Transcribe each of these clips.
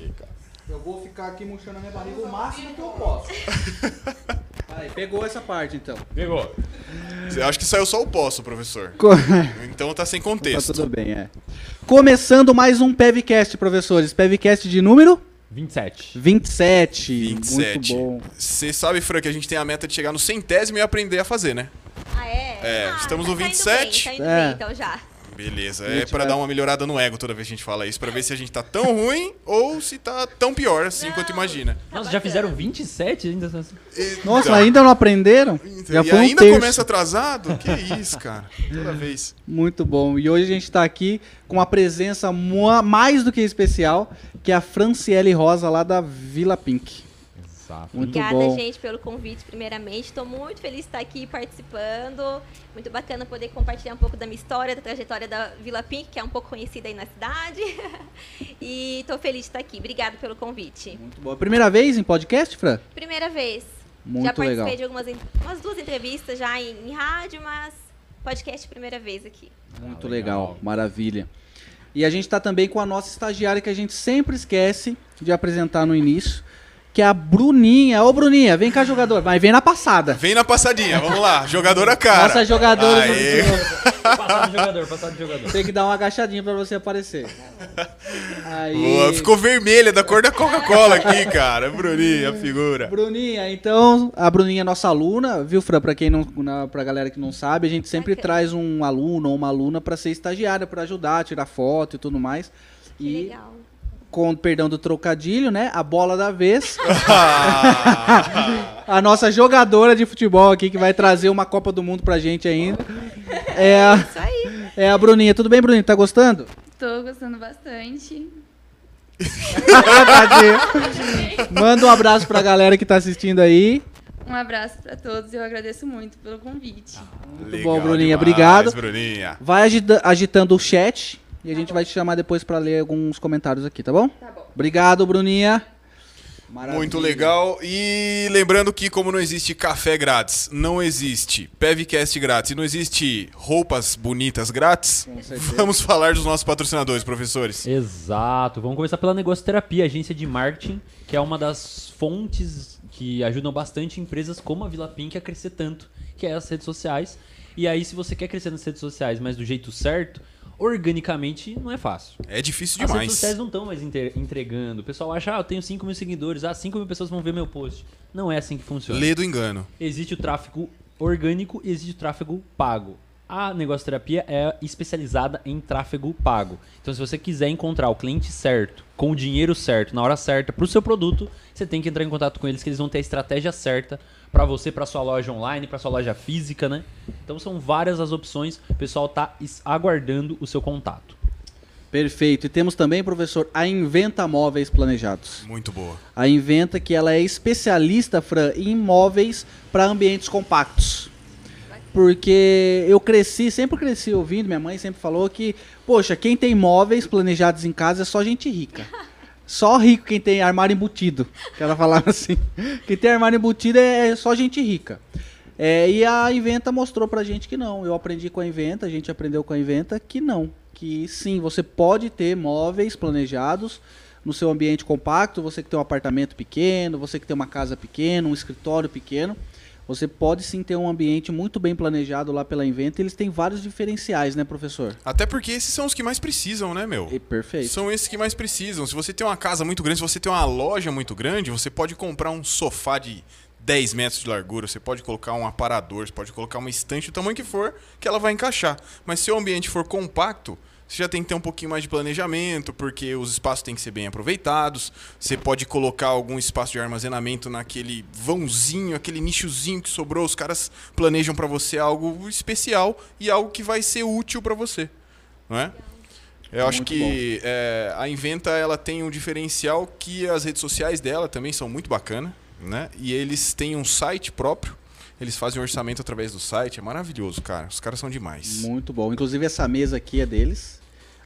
você, cara. Eu vou ficar aqui murchando a minha barriga o máximo que eu posso. Aí, pegou essa parte então. Pegou. Eu acho que saiu só o posso, professor. Co- Então tá sem Tá contexto. tudo bem, é. Começando mais um PevCast, professores. PevCast de número 27. 27. 27. Muito bom. Você sabe, Fran, que a gente tem a meta de chegar no centésimo e aprender a fazer, né? Ah, é? É, Ah, estamos tá- no tá indo 27. bem, tá indo É. bem, então já. Beleza. É vai- dar uma melhorada no ego toda vez que a gente fala isso, pra ver se a gente tá tão ruim ou se tá tão pior assim Não, quanto imagina. tá Nossa, já fizeram 27 ainda? E- Nossa, então, ainda não aprenderam? então, Já e foi um ainda terço. começa atrasado? Que isso, cara. Toda vez. Muito bom. E hoje a gente tá aqui com uma presença mais do que especial, que é a Franciele Rosa lá da Vila Pink. Exato. Muito Obrigada, bom. gente, pelo convite, primeiramente. Estou muito feliz de estar aqui participando. Muito bacana poder compartilhar um pouco da minha história, da trajetória da Vila Pink, que é um pouco conhecida aí na cidade. e estou feliz de estar aqui. Obrigada pelo convite. Muito bom. Primeira vez em podcast, Fran? Primeira vez. Muito já participei legal. de algumas duas entrevistas já em, em rádio, mas podcast primeira vez aqui. Muito Ah, legal. legal. maravilha. E a gente tá também com a nossa estagiária que a gente sempre esquece de apresentar no início, que é a Bruninha. Ô, Bruninha, vem cá, jogador. Mas vem na passada. Vem na passadinha, vamos lá. Jogadora cara. Nossa jogadora. Aê. Passado jogador, passado jogador. Tem que dar uma agachadinha pra você aparecer. Aí... Boa, ficou vermelha da cor da Coca-Cola aqui, cara. Bruninha, figura. Bruninha, então, a Bruninha é nossa aluna, viu, Fran? Pra quem não, na, pra galera que não sabe, a gente sempre traz um aluno ou uma aluna pra ser estagiária, pra ajudar, tirar foto e tudo mais. Que e legal. Com perdão do trocadilho, né? A bola da vez, Ah, a nossa jogadora de futebol aqui que vai trazer uma Copa do Mundo pra gente ainda. É a, Isso aí. é a Bruninha. Tudo bem, Bruninha? Tá gostando? Tô gostando bastante. Manda um abraço pra galera que tá assistindo aí. Um abraço pra todos e eu agradeço muito pelo convite. Muito bom, Bruninha. Obrigado. Bruninha. Vai agita- agitando o chat e a gente vai te chamar depois pra ler alguns comentários aqui, tá bom? Tá bom. Obrigado, Bruninha. Maravilha. Muito legal. E lembrando que, como não existe café grátis, não existe Pevcast grátis e não existe roupas bonitas grátis, vamos falar dos nossos patrocinadores, professores. Exato. Vamos começar pela Negócio Terapia, agência de marketing, que é uma das fontes que ajudam bastante empresas como a Vila Pink a crescer tanto, que é as redes sociais. E aí, se você quer crescer nas redes sociais, mas do jeito certo, organicamente não é fácil. É difícil As redes demais. sociais não estão mais entregando. O pessoal acha, ah, eu tenho 5 mil seguidores, ah, 5 mil pessoas vão ver meu post. Não é assim que funciona. Lê do engano. Existe o tráfego orgânico e existe o tráfego pago. A negócio terapia é especializada em tráfego pago. Então, se você quiser encontrar o cliente certo, com o dinheiro certo, na hora certa, para o seu produto, você tem que entrar em contato com eles, que eles vão ter a estratégia certa para você, para sua loja online, para sua loja física, né? Então, são várias as opções. O pessoal tá es- aguardando o seu contato. Perfeito. E temos também, professor, a Inventa Móveis Planejados. Muito boa. A Inventa que ela é especialista, Fran, em móveis para ambientes compactos. Porque eu cresci, sempre cresci ouvindo, minha mãe sempre falou que, poxa, quem tem móveis planejados em casa é só gente rica. Só rico quem tem armário embutido. Que ela falava assim. Quem tem armário embutido é só gente rica. É, e a Inventa mostrou pra gente que não. Eu aprendi com a Inventa, a gente aprendeu com a Inventa que não. Que sim, você pode ter móveis planejados no seu ambiente compacto, você que tem um apartamento pequeno, você que tem uma casa pequena, um escritório pequeno, você pode sim ter um ambiente muito bem planejado lá pela Inventa. Eles têm vários diferenciais, né, professor? Até porque esses são os que mais precisam, né, meu? E perfeito. São esses que mais precisam. Se você tem uma casa muito grande, se você tem uma loja muito grande, você pode comprar um sofá de 10 metros de largura, você pode colocar um aparador, você pode colocar uma estante, o tamanho que for, que ela vai encaixar. Mas se o ambiente for compacto, você já tem que ter um pouquinho mais de planejamento, porque os espaços têm que ser bem aproveitados. Você pode colocar algum espaço de armazenamento naquele vãozinho, aquele nichozinho que sobrou. Os caras planejam para você algo especial e algo que vai ser útil para você, não é? Eu acho que é, a Inventa ela tem um diferencial que as redes sociais dela também são muito bacana, né? E eles têm um site próprio. Eles fazem um orçamento através do site, é maravilhoso, cara. Os caras são demais. Muito bom. Inclusive essa mesa aqui é deles.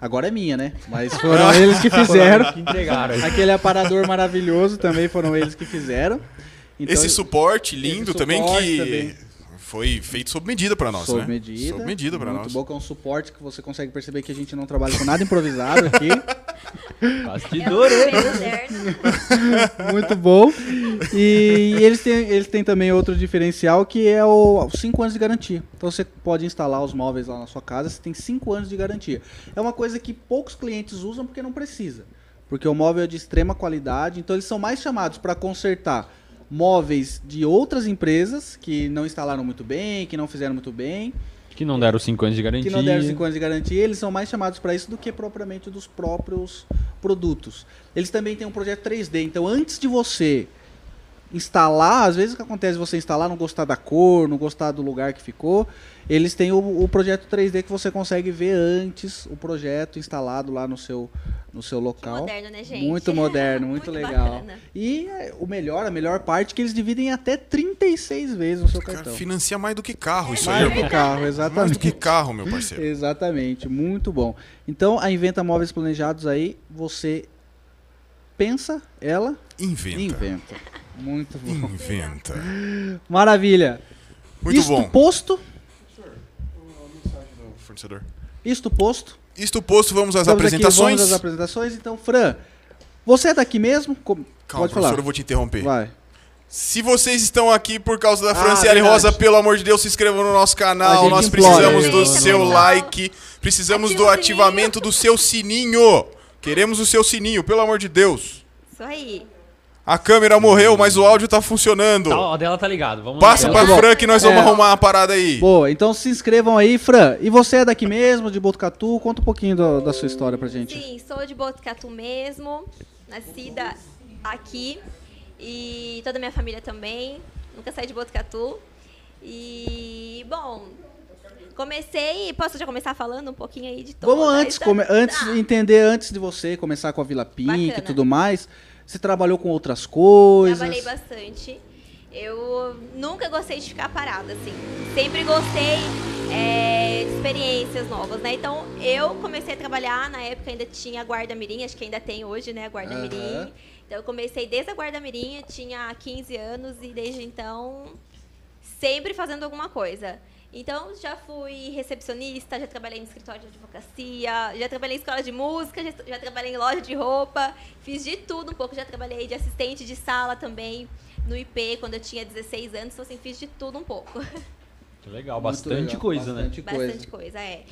Agora é minha, né? Mas foram eles que fizeram. Que entregaram. Aquele aparador maravilhoso também foram eles que fizeram. Então, Esse suporte lindo esse também suporte que também. foi feito sob medida para nós, sob né? medida. Sob medida para Muito nós. bom que é um suporte que você consegue perceber que a gente não trabalha com nada improvisado aqui. Bastidor, É hein? moderno. Muito bom. E eles têm, eles têm também outro diferencial que é o 5 anos de garantia. Então você pode instalar os móveis lá na sua casa, você tem 5 anos de garantia. É uma coisa que poucos clientes usam porque não precisa. Porque o móvel é de extrema qualidade, então eles são mais chamados para consertar móveis de outras empresas que não instalaram muito bem, que não fizeram muito bem, Que não deram 5 anos de garantia. que não deram 5 anos de garantia, eles são mais chamados para isso do que propriamente dos próprios produtos. Eles também têm um projeto 3D, então antes de você instalar, às vezes o que acontece é você instalar, não gostar da cor, não gostar do lugar que ficou, eles têm o, o projeto 3D que você consegue ver antes o projeto instalado lá no seu, no seu Que local. moderno, né, gente? Muito moderno, muito, Muito legal. bacana. E é, o melhor, a melhor parte é que eles dividem em até 36 vezes no seu Cara, cartão. financia mais do que carro isso aí, Mais do carro, Mais exatamente. do que carro, meu parceiro. Exatamente, muito bom. Então, a Inventa Móveis Planejados aí, você pensa, ela Inventa. inventa. Muito bom. Inventa. Maravilha. Muito isto bom. posto, Fornecedor. isto posto. Isto posto, vamos às Estamos aqui, apresentações. vamos às apresentações. Então, Fran, você é daqui mesmo? Calma, Pode professor, falar. eu vou te interromper. Vai. Se vocês estão aqui por causa da Ah, Franciele verdade. Rosa, pelo amor de Deus, se inscrevam no nosso canal. Nós implora. precisamos do Gente, seu like, precisamos Ativa do ativamento do seu sininho. Queremos o seu sininho, pelo amor de Deus. Isso aí. A câmera morreu, mas o áudio tá funcionando. Tá, a dela tá ligado. Vamos Passa pra Bom, Fran que nós vamos é. arrumar uma parada aí. Boa, então se inscrevam aí, Fran. E você é daqui mesmo, de Botucatu? Conta um pouquinho do- da sua história pra gente. Sim, sou de Botucatu mesmo, nascida aqui e toda a minha família também. Nunca saí de Botucatu. E, bom, comecei. Posso já começar falando um pouquinho aí de toda Vamos a antes, come- antes Tá. entender antes de você começar com a Vila Pink e Bacana. tudo mais. Você trabalhou com outras coisas? Trabalhei bastante. Eu nunca gostei de ficar parada, assim. Sempre gostei é, de experiências novas, né? Então, eu comecei a trabalhar, na época ainda tinha a Guarda Mirim, acho que ainda tem hoje, né? A Guarda. Mirim. Então, eu comecei desde a Guarda Mirim, tinha 15 anos e desde então, sempre fazendo alguma coisa. Então, já fui recepcionista, já trabalhei em escritório de advocacia, já trabalhei em escola de música, já, já trabalhei em loja de roupa, fiz de tudo um pouco. Já trabalhei de assistente de sala também, no IP, quando eu tinha 16 anos. Então, assim, fiz de tudo um pouco. Legal, Muito bastante legal, coisa, né? bastante coisa. Bastante coisa, é.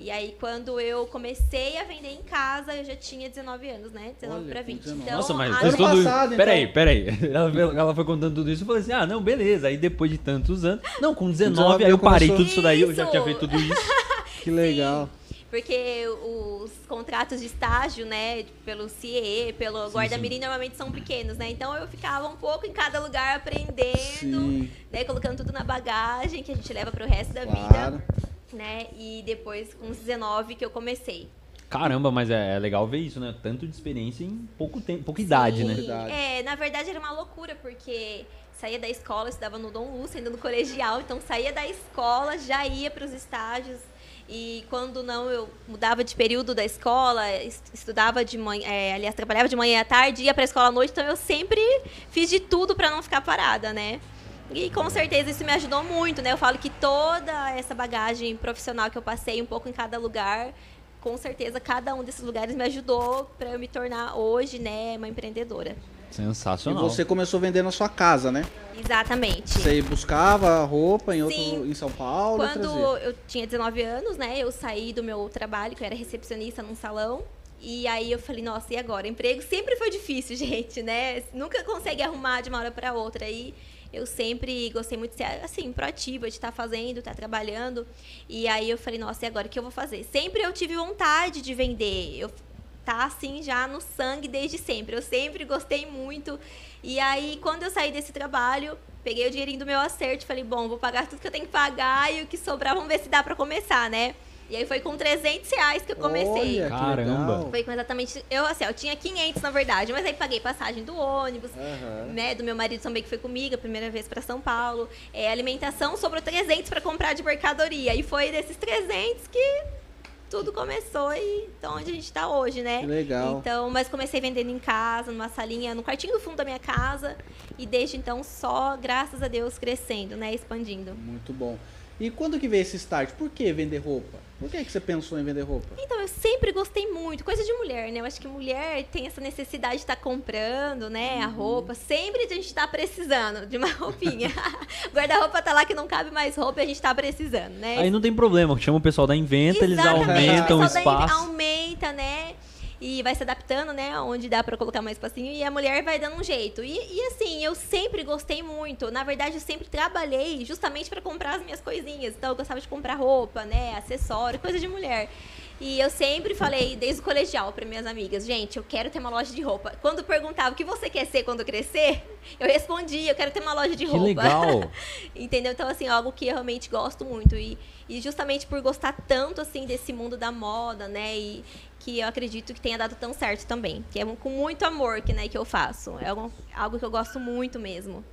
E aí, quando eu comecei a vender em casa, eu já tinha 19 anos, né? 19 Olha, para com 20. 19. Então, Nossa, mas fez tudo... passado, Peraí, então. peraí. Ela, ela foi contando tudo isso e falou assim, ah, não, beleza. Aí depois de tantos anos... Não, com 19, 19 aí eu parei começou- tudo isso daí, eu já tinha feito tudo isso. Que legal. Porque os contratos de estágio, né, pelo CIE, pelo Guarda-Mirim, normalmente são pequenos, né? Então eu ficava um pouco em cada lugar aprendendo, Sim, né, colocando tudo na bagagem que a gente leva pro resto da claro. vida, né? E depois com os 19 que eu comecei. Caramba, mas é, é legal ver isso, né? Tanto de experiência em pouco tempo, pouca idade, né? Sim, Idade. É, na verdade era uma loucura, porque saía da escola, eu estudava no Dom Lúcio, ainda no colegial, então saía da escola, já ia para os estágios. E quando não, eu mudava de período da escola, es- estudava de manhã, é, aliás, trabalhava de manhã à tarde, ia para a escola à noite, então eu sempre fiz de tudo para não ficar parada, né? E com certeza isso me ajudou muito, né? Eu falo que toda essa bagagem profissional que eu passei um pouco em cada lugar, com certeza cada um desses lugares me ajudou para eu me tornar hoje, né, uma empreendedora. E Sensacional. você começou vendendo na sua casa, né? Exatamente. Você buscava roupa em, outro, Sim. em São Paulo e Quando eu tinha 19 anos, né, eu saí do meu trabalho, que eu era recepcionista num salão. E aí eu falei, nossa, e agora? Emprego sempre foi difícil, gente, né? Nunca consegue arrumar de uma hora para outra. Aí eu sempre gostei muito de ser, assim, proativa, de estar fazendo, estar trabalhando. E aí eu falei, nossa, e agora o que eu vou fazer? Sempre eu tive vontade de vender. Eu tá assim já no sangue desde sempre. Eu sempre gostei muito. E aí, quando eu saí desse trabalho, peguei o dinheirinho do meu acerto falei, bom, vou pagar tudo que eu tenho que pagar e o que sobrar, vamos ver se dá pra começar, né? E aí foi com 300 reais que eu comecei. Olha, Caramba. Foi com exatamente. Eu, assim, eu tinha 500 na verdade, mas aí paguei passagem do ônibus, Aham. né? Do meu marido também que foi comigo, a primeira vez pra São Paulo. É, alimentação sobrou 300 pra comprar de mercadoria. E foi desses 300 que tudo começou e então onde a gente tá hoje, né? Que legal. Então, mas comecei vendendo em casa, numa salinha, no quartinho do fundo da minha casa. E desde então só, graças a Deus, crescendo, né? Expandindo. Muito bom. E quando que veio esse start? Por que vender roupa? Por que, que você pensou em vender roupa? Então, eu sempre gostei muito. Coisa de mulher, né? Eu acho que mulher tem essa necessidade de estar comprando, né? A Uhum. roupa. Sempre a gente tá precisando de uma roupinha. Guarda-roupa tá lá que não cabe mais roupa e a gente tá precisando, né? Aí não tem problema, chama o pessoal da Inventa, eles Exatamente, aumentam o espaço. Aumenta, né? E vai se adaptando, né? Onde dá pra colocar mais espacinho. E a mulher vai dando um jeito. E, e assim, eu sempre gostei muito. Na verdade, eu sempre trabalhei justamente pra comprar as minhas coisinhas. Então, eu gostava de comprar roupa, né? Acessório, coisa de mulher. E eu sempre falei, desde o colegial, para minhas amigas, gente, eu quero ter uma loja de roupa. Quando perguntava o que você quer ser quando crescer, eu respondia, eu quero ter uma loja de Que roupa. legal. Entendeu? Então, assim, é algo que eu realmente gosto muito. E, e justamente por gostar tanto, assim, desse mundo da moda, né? E que eu acredito que tenha dado tão certo também. Que é com muito amor que, né, que eu faço. É algo, algo que eu gosto muito mesmo.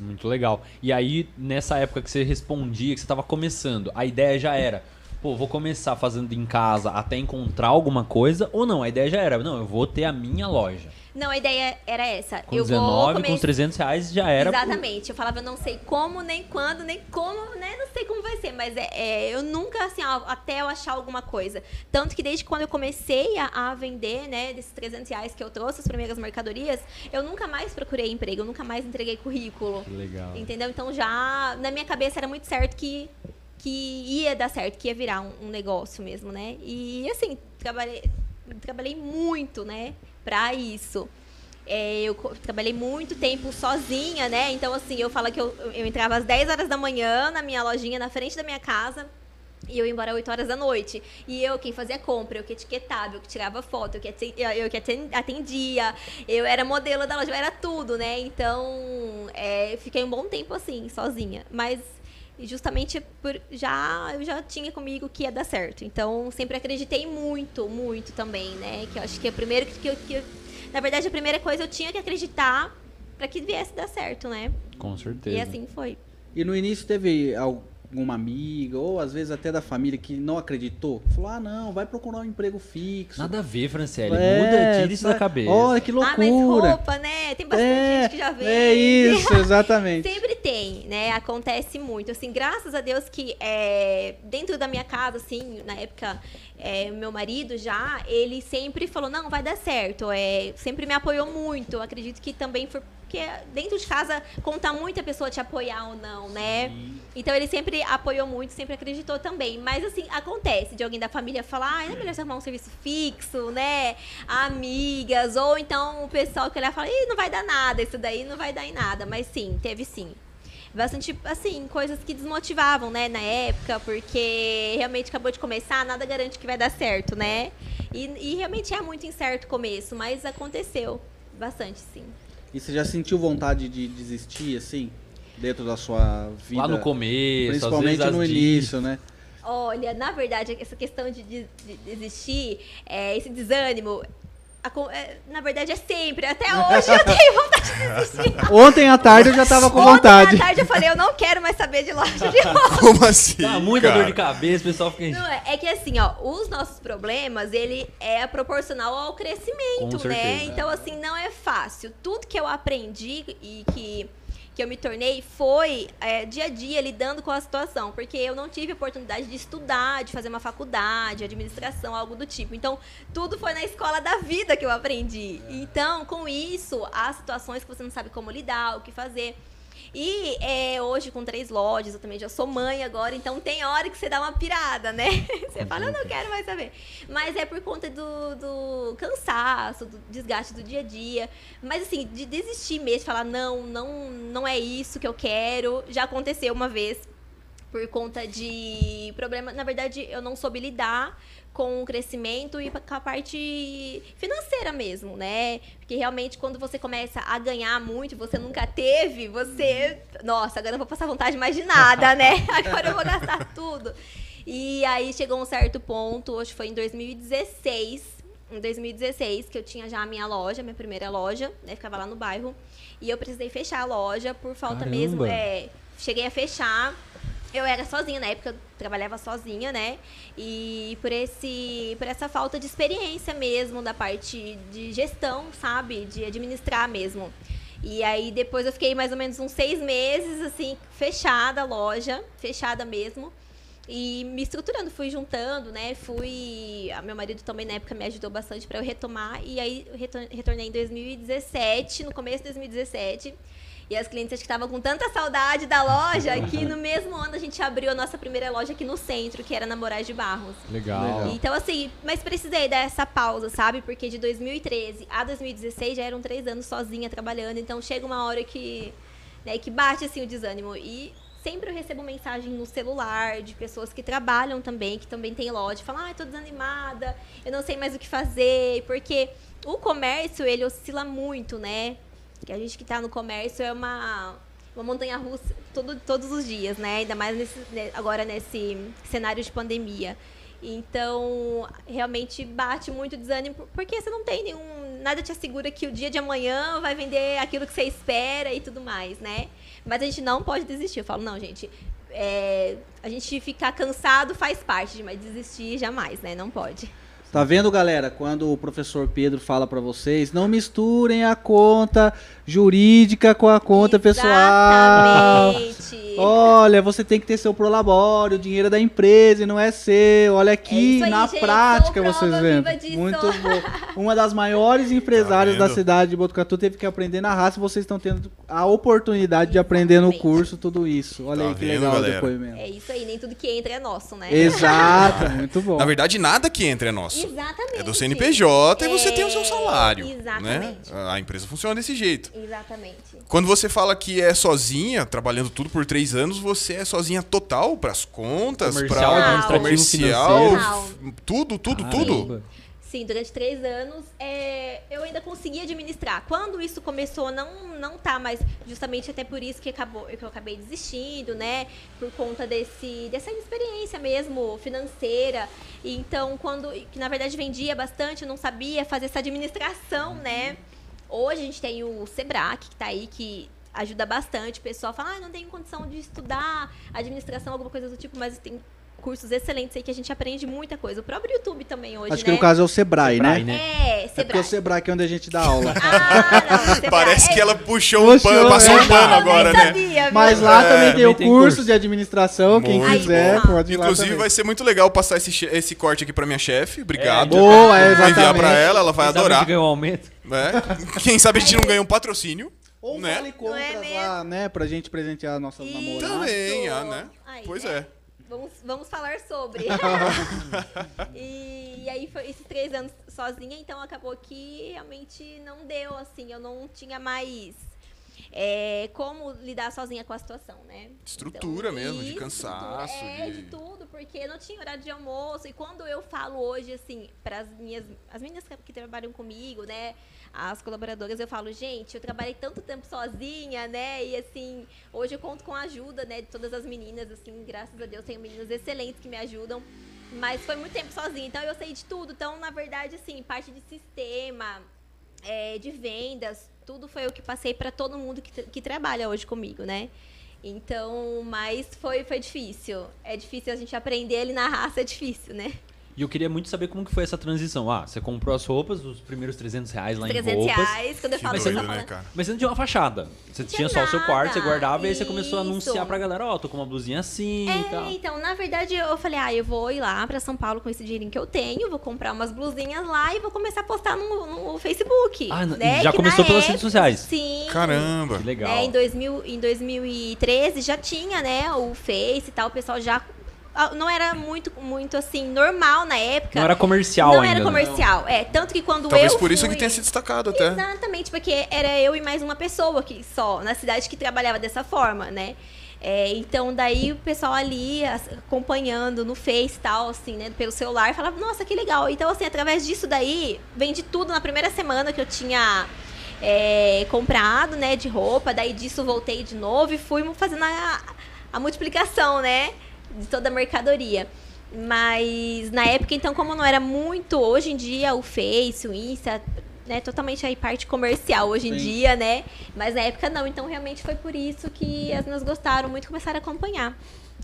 Muito legal. E aí, nessa época que você respondia, que você tava começando, a ideia já era, pô, vou começar fazendo em casa até encontrar alguma coisa, ou não, a ideia já era, não, eu vou ter a minha loja. Não, a ideia era essa. Com eu 19, vou com começar... 300 reais já era. Exatamente. Eu falava, eu não sei como, nem quando, nem como, né? Não sei como vai ser. Mas é, é, eu nunca, assim, ó, até eu achar alguma coisa. Tanto que desde quando eu comecei a, a vender, né, desses 300 reais que eu trouxe, as primeiras mercadorias, eu nunca mais procurei emprego, eu nunca mais entreguei currículo. Que legal. Entendeu? Então já, na minha cabeça era muito certo que, que ia dar certo, que ia virar um, um negócio mesmo, né? E assim, trabalhei, trabalhei muito, né, pra isso. É, eu trabalhei muito tempo sozinha, né? Então, assim, eu falo que eu, eu entrava às 10 horas da manhã na minha lojinha, na frente da minha casa. E eu ia embora às 8 horas da noite. E eu quem fazia compra, eu que etiquetava, eu que tirava foto, eu que aten- eu que aten- atendia, eu era modelo da loja, eu era tudo, né? Então, é, fiquei um bom tempo assim, sozinha. Mas justamente por já eu já tinha comigo que ia dar certo. Então, sempre acreditei muito, muito também, né? Que eu acho que é o primeiro que, eu- que eu- na verdade a primeira coisa eu tinha que acreditar para que viesse dar certo, né? Com certeza. E assim foi. E no início teve alguma amiga, ou às vezes até da família, que não acreditou? Falou, ah não, vai procurar um emprego fixo. Nada a ver, Franciele. É, Muda, tira isso vai- da cabeça. Olha que Ah, mas loucura. roupa, né? Tem bastante é, gente que já vende. é isso, exatamente. Sempre tem, né? Acontece muito. Assim, graças a Deus que é, dentro da minha casa, assim, na época, é, meu marido já, ele sempre falou, não, vai dar certo. É, sempre me apoiou muito. Eu acredito que também foi porque dentro de casa conta muito a pessoa te apoiar ou não, né? Então ele sempre apoiou muito, sempre acreditou também. Mas assim, acontece de alguém da família falar, ah, é melhor você arrumar um serviço fixo, né? Amigas, ou então o pessoal que olhar fala, ih, não vai dar nada, isso daí não vai dar em nada. Mas sim, teve sim. Bastante, assim, coisas que desmotivavam, né, na época, porque realmente acabou de começar, nada garante que vai dar certo, né? E, e realmente é muito incerto o começo, mas aconteceu bastante, sim. E você já sentiu vontade de desistir, assim, dentro da sua vida? Lá no começo, às Principalmente no início, né? Olha, na verdade, essa questão de, de, de desistir, é, esse desânimo, na verdade é sempre. Até hoje eu tenho vontade de desistir. Ontem à tarde eu já tava com Ontem vontade. à tarde eu falei, eu não quero mais saber de loja de roupa. Como assim? Tá muita cara? dor de cabeça, o pessoal fica. Não, é, é que assim, ó, os nossos problemas, ele é proporcional ao Com crescimento, certeza. né? Então, assim, não é fácil. Tudo que eu aprendi e que, que eu me tornei foi é, dia a dia lidando com a situação. Porque eu não tive oportunidade de estudar, de fazer uma faculdade, administração, algo do tipo. Então, tudo foi na escola da vida que eu aprendi. Então, com isso, há situações que você não sabe como lidar, o que fazer. E é, hoje, com três lojas, eu também já sou mãe agora, então tem hora que você dá uma pirada, né? Você fala, eu não quero mais saber. Mas é por conta do, do cansaço, do desgaste do dia a dia. Mas assim, de desistir mesmo, falar, não, não, não é isso que eu quero, já aconteceu uma vez por conta de problema. Na verdade, eu não soube lidar com o crescimento e com a parte financeira mesmo, né? Porque realmente quando você começa a ganhar muito, você nunca teve, você, nossa, agora eu vou passar vontade mais de nada, né? Agora eu vou gastar tudo. E aí chegou um certo ponto, hoje foi em 2016, em 2016, que eu tinha já a minha loja, minha primeira loja, né? Ficava lá no bairro. E eu precisei fechar a loja por falta Caramba. mesmo. É, cheguei a fechar. Eu era sozinha, na época eu trabalhava sozinha, né? E por, esse, por essa falta de experiência mesmo da parte de gestão, sabe? De administrar mesmo. E aí depois eu fiquei mais ou menos uns seis meses, assim, fechada a loja, fechada mesmo. e me estruturando, fui juntando, né? Fui. Meu marido também na época me ajudou bastante para eu retomar. E aí retornei em 2017, no começo de 2017. E as clientes acho que estavam com tanta saudade da loja que no mesmo ano a gente abriu a nossa primeira loja aqui no centro, que era na Moraes de Barros. Legal. Então, assim, mas precisei dar essa pausa, sabe? Porque de 2013 a 2016 já eram três anos sozinha trabalhando. Então chega uma hora que, né, que bate assim o desânimo. E sempre eu recebo mensagem no celular de pessoas que trabalham também, que também tem loja, falam, ah, eu tô desanimada, eu não sei mais o que fazer, porque o comércio, ele oscila muito, né? Que a gente que tá no comércio é uma, uma montanha russa todo, todos os dias, né? Ainda mais nesse, né, agora nesse cenário de pandemia. Então, realmente bate muito desânimo, porque você não tem nenhum. Nada te assegura que o dia de amanhã vai vender aquilo que você espera e tudo mais, né? Mas a gente não pode desistir. Eu falo, não, gente. é, a gente ficar cansado faz parte, mas desistir jamais, né? Não pode. Tá vendo, galera? Quando o professor Pedro fala pra vocês, não misturem a conta jurídica com a conta pessoal. Exatamente. Olha, você tem que ter seu prolabore, o dinheiro é da empresa e não é seu. Olha É aqui, isso aí, na gente, prática vocês vendo. Muito bom. Uma das maiores empresárias Tá da cidade de Botucatu teve que aprender na raça e vocês estão tendo a oportunidade de aprender no curso tudo isso. Olha Tá aí que vendo, legal o galera? depoimento. É isso aí, nem tudo que entra é nosso, né? Exato, muito bom. Na verdade, nada que entra é nosso. Exatamente. É do CNPJ e você tem o seu É, salário. Né? Exatamente. A empresa funciona desse jeito. Exatamente. Quando você fala que é sozinha, trabalhando tudo por três anos, você é sozinha total pras contas, Comercial, pra administrativo, comercial, financeiro. tudo, tudo, tudo. Sim, durante três anos é, eu ainda consegui administrar. Quando isso começou, não não tá mais justamente até por isso que acabou que eu acabei desistindo, né? Por conta desse dessa inexperiência mesmo financeira. Então, quando que na verdade vendia bastante, eu não sabia fazer essa administração, né? Hoje a gente tem o Sebrae que tá aí que ajuda bastante. O pessoal fala: "Ah, não tenho condição de estudar administração, alguma coisa do tipo", mas tem cursos excelentes aí que a gente aprende muita coisa. O próprio YouTube também hoje, Acho né? que no caso é o Sebrae, Sebrae, né? né? É, É porque Sebrae. o Sebrae que é onde a gente dá aula. Ah, não, Sebrae. Parece É, que ela puxou um Puxou, pano, passou é. um pano agora, né? sabia, viu? Mas lá É, também tem o curso curso. de administração, quem Muito quiser bom. pode ir lá Inclusive, também. vai ser muito legal passar esse, esse corte aqui pra minha chefe. Obrigado. É, Boa, é, Vou enviar exatamente. pra ela, ela vai Quem sabe adorar. ganhou um aumento. Né? Quem sabe a gente não ganha um patrocínio. Ou né? vale compras Não é lá, né? Pra gente presentear nossas Isso. namoradas. Também, ah, né? Aí, Pois né? é. Vamos, vamos falar sobre. e, e aí, foi esses três anos sozinha, então acabou que realmente não deu, assim. Eu não tinha mais é, como lidar sozinha com a situação, né? Estrutura mesmo, de cansaço, É, de- de tudo, porque não tinha horário de almoço. E quando eu falo hoje, assim, para as minhas as meninas que, que trabalham comigo, né? As colaboradoras, eu falo, gente, eu trabalhei tanto tempo sozinha, né? E assim, hoje eu conto com a ajuda, né, de todas as meninas, assim, graças a Deus, tenho meninas excelentes que me ajudam. Mas foi muito tempo sozinha, então eu sei de tudo. Então, na verdade, assim, parte de sistema, é, de vendas, tudo foi o que passei para todo mundo que, que trabalha hoje comigo, né? Então, mas foi, foi difícil. É difícil a gente aprender ele na raça, é difícil, né? E eu queria muito saber como que foi essa transição. Ah, você comprou as roupas, os primeiros 300 reais lá 300 em roupas. reais, quando eu falo doido, isso, né, cara? Mas você não tinha uma fachada. Você Não tinha tinha só o seu quarto, você guardava e aí você começou a Isso. anunciar pra galera, ó, tô com uma blusinha assim e É, tal. então, na verdade, eu falei, ah, eu vou ir lá pra São Paulo com esse dinheirinho que eu tenho, vou comprar umas blusinhas lá e vou começar a postar no, no Facebook. Ah, né? já Que começou pelas redes sociais? Sim. Caramba. Que legal. Né, em, 2000, em 2013 já tinha, né, o Face e tal, o pessoal já não era muito muito assim normal na época. Não era comercial Não ainda. era né? comercial. É, tanto que quando Talvez eu por isso fui... que tenha se destacado até. Exatamente, porque era eu e mais uma pessoa que só na cidade que trabalhava dessa forma, né? É, então daí o pessoal ali acompanhando no Face e tal, assim, né, pelo celular, falava, nossa, que legal. Então, assim, através disso daí, vendi tudo na primeira semana que eu tinha é, comprado, né, de roupa. Daí disso voltei de novo e fui fazendo a, a multiplicação, né, de toda a mercadoria. Mas na época, então, como não era muito, hoje em dia o Face, o Insta, né, totalmente aí parte comercial hoje em Sim. dia, né? Mas na época não, então realmente foi por isso que as meninas gostaram muito e começaram a acompanhar.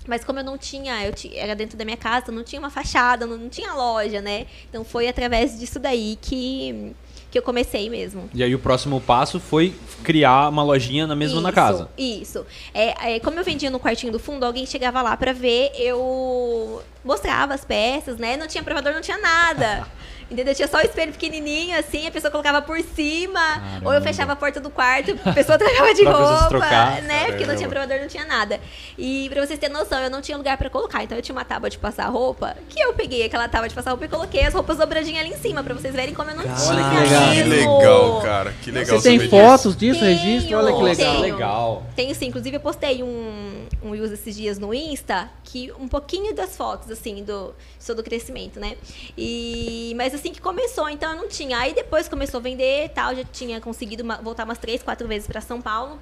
Mas como eu não tinha, eu ti- era dentro da minha casa, não tinha uma fachada, não, não tinha loja, né? Então foi através disso daí que, que eu comecei mesmo. E aí o próximo passo foi criar uma lojinha na mesma na Isso, casa. Isso. É, é, como eu vendia no quartinho do fundo, alguém chegava lá pra ver, eu mostrava as peças, né? Não tinha provador, não tinha nada. Entendeu? Tinha só o espelho pequenininho, assim, a pessoa colocava por cima, ou eu Caramba. fechava a porta do quarto, a pessoa trocava de roupa, trocar. né? Porque não tinha Caramba. provador, não tinha nada. E pra vocês terem noção, eu não tinha lugar pra colocar, então eu tinha uma tábua de passar roupa, que eu peguei aquela tábua de passar roupa e coloquei as roupas dobradinhas ali em cima, pra vocês verem como eu não tinha Olha que legal. Que legal, cara. Que legal Você tem fotos disso, Tenho, registro? Olha que legal. tenho. Legal. Tenho sim, inclusive eu postei um, um Reels esses dias no Insta, que um pouquinho das fotos, assim, do, do crescimento, né? E, mas assim que começou, então eu não tinha. Aí depois começou a vender e tal, já tinha conseguido uma- voltar umas três, quatro vezes pra São Paulo.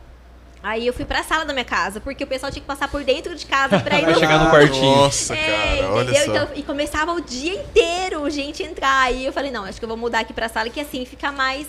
Aí eu fui pra sala da minha casa, porque o pessoal tinha que passar por dentro de casa pra ir no chegar no quartinho. Nossa, é, cara, olha só. Então, e começava o dia inteiro gente entrar. Aí eu falei, não, acho que eu vou mudar aqui pra sala, que assim fica mais,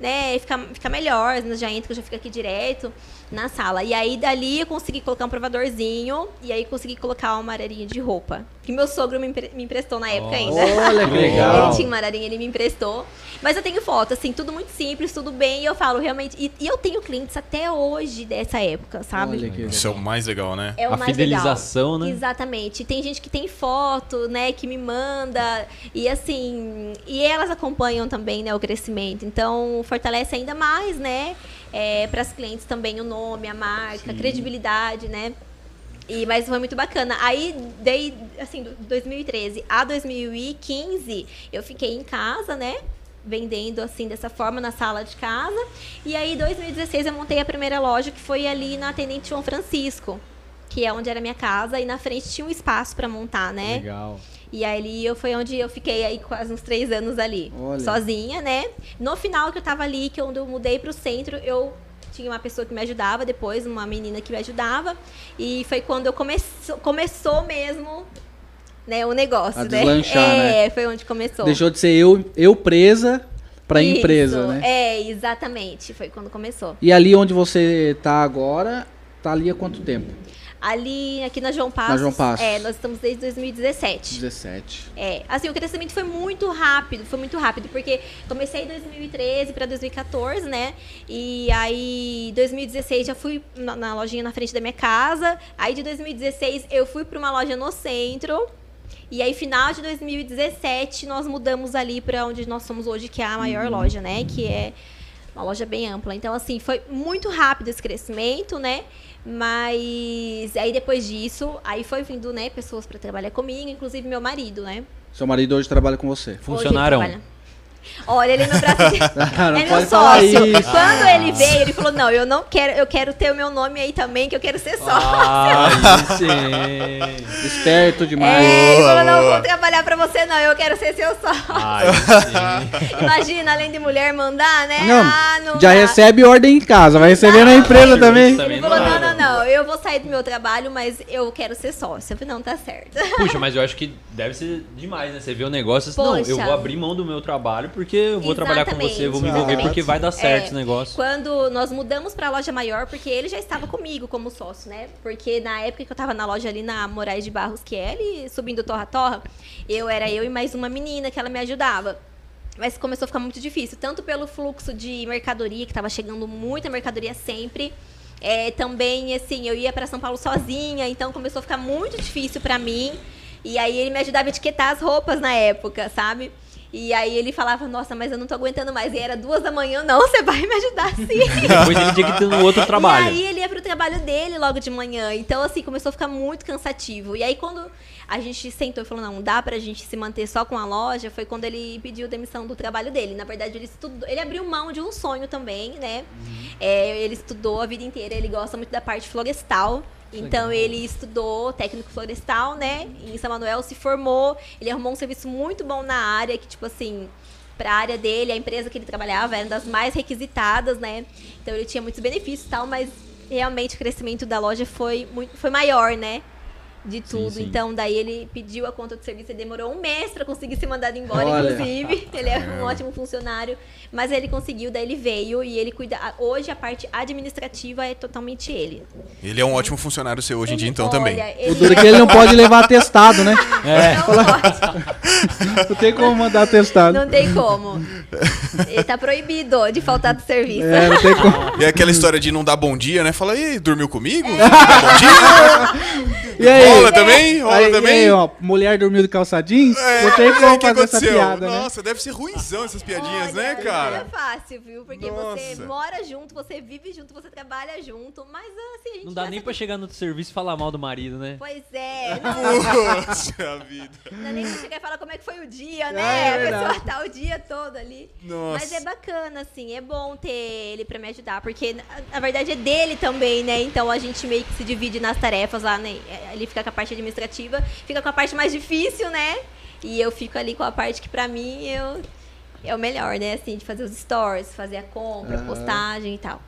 né, fica, fica melhor. Já entro, eu já fico aqui direto na sala. E aí dali eu consegui colocar um provadorzinho e aí consegui colocar uma ararinha de roupa. Que meu sogro me, empre- me emprestou na época ainda. Olha que Legal. Ele tinha uma ararinha, ele me emprestou. Mas eu tenho foto, assim, tudo muito simples, tudo bem. E eu falo, realmente. E, e eu tenho clientes até hoje dessa época, sabe? Olha que Isso é o mais legal, né? É o A mais fidelização, legal. né? Exatamente. Tem gente que tem foto, né, que me manda e assim, e elas acompanham também, né, o crescimento. Então, fortalece ainda mais, né, para as clientes também o nome, a marca, a credibilidade, né? E, mas foi muito bacana. Aí, dei, assim, do 2013 a 2015, eu fiquei em casa, né? Vendendo assim dessa forma na sala de casa. E aí, em 2016, eu montei a primeira loja que foi ali na Tenente João Francisco, que é onde era a minha casa, e na frente tinha um espaço para montar, né? Legal. E aí eu foi onde eu fiquei aí quase uns três anos ali, Olha. sozinha, né? No final que eu tava ali, que quando eu mudei pro centro, eu tinha uma pessoa que me ajudava, depois uma menina que me ajudava. E foi quando eu começou, começou mesmo, né, o negócio, A né? é, né? foi onde começou. Deixou de ser eu, eu presa pra Isso, empresa, né? É, exatamente, foi quando começou. E ali onde você tá agora, tá ali há quanto tempo? Ali, aqui na João Passos. João Passos. É, nós estamos desde 2017. 17. É, assim, o crescimento foi muito rápido, foi muito rápido, porque comecei em 2013 para 2014, né? E aí, 2016 já fui na, na lojinha na frente da minha casa. Aí, de 2016, eu fui para uma loja no centro. E aí, final de 2017, nós mudamos ali para onde nós somos hoje, que é a maior loja, né? Que é uma loja bem ampla. Então, assim, foi muito rápido esse crescimento, né? Mas aí depois disso, aí foi vindo, né, pessoas para trabalhar comigo, inclusive meu marido, né? Seu marido hoje trabalha com você. Hoje ele Funcionaram. Olha, ele é meu braço não é meu sócio. Quando ele veio, ele falou: "Não, eu não quero, eu quero ter o meu nome aí também, que eu quero ser sócio". Ah, sim. Esperto demais. É, ele falou: "Não vou trabalhar pra você não, eu quero ser seu sócio". Ai, sim. Imagina, além de mulher mandar, né? Não, ah, não já dá. recebe ordem em casa, vai receber na empresa também. também Ele falou. "Não, não, não, eu vou sair do meu trabalho, mas eu quero ser sócio". Eu falei: "Não, tá certo". Puxa, mas eu acho que deve ser demais, né? Você vê o negócio e não, eu vou abrir mão do meu trabalho porque eu vou trabalhar com você, vou me envolver Exatamente, porque vai dar certo exatamente. esse negócio. Quando nós mudamos pra loja maior, porque ele já estava comigo como sócio, né? Porque na época que eu tava na loja ali na Moraes de Barros, que é ali subindo Torra Torra, eu era eu e mais uma menina que ela me ajudava. Mas começou a ficar muito difícil, tanto pelo fluxo de mercadoria, que tava chegando muita mercadoria sempre. É, também, assim, eu ia para São Paulo sozinha, então começou a ficar muito difícil para mim. E aí ele me ajudava a etiquetar as roupas na época, sabe? E aí ele falava, nossa, mas eu não tô aguentando mais. E era duas da manhã, não, você vai me ajudar sim. Depois ele tinha que ter um outro trabalho. E aí ele ia pro trabalho dele logo de manhã. Então, assim, começou a ficar muito cansativo. E aí, quando a gente sentou e falou, não, dá pra gente se manter só com a loja, foi quando ele pediu demissão do trabalho dele. Na verdade, ele estudou, ele abriu mão de um sonho também, né? É, ele estudou a vida inteira, ele gosta muito da parte florestal. Então ele estudou técnico florestal, né? Em São Manuel se formou, ele arrumou um serviço muito bom na área, que tipo assim, para a área dele, a empresa que ele trabalhava era uma das mais requisitadas, né? Então ele tinha muitos benefícios e tal, mas realmente o crescimento da loja foi muito foi maior, né? De tudo. sim. Então daí ele pediu a conta do serviço e demorou um mês para conseguir ser mandado embora, Olha. inclusive. Ele é um ótimo funcionário, mas ele conseguiu, daí ele veio e ele cuida. Hoje a parte administrativa é totalmente ele. Ele é um ótimo funcionário seu hoje em dia, então também. olha, O ele duro é que ele não pode levar atestado, né? É. não pode. Não tem como mandar atestado. Não tem como. Ele tá proibido de faltar do serviço. É, não tem como. E é aquela história de não dar bom dia, né? Fala, e dormiu comigo? É. Não dá bom dia? E aí? Rola também? Rola Aí, também? aí, ó, mulher dormiu de calça jeans? É, não tem é, como fazer essa piada, né? Nossa, deve ser ruimzão essas piadinhas, Olha, né, Não é cara? fácil, viu? Porque você Nossa. mora junto, você vive junto, você trabalha junto, mas assim, a gente Não dá nem sabe- pra chegar no serviço e falar mal do marido, né? Pois é, não, Poxa vida. não é nem pra chegar e falar como é que foi o dia, É, né? é a pessoa tá o dia todo ali. Nossa. Mas é bacana, assim, é bom ter ele pra me ajudar, porque na verdade é dele também, né? Então a gente meio que se divide nas tarefas lá, né? Ele fica com a parte administrativa, fica com a parte mais difícil, né? E eu fico ali com a parte que pra mim eu, é o melhor, né? Assim, de fazer os stories, fazer a compra, postagem e tal.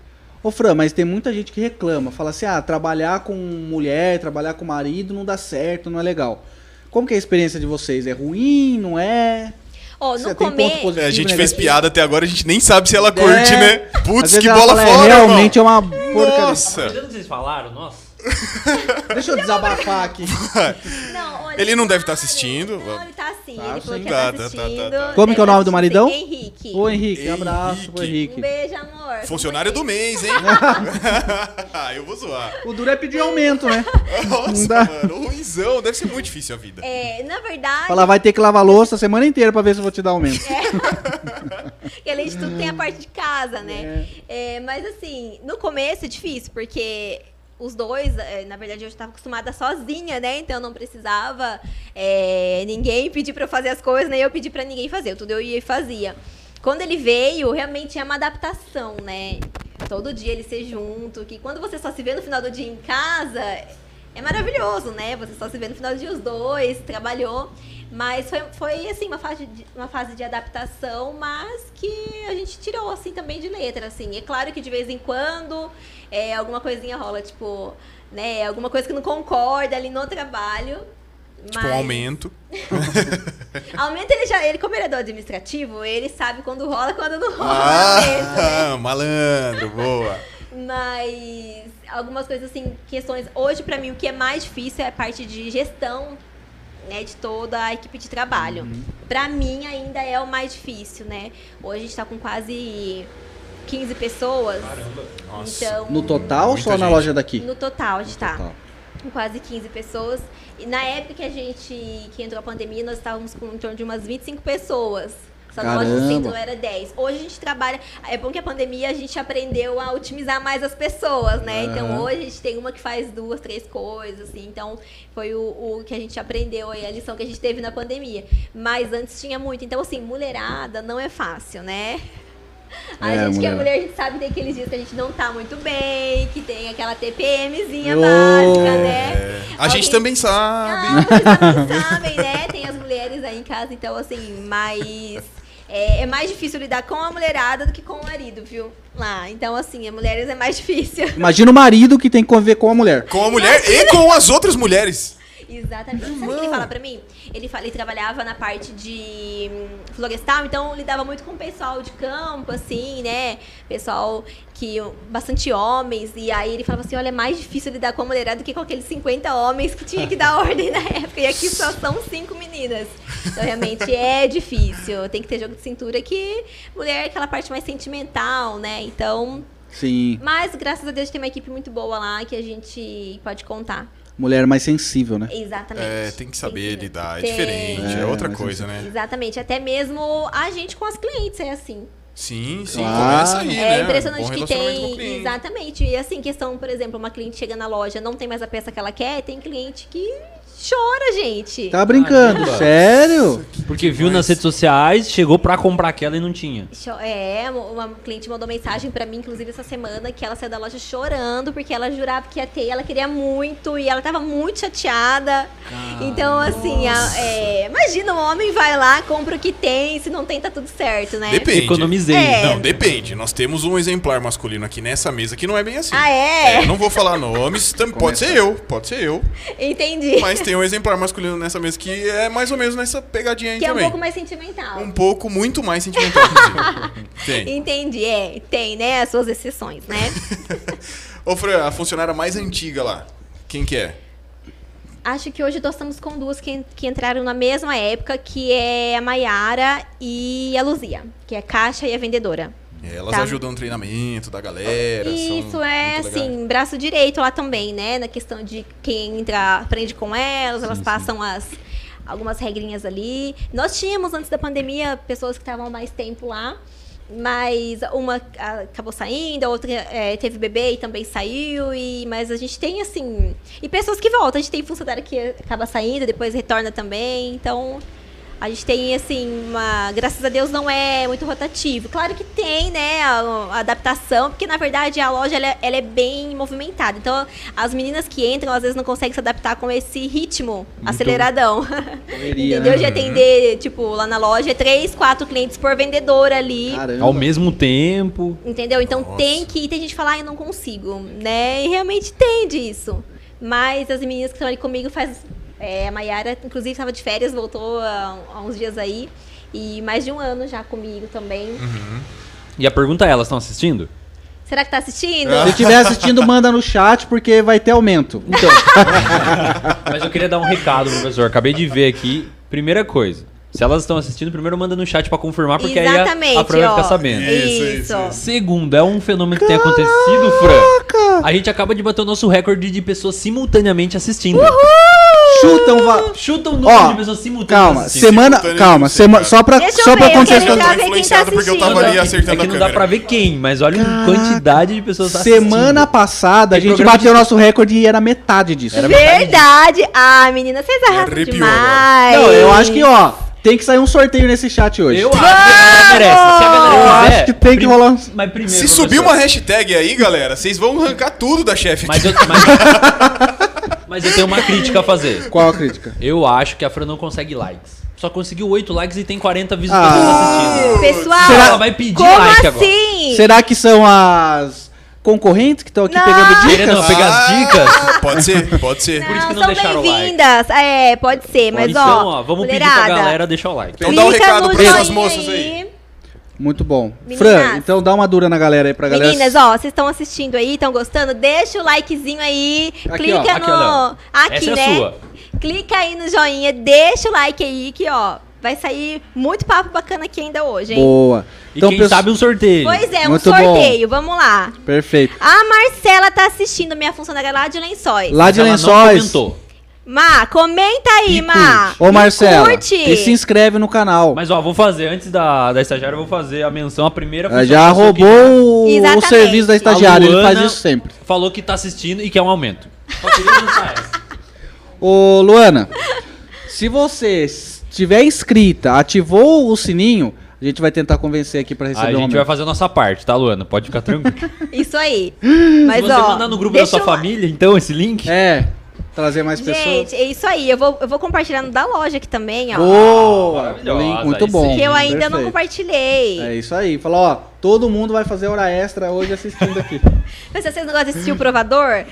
Ô Fran, mas tem muita gente que reclama. Fala assim, ah, trabalhar com mulher, trabalhar com marido não dá certo, não é legal. Como que é a experiência de vocês? É ruim, não é? Ó, Você no tem ponto começo. positivo, É, a gente negativo? fez piada até agora, a gente nem sabe se ela curte, É. né? Às Putz, vezes que bola fala, fora, é, Realmente é irmão. uma porcaria. Nossa. Vocês falaram, nossa. Deixa eu desabafar aqui. Não, olha, Ele não deve estar assistindo. Não, ele tá sim. Tá ele falou sim. que Tá, tá tá, tá, tá, assistindo. tá. Como que é o nome do maridão? Henrique. Ô Henrique, abraço pro Henrique. Um beijo, amor. Funcionário do mês, hein? Eu vou zoar. O duro é pedir aumento, né? Nossa, Não dá. mano, ruimzão. Deve ser muito difícil a vida. É, na verdade, Fala, vai ter que lavar louça a semana inteira pra ver se eu vou te dar aumento. que além de tudo tem a parte de casa, né? É, mas assim, no começo é difícil, porque os dois, é, na verdade, eu estava acostumada sozinha, né? Então não precisava é, ninguém pedir pra eu fazer as coisas, nem eu pedir pra ninguém fazer. Tudo eu ia e fazia. Quando ele veio, realmente é uma adaptação, né? Todo dia ele ser junto, que quando você só se vê no final do dia em casa, é maravilhoso, né? Você só se vê no final dia os dois, trabalhou. Mas foi, foi assim, uma fase, de, uma fase de adaptação, mas que a gente tirou, assim, também de letra, assim. É claro que de vez em quando é, alguma coisinha rola, tipo, né? Alguma coisa que não concorda ali no trabalho. Tipo, um mas- aumento. Aumento ele já, ele como ele é do administrativo, ele sabe quando rola e quando não rola aumento, né? Ah, malandro, boa. Mas algumas coisas assim, questões. Hoje, pra mim, o que é mais difícil é a parte de gestão, né, de toda a equipe de trabalho. Pra mim, ainda é o mais difícil, né? Hoje a gente tá com quase 15 pessoas. Nossa. Então, No total ou só na gente. loja daqui? no total, a gente tá Total. com quase 15 pessoas. E na época que a gente que entrou a pandemia, nós estávamos com em torno de umas 25 pessoas. Só Caramba. centro era 10. Hoje a gente trabalha. É bom que a pandemia a gente aprendeu a otimizar mais as pessoas, né? Então Aham. hoje a gente tem uma que faz duas, três coisas, assim. Então foi o, o que a gente aprendeu aí, a lição que a gente teve na pandemia. Mas antes tinha muito. Então, assim, mulherada não é fácil, né? A É, gente que é mulher. mulher, a gente sabe que tem aqueles dias que a gente não tá muito bem, que tem aquela TPMzinha Ô. básica, né? É, a gente também sabe. Ah, vocês também sabem, né? Tem as mulheres aí em casa, então assim, mas é, é mais difícil lidar com a mulherada do que com o marido, viu? Lá. Então, assim, a mulheres é mais difícil. Imagina o marido que tem que conviver com a mulher. Com a mulher e com as outras mulheres. Exatamente. Sabe o que ele fala pra mim? Ele, fala, ele trabalhava na parte de hum, florestal, então lidava muito com o pessoal de campo, assim, né? Pessoal que. bastante homens. E aí ele falava assim: olha, é mais difícil lidar com a mulherada do que com aqueles 50 homens que tinha que dar ordem na época. E aqui só são cinco meninas. Então, realmente é difícil. Tem que ter jogo de cintura que mulher é aquela parte mais sentimental, né? Então. Sim. Mas graças a Deus tem uma equipe muito boa lá que a gente pode contar. Mulher mais sensível, né? Exatamente. É, tem que saber que- lidar. É tem. diferente, é, É, outra coisa, né? Exatamente. Até mesmo a gente com as clientes é assim. Sim, sim, Claro. começa aí, é né? impressionante Bom que tem. Exatamente. E assim, questão, por exemplo, uma cliente chega na loja, não tem mais a peça que ela quer, tem cliente que chora, gente. Tá brincando, Caramba. sério? Porque viu nas redes sociais, chegou pra comprar aquela e não tinha. É, uma cliente mandou mensagem pra mim, inclusive, essa semana, que ela saiu da loja chorando, porque ela jurava que ia ter, ela queria muito, e ela tava muito chateada. Então, assim, a- é, imagina, um homem vai lá, compra o que tem, se não tem, tá tudo certo, né? Depende. Economizei. É. Não, depende. Nós temos um exemplar masculino aqui nessa mesa que não é bem assim. Ah, é? não vou falar nomes, pode ser eu, pode ser eu. Entendi. Mas tem um exemplar masculino nessa mesa que é mais ou menos nessa pegadinha aí Que é um também. pouco mais sentimental. Um pouco, muito mais sentimental, tem. Entendi, é. Tem, né? As suas exceções, né? Ô, Fran, a funcionária mais antiga lá, quem que é? Acho que hoje nós estamos com duas que, que entraram na mesma época, que é a Maiara e a Luzia, que é a caixa e a vendedora. Elas Tá. ajudam no treinamento da galera. Isso é, assim, braço direito lá também, né? Na questão de quem entra, aprende com elas, elas passam as algumas regrinhas ali. Nós tínhamos, antes da pandemia, pessoas que estavam mais tempo lá, mas uma acabou saindo, a outra eh, teve bebê e também saiu, e, mas a gente tem, assim... E pessoas que voltam, a gente tem funcionário que acaba saindo, depois retorna também, então... A gente tem, assim, uma. Graças a Deus não é muito rotativo. Claro que tem, né, a, a adaptação, porque na verdade a loja ela, é- ela é bem movimentada. Então, as meninas que entram, às vezes não conseguem se adaptar com esse ritmo aceleradão. Correria, Entendeu? né? De atender, tipo, lá na loja, três, quatro clientes por vendedora ali. Caramba. Ao mesmo tempo. Entendeu? Então tem que. Tem gente que fala, ah, eu não consigo, né? E realmente tem disso. Mas as meninas que estão ali comigo faz. É, a Mayara, inclusive, estava de férias, voltou há, há uns dias aí. E mais de um ano já comigo também. E a pergunta é, elas estão assistindo? Será que tá assistindo? Se estiver assistindo, manda no chat, porque vai ter aumento. Então. Mas eu queria dar um recado, professor. Acabei de ver aqui. Primeira coisa. Se elas estão assistindo, primeiro manda no chat pra confirmar, porque Exatamente, aí a, a Fran vai ficar sabendo. Isso, Isso. isso. Segundo, é um fenômeno que tem acontecido, Fran. A gente acaba de bater o nosso recorde de pessoas simultaneamente assistindo. Chutam. Va... Chuta o número Ó, de pessoas simultâneas Calma, assistindo. semana. Simultâneo, Calma, sei, sema... cara. só pra, Deixa eu só pra ver, eu quero contextualizar. ver quem tá influenciado porque eu tava assistindo. ali acertando É que a não dá câmera. pra ver quem, mas olha a quantidade de pessoas assistindo. Semana passada a Tem gente programa bateu o de- nosso recorde e era metade disso. Era Verdade! Ah, menina, vocês arrasam arrepiou demais. Não, eu acho que, ó, tem que sair um sorteio nesse chat hoje. Eu acho que a galera merece. Se a galera Eu quiser, acho que tem que prim- rolar um- Mas primeiro, Se professor, subir uma hashtag aí, galera, vocês vão arrancar tudo da chefe. Mas eu, mas, mas eu tenho uma crítica a fazer. Qual a crítica? Eu acho que a Fran não consegue likes. Só conseguiu 8 likes e tem 40 vis- Ah. assistindo. Pessoal, Será- Ela vai pedir como like agora. assim? Será que são as concorrentes que estão aqui Não. pegando dicas? Querendo pegar as dicas? Ah, Pode ser, pode ser. Por isso que não são deixaram o like. bem-vindas. É, pode ser, mas então, ó, ó, vamos pedir pra mulherada, galera deixar o like. Então dá um recado essas joinha moças aí. Muito bom. Meninas. Fran, então dá uma dura na galera aí pra galera. Meninas, ó, vocês estão assistindo aí, estão gostando? Deixa o likezinho aí, Aqui, clica ó. Aqui, no... ó. Aqui, Essa é a né? sua. Clica aí no joinha, deixa o like aí, que ó, vai sair muito papo bacana aqui ainda hoje, hein? Boa. E Então, quem pessoal- sabe um sorteio. Pois é, um Muito bom. sorteio, vamos lá. Perfeito. A Marcela tá assistindo minha funcionária lá de lençóis. Lá de Ela não lençóis. comentou. Má, comenta aí, E Má. Ô, E curte. e se inscreve no canal. Mas ó, vou fazer, antes da, da estagiária, eu vou fazer a menção, a primeira Ela funcionária já sua que roubou o, o serviço da estagiária, A ele faz isso sempre. Falou que tá assistindo e quer um aumento. Só queria essa. Ô, Luana, se você estiver inscrita, ativou o sininho, a gente vai tentar convencer aqui pra receber A um gente aumento. vai fazer a nossa parte, tá, Luana? Pode ficar tranquilo. Isso aí. Se Mas você ó, mandar no grupo da sua um- família, então, esse link. É, trazer mais pessoas. Gente, é isso aí. Eu vou, eu vou compartilhar no da loja aqui também, ó. Boa! Link muito bom. que eu ainda não perfeito. compartilhei. É isso aí. Falou, ó, todo mundo vai fazer hora extra hoje assistindo aqui. Mas se vocês não gostam de assistir o provador, É,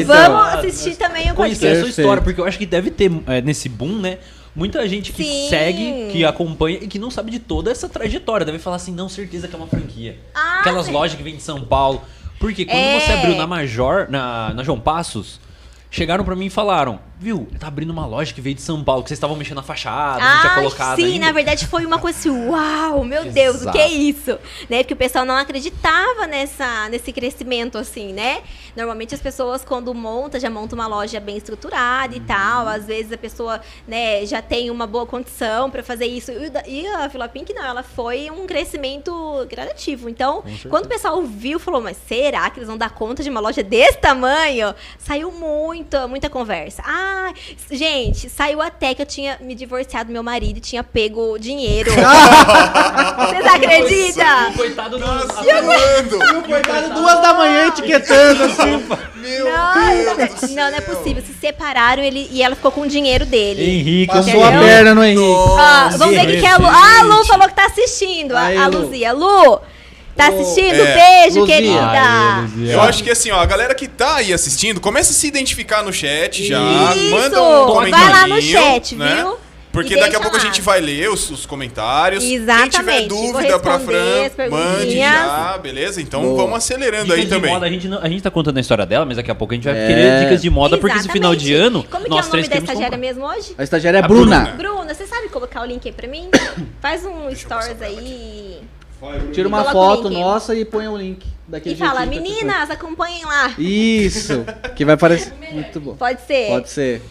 então, então. vamos assistir também o Conhecer podcast. a sua história, porque eu acho que deve ter, é, nesse boom, né? Muita gente que Sim. segue, que acompanha e que não sabe de toda essa trajetória. Deve falar assim, não, certeza que é uma franquia. Ah, Aquelas sim. lojas que vem de São Paulo. Porque quando É. você abriu na Major, na, na João Passos, chegaram pra mim e falaram, viu, tá abrindo uma loja que veio de São Paulo, que vocês estavam mexendo na fachada, não tinha Ah, colocado sim, ainda. na verdade foi uma coisa assim, uau, meu Deus, o que é isso? Né? Porque o pessoal não acreditava nessa, nesse crescimento, assim, né? Normalmente as pessoas, quando monta, já monta uma loja bem estruturada e tal. Às vezes a pessoa, né, já tem uma boa condição para fazer isso. E E a Vila Pink, não, ela foi um crescimento gradativo. Então, quando o pessoal viu, falou, mas será que eles vão dar conta de uma loja desse tamanho? Saiu muita, muita conversa. Ah, gente, saiu até que eu tinha me divorciado do meu marido e tinha pego dinheiro. Vocês acreditam? Coitado do... Tá zoando! Coitado, duas da manhã etiquetando assim. Meu Não, Deus! não, não é possível. Se separaram ele, e ela ficou com o dinheiro dele. Henrique, Passou a perna no Henrique. Ó, vamos ver o que, que é a Lu. Ah, a Lu falou que tá assistindo. A, Aí, a Lu. Luzia. Lu, Tá assistindo? É. Beijo, Luzia. querida! Aê, Luzia. Eu acho que assim, ó, a galera que tá aí assistindo, começa a se identificar no chat já, Isso! manda um Vai comentário. lá no chat, né? viu? Porque daqui a deixa pouco a lá. gente vai ler os, os comentários. Quem tiver Exatamente. dúvida pra Fran, mande já, beleza? Então Boa. vamos acelerando Dicas aí de também. moda, a gente, não- a gente tá contando a história dela, mas daqui a pouco a gente vai É. querer dicas de moda, porque esse final de Exatamente. ano, Como que nós é o nome três da estagiária comprar. mesmo hoje? A estagiária é A Bruna. Bruna. Bruna, você sabe colocar o link aí pra mim? Faz um stories aí Tira uma Coloca o foto link. nossa e põe o link. Daquele e fala, jeitinho que a pessoa- meninas, acompanhem lá. Isso, que vai aparecer. Muito bom. Pode ser? Pode ser.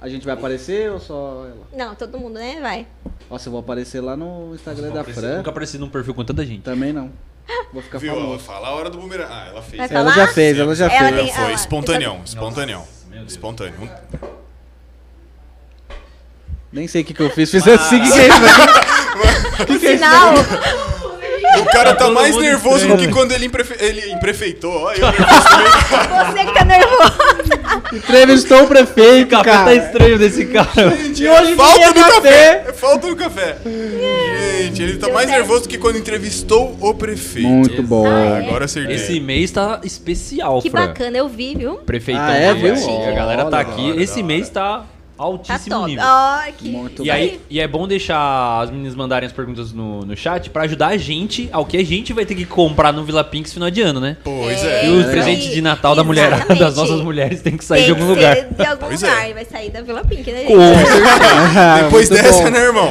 A gente vai aparecer ou só ela? Não, todo mundo, né? Vai. Nossa, eu vou aparecer lá no Instagram da Fran. Nunca apareci num perfil com tanta gente. Também não. Vou ficar Viu? Ela famoso. fala a hora do bumerangue. Ah, ela fez. Vai Ela falar? já fez, ela já Ela fez. tem- Foi ela- espontâneo, espontâneo. Espontâneo. Nem sei o que, que eu fiz. Fiz assim, o que, que é isso, velho? Que que é? Sinal. O cara tá todo mais nervoso do que quando ele, emprefe... ele emprefeitou. Olha, eu. Você que tá nervoso. Entrevistou o prefeito, O café tá cara. estranho desse cara. Gente, E é hoje falta do café. café. É falta do café. Gente, ele tá mais nervoso do que quando entrevistou o prefeito. Muito bom. Ah, agora acertei. Esse mês tá especial, Que Fran. bacana, eu vi, viu? Prefeitão. Ah, é, viu? A galera tá aqui. Esse mês tá Tá altíssimo top. nível. Ó, que... Muito E aí, e é bom deixar as meninas mandarem as perguntas no, no chat pra ajudar a gente ao que a gente vai ter que comprar no Vila Pinks final de ano, né? Pois É, é. E os legal. presentes de Natal da mulher, das nossas mulheres tem que sair Tem de algum que lugar. ser de algum Pois é. lugar. Vai sair da Vila Pink, né, Com. Depois Muito dessa, bom. né, irmão?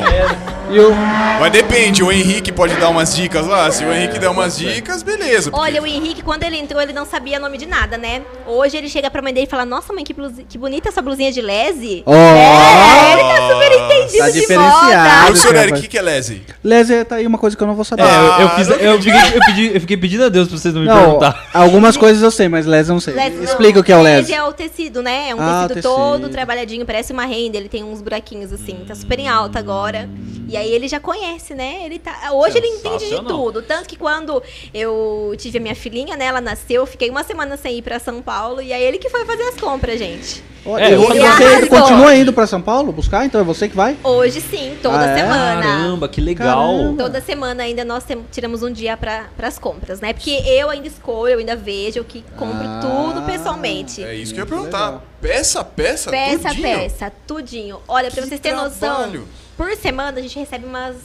E o... Mas depende, o Henrique pode dar umas dicas lá. Se o Henrique der umas dicas, beleza. porque- Olha, o Henrique, quando ele entrou, ele não sabia nome de nada, né? Hoje ele chega pra mãe dele e fala: Nossa, mãe, que, que bonita essa blusinha de lese. Ó. É, ele tá super entendido Tá de diferenciado. Cara. Eric, o que que é Leslie? Leslie, tá aí uma coisa que eu não vou saber. É, eu, eu Ah, fiz, não eu, fiquei, eu, pedi, eu fiquei pedindo a Deus pra vocês não me não, perguntar. algumas coisas eu sei, mas Leslie eu não sei. Lese não. Explica o que é o Lese é o tecido, né? É um Ah, tecido, tecido. todo trabalhadinho, parece uma renda. Ele tem uns buraquinhos assim, tá super em alta agora. E aí ele já conhece, né? Ele tá. Hoje ele entende de Sensacional. tudo. Tanto que quando eu tive a minha filhinha, né? Ela nasceu, eu fiquei uma semana sem ir pra São Paulo. E aí ele que foi fazer as compras, gente. É, eu você falei- ele continua indo pra São Paulo buscar? Então é você que vai? Hoje sim, toda Ah, é? semana. Caramba, que legal. Caramba. Toda semana ainda nós tiramos um dia para as compras, né? Porque eu ainda escolho, eu ainda vejo, eu que compro Ah, tudo pessoalmente. É isso que eu ia perguntar. legal. Peça, peça, Peça a tudinho? peça, tudinho. Olha, pra Que vocês terem noção, por semana a gente recebe umas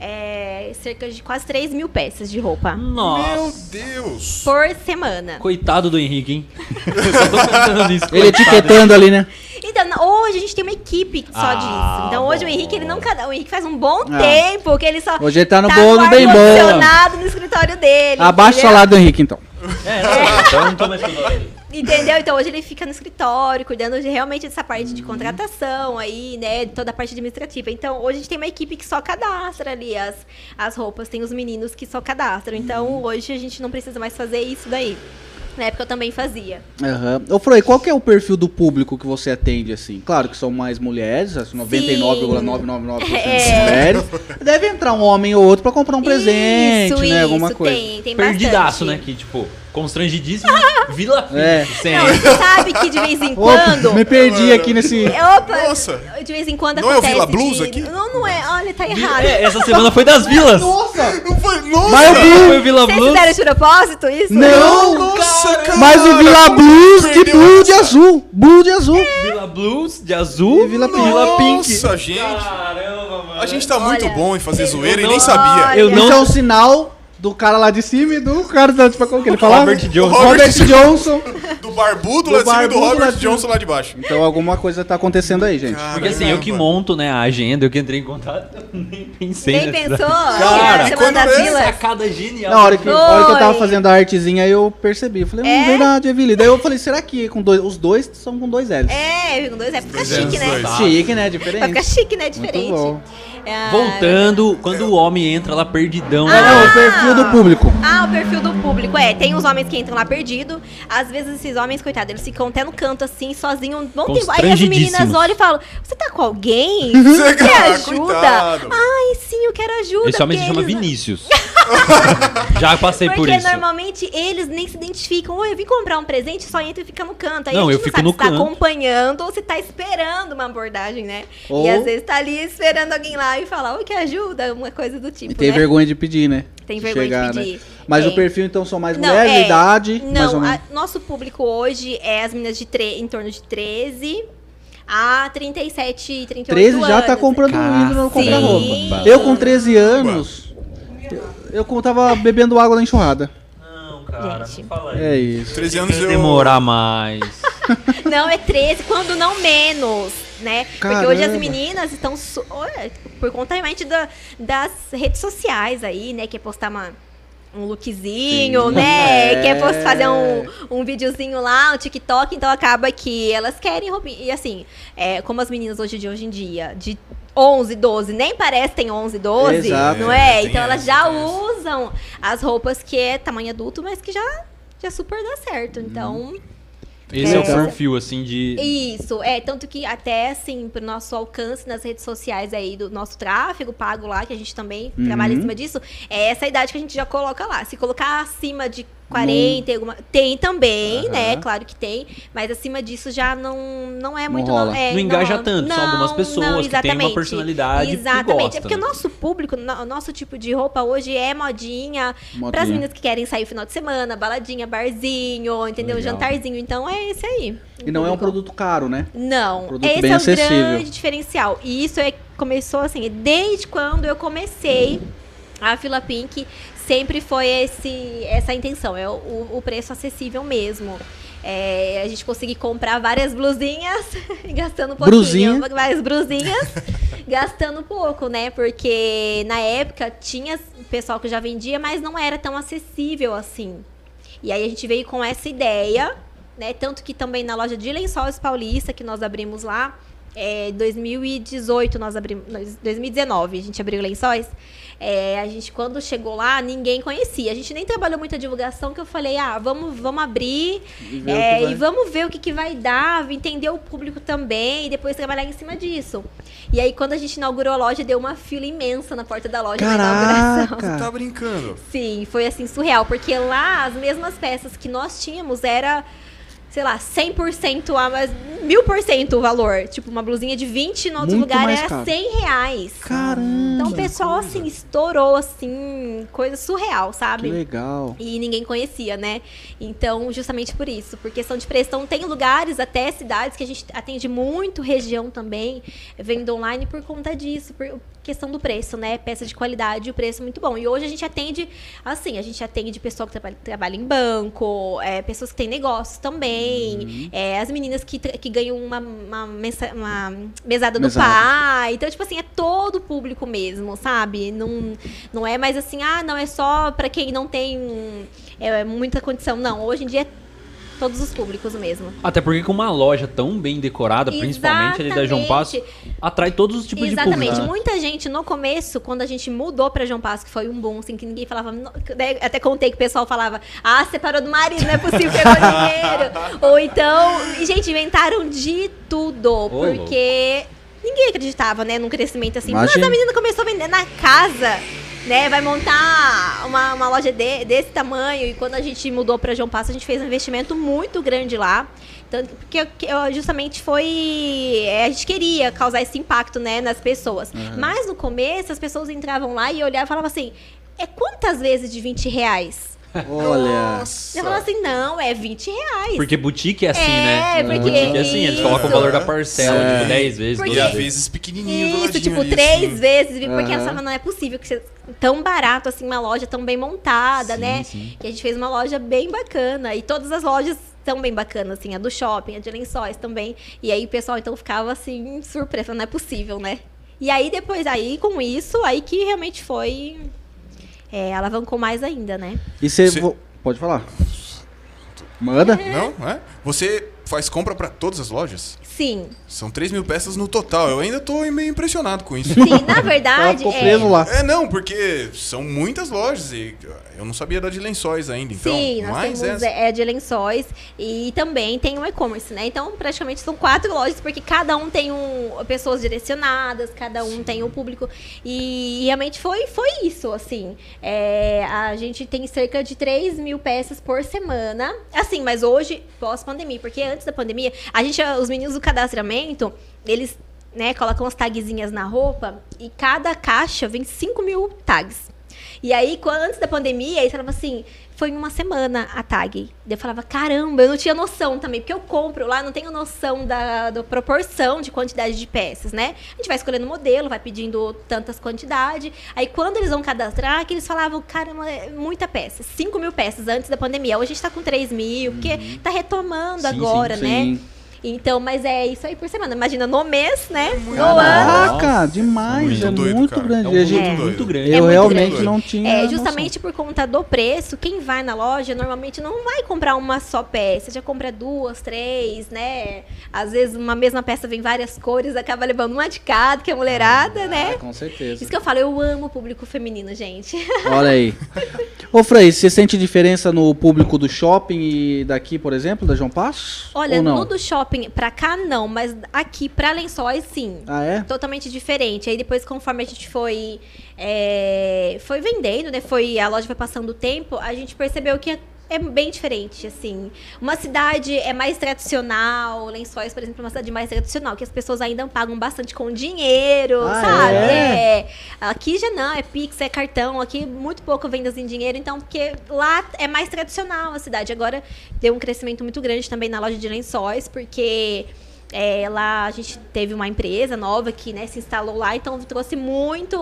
é, cerca de quase 3 mil peças de roupa. Meu Nossa. Deus. Por semana. Coitado do Henrique, hein? eu só tô pensando nisso. Ele coitado. etiquetando ali, né? Então, hoje a gente tem uma equipe só Ah, disso. Então hoje bom. o Henrique, ele não cada. O Henrique faz um bom Ah. tempo que ele só. Hoje ele tá no tá bom, no bem bom. no escritório dele. Abaixa o salário do Henrique, então. É, não, então eu não tô mais. Entendeu? Então hoje ele fica no escritório, cuidando de, realmente dessa parte de contratação aí, né? Toda a parte administrativa. Então hoje a gente tem uma equipe que só cadastra ali as, as roupas, tem os meninos que só cadastram. Então hoje a gente não precisa mais fazer isso daí. Na época eu também fazia. Aham. Ô, Frei, qual que é o perfil do público que você atende, assim? Claro que são mais mulheres, as 99,999% É. mulheres. Deve entrar um homem ou outro pra comprar um presente, isso, né? Alguma isso, coisa. Tem, tem Perdidaço, bastante. né? Que, tipo, constrangidíssimo. Vila. É. Sem Não, você sabe que de vez em Opa, quando. me perdi aqui nesse... Opa, Nossa. de vez em quando Não é o acontece. Vila Blues de- aqui? Não, não é. Olha, tá errado. É, essa semana foi das vilas. Nossa! Não foi. Nossa! Mas. Foi o Vila Vocês Blues. fizeram de propósito isso? Não! Nossa, cara! Mas o Vila Blues de Blue essa. de azul. Blue de azul. Vila Blues de azul E Vila Pink. Vila Pink. Nossa, gente. Caramba, mano. A gente tá muito Olha, bom em fazer zoeira e nem não- sabia. Eu Isso não- é um sinal do cara lá de cima e do cara da... Tipo, como que ele falava? Robert Johnson. Robert Johnson. Do barbudo Do lá de cima e do Robert de. Johnson lá de baixo. Então alguma coisa tá acontecendo aí, gente. Porque assim, eu que monto, né, a agenda, eu que entrei em contato, eu nem pensei Nem pensou? Cara, e quando é? Sacada genial. Na hora que, na hora que eu tava fazendo a artezinha, eu percebi. Eu falei, hum, É? verdade, Evili. Daí eu falei, será que com dois, os dois são com dois L's? É, com dois é Dois é, chique, os né? dois. Chique, né? Diferente. ficar chique, né? Diferente. Bom. É, Voltando, quando o homem entra lá perdidão, É, né? o perfil do público. Ah, o perfil do público. É, tem os homens que entram lá perdido. Às vezes esses homens, coitados, eles ficam até no canto assim, sozinhos. Vão ter... Aí as meninas olham e falam: Você tá com alguém? Você quer cara, ajuda? coitado. Ai, sim, eu quero ajuda. Esse homem se chama eles- Vinícius. Já passei por Porque isso. normalmente eles nem se identificam. Oi, eu vim comprar um presente, só entra e fica no canto. Aí Não, a gente eu fico sabe no se tá canto. acompanhando ou se tá esperando uma abordagem, né? Ou- E às vezes tá ali esperando alguém lá e falar, oi, que ajuda, uma coisa do tipo, E tem né? vergonha de pedir, né? Tem vergonha de chegar, pedir. Né? Mas É. o perfil, então, são mais Não, mulheres de é, idade, mais ou Não, menos. a- nosso público hoje é as meninas de tre- em torno de 13 a 37, 38 13 já tá anos. comprando indo no comprar Sim. roupa. Eu com 13 anos, eu, eu tava bebendo água na enxurrada. Não, cara, Gente. não fala É isso. 13 anos eu. Demorar mais. Não, é 13, quando não menos, né? Porque hoje as Caramba. meninas estão, su- olha, por conta realmente da- das redes sociais aí, né? Quer postar uma, um lookzinho, Sim. né? É. Quer fazer um, um videozinho lá, um TikTok, então acaba que elas querem roupinha. E assim, é, como as meninas hoje de hoje em dia, de 11, 12, nem parece tem 11, 12, Exato. não É, é? Então elas essa, já usam as roupas que é tamanho adulto, mas que já, já super dá certo. Então... Esse é, o É. perfil, assim, de. Isso, é, tanto que até assim, pro nosso alcance nas redes sociais aí do nosso tráfego pago lá, que a gente também Uhum. trabalha em cima disso, é essa idade que a gente já coloca lá. Se colocar acima de 40, alguma, tem também, né? Claro que tem, mas acima disso já não, não é Não muito. rola. é, Não engaja rola. tanto, são algumas Não, pessoas não, que têm uma exatamente. personalidade Exatamente. é porque o nosso público, o nosso tipo de roupa hoje é modinha, Modinha. para as meninas que querem sair final de semana, baladinha, barzinho, entendeu? Legal. Jantarzinho. Então é esse aí. E não é um produto caro, né? Não, Produto esse bem é o acessível. grande diferencial. E isso é, começou assim, desde quando eu comecei a Fila Pink, sempre foi esse, essa a intenção, é o, o preço acessível mesmo. É, a gente conseguir comprar várias blusinhas, gastando um pouquinho. Brusinha. Várias brusinhas, gastando pouco, né? Porque na época tinha pessoal que já vendia, mas não era tão acessível assim. E aí a gente veio com essa ideia, né? Tanto que também na loja de Lençóis Paulista, que nós abrimos lá, é, 2018 nós abrimos, nós- 2019 a gente abriu Lençóis. É, a gente quando chegou lá ninguém conhecia. A gente nem trabalhou muita divulgação que eu falei, ah, vamos, vamos abrir E é, e vamos ver o que, que vai dar, entender o público também e depois trabalhar em cima disso. E aí quando a gente inaugurou a loja deu uma fila imensa na porta da loja na inauguração. Caraca! Tá brincando. Sim, foi assim surreal, porque lá as mesmas peças que nós tínhamos era, sei lá, 100% a mais, mil por cento o valor. Tipo, uma blusinha de 20 no outro Muito lugar era caro. 100 reais. Caramba! Então o pessoal, assim, estourou, assim, coisa surreal, Que sabe? legal. E ninguém conhecia, né? Então, justamente por isso, por questão de preço. Então, tem lugares, até cidades, que a gente atende muito, região também, vendo online por conta disso, por questão do preço, né? Peça de qualidade, o preço é muito bom. E hoje a gente atende, assim, a gente atende pessoal que trabalha, trabalha em banco, é, pessoas que têm negócios também, é, as meninas que, que ganham uma, uma, mensa- uma mesada do Mesada. pai. Então, tipo assim, é todo o público mesmo, sabe? Não, não é mais assim, ah, não, é só pra quem não tem é, muita condição. Não, hoje em dia é todos os públicos mesmo. Até porque com uma loja tão bem decorada, principalmente ali da João Passo, atrai todos os tipos Exatamente. de público. né? Muita gente no começo, quando a gente mudou pra João Passo, que foi um boom, assim, que ninguém falava. Daí Até contei que o pessoal falava: Ah, separou do marido, não é possível, pegou dinheiro. Ou então. Gente, inventaram de tudo. porque ninguém acreditava, né, num crescimento assim. Mas a menina começou a vender na casa. Né, vai montar uma, uma loja de- desse tamanho. E quando a gente mudou pra João Passo, a gente fez um investimento muito grande lá. Tanto porque justamente foi. é, A gente queria causar esse impacto, né, nas pessoas. Mas no começo, as pessoas entravam lá e olhavam e falavam assim: é quantas vezes de 20 reais? Olha. Nossa. Eu falava assim: não, é 20 reais. Porque boutique é assim, É, né? porque Boutique é assim, eles colocam o valor da parcela, É. tipo, 10 vezes, Porque- 12 E às vezes. pequenininho Isso, tipo, ali, três assim. vezes, porque Aham. ela não é possível que seja tão barato assim, uma loja tão bem montada, Sim, né? sim. Que a gente fez uma loja bem bacana. E todas as lojas são bem bacanas, assim, a do shopping, a de lençóis também. E aí o pessoal então ficava assim, surpresa, não é possível, né? E aí depois, aí com isso, aí que realmente foi. É, alavancou mais ainda, né? E você. Cê- vo- Pode falar. Manda? Não, é? Você faz compra pra todas as lojas? Sim. São 3 mil peças no total. Eu ainda tô meio impressionado com isso. Sim, na verdade. é- lá. É, não, porque são muitas lojas e eu não sabia da de lençóis ainda, então. Sim, nós mais temos essa. é, de lençóis e também tem o e-commerce, né? Então, praticamente são quatro lojas, porque cada um tem um, pessoas direcionadas, cada um tem um público. E, realmente foi, foi isso, assim. É, a gente tem cerca de 3 mil peças por semana. Assim, mas hoje, pós-pandemia, porque antes da pandemia, a gente, os meninos do cadastramento, eles né, colocam as tagzinhas na roupa e cada caixa vem 5 mil tags. E aí, quando, antes da pandemia, eles falavam assim, foi uma semana a tag. Eu falava, caramba, eu não tinha noção também, porque eu compro lá, não tenho noção da, da proporção de quantidade de peças, né? A gente vai escolhendo modelo, vai pedindo tantas quantidades. Aí, quando eles vão cadastrar, que eles falavam, caramba, é muita peça. 5 mil peças antes da pandemia. Hoje a gente tá com 3 mil, porque tá retomando Sim, agora, sim, né? Sim. Então, mas é isso aí por semana. Imagina no mês, né? No Caraca. ano. Caraca, demais. Muito é doido, muito cara. grande. É um É. muito grande. Eu É muito realmente grande. não tinha. É, noção. justamente por conta do preço, quem vai na loja normalmente não vai comprar uma só peça, já compra duas, três, né? Às vezes uma mesma peça vem várias cores, acaba levando uma de cada, que é mulherada, Ah, né? com certeza. Isso que eu falo, eu amo o público feminino, gente. Olha aí. Ô, Frei, você sente diferença no público do shopping e daqui, por exemplo, da João Passos? Olha, Ou não? no do shopping pra cá não, mas aqui pra lençóis sim. Ah, é? Totalmente diferente. Aí depois, conforme a gente foi, é, foi vendendo, né? Foi, a loja foi passando o tempo, a gente percebeu que é, bem diferente, assim. Uma cidade é mais tradicional, Lençóis, por exemplo, é uma cidade mais tradicional, que as pessoas ainda pagam bastante com dinheiro, Ah, sabe? é? É. Aqui já não, é Pix, é cartão, aqui muito pouco vendas em dinheiro, então, porque lá é mais tradicional a cidade. Agora deu um crescimento muito grande também na loja de lençóis, porque é, lá a gente teve uma empresa nova que né, se instalou lá, então trouxe muito,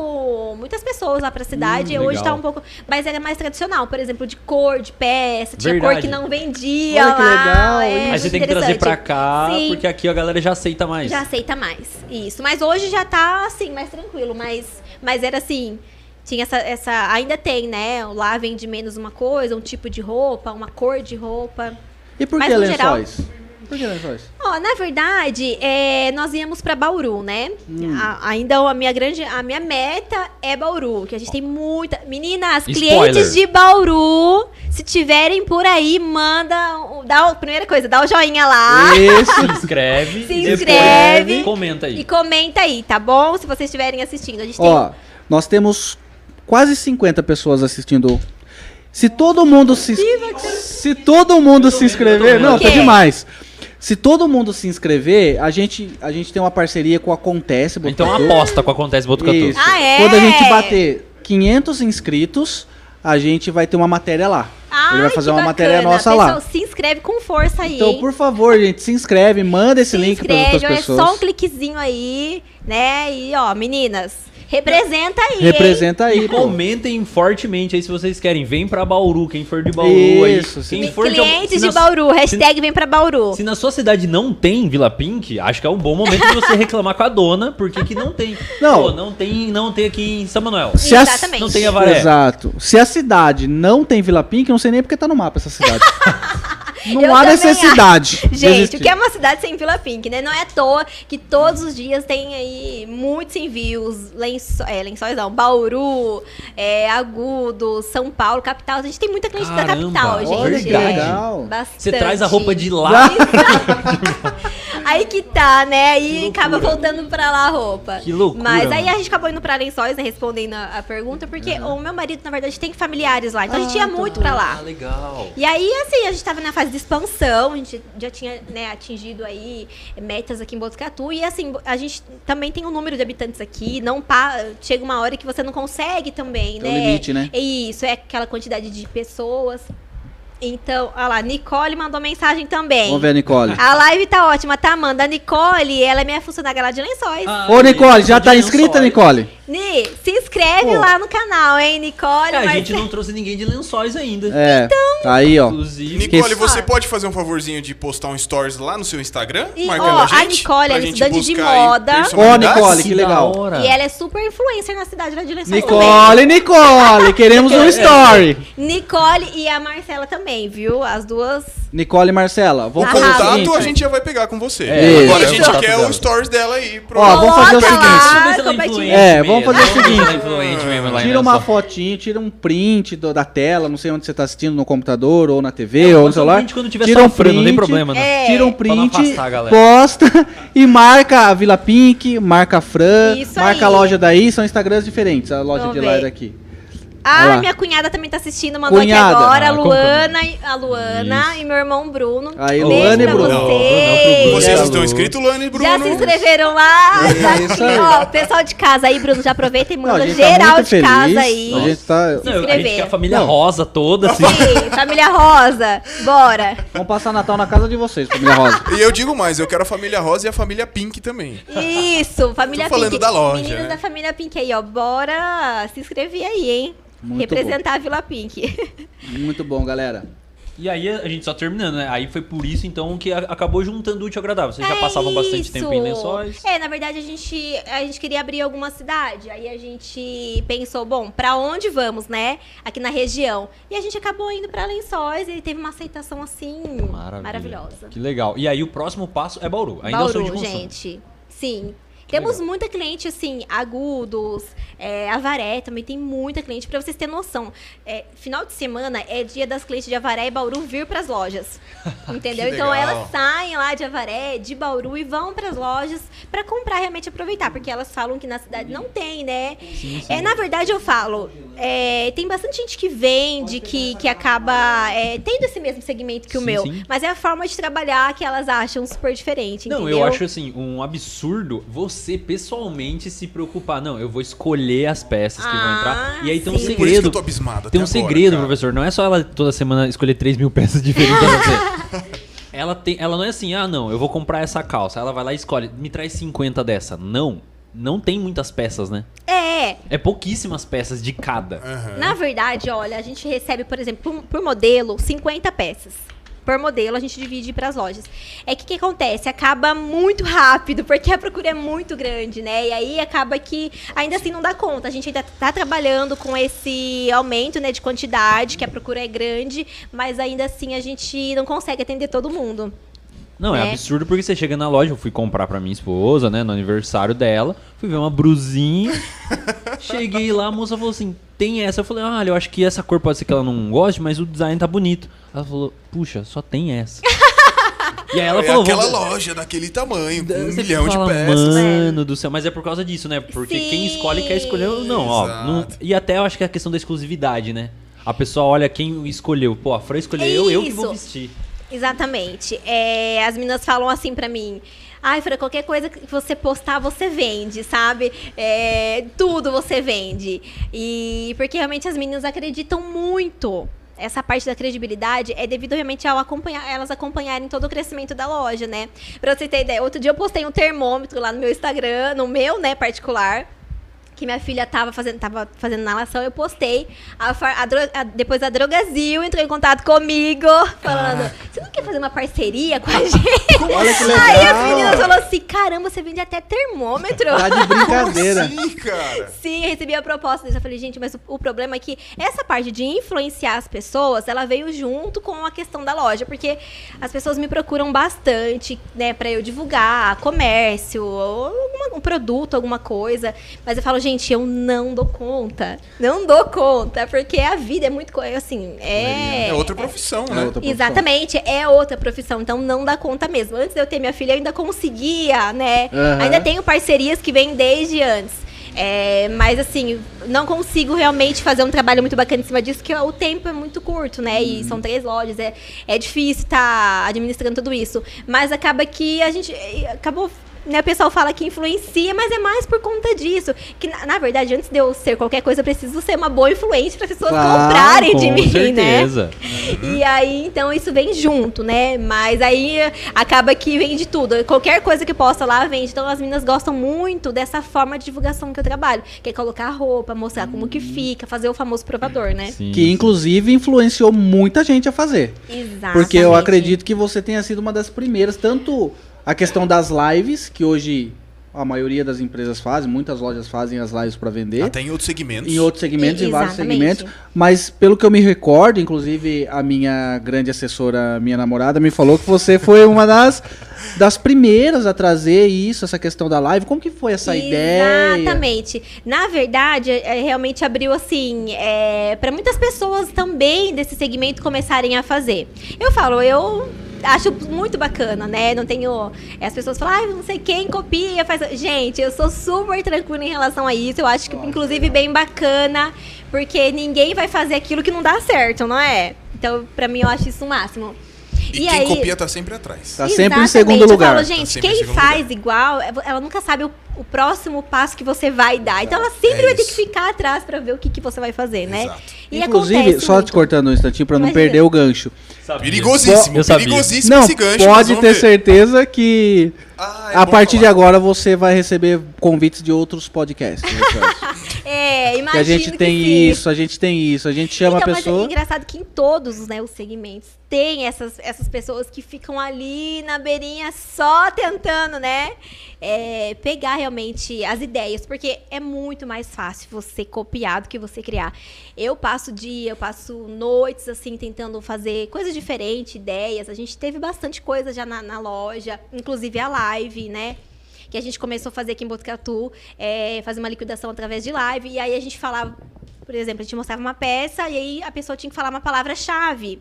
muitas pessoas lá pra cidade. Hum, Hoje legal. tá um pouco. Mas era mais tradicional, por exemplo, de cor, de peça, tinha cor Verdade. que não vendia. Olha que lá, legal, é. Aí você tem que trazer pra interessante. cá, Sim. porque aqui a galera já aceita mais. Já aceita mais. Isso. Mas hoje já tá assim, mais tranquilo. Mas, mas era assim. Tinha essa, essa. Ainda tem, né? Lá vende menos uma coisa, um tipo de roupa, uma cor de roupa. E por Mas que no geral- lençóis? Por que lençóis? Ó, na verdade, é, nós íamos pra Bauru, né? Hum. A- ainda a minha grande, a minha meta é Bauru, que a gente tem muita. Meninas, Spoiler. clientes de Bauru, se tiverem por aí, manda, dá, primeira coisa, dá o joinha lá. Esse. Se inscreve. Se e depois inscreve. Comenta aí. E comenta aí, tá bom? Se vocês estiverem assistindo. A gente Ó, nós temos quase 50 pessoas assistindo. Se todo mundo se se todo mundo se inscrever, não, tá demais. Se todo mundo se inscrever, a gente a gente tem uma parceria com a Acontece Então Botucatu. aposta com a Acontece Botucatu. Isso. Ah, é? Quando a gente bater 500 inscritos, a gente vai ter uma matéria lá. Ai, Ele vai fazer que uma matéria bacana. nossa lá. Pessoal, se inscreve com força aí, Então, hein? por favor, gente, se inscreve, manda esse se link para inscreve, outras é pessoas. só um cliquezinho aí, né? E ó, meninas, representa aí? Representa aí, E comentem fortemente aí se vocês querem. Vem pra Bauru, quem for de Bauru aí. Isso, Quem sim. for de, Clientes de na- Bauru, hashtag vem pra Bauru. Se na sua cidade não tem Vila Pink, acho que é um bom momento de você reclamar com a dona, porque que não tem. Não. Pô, não tem, não tem aqui em São Manuel. Se a- Exatamente. Não tem Avaré. Exato. Se a cidade não tem Vila Pink, eu não sei nem porque tá no mapa essa cidade. não Eu há necessidade. de Gente, o que é uma cidade sem Vila Pink, né? Não é à toa que todos os dias tem aí muitos envios, lenço, é, lençóis não, Bauru, é, Agudo, São Paulo, capital. A gente tem muita cliente da Caramba, capital, gente. é, legal. bastante. Você traz a roupa de lá. Aí que tá, né? Aí acaba voltando pra lá a roupa. Que loucura, Mas aí a gente acabou indo pra Lençóis, né? Respondendo a, a pergunta, porque o meu marido, na verdade, tem familiares lá. Então a gente ia muito pra lá. Ah, legal. E aí, assim, a gente tava na fase de expansão, a gente já tinha né, atingido aí metas aqui em Botucatu. E assim, a gente também tem um número de habitantes aqui, não pa... chega uma hora que você não consegue também, Tem um né? limite, né? É Isso, é aquela quantidade de pessoas. Então, olha lá, Nicole mandou mensagem também. Vamos ver a Nicole. A live tá ótima, tá, Amanda? A Nicole, ela é minha funcionária lá de lençóis. Ah, Ô, Nicole, já tá inscrita, Nicole? Ni, se inscreve Pô. lá no canal, hein, Nicole? É, a gente não trouxe ninguém de lençóis ainda. É. Então, Aí, ó. Inclusive. Nicole, você pode fazer um favorzinho de postar um stories lá no seu Instagram? E, marcando ó, a a gente? Nicole, pra ela é estudante de moda. Ó, Nicole, que legal. E ela é super influencer na cidade lá de Lençóis também. Nicole, Nicole, queremos um story. Nicole e a Marcela também, viu? As duas. Nicole e Marcela, fazer o contato seguinte. a gente já vai pegar com você. É, Agora a gente Contato quer stories dela aí. Pro... Ó, vamos fazer o Coloca seguinte. lá, ela é É, vamos fazer o seguinte. É em Tira uma fotinho, tira um print do- da tela, não sei onde você tá assistindo, no computador, ou na TV, É, ou no um celular. print quando tiver tira um sofrendo, não tem print, problema, né? É. Tira um Pra não print, afastar a galera. posta e marca a Vila Pink, marca a Fran, Isso marca aí. a loja daí, são Instagrams diferentes, a loja Vamos de lá e ver. daqui. Ah, minha cunhada também tá assistindo, mandou Cunhada. aqui agora. Ah, a é? Luana, e- a Luana e meu irmão Bruno. Aí, Beijo Luana e pra Bruno. Não, vocês. Vocês estão inscritos, Lani e Bruno? Já se inscreveram lá? É isso aqui, aí. ó. Pessoal de casa aí, Bruno, já aproveita e Não, manda gente tá geral muito de feliz, casa aí. A gente tá... Não, a gente inscrever. quer a família Não. rosa toda, assim. Sim, família Rosa. Bora. Vamos passar Natal na casa de vocês, família Rosa. E eu digo mais, eu quero a família Rosa e a família Pink também. Isso, família Tô falando Pink. da loja, Meninas né? da família Pink aí, ó. Bora se inscrever aí, hein? Muito Representar a Vila Pink. Muito bom, galera. E aí a gente só terminando, né? Aí foi por isso então que acabou juntando o útil agradável. Vocês já É passavam bastante isso. tempo em lençóis. É, na verdade a gente, a gente queria abrir alguma cidade. Aí a gente pensou, bom, pra onde vamos, né? Aqui na região. E a gente acabou indo pra Lençóis e teve uma aceitação assim Maravilha. maravilhosa. Que legal. E aí o próximo passo é Bauru. Ainda é o sonho de Bauru, consumo. gente. Sim. Temos legal. muita cliente, assim, agudos, é, Avaré também tem muita cliente. Pra vocês terem noção, é, final de semana é dia das clientes de Avaré e Bauru vir pras lojas. Entendeu? Então elas saem lá de Avaré, de Bauru e vão pras lojas pra comprar realmente aproveitar. Porque elas falam que na cidade não tem, né? É, na verdade, eu falo, é, tem bastante gente que vende, que, que acaba é, tendo esse mesmo segmento que o Sim, meu. sim. Mas é a forma de trabalhar que elas acham super diferente, Não, entendeu? eu acho assim, um absurdo você pessoalmente se preocupar. Não, eu vou escolher as peças que vão Ah, entrar. E aí tem um sim. Por isso que eu segredo. tô abismado Tem um agora, segredo, cara. professor. Não é só ela toda semana escolher 3 mil peças diferentes pra você. ela, tem, ela não é assim, ah, não, eu vou comprar essa calça. Ela vai lá e escolhe, me traz 50 dessa. Não. Não tem muitas peças, né? É, É pouquíssimas peças de cada. Aham. na verdade, olha, a gente recebe, por exemplo, por, por modelo, 50 peças. Por modelo, a gente divide para as lojas. É que o que acontece? Acaba muito rápido, porque a procura é muito grande, né? E aí acaba que ainda assim não dá conta. A gente ainda tá trabalhando com esse aumento, né, de quantidade, que a procura é grande, mas ainda assim a gente não consegue atender todo mundo. Não, é né? absurdo porque você chega na loja, eu fui comprar pra minha esposa, né, no aniversário dela, fui ver uma brusinha, cheguei lá, a moça falou assim, tem essa. Eu falei, olha, eu acho que essa cor pode ser que ela não goste, mas o design tá bonito. Ela falou, puxa, só tem essa. e aí ela é falou, aquela vamos... loja daquele tamanho, com um milhão de fala, peças. Mano do céu, mas é por causa disso, né? Porque quem Sim. escolhe quer escolher. Não, ó. Não- e até eu acho que é a questão da exclusividade, né? A pessoa olha quem escolheu. Pô, a Fran escolheu eu, eu que vou vestir. Exatamente. É, as meninas falam assim pra mim. Ai, Fran, qualquer coisa que você postar, você vende, sabe? É, tudo você vende. E porque realmente as meninas acreditam muito. Essa parte da credibilidade é devido realmente ao acompanhar, elas acompanharem todo o crescimento da loja, né? Pra você ter ideia, outro dia eu postei um termômetro lá no meu Instagram, no meu, né, particular que minha filha tava fazendo, tava fazendo inalação, eu postei. A a a- depois a Drogazil entrou em contato comigo, falando: Você não quer fazer uma parceria com a gente? Olha que Aí as legal. meninas falaram assim: Caramba, você vende até termômetro. Tá de brincadeira. Sim, cara. Sim, recebi a proposta disso. Eu falei, gente, mas o, o problema é que essa parte de influenciar as pessoas, ela veio junto com a questão da loja, porque as pessoas me procuram bastante, né, pra eu divulgar comércio, ou alguma- um produto, alguma coisa. Mas eu falo, gente, eu não dou conta. Não dou conta, porque a vida é muito, co- assim, é... É outra profissão, É né? outra profissão. Exatamente, é outra profissão, então não dá conta mesmo. Antes de eu ter minha filha, eu ainda conseguia, né? Aham. Ainda tenho parcerias que vêm desde antes. É, mas assim, não consigo realmente fazer um trabalho muito bacana em cima disso, porque o tempo é muito curto, né? Uhum. E são três lojas, é, é difícil estar administrando tudo isso. Mas acaba que a gente acabou né, o pessoal fala que influencia, mas é mais por conta disso. Que, na, na verdade, antes de eu ser qualquer coisa, eu preciso ser uma boa influência para as pessoas Claro, comprarem de mim, né? certeza. E aí, então, isso vem junto, né? Mas aí acaba que vende tudo. Qualquer coisa que posta lá vende. Então, as meninas gostam muito dessa forma de divulgação que eu trabalho. Que é colocar a roupa, mostrar como que fica, fazer o famoso provador, né? Sim, Que sim. inclusive influenciou muita gente a fazer. Exato. Porque eu acredito que você tenha sido uma das primeiras, tanto a questão das lives, que hoje a maioria das empresas fazem, muitas lojas fazem as lives para vender. Até em outros segmentos. Em outros segmentos, E- em vários exatamente. segmentos. Mas pelo que eu me recordo, inclusive a minha grande assessora, minha namorada, me falou que você foi uma das, das primeiras a trazer isso, essa questão da live. Como que foi essa ideia? Exatamente. Na verdade, é, realmente abriu assim é, para muitas pessoas também desse segmento começarem a fazer. Eu falo, eu acho muito bacana, né? Não tenho. As pessoas falam, ah, não sei quem copia, faz. Gente, eu sou super tranquila em relação a isso. Eu acho que, inclusive, bem bacana, porque ninguém vai fazer aquilo que não dá certo, não é? Então, pra mim, eu acho isso o máximo. E, quem copia tá sempre atrás. Tá sempre em segundo Eu lugar. falo, Tá gente, em quem faz igual, ela nunca sabe o, o próximo passo que você vai dar. Então ela sempre É vai ter que ficar atrás pra ver o que, que você vai fazer, né? Exato. E Inclusive, só muito. te cortando um instantinho pra não Imagina. perder o gancho. Sabia. Perigosíssimo, Eu sabia. perigosíssimo Não, esse gancho. pode ter ver. certeza que Ah, é a partir de falar. agora você vai receber convites de outros podcasts. É, que imagina a gente tem isso, a gente tem isso, a gente chama então, a mas pessoa. é engraçado que em todos né, os segmentos tem essas, essas pessoas que ficam ali na beirinha só tentando, né? é, pegar realmente as ideias, porque é muito mais fácil você copiar do que você criar. Eu passo dia, eu passo noites assim tentando fazer coisas diferentes, ideias. A gente teve bastante coisa já na, na loja, inclusive a live, né? Que a gente começou a fazer aqui em Botucatu, é, fazer uma liquidação através de live, e aí a gente falava, por exemplo, a gente mostrava uma peça, e aí a pessoa tinha que falar uma palavra-chave,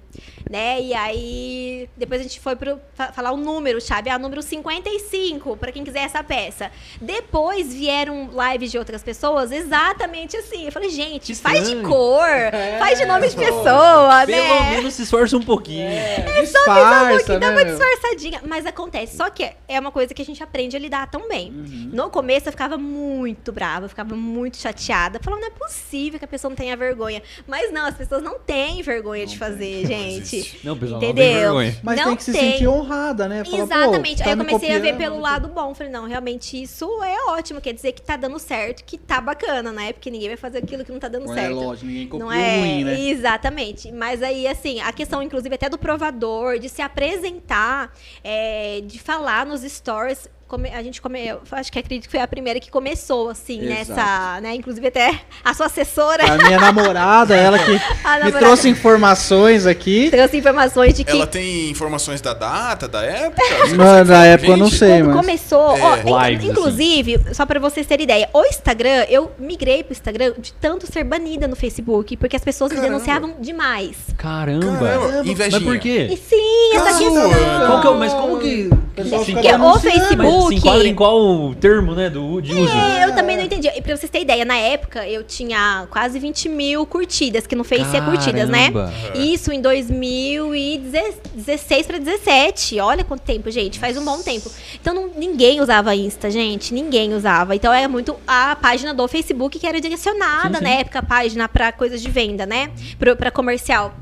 né? E aí depois a gente foi fa- falar o número chave, ah, número 55, para quem quiser essa peça. Depois vieram lives de outras pessoas exatamente assim. Eu falei, gente, faz de cor, faz de nome de pessoa, Pelo né? menos se esforça um pouquinho. um Disfarça, pouquinho, dá uma né? disfarçadinha. Mas acontece. Só que é uma coisa que a gente aprende a lidar também. No começo eu ficava muito brava, eu ficava muito chateada. Falando, não é possível que a pessoa não tenha vergonha. Mas não, as pessoas não têm vergonha de fazer, gente. existe. Não, pessoal, não tem Entendeu? vergonha. Mas não tem que se tem. sentir honrada, né? Falar, pô, Exatamente. tá Aí eu me comecei a ver copiando, pelo lado bom. Falei, não, realmente isso é ótimo. Quer dizer que tá dando certo, que tá bacana, né? Porque ninguém vai fazer aquilo que não tá dando É certo. lógico, ninguém copiou Não é ruim, né? exatamente. Mas aí, assim, a questão, inclusive, até do provador, de se apresentar, é, de falar nos stories. Come- a gente come, eu acho que acredito que foi a primeira que começou, assim, Exato. nessa, né? Inclusive até a sua assessora A minha namorada, ela que A me namorada. trouxe informações aqui. trouxe informações de que Ela tem informações da data, da época? Na falar época eu não sei, mas. começou, ó, É. in- Lives, inclusive, só pra vocês terem ideia, o Instagram, eu migrei pro Instagram de tanto ser banida no Facebook, porque as pessoas Caramba. me denunciavam demais. Caramba. Caramba, invejinha. Mas por E quê? sim, essa questão. Qual que é mas como que... Porque o Facebook- se enquadra em qual termo, né, do, de uso? É, eu também não entendi. E pra vocês terem ideia, na época eu tinha quase 20 mil curtidas, que no Face é curtidas, né? Caramba. Isso em 2016 pra 17. Olha quanto tempo, gente. Faz um bom tempo. Então não- ninguém usava Insta, gente. Ninguém usava. Então era muito a página do Facebook que era direcionada Sim, sim. na época, a página pra coisas de venda, né? Pro, pra comercial.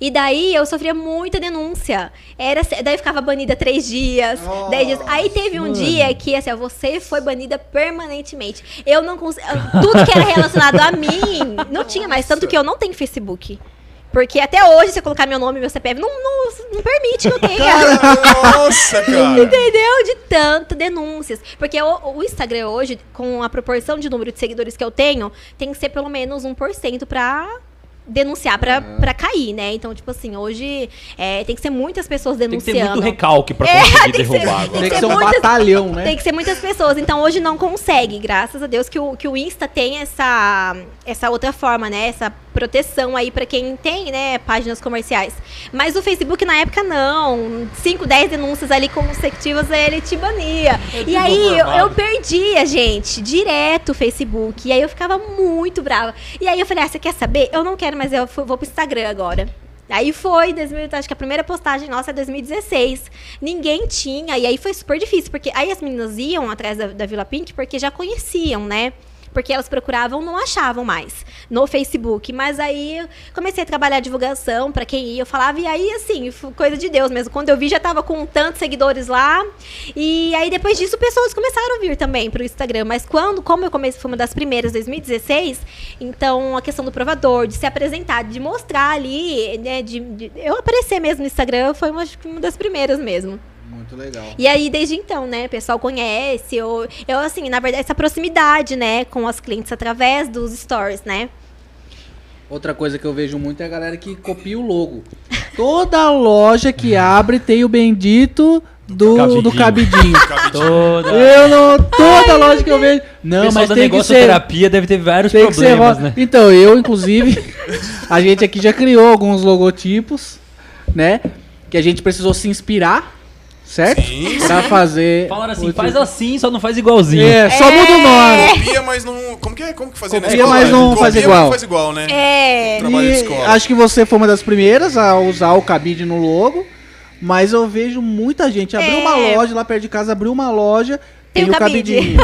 E daí eu sofria muita denúncia. Era, daí eu ficava banida três dias, dez dias. Aí teve um mano. dia que assim, ó, você foi banida permanentemente. Eu não consegui. Tudo que era relacionado a mim não tinha mais. Tanto que eu não tenho Facebook. Porque até hoje, se eu colocar meu nome e meu CPF, não, não, não permite que eu tenha. Nossa, cara. Entendeu? De tanto denúncias. Porque o, o Instagram hoje, com a proporção de número de seguidores que eu tenho, tem que ser pelo menos 1% pra denunciar, pra, pra cair, né? Então, tipo assim, hoje é, tem que ser muitas pessoas Tem que ter denunciando. muito recalque pra É, conseguir tem que ser- derrubar agora. Tem que ser um muitas- batalhão, né? Tem que ser muitas pessoas. Então hoje não consegue. Graças a Deus que o, que o Insta tem essa, essa outra forma, né? Essa proteção aí pra quem tem, né? Páginas comerciais. Mas o Facebook na época não. 5, 10 denúncias ali consecutivas, ele te bania. É e aí eu, eu perdia, gente, direto o Facebook. E aí eu ficava muito brava. E aí eu falei, ah, você quer saber? Eu não quero, mas eu fu- vou pro Instagram agora. Aí foi, 2000, acho que a primeira postagem nossa é 2016. Ninguém tinha, e aí foi super difícil, porque aí as meninas iam atrás da, da Vila Pink porque já conheciam, né? Porque elas procuravam, não achavam mais no Facebook. Mas aí comecei a trabalhar a divulgação pra quem ia. Eu falava, e aí, assim, coisa de Deus mesmo. Quando eu vi, já tava com tantos seguidores lá. E aí, depois disso, pessoas começaram a vir também pro Instagram. Mas quando, como eu comecei, foi uma das primeiras, 2016, então a questão do provador, de se apresentar, de mostrar ali, né? De, de- eu aparecer mesmo no Instagram foi uma, uma das primeiras mesmo. Muito legal. E aí, desde então, né, o pessoal conhece, eu, eu assim, na verdade, essa proximidade, né, com as clientes através dos stories, né? Outra coisa que eu vejo muito é a galera que copia o logo. Toda loja que abre tem o bendito do, do cabidinho. Toda. Eu não. Toda loja que eu vejo. Não, mas da tem que ser. negocioterapia deve ter vários Tem que ser problemas, ro- né? Então, eu, inclusive, a gente aqui já criou alguns logotipos, né? Que a gente precisou se inspirar, certo? Sim, Pra fazer. Falaram assim, faz tipo- assim, só não faz igualzinho. É, só muda o nome. Copia, mas não. Como que é? Como que fazia na Copia, escola? mas não Copia, faz igual. não faz igual, né? É. Trabalho de escola. acho que você foi uma das primeiras a usar o cabide no logo. Mas eu vejo muita gente abrir É. uma loja lá perto de casa, abrir uma loja, Tem tem, o o cabide. cabidinho.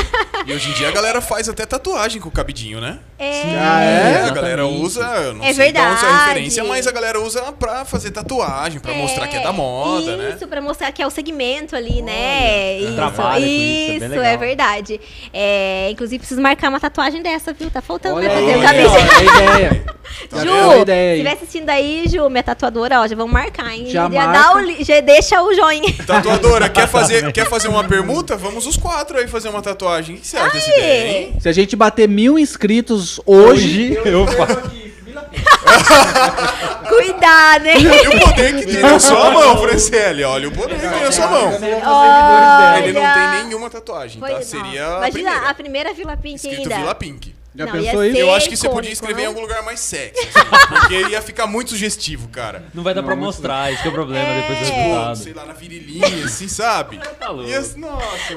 E hoje em dia a galera faz até tatuagem com o cabidinho, né? É. Ah, é? a galera usa, não É sei de onde essa verdade. referência, mas a galera usa pra fazer tatuagem, pra mostrar que é da moda, isso, né? pra mostrar que é o segmento ali, né? Isso, Trabalha isso, é isso, é verdade. É, inclusive, preciso marcar uma tatuagem dessa, viu? Tá faltando Olha pra fazer o olha é a ideia. Tá Ju? Olha a ideia se estiver assistindo aí, Ju, minha tatuadora, ó, já vamos marcar, hein? Já dá marca. o li- já deixa o joinha. Tatuadora, quer fazer, quer fazer uma permuta? Vamos os quatro aí fazer uma tatuagem. O que você acha dessa ideia, hein? Se a gente bater mil inscritos hoje, eu faço. Cuidado, né? Olha o poder que tem na sua mão, Franciele. Olha o poder que tem na sua mão. Olha. Ele não tem nenhuma tatuagem, tá? Pois não. Seria a Imagina primeira. a primeira Vila Pink Escrito ainda. Vila Pink. Já Não, pensou isso? Eu acho que você podia escrever em não? algum lugar mais sexy, assim, porque ia ficar muito sugestivo, cara. Não vai dar pra mostrar, isso que é o problema depois do Tipo, resultado. sei lá, na virilhinha, assim, sabe? Tá louco. Ia- nossa.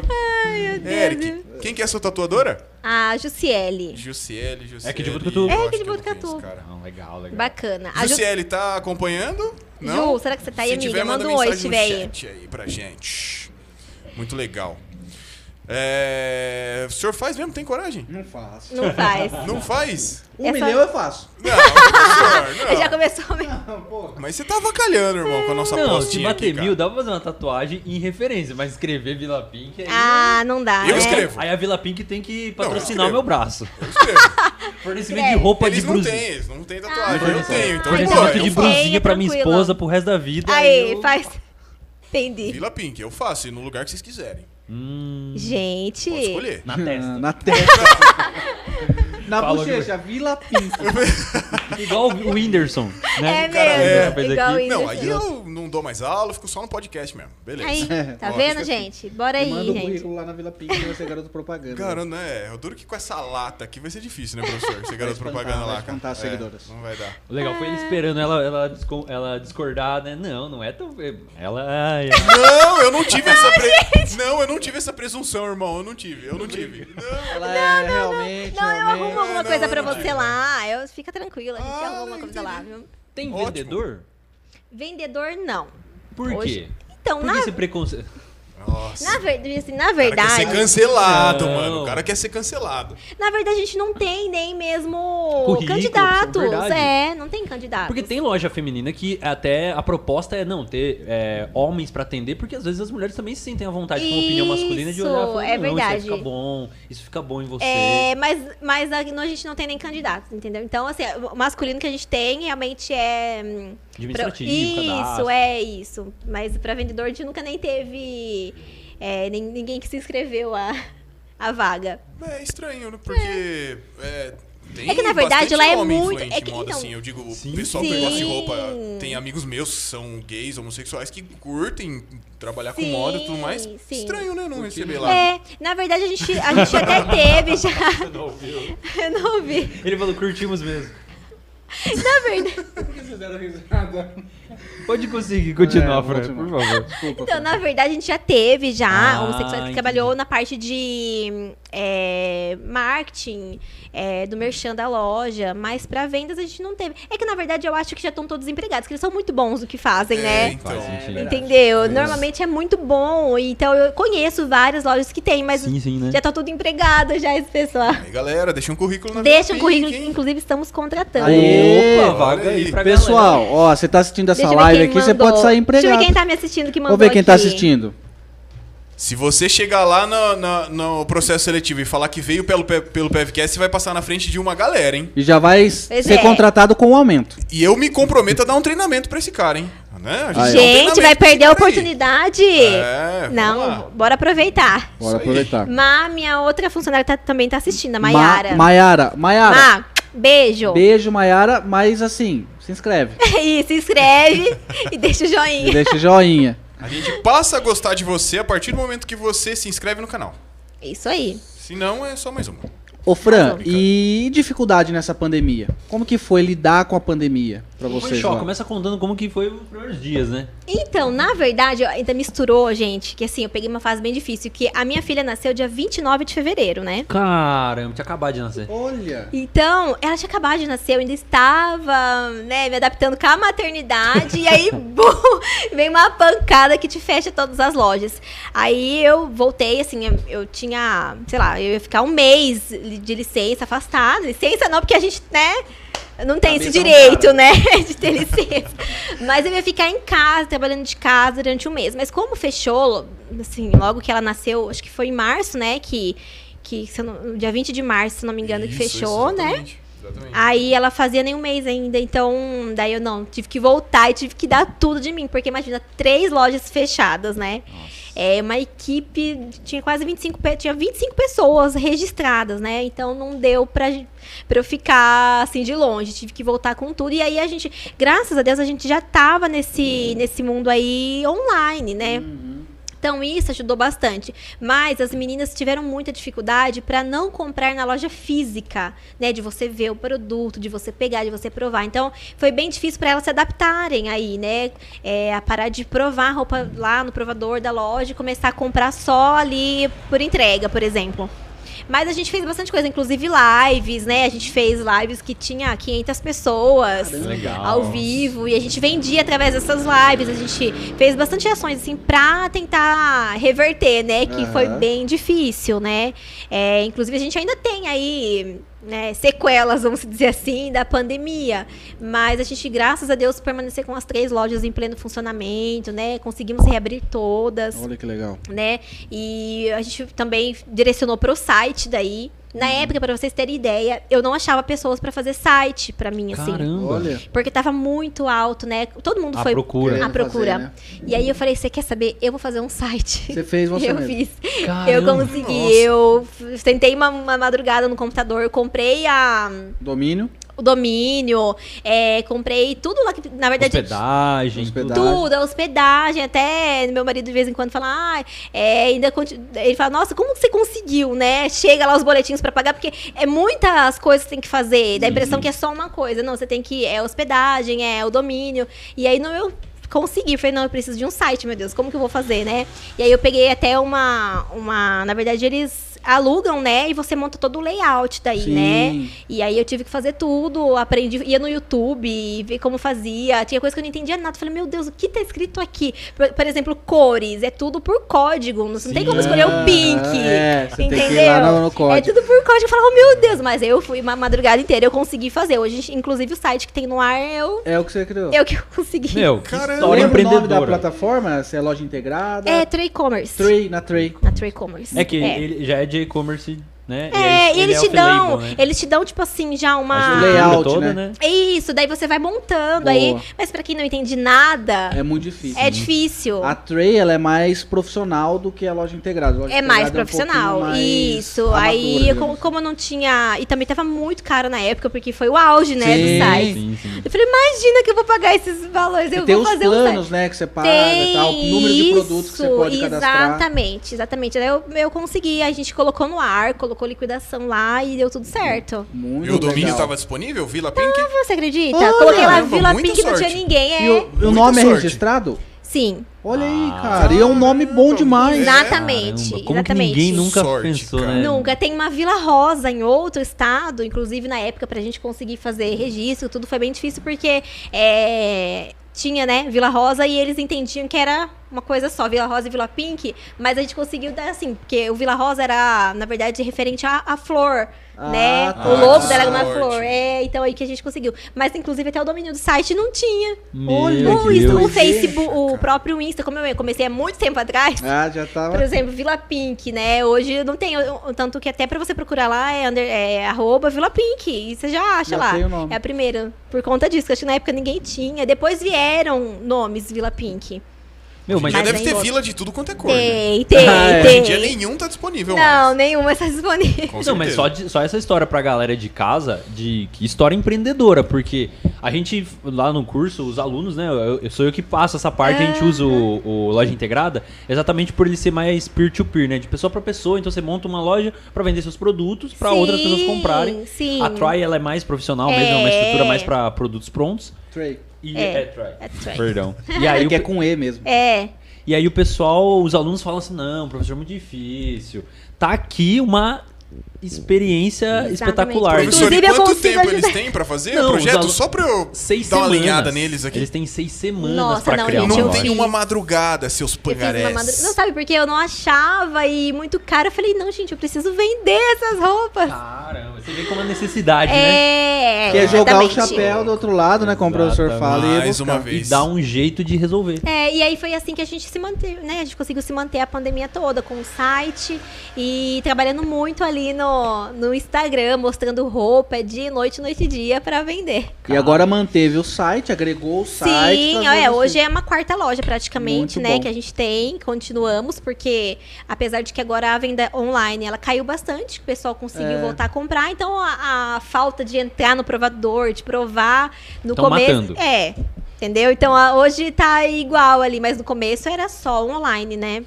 Eric, quem que é a sua tatuadora? A Jussiele. Jussiele, Jussiele. É aqui de Botucatu? eu É de que eu não Botucatu. cara. Não, legal, legal. Bacana. A Ju... Jussiele, tá acompanhando? Ju, será que você tá aí, Se amiga? tiver, Manda manda um oi, se tiver aí. aí pra gente. Muito legal. É... O senhor faz mesmo? Tem coragem? Não faço. Não faz. Não faz? Um É milhão eu faço. Não, senhor, não. Já começou mesmo. Mas você tá avacalhando, irmão, com a nossa Não, se bater aqui, cara. mil, dá pra fazer uma tatuagem em referência, mas escrever Vila Pink aí. Ah, não dá. Eu né? escrevo. Aí a Vila Pink tem que patrocinar o meu braço. Eu escrevo. Fornecimento de roupa Eles de não brusinha. têm, eles não têm tatuagem. Ah, eu tenho, então Ah, pô, Fornecimento eu de brusinha pra minha esposa pro resto da vida. Aí, eu- faz. Entendi. Vila Pink, eu faço, e no lugar que vocês quiserem. Hum, Gente. Pode escolher. na testa. Na testa. Na Fala, bochecha, Vila Pink. Igual o Whindersson, né? É O cara mesmo, fez igual aqui. isso. Não, aí eu não dou mais aula, fico só no podcast mesmo. Beleza. Aí, tá Ó, vendo, gente? Bora aí, Manda o gente. currículo lá na Vila Pink e você é garoto propaganda. Cara, né? Eu duro que com essa lata aqui vai ser difícil, né, professor? Ser garoto espantar, propaganda vai lá, cara. as É, seguidoras. não vai dar. O legal foi ele esperando ela, ela, disco- ela discordar, né? Não, não é tão. Ela. Ai, ai. Não, eu não tive essa pre... Não, eu não tive essa presunção, irmão. Eu não tive, eu não tive. Não. Ela é realmente, Não, eu realmente. Arrumo alguma não, coisa pra você lá. Eu, fica tranquila, a gente Ah, arruma alguma não coisa lá, viu? Tem Ótimo. vendedor? Vendedor, não. Por Hoje- quê? Então, Por na, que esse preconceito? Nossa. na, ver- assim, na O cara quer verdade. ser cancelado, Não. mano. O cara quer ser cancelado. Na verdade, a gente não tem nem mesmo Currículo, candidatos. verdade. É, não tem candidatos. Porque tem loja feminina que até a proposta é não ter é, homens pra atender, porque às vezes as mulheres também se sentem à vontade com a opinião masculina de olhar e Isso, falar, é não, verdade. isso vai ficar bom, isso fica bom em você. É, mas, mas a, a gente não tem nem candidatos, entendeu? Então, assim, o masculino que a gente tem realmente é. Administrativo, pra- Isso, cadastro. é isso. Mas pra vendedor a gente nunca nem teve é, nem- ninguém que se inscreveu a, a vaga. É estranho, né? Porque. É. tem É que, na verdade, ela é homem muito- influente é que, moda, então- assim. Eu digo, o Sim. pessoal que gosta de Sim. roupa. Tem amigos meus que são gays, homossexuais, que curtem trabalhar com Sim, moda e tudo mais. sim. Estranho, né? Não receber lá. É, na verdade a gente, a gente até teve já. Não ouviu? Eu não ouvi. Ele falou, curtimos mesmo. Na verdade. Fizeram risada. Pode conseguir continuar, É, Fran, continuar. por favor. Desculpa. Então, na verdade, a gente já teve já Ah, homossexuais que entendi. trabalhou na parte de é, marketing, é, do merchan da loja, mas pra vendas a gente não teve. É que na verdade eu acho que já estão todos empregados, que eles são muito bons no que fazem, É, né? então. Faz sentido. Entendeu? Normalmente é muito bom. Então eu conheço várias lojas que tem, mas Sim, sim, né? já tá tudo empregado já esse pessoal. Aí, galera, deixa um currículo na Deixa um currículo, hein? inclusive estamos contratando. Aê! Opa, vaga aí. aí pra Pessoal, ó, você tá assistindo essa Ver live aqui, você mandou. pode sair Deixa eu ver empregado. quem tá me assistindo que mandou Vamos ver quem tá aqui. assistindo. Se você chegar lá no, no- no processo seletivo e falar que veio pelo, Pe- pelo PevCast, você vai passar na frente de uma galera, hein? E já vai ser é. contratado com o aumento. E eu me comprometo a dar um treinamento pra esse cara, hein? Né? Um Gente, treinamento vai perder a oportunidade. É, Não, lá. bora aproveitar. Bora aproveitar. Má, minha outra funcionária tá- também tá assistindo, a Ma- Maiara. Maiara. Maiara. Má, beijo. Beijo, Maiara, mas assim, se inscreve. E se inscreve e deixa o E joinha. deixa o joinha. A gente passa a gostar de você a partir do momento que você se inscreve no canal. Isso aí. Se não, é só mais uma. Ô Fran, Não, e dificuldade nessa pandemia? Como que foi lidar com a pandemia pra Foi vocês? choque. lá? Começa contando como que foi os primeiros dias, né? Então, na verdade, ainda misturou, gente, que assim, eu peguei uma fase bem difícil, que a minha filha nasceu dia 29 de fevereiro, né? Caramba, tinha acabado de nascer. Olha. Então, ela tinha acabado de nascer, eu ainda estava, né, me adaptando com a maternidade, e aí, bum, vem uma pancada que te fecha todas as lojas. Aí eu voltei, assim, eu, eu tinha, sei lá, eu ia ficar um mês de licença afastada. Licença não, porque a gente, né, não tem esse Cabeça não direito, né, de ter licença. Mas eu ia ficar em casa, trabalhando de casa durante um mês. Mas como fechou, assim, logo que ela nasceu, acho que foi em março, né, que, que não- dia 20 de março, se não me engano, que Isso, fechou, isso, né? exatamente. Aí ela fazia nem um mês ainda, então daí eu não, tive que voltar e tive que dar tudo de mim, porque imagina, três lojas fechadas, né? É uma equipe, tinha quase 25, pe- tinha 25 pessoas registradas, né? Então não deu pra, pra eu ficar assim de longe, tive que voltar com tudo. E aí a gente, graças a Deus, a gente já tava nesse, nesse mundo aí online, né? Então isso ajudou bastante. Mas as meninas tiveram muita dificuldade para não comprar na loja física, né? De você ver o produto, de você pegar, de você provar. Então foi bem difícil para elas se adaptarem aí, né? É, a parar de provar roupa lá no provador da loja e começar a comprar só ali por entrega, por exemplo. Mas a gente fez bastante coisa, inclusive lives, né? A gente fez lives que tinha 500 pessoas Legal. ao vivo e a gente vendia através dessas lives. A gente fez bastante ações assim pra tentar reverter, né? Que Aham. foi bem difícil, né? É, inclusive a gente ainda tem aí né, sequelas, vamos dizer assim, da pandemia. Mas a gente, graças a Deus, permaneceu com as três lojas em pleno funcionamento, né? Conseguimos reabrir todas Olha que legal. né? E a gente também direcionou para o site daí. Na época, para vocês terem ideia, eu não achava pessoas para fazer site para mim, assim. Caramba. Olha. Porque tava muito alto, né? Todo mundo A foi procura. a procura. fazer, né? E aí eu falei, você quer saber? Eu vou fazer um site. Você fez você eu mesmo. fiz. Eu Caramba. consegui. Nossa. Eu sentei uma, uma madrugada no computador, eu comprei a, Domínio. O domínio, é, comprei tudo lá que, na verdade, Hospedagem. Hospedagem. tudo, a hospedagem, até meu marido de vez em quando fala, ah, é, ainda conti-" ele fala, nossa, como que você conseguiu, né? Chega lá os boletins pra pagar, porque é muitas coisas que tem que fazer, dá a impressão que é só uma coisa. Não, você tem que, é hospedagem, é o domínio. E aí não eu consegui, falei, não, eu preciso de um site, meu Deus, como que eu vou fazer, né? E aí eu peguei até uma, uma, na verdade eles alugam, né? E você monta todo o layout daí, Sim. né? E aí eu tive que fazer tudo, aprendi, ia no YouTube, ver como fazia. Tinha coisa que eu não entendia nada. Falei, meu Deus, o que tá escrito aqui? Por, por exemplo, cores, é tudo por código. Não, não tem como escolher o pink. É, você tem que ir entendeu? lá no- no código. É tudo por código. Eu falava, oh, meu Deus, mas eu fui uma madrugada inteira, eu consegui fazer. Hoje, inclusive, o site que tem no ar, eu, É o que você criou. eu que eu consegui. Meu, que Caramba. história o nome da plataforma? Se é loja integrada? É Trade Commerce. Tray, na Tray. Na Trade Commerce. É que ele já é de e-commerce, né? É, e ele eles te off-label, dão, né? eles te dão, tipo assim, já uma. layout, toda, né? né? Isso, daí você vai montando Boa. aí. Mas pra quem não entende nada, É muito difícil. é, difícil. A Tray, ela é mais profissional do que a loja integrada. A loja É mais integrada profissional. um pouquinho mais Isso. amadora, Aí, como, como eu não tinha. E também tava muito caro na época, porque foi o auge, né, Sim. do site. Sim, sim. Eu falei, imagina que eu vou pagar esses valores. E Eu tem vou os fazer um planos, site. né, que você paga, Tem tal, o número de produtos que você isso, pode cadastrar. Exatamente, exatamente. Daí eu, eu consegui, a gente colocou no ar, colocou liquidação lá e deu tudo certo. Muito E o domínio legal. estava disponível? Vila Pink? Você acredita? Olha, Coloquei lá caramba, Vila Pink, não tinha ninguém. E É. o, o Muita nome é sorte. registrado? Sim, Olha aí, cara. E é um nome bom demais. exatamente. Caramba, como exatamente. que ninguém nunca Sorte, pensou, cara. né? Nunca. Tem uma Vila Rosa em outro estado, inclusive na época, pra gente conseguir fazer registro, tudo foi bem difícil porque é, tinha, né, Vila Rosa e eles entendiam que era uma coisa só, Vila Rosa e Vila Pink, mas a gente conseguiu dar assim, porque o Vila Rosa era, na verdade, referente à, à flor. Ah, né? tá. O logo dela era uma sorte. flor. É, então aí que a gente conseguiu. Mas inclusive até o domínio do site não tinha. Meu O, Insta- o Facebook, o próprio Insta, como eu comecei há muito tempo atrás, Ah, já por tava. exemplo, Vila Pink, né? Hoje não tem, tanto que até pra você procurar lá é, under, é arroba Vila Pink, e você já acha Já lá. É a primeira, por conta disso, que acho que na época ninguém tinha. Depois vieram nomes Vila Pink. Meu, mas Já Mas deve ter vila de tudo quanto é cor. né? Tem, tem, Ah, é. Hoje em tem. dia nenhum tá disponível Não, mais. nenhuma está disponível. Com Não, mas certeza. só, de- só essa história pra galera de casa, de história empreendedora, porque a gente, lá no curso, os alunos, né, eu, eu sou eu que passo essa parte, a gente usa o, o loja integrada, exatamente por ele ser mais peer-to-peer, né, de pessoa pra pessoa, então você monta uma loja pra vender seus produtos pra Sim, outras pessoas comprarem. sim. A Try, ela é mais profissional mesmo, é uma É. estrutura mais pra produtos prontos. Trey. E, É. é, Try. É Try. Perdão. E aí, É o que é com E mesmo. É. e aí o pessoal, os alunos falam assim, não, professor, é muito difícil. Tá aqui uma experiência Exatamente. espetacular. Professor, Inclusive, e quanto tempo ajudar. eles têm pra fazer Não, o projeto? os alu- Só pra eu seis dar uma semanas. alinhada neles aqui. Eles têm seis semanas não, criar gente, Não tem fiz- uma madrugada, seus pangarés. madru- Não sabe porque eu não achava e muito caro. Eu falei, não, gente, eu preciso vender essas roupas. Caramba, você vê como a necessidade, né? É. Quer jogar o exatamente. chapéu do outro lado, né? Como o professor fala. E Mais buscar. uma vez. E dá um jeito de resolver. É, e aí foi assim que a gente se manteve, né? A gente conseguiu se manter a pandemia toda com o site e trabalhando muito ali no, no Instagram, mostrando roupa de noite, noite e dia pra vender. E agora manteve o site, agregou o site. Sim, é, hoje é uma quarta loja praticamente, Muito né, bom. que a gente tem, continuamos, porque apesar de que agora a venda online, ela caiu bastante, o pessoal conseguiu É. voltar a comprar, então a, a falta de entrar no provador, de provar no Tão começo, matando. é, entendeu? Então a- hoje tá igual ali, mas no começo era só online, né?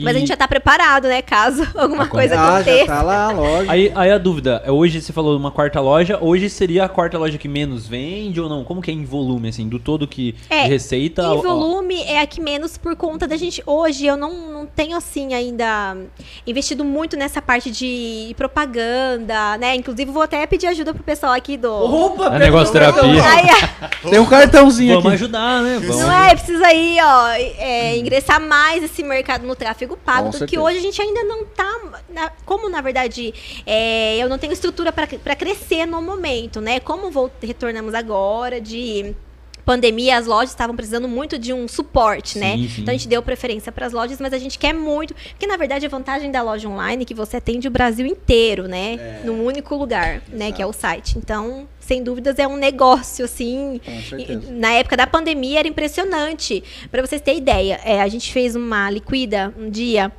Mas a gente já tá preparado, né, caso alguma Acon- coisa Ah, já aconteça. tá lá, lógico. Aí, aí a dúvida, é, hoje você falou uma quarta loja, hoje seria a quarta loja que menos vende ou não? Como que é em volume, assim, do todo que É, receita? Em ó, volume é a que menos por conta da gente. Hoje eu não, não tenho assim ainda investido muito nessa parte de propaganda, né? Inclusive vou até pedir ajuda pro pessoal aqui do. Opa, É negócio terapia. Aí, Tem um cartãozinho Vamos aqui. ajudar, né? Vamos. não é, precisa aí, ó, é, ingressar mais esse mercado no tráfego pago, Com do que hoje a gente ainda não tá. na- como na verdade é, eu não tenho estrutura para crescer no momento, né? Como vou, retornamos agora de pandemia, as lojas estavam precisando muito de um suporte, né? Sim, sim. Então a gente deu preferência para as lojas, mas a gente quer muito, porque na verdade a vantagem da loja online é que você atende o Brasil inteiro, né? Num único lugar, né, que é o site. Então, sem dúvidas é um negócio assim, Com certeza. e- Na época da pandemia era impressionante. Pra vocês terem ideia, é, a gente fez uma liquida um dia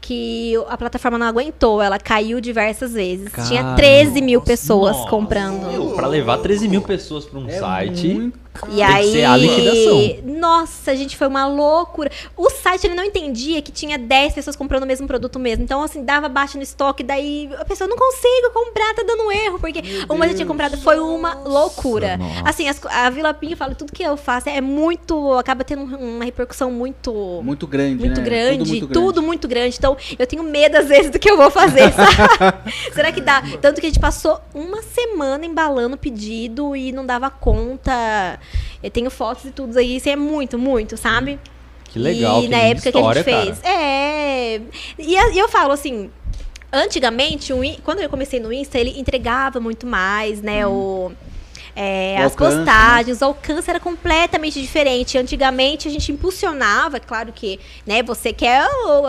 que a plataforma não aguentou, ela caiu diversas vezes. Tinha Cara, 13 mil pessoas Nossa. comprando. Pra levar 13 mil pessoas pra um É site. muito- E Tem que aí, ser a liquidação. nossa, gente, foi uma loucura. O site ele não entendia que tinha 10 pessoas comprando o mesmo produto mesmo. Então, assim, dava baixa no estoque, daí a pessoa não consigo comprar, tá dando erro, porque uma já tinha comprado, foi uma loucura. nossa. Assim, as a Vila Pinho fala, tudo que eu faço é muito, acaba tendo um- uma repercussão muito Muito grande, muito né? grande, Tudo muito tudo grande. muito grande. Então, eu tenho medo às vezes do que eu vou fazer, sabe? Será que dá? Tanto que a gente passou uma semana embalando o pedido e não dava conta. Eu tenho fotos e tudo aí, isso é muito, muito, sabe? Que legal, E que na época história, que a gente fez. cara. É. E eu falo assim. Antigamente, quando eu comecei no Insta, ele entregava muito mais, né? O, é, as alcance, postagens, o alcance era completamente diferente. Antigamente a gente impulsionava, claro que, né, você quer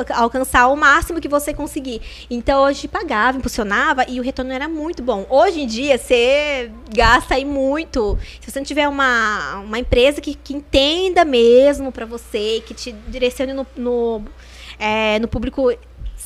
alcançar o máximo que você conseguir. Então a gente pagava, impulsionava e o retorno era muito bom. Hoje em dia você gasta aí muito. Se você não tiver uma, uma empresa que, que entenda mesmo pra você, que te direcione no, no, é, no público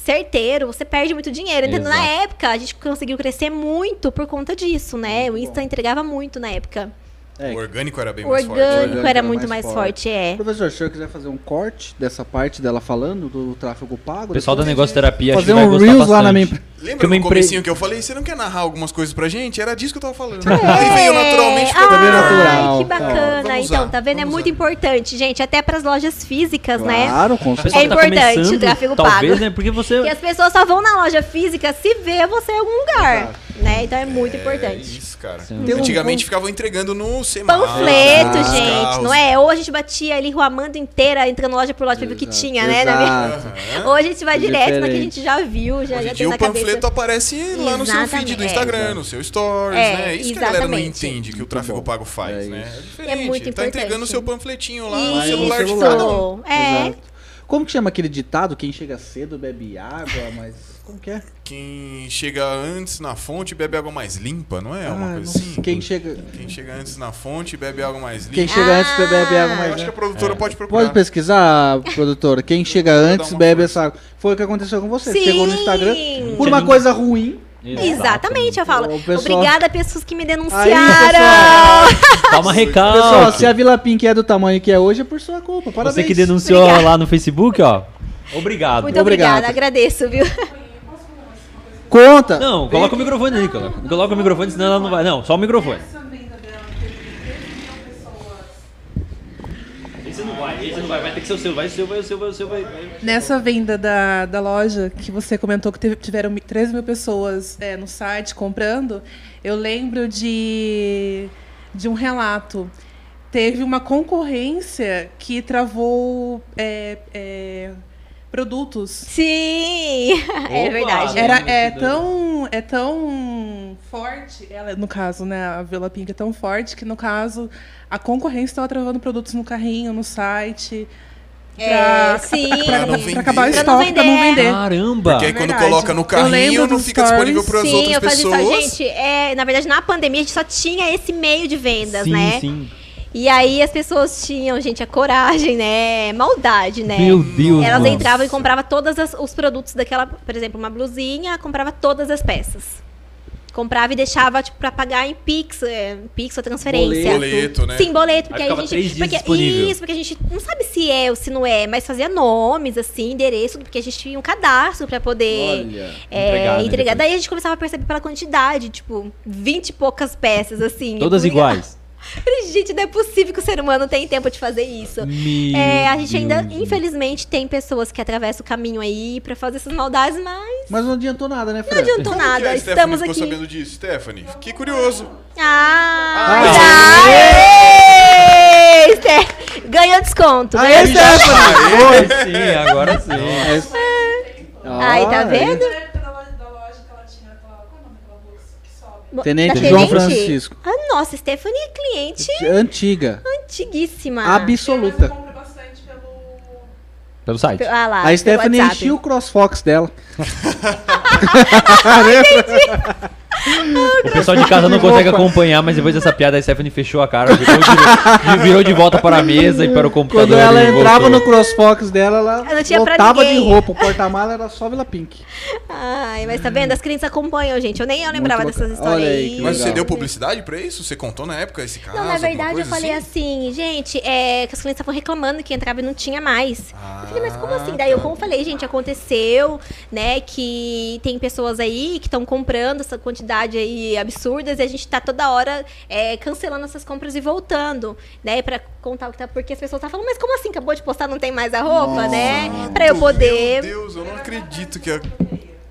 certeiro, você perde muito dinheiro. Então, na época, a gente conseguiu crescer muito por conta disso, né? O Insta entregava muito na época. É, O orgânico era bem O mais forte. orgânico Orgânico era era muito mais mais, forte. forte, é. Professor, se o senhor quiser fazer um corte dessa parte dela falando do tráfego pago... O pessoal da negócio terapia acho Fazer que vai um gostar Reels bastante. lá na minha... Lembra Que uma no empre- comecinho que eu falei, você não quer narrar algumas coisas pra gente? Era disso que eu tava falando. Aí veio naturalmente. Ai, Também natural. que bacana. Vamos então, tá vendo? É muito usar. importante, gente. Até pras lojas físicas, né? Claro, com A certeza. É que tá importante começando, o tráfego talvez, pago. né? Porque você... Que as pessoas só vão na loja física se vê você em algum lugar, né? Então é muito É importante. isso, cara. Sim. Um- Antigamente ficavam entregando no semáforo. Panfleto, nos gente, carros. não é? Ou a gente batia ali Rua Amanda inteira, entrando loja por loja pra ver o que Exato, tinha, né? na minha- exato. Ou a gente vai direto na que a Diferente. gente já viu, já, Hoje já em tem na o panfleto cabeça. aparece lá no seu feed Exatamente. do Instagram, no seu stories, É, né? Isso que a galera não exatamente. entende que o tráfego pago faz, É né? É diferente. É muito Tá importante. entregando o seu panfletinho lá no celular de um. é. Exato. Como que chama aquele ditado? Quem chega cedo bebe água, mas. Como que é? Quem chega antes na fonte bebe água mais limpa, não é? Uma Ah, coisa não- assim? Quem chega. Quem chega antes na fonte bebe água mais limpa. Quem chega antes bebe água Eu mais. acho que a produtora É. pode procurar. Pode pesquisar, produtora. Quem chega antes uma bebe força. essa água. Foi o que aconteceu com você. Sim. Chegou no Instagram por uma coisa ruim. Exatamente, eu falo. O pessoal- Obrigada, pessoas que me Aí, denunciaram. pessoal. Toma recalque. Pessoal, se a Vila Pink é do tamanho que é hoje, é por sua culpa. Parabéns. Você que denunciou Obrigada. lá no Facebook, ó. Obrigado. Muito Obrigado. obrigada, agradeço, viu? Conta. Não, coloca o microfone aí, coloca. Coloca o microfone, senão ela não vai. Não, só o microfone. Esse não vai, vai, ter que ser o seu, vai o seu, vai o seu, vai o seu, vai. Nessa venda da, da loja, que você comentou que teve- tiveram mi- 13 mil pessoas é, no site comprando, eu lembro de, de um relato. Teve uma concorrência que travou é, é, produtos. Sim, é Opa, verdade. Era, é, tão, é tão forte, ela, no caso, né, a Vila Pink é tão forte que, no caso, a concorrência estava travando produtos no carrinho, no site. É, pra- sim. Pra não pra acabar o. Pra estoque, pra não vender. Caramba! Porque aí quando verdade. coloca no carrinho, não fica disponível para as Sim, outras eu fazia isso. pessoas. Gente, é, na verdade, na pandemia a gente só tinha esse meio de vendas, sim, né? sim. E aí as pessoas tinham, gente, a coragem, né? Maldade, né? Meu Deus, Elas nossa. entravam e compravam todos os produtos daquela, por exemplo, uma blusinha, comprava todas as peças. Comprava e deixava, tipo, pra pagar em Pix, é, Pix ou transferência. Boleto, né? Sim, boleto, porque Aí aí, a gente. três dias porque, disponível. isso, porque a gente não sabe se é ou se não é, mas fazia nomes, assim, endereço, porque a gente tinha um cadastro pra poder Olha. é, Entregar, né, entregar. Daí a gente começava a perceber pela quantidade, tipo, 20 e poucas peças, assim. Todas iguais. "Ah, Gente, não é possível que o ser humano tenha tempo de fazer isso. É, a gente ainda, Deus. infelizmente, tem pessoas que atravessam o caminho aí pra fazer essas maldades, mas Mas não adiantou nada, né, Fran? não adiantou Como que nada. a Stephanie Estamos ficou aqui. sabendo disso, Stephanie? Fiquei curioso. Ah, Ah, já! Esther, Ganhou desconto. Aê, ganhou desconto. Stephanie! Foi sim, agora sim. Aí, tá Ah, vendo? Tenente Da João Tenente? Francisco. Ah, nossa, Stephanie é cliente Antiga. antiguíssima. Absoluta. Pelo site. Ah lá, A Stephanie enchia o CrossFox dela. O pessoal de casa não consegue acompanhar, mas depois dessa piada a Stephanie fechou a cara, virou de, virou de volta para a mesa e para o computador. Quando ela entrava voltou. no CrossFox dela, ela Ela voltava de roupa. O porta-mala era só Vila Pink. Ai, mas tá vendo? As clientes acompanham, gente. Eu nem eu lembrava dessas histórias aí, Mas você deu publicidade pra isso? Você contou na época esse caso? Não, na verdade eu falei assim, gente, é, que as clientes estavam reclamando que entrava e não tinha mais. eu falei, mas como assim? Daí eu como falei, gente, aconteceu, né, que tem pessoas aí que estão comprando essa quantidade aí absurdas e a gente tá toda hora é, cancelando essas compras e voltando, né, pra contar o que tá, porque as pessoas tá falando, mas como assim? Acabou de postar, não tem mais a roupa, né? Pra eu poder... Meu Deus, eu não acredito que... A...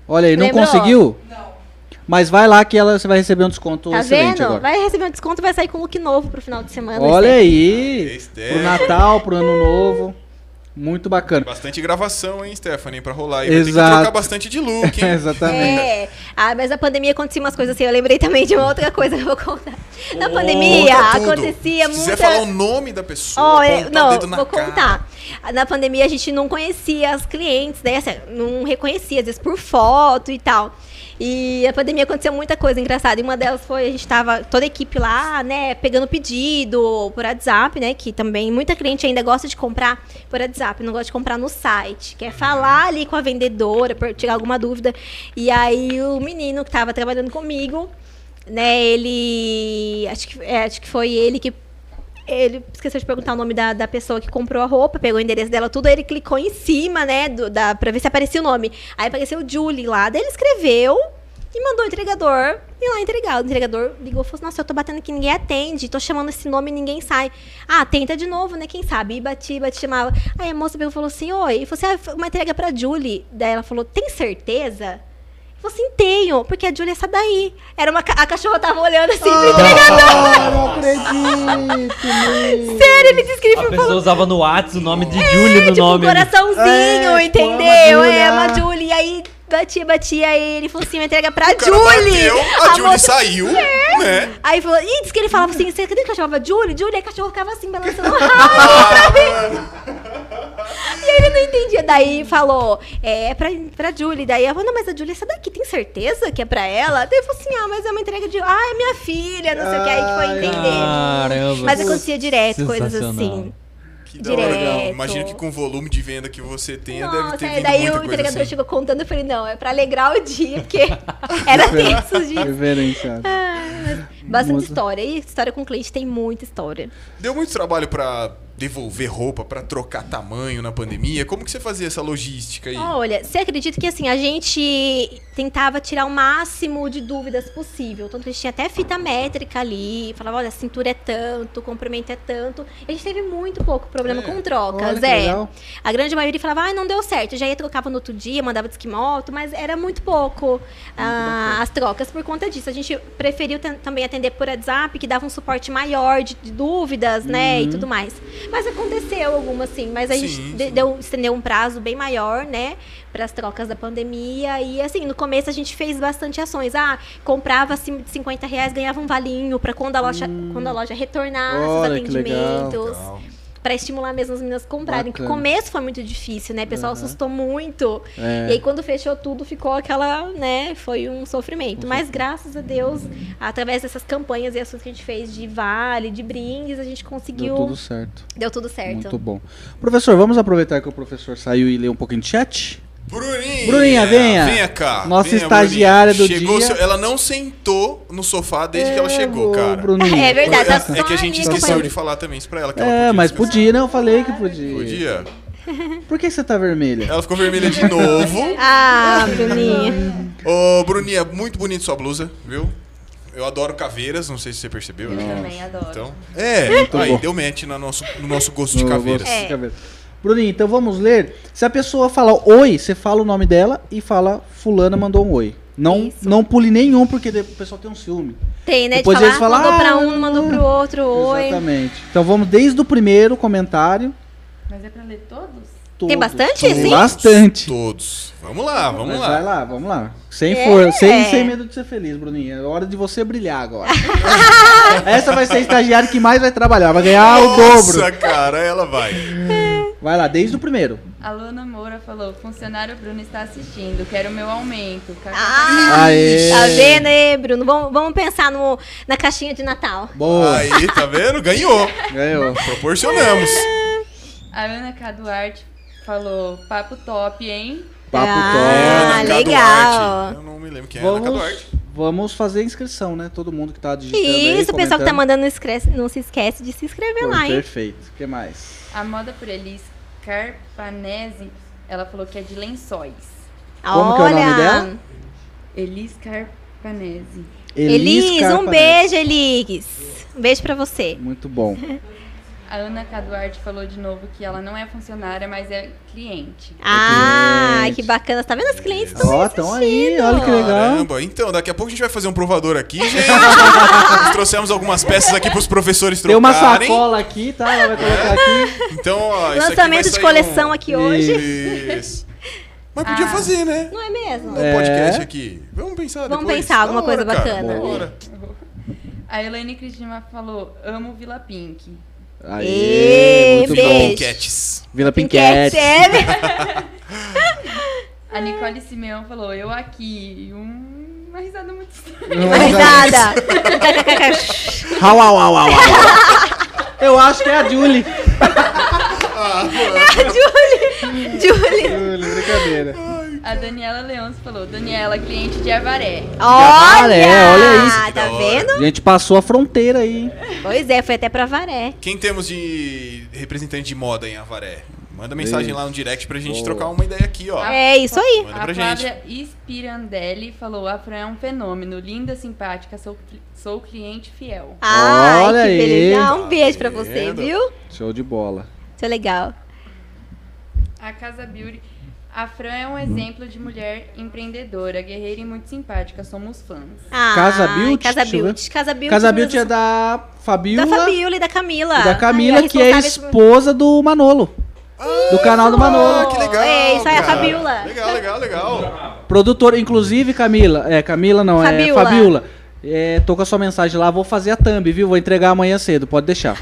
Olha aí, não Lembrou? conseguiu? Mas vai lá que ela, você vai receber um desconto Tá excelente vendo? agora. Vai receber um desconto e vai sair com um look novo pro final de semana. Olha aí. Esther. Pro Natal, pro Ano Novo. Muito bacana. Bastante gravação, hein, Stephanie, pra rolar. E vai ter que Exato. trocar bastante de look, hein? Exatamente. É. Ah, mas na pandemia acontecia umas coisas assim. Eu lembrei também de uma outra coisa que eu vou contar. Na Conta pandemia tudo. acontecia Se muita... quiser falar o nome da pessoa, Ó, apontar é, o não, dedo na vou cara. contar. Na pandemia a gente não conhecia as clientes, né? Assim, não reconhecia, às vezes por foto e tal. E a pandemia aconteceu muita coisa engraçada. E uma delas foi, a gente tava, toda a equipe lá, né, pegando pedido por WhatsApp, né? Que também muita cliente ainda gosta de comprar por WhatsApp, não gosta de comprar no site. Quer falar ali com a vendedora, por tirar alguma dúvida. E aí o menino que tava trabalhando comigo, né, ele. Acho que, é, acho que foi ele que ele esqueceu de perguntar o nome da, da pessoa que comprou a roupa, pegou o endereço dela, tudo, ele clicou em cima, né, do, da, pra ver se aparecia o nome. Aí apareceu Julie lá, daí ele escreveu e mandou o entregador ir lá entregar. O entregador ligou e falou assim, nossa, eu tô batendo aqui, ninguém atende, tô chamando esse nome e ninguém sai. Ah, tenta de novo, né, quem sabe? E bati, bati, chamava. Aí a moça pegou e falou assim, oi, e falou assim, ah, uma entrega pra Julie. Daí ela falou, tem certeza? Eu falei assim, tenho, porque a Julie é essa daí. Era uma, ca- a cachorra tava olhando assim pro entregador. Ah, não acredito! meu. Sério, ele disse que ele A falou pessoa usava no WhatsApp o nome de Julie no tipo, nome. um ali. coraçãozinho, É, entendeu? pô, É, uma Julia. Julie. E aí batia, batia, ele falou assim, uma entrega pra O cara Julie. bateu, a, Julie moça- saiu, né? Aí falou, e disse que ele falava assim, você acredita que eu chamava Julie? Julie, a cachorro ficava assim, balançando o rabo pra mim. E aí ele não entendia. Daí falou, é, é pra, pra Julie. Daí eu falei, não, mas a Julie, essa daqui, tem certeza que é pra ela? Daí ele falou assim, ah, mas é uma entrega de, ah, é minha filha, não sei o que. Aí que foi entender. Caramba. Mas acontecia direto, coisas assim. Que da hora. Direto. Imagina que com o volume de venda que você tenha, deve Nossa, ter aí vindo daí muita o entregador assim. chegou contando, eu falei, não, é pra alegrar o dia, porque era tenso dias. Reverenciado. Bastante história. E história com cliente tem muita história. Deu muito trabalho pra devolver roupa, pra trocar tamanho na pandemia. Como que você fazia essa logística aí? Olha, você acredita que assim, a gente tentava tirar o máximo de dúvidas possível. Tanto que a gente tinha até fita métrica ali, falava, olha, a cintura é tanto, o comprimento é tanto. E a gente teve muito pouco problema É. com trocas, Olha é. A grande maioria falava, ah, não deu certo. Já ia trocava no outro dia, mandava disquimoto, mas era muito pouco ah, as trocas por conta disso. A gente preferiu tam- também atender por WhatsApp, que dava um suporte maior de, de dúvidas, né, e tudo mais. Mas aconteceu algumas, sim. Mas a Sim, gente sim. de- deu, estendeu um prazo bem maior, né, para as trocas da pandemia. E assim, no começo a gente fez bastante ações. Ah, comprava acima de 50 reais, ganhava um valinho para quando a loja, quando a loja retornasse os Olha, que legal. atendimentos. Pra estimular mesmo as meninas a comprarem. Que o começo foi muito difícil, né? O pessoal Aham. assustou muito. É. E aí, quando fechou tudo, ficou aquela, né? Foi um sofrimento. Mas graças a Deus, através dessas campanhas e ações que a gente fez de vale, de brindes, a gente conseguiu. Deu tudo certo. Deu tudo certo. Muito bom. Professor, vamos aproveitar que o professor saiu e ler um pouquinho de chat? Bruninha! Bruninha, venha. Venha cá. Nossa venha, estagiária Bruninha. do Chegou dia. seu- Ela não sentou no sofá desde que ela chegou, ô, cara. Bruninha. É verdade, tá É, só é que a gente esqueceu acompanhando. de falar também isso pra ela. Que ela É, podia mas descansar. podia, né? Eu falei que podia. Podia. Por que você tá vermelha? Ela ficou vermelha de novo. Ah, Bruninha. Ô, Bruninha, muito bonito sua blusa, viu? Eu adoro caveiras, não sei se você percebeu. Eu né? também adoro. Então, é, aí bom. deu match no nosso, no nosso gosto de No caveiras. gosto de É. Bruninho, então vamos ler. Se a pessoa fala oi, você fala o nome dela e fala fulana mandou um oi. Não, Isso. não pule nenhum, porque o pessoal tem um ciúme. Tem, né? Depois de falar, eles falam, mandou pra "Ah, um, mandou pro outro, oi. Exatamente. Então vamos desde o primeiro comentário. Mas é pra ler todos? todos. bastante, Tem sim? Bastante. Todos. Vamos lá, vamos Mas lá. Vai lá, vamos lá. Sem, É. for, sem, sem medo de ser feliz, Bruninha. É hora de você brilhar agora. Essa vai ser a estagiária que mais vai trabalhar. Vai ganhar o dobro. Nossa, cara, ela vai. Vai lá, desde o primeiro. A Luna Moura falou: funcionário Bruno está assistindo, quero meu aumento. Ah, Aê. tá vendo aí, Bruno? Vamos, vamos pensar no, na caixinha de Natal. Boa. Aí, tá vendo? Ganhou. Ganhou. Proporcionamos. A Ana K. Duarte falou: papo top, hein? Papo Ah, top. K. legal. Duarte. Eu não me lembro quem é Ana K. Vamos, Duarte. vamos fazer a inscrição, né? Todo mundo que tá digitando aí, Isso, o pessoal que tá mandando, não, esquece, não se esquece de se inscrever Pô, lá, hein? Perfeito. O que mais? A moda por Elis Carpanese, ela falou que é de lençóis. Como que é o nome dela? Elis Carpanese. Elis, um Carpanese. beijo, Elis. Um beijo pra você. Muito bom. A Ana K. Duarte falou de novo que ela não é funcionária, mas é cliente. Ah, cliente. que bacana. Tá vendo? Os clientes estão Ó, tão aí, olha que legal. Caramba, então, daqui a pouco a gente vai fazer um provador aqui, gente. Nós trouxemos algumas peças aqui pros professores Tem uma trocarem. sacola aqui, tá? Ela vai colocar aqui. Então, ó, Lançamento de coleção um- aqui hoje. Isso. Mas podia Ah. fazer, né? Não é mesmo? Um É. podcast aqui. Vamos pensar Vamos depois. pensar alguma hora, coisa cara, bacana. da hora. A Elaine Cristina falou: amo Vila Pink. Aê, Ê, muito beijo. bom. Pinquetes. Vila Pinquete, Pinquete. é, A Nicole Simeão falou: eu aqui. Um... Uma risada muito estranha. Uma risada. Au, au, au, au, au. Eu acho que é a Julie. Julie. Julie, brincadeira. A Daniela Leões falou, Daniela, cliente de Avaré. Avaré, olha isso. Tá vendo? A gente passou a fronteira aí? Pois é, foi até pra Varé. Quem temos de representante de moda em Avaré? Manda mensagem Isso. lá no direct pra gente Boa. trocar uma ideia aqui, ó. É isso aí. Manda A pra gente. Flávia Spirandelli falou, a Fran é um fenômeno, linda, simpática, sou, sou cliente fiel. Ai, Olha que aí. beleza. Um Tá beijo pra você, viu? Show de bola. Isso é legal. A Casa Beauty, a Fran é um exemplo de mulher empreendedora, guerreira e muito simpática, somos fãs. Ah, Casa Beauty, Casa. Beauty. Casa Beauty. Casa Beauty é da Fabiola. Da Fabiola e da Camila. e da Camila, Ai, a que é esposa do Manolo. do canal do Ah, Manolo. que legal. É, isso aí, a cara. Fabiola. Legal, legal, legal. Produtora, inclusive, Camila. É, Camila não, é Fabiola. Fabiola. É, tô com a sua mensagem lá, vou fazer a thumb, viu? Vou entregar amanhã cedo, pode deixar.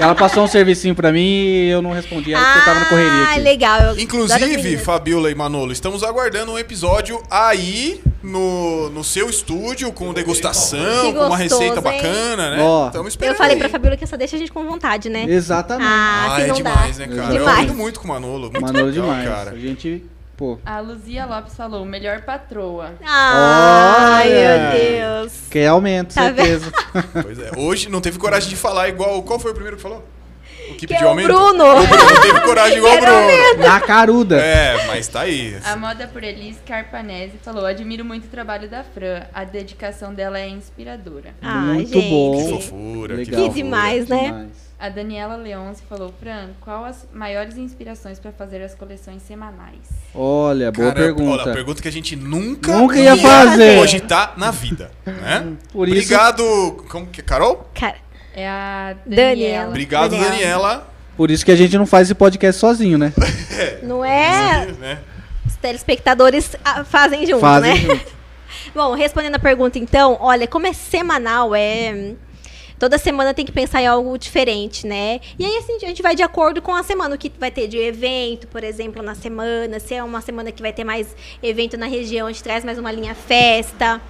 Ela passou um servicinho pra mim e eu não respondi ela porque eu tava na correria Ah, legal. eu Inclusive. Fabiola e Manolo, estamos aguardando um episódio aí no, no seu estúdio, com degustação, Que com uma gostoso, receita hein? bacana, né? Ó. Estamos esperando. Eu falei aí. pra Fabiola que essa deixa a gente com vontade, né? Exatamente. Ah, Ah, é demais, dá. né, cara? Eu Demais. aprendo muito com o Manolo. Muito Manolo legal, demais. cara. A gente, pô, A Luzia Lopes falou, melhor patroa. Ai, Olha. meu Deus. quer aumento, Tá certeza. Pois é. Hoje não teve coragem de falar igual. Qual foi o primeiro que falou? O que, Que pediu é o aumento? Bruno. O Bruno não teve coragem igual o Bruno. Na caruda. É, mas tá aí. A Moda por Elis Carpanese falou, admiro muito o trabalho da Fran, a dedicação dela é inspiradora. Ai, Muito gente. bom. Que fofura, que Legal. Que fofura. demais, né? Demais. A Daniela Leonce falou, Fran, qual as maiores inspirações para fazer as coleções semanais? Olha, boa Cara, pergunta. Olha, pergunta que a gente nunca, Nunca ia fazer. cogitar na vida, né? Por isso- Obrigado. Como que Carol? Cara, É a Daniela. Daniela. Obrigado, Daniela. Daniela. Por isso que a gente não faz esse podcast sozinho, né? não é? né? Os telespectadores ah, fazem junto, Fazem né? junto. Bom, respondendo a pergunta então, olha, como é semanal, é. Toda semana tem que pensar em algo diferente, né? E aí, assim, a gente vai de acordo com a semana, o que vai ter de evento, por exemplo, na semana. Se é uma semana que vai ter mais evento na região, a gente traz mais uma linha festa.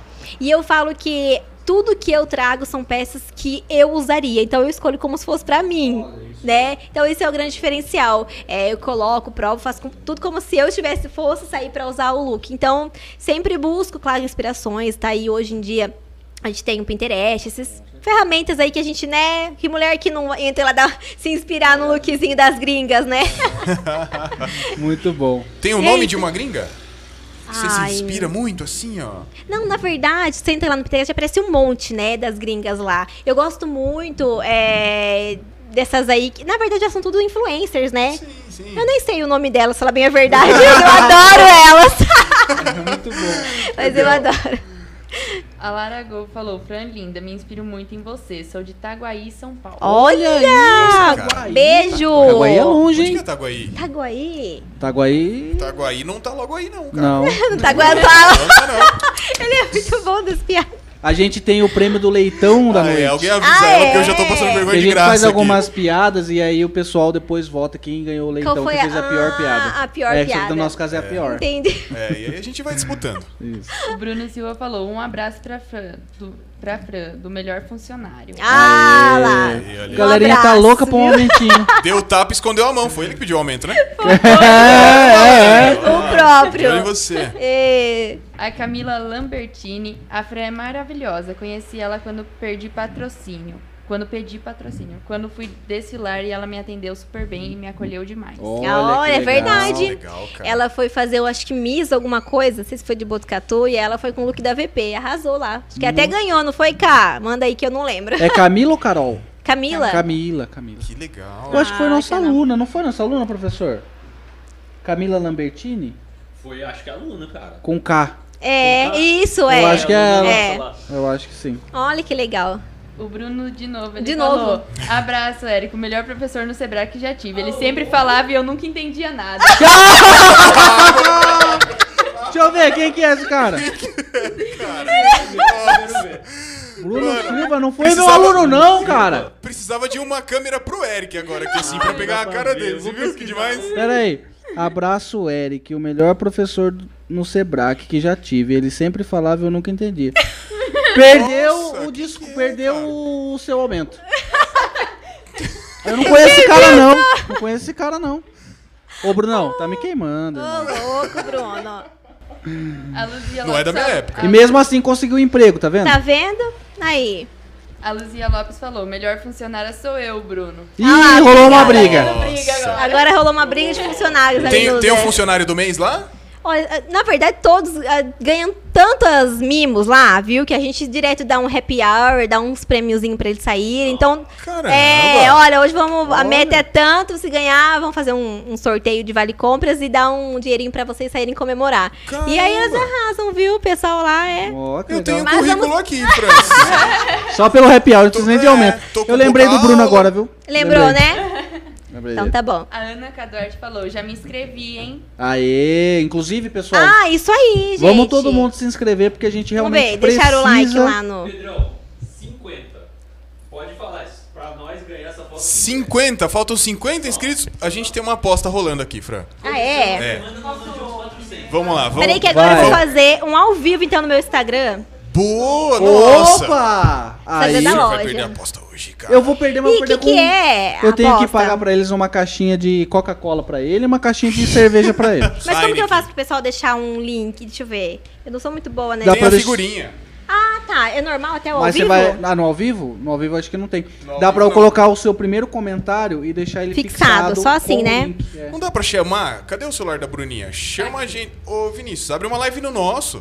E eu falo que tudo que eu trago são peças que eu usaria. Então eu escolho como se fosse pra mim, né? Então esse é o grande diferencial. É, eu coloco, provo, faço tudo como se eu estivesse fosse sair pra usar o look. Então sempre busco, claro, inspirações. Tá aí hoje em dia a gente tem o Pinterest, essas ferramentas aí que a gente, né? Que mulher que não entra lá dar, se inspirar no lookzinho das gringas, né? Muito bom. Tem o nome Eita. de uma gringa? Você Ai. se inspira muito assim, ó. Não, na verdade, você entra lá no Pinterest, aparece um monte, né, das gringas lá. Eu gosto muito é, dessas aí, que na verdade já são tudo influencers, né? Sim, sim. Eu nem sei o nome delas, falar bem a verdade. Eu adoro elas. Muito bom. Mas eu adoro. A Lara Gol falou, Fran linda, me inspiro muito em você. Sou de Itaguaí, São Paulo. Olha! cara. Beijo! Itaguaí é longe, Onde que é hein? Itaguaí? Itaguaí? Itaguaí. Itaguaí não tá logo aí, não, cara. Não. Não tá aguentando. Não tá. Ele é muito bom das piadas. A gente tem o prêmio do leitão da Ah, noite. é, alguém avisa Ah, ela, porque eu já tô é? passando Que vergonha a de gente graça. faz aqui. algumas piadas e aí o pessoal depois vota quem ganhou o leitão, Qual foi que fez a a- pior ah, piada. a pior é, que piada. No nosso caso é a pior. Entendi. É, e aí a gente vai disputando. Isso. O Bruno Silva falou, um abraço pra Fran, do, pra Fran, do melhor funcionário. Ah Aê. lá. A galerinha tá abraço, louca pra um aumentinho. Deu tapa e escondeu a mão. Foi ele que pediu o aumento, né? é, é, é. O próprio. Olha você. É. A Camila Lambertini, a Fran é maravilhosa. Conheci ela quando perdi patrocínio. Quando pedi patrocínio. Quando fui desfilar e ela me atendeu super bem e me acolheu demais. Olha, que é legal. verdade. Legal. Ela foi fazer, eu acho que Miss alguma coisa, não sei se foi de Botucatu, e ela foi com o look da VP, arrasou lá. Acho que até ganhou, não foi, Cá? Manda aí que eu não lembro. É Camila ou Carol? Camila? Camila, Camila. Que legal. Eu acho que foi Ah, nossa não. aluna, não foi nossa aluna, professor? Camila Lambertini? Foi, acho que é aluno, cara. Com K. É, isso, Eu é. acho que é ela. É. Eu acho que sim. Olha que legal. O Bruno, de novo, ele De falou, novo. Abraço, Érico, o melhor professor no Sebrae que já tive. Ele sempre falava e eu nunca entendia nada. Deixa eu ver, quem que é esse cara? Bruno Silva, não foi meu Precisava- aluno não, cara. Precisava de uma câmera pro Eric agora, aqui assim, pra pegar a cara dele. Você viu que demais? Pera aí. Abraço, Eric, o melhor professor no Sebrae que já tive. Ele sempre falava e eu nunca entendia. Perdeu Nossa, o que disco, que é, perdeu cara? o seu aumento. Eu não conheço esse cara não. Não conheço esse cara não. Ô, Brunão, tá me queimando. Ô, louco, Bruno. A Luzia Não é da Lopes minha época. E mesmo assim conseguiu um emprego, tá vendo? Tá vendo? Aí. A Luzia Lopes falou: melhor funcionária sou eu, Bruno. Ih, Ah lá, rolou uma briga. Briga agora. Rolou uma briga de funcionários. Tem, no tem um funcionário do mês lá? Olha, eh, na verdade, todos ah, ganham tantas mimos lá, viu? Que a gente direto dá um happy hour, dá uns prêmiozinhos pra eles saírem. Então, Caramba. é, olha, hoje vamos. A Olha. meta é tanto, se ganhar, vamos fazer um, um sorteio de vale compras e dar um dinheirinho pra vocês saírem comemorar. E aí eles Caramba. arrasam, viu? O pessoal lá é. Que Eu tenho um currículo vamos- aqui, Francis. Só pelo happy hour, não precisa nem de é, aumento. com Eu lembrei do Bruno agora, viu? Lembrou, Lembrei. né? Então tá bom. A Ana Caduarte falou: já me inscrevi, hein? Aê, inclusive, pessoal, Ah, isso aí, gente. vamos todo mundo se inscrever, porque a gente Vamos realmente ver, precisa... deixar o like lá no. Pedrão, 50. Pode falar isso. Pra nós ganhar essa foto. 50, faltam 50 inscritos. A gente tem uma aposta rolando aqui, Fran. Ah, é? É. Vamos lá, vamos. Peraí que agora Vai. eu vou fazer um ao vivo então no meu Instagram. Boa, nossa. Opa! Aí, Você vai perder a aposta hoje, cara. eu vou perder, mas E vou o que, perder que com... é? a Eu tenho que aposta? pagar pra eles uma caixinha de Coca-Cola pra ele e uma caixinha de cerveja pra ele. Mas como que eu Heineken. faço pro pessoal deixar um link? Deixa eu ver. Eu não sou muito boa, né? Dá Tem pra a deixar- figurinha. Ah, tá. É normal até o ao Mas você vivo? vai. Ah, no ao vivo? No ao vivo acho que não tem. No ao Dá vivo pra eu não. colocar o seu primeiro comentário e deixar ele Fixado, fixado. só assim, com o né? link, é. Não dá pra chamar? Cadê o celular da Bruninha? Chama a gente. Ô, Vinícius, abre uma live no nosso.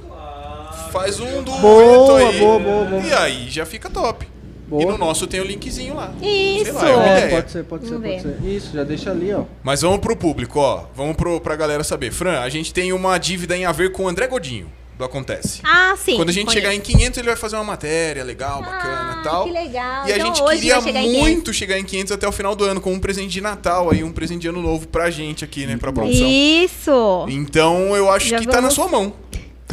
Faz um do Boa, aí. boa, boa, boa. E aí já fica top. Boa. E no nosso tem o linkzinho lá. Isso. Sei lá, é uma É, ideia. pode ser, pode ser, Vamos pode ser. Isso, já deixa ali, ó. Mas vamos pro público, ó. Vamos pro, pra galera saber. Fran, a gente tem uma dívida em a ver com o André Godinho, do Acontece. Ah, sim. Quando a gente conheço. chegar em 500, ele vai fazer uma matéria legal, bacana Ah, e tal. que legal. E a Então, gente queria chegar em 500. muito chegar em 500 até o final do ano, com um presente de Natal aí, um presente de ano novo pra gente aqui, né, pra produção. Isso. Então eu acho Já que tá na vamos- sua mão.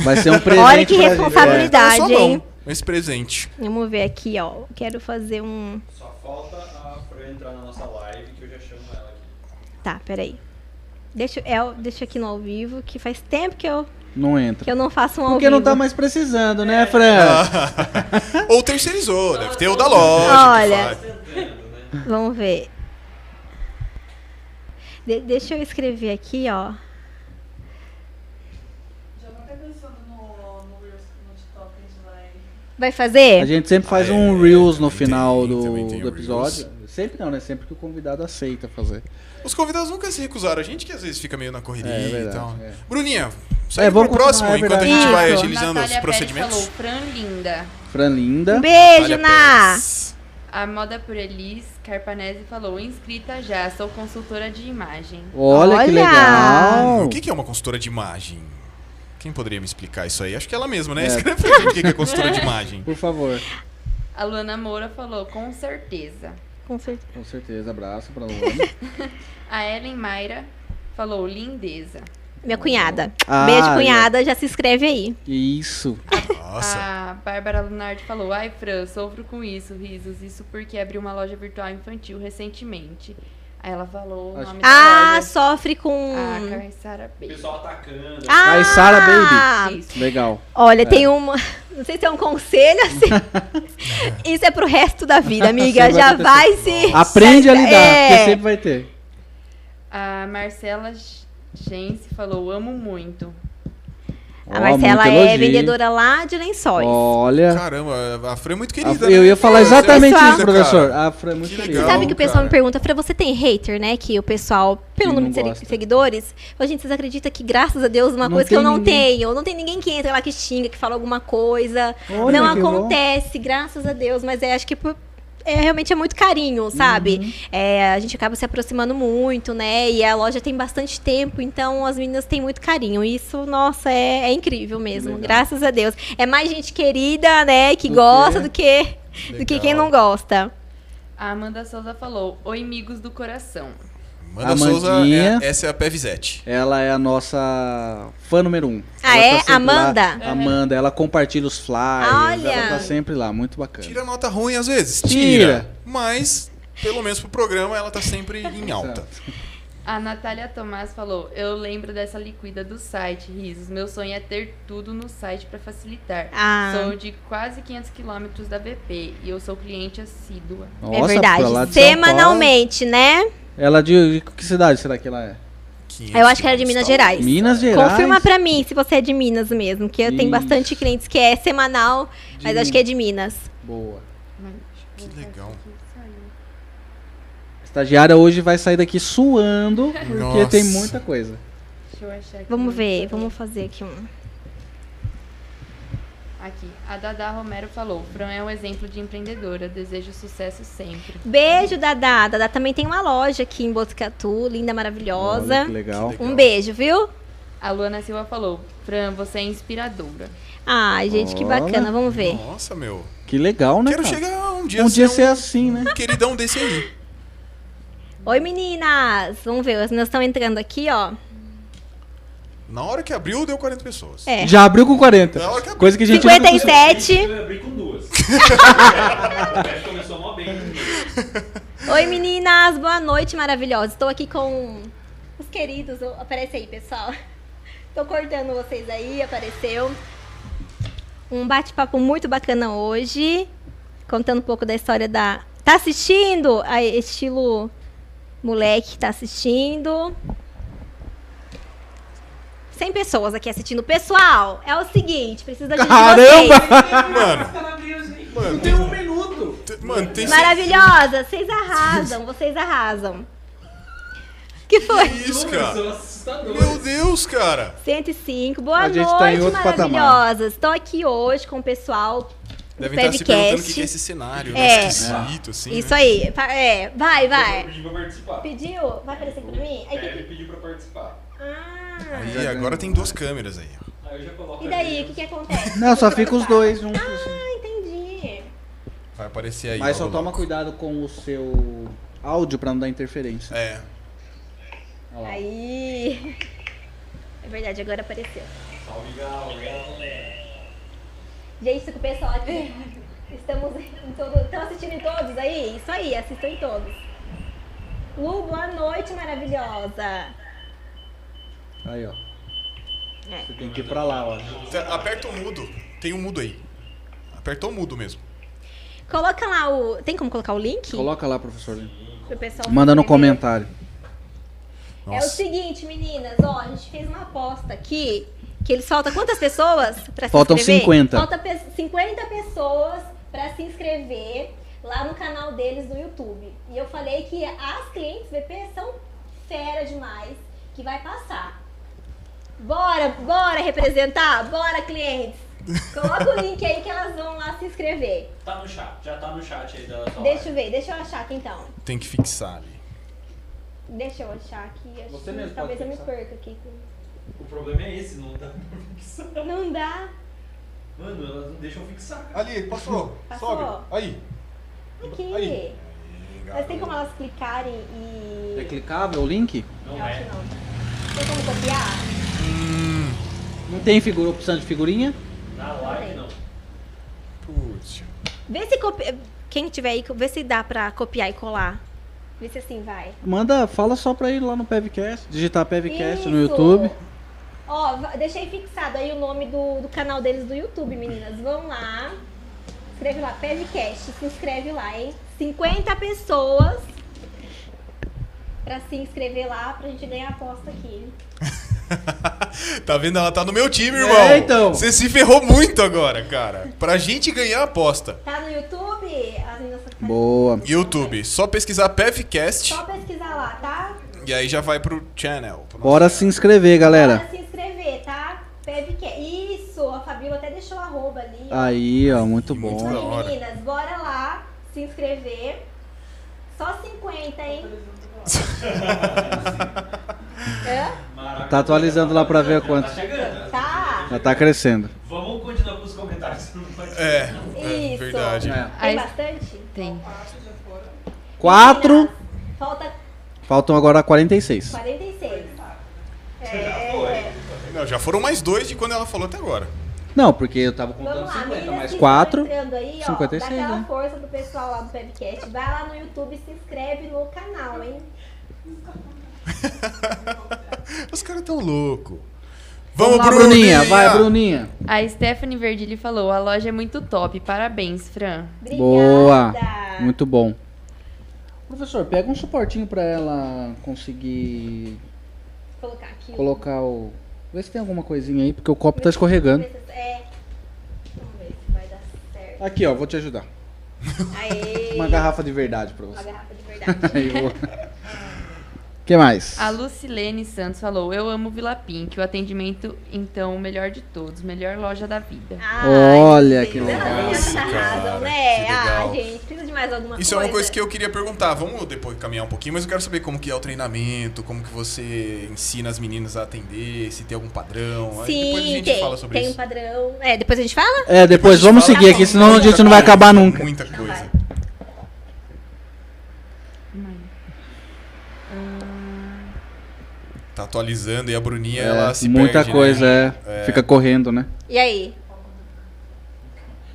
Vai ser um presente. Olha que pra gente. responsabilidade. Verdade, mão hein? esse presente. Vamos ver aqui, ó. Quero fazer um. Só falta a Fran entrar na nossa live que eu já chamo ela aqui. Tá, peraí. Deixa, é, deixa aqui no ao vivo, que faz tempo que eu, É, Não entra. que eu não faço um ao Porque vivo. não tá mais precisando, né, Fran? Ou terceirizou, deve ter o da loja. Olha. Vamos ver. De- deixa eu escrever aqui, ó. Já vou até pensando no, no, Reels, no TikTok que a gente vai. Vai fazer? A gente sempre faz é, um Reels no final do, do episódio. Sempre não, né? Sempre que o convidado aceita fazer. Os convidados nunca se recusaram. A gente que às vezes fica meio na correria É, é e verdade, tal. é. Bruninha, É, segue vamos pro próximo, é enquanto a gente vai Isso. agilizando Natália os Pérez procedimentos. falou: Fran linda. Fran linda. Um beijo, Ná! A Moda por Elis Carpanese falou: inscrita já, sou consultora de imagem. Olha, que Olha! legal. O que que é uma consultora de imagem? Quem poderia me explicar isso aí? Acho que ela mesma, né? É. Escreve pra gente o que que é consultora de imagem. Por favor. A Luana Moura falou: com certeza. Com certeza. Com certeza, abraço pra Luana. A Ellen Mayra falou: lindeza. Minha cunhada. Ah, Beijo, cunhada. Já se inscreve aí. Isso. Nossa. A Bárbara Lunardi falou: Ai, Fran, sofro com isso, risos. Isso porque abri uma loja virtual infantil recentemente. Ela falou o nome Ah, loja. sofre com. A Caissara O Baby. pessoal atacando. Ah, Baby. Isso. Legal. Olha, tem uma. Não sei se é um conselho assim. Isso é pro resto da vida, amiga. Vai Já acontecer. vai se. Aprende a lidar, É. porque sempre vai ter. A Marcela Gente falou: Amo muito. A Marcela é elogio. vendedora lá de lençóis. Olha. Caramba, a Fran é muito a- querida. eu né? ia falar exatamente pessoal. isso, professor. Cara. A Fran é muito Que querida. legal. Sabe que o pessoal cara. me pergunta, Fran, você tem hater, né? Que o pessoal, pelo Que número de seguidores, a gente, vocês acreditam que, graças a Deus, uma Não coisa que eu não ninguém. tenho. Não tem ninguém que entra lá que xinga, que fala alguma coisa. Olha, não que bom. acontece, graças a Deus. Mas é, acho que por- é, realmente é muito carinho, sabe? Uhum. É, a gente acaba se aproximando muito, né? E a loja tem bastante tempo, então as meninas têm muito carinho. Isso, nossa, é, é incrível mesmo. Legal. Graças a Deus. É mais gente querida, né? Que Do gosta que- do que, do que Legal. quem não gosta. A Amanda Souza falou: Oi, amigos do coração. Amanda Souza, Amandinha. é- essa é a Pevizete. Ela é a nossa fã número um. Ah, Ela é? tá Amanda? lá. Amanda, ela compartilha os flyers. Olha. Ela tá sempre lá, muito bacana. Tira nota ruim às vezes? Tira. Mas, pelo menos pro programa, ela tá sempre em alta. A Natália Tomás falou: Eu lembro dessa liquida do site, risos. Meu sonho é ter tudo no site para facilitar. Ah. Sou de quase 500 quilômetros da BP e eu sou cliente assídua. Nossa, é verdade. pra lá de São Semanalmente, né? Ela de, de que cidade será que ela é? 500 Eu acho que era de quilômetros, Minas Gerais. Minas Gerais. Confirma pra mim se você é de Minas mesmo, que eu tenho Ixi. bastante clientes que é semanal, De mas acho que é de Minas. Boa. Que legal. A estagiária hoje vai sair daqui suando, porque Nossa. tem muita coisa. Deixa eu achar aqui. Vamos ver, vamos fazer aqui um. Aqui. A Dada Romero falou: Fran é um exemplo de empreendedora. Desejo sucesso sempre. Beijo, Dadá. Dadá também tem uma loja aqui em Botucatu, linda, maravilhosa. Olha que legal. Legal. Um beijo, viu? A Luana Silva falou: Fran, você é inspiradora. Ai, gente, que bacana. Vamos ver. Nossa, meu. Que legal, né? Quero cara? chegar um dia um dia ser ser assim, né? um queridão desse aí. Oi, meninas. Vamos ver, as meninas estão entrando aqui, ó. Na hora que abriu, deu 40 pessoas. É. Já abriu com 40. Na hora que abriu. Coisa que a gente nunca conseguiu. 57. Eu abri com duas. o teste começou mó bem. Oi, meninas. Boa noite, maravilhosa. Estou aqui com os queridos. Aparece aí, pessoal. Tô cortando vocês aí, apareceu. Um bate-papo muito bacana hoje. Contando um pouco da história da. Tá assistindo? Aí, estilo moleque tá assistindo. 100 pessoas aqui assistindo. Pessoal, é o seguinte, ajuda de Caramba! vocês. Mano, mano, tem um minuto. tem- mano, tem Maravilhosa, vocês arrasam, vocês arrasam. Que foi? Que isso, cara? assustador. Meu Deus, cara. 105. Boa A gente noite, tá em outro patamar. maravilhosas. Estou aqui hoje com o pessoal Devem estar se perguntando o que é esse cenário, É. né? Esquisito, assim. Isso né? aí. É, vai, vai. Pedi pra participar. Pediu? Vai aparecer aqui pra mim? Aí, Ele que- pediu pra participar. Ah, Aí agora tem duas câmeras aí. Aí eu já coloco e daí? O que, que acontece? Não, só fica os dois juntos. assim. Ah, entendi. Vai aparecer aí. Mas só toma louco. cuidado com o seu áudio pra não dar interferência. É. Aí. É verdade, agora apareceu. Salve, galera. Gente, tô com o pessoal aqui. Estamos em todo... Estão assistindo em todos aí? Isso aí, assistam em todos. Lu, boa noite, maravilhosa. Aí, ó. É. Você tem que ir pra lá, ó. Aperta o mudo. Tem um mudo aí. Apertou o mudo mesmo. Coloca lá o. Tem como colocar o link? Coloca lá, professor. Pro pessoal Manda no comentário. É o Nossa. seguinte, meninas, ó, a gente fez uma aposta aqui. Que eles faltam quantas pessoas pra se Faltam inscrever? 50. Falta pe- 50 pessoas pra se inscrever lá no canal deles no YouTube. E eu falei que as clientes VP são fera demais, que vai passar. Bora, bora representar? Bora, clientes! Coloca o link aí que elas vão lá se inscrever. Tá no chat, já tá no chat aí da sua Deixa eu ver, deixa eu achar aqui então. Tem que fixar ali. Deixa eu achar aqui. Acho Você que mesmo talvez eu me perca aqui. O problema é esse, não dá pra fixar. Não dá. Mano, elas não deixam fixar. cara. Ali, passou. Passou. Sobe. Aí. Aqui. Aí. Mas tem como elas clicarem e. É clicável o link? Não Eu acho é. que não. Tem como copiar? Não tem figura, opção de figurinha? Na live não. Putz. Vê se copia. Quem tiver aí, vê se dá pra copiar e colar. Vê se assim vai. Manda, fala só pra ir lá no Pevcast, digitar Pevcast no. YouTube. Ó, deixei fixado aí o nome do, do canal deles do YouTube, meninas. Vão lá. Escreve lá, Pevcast. Se inscreve lá, hein? 50 pessoas pra se inscrever lá pra gente ganhar a aposta aqui. tá vendo? Ela tá no meu time, É, irmão. então. Você se ferrou muito agora, cara. Pra gente ganhar a aposta. Tá no YouTube? Boa. YouTube, só pesquisar PevCast Só pesquisar lá, tá? E aí já vai pro channel. pro Bora se inscrever, Bora galera. se inscrever, tá? Isso, a Fabiola até deixou arroba ali. Aí, ó, muito Muito bom. da Aí, meninas, bora lá se inscrever. Só 50, hein? Hã? Maravilha. Tá atualizando lá pra ver Tá quanto. chegando. Tá. Já tá crescendo. Vamos continuar com os comentários. É, é Isso. verdade. É. Tem bastante? Tem. Quatro. Meninas, Falta Faltam agora 46. 46. Já É. Não, já foram mais dois de quando ela falou até agora. Não, porque eu tava contando Vamos lá, 50, meninas mais que 4. estão entrando aí, ó, 56, dá aquela né? força pro pessoal lá do podcast. Vai lá no YouTube e se inscreve no canal, hein? Os caras tão loucos. Vamos Vamos, lá, Bruninha. Vai, Bruninha. A Stephanie Verdilli falou: a loja é muito top. Parabéns, Fran. Obrigada. Boa. Muito bom. Professor, pega um suportinho pra ela conseguir colocar aqui. o- Colocar o. Vê se tem alguma coisinha aí, porque o copo tá escorregando. É. Vamos ver se vai dar certo. Aqui, ó, vou te ajudar. Aê. Uma garrafa de verdade pra Uma você. garrafa de verdade. Aí, vou. Que mais? A Lucilene Santos falou: Eu amo Vila Pink. O atendimento, então, o melhor de todos. Melhor loja da vida. Ai, Olha que legal. Nossa, cara, né? que Ah, legal. gente, precisa de mais alguma Isso é coisa. uma coisa que eu queria perguntar. Vamos depois caminhar um pouquinho, mas eu quero saber como que é o treinamento, como que você ensina as meninas a atender, se tem algum padrão. Aí Sim, depois a gente tem, fala sobre tem um isso. padrão. É, depois a gente fala? É, depois vamos fala, seguir tá aqui, senão a gente não vai acabar nunca. Muita coisa. Tá atualizando e a Bruninha, ela É, se muita perde, né? coisa, é. É. Fica correndo, né? E aí?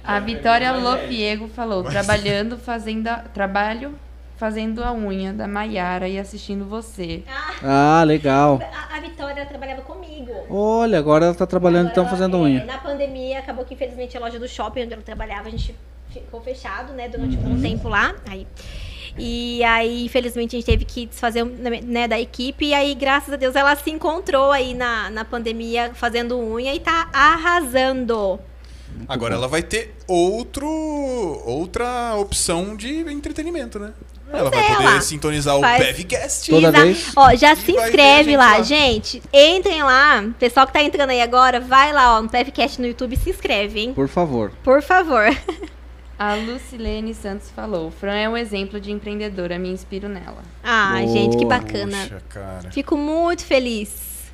A Vitória Lopiego falou: Trabalhando, fazendo. a- Trabalho fazendo a unha da Maiara e assistindo você. Ah, legal. A, a Vitória trabalhava comigo. Olha, agora ela tá trabalhando então Agora, fazendo é, unha. Na pandemia, acabou que infelizmente a loja do shopping onde ela trabalhava, a gente ficou fechado, né, durante um bom tempo lá. Aí, e aí, infelizmente, a gente teve que desfazer né, da equipe. E aí, graças a Deus, ela se encontrou aí na, na pandemia fazendo unha e tá arrasando. Agora ela vai ter outro, outra opção de entretenimento, né? Ela vai é, poder lá. sintonizar o Faz- PevCast. Toda vez? Ó, já E se vai inscreve lá, lá. gente. Entrem lá. Pessoal que tá entrando aí agora, vai lá, ó, no PevCast no YouTube, se inscreve, hein? Por favor. Por favor. A Lucilene Santos falou: Fran é um exemplo de empreendedora, me inspiro nela. Ai, gente, que Boa. bacana. Poxa, cara. Fico muito feliz.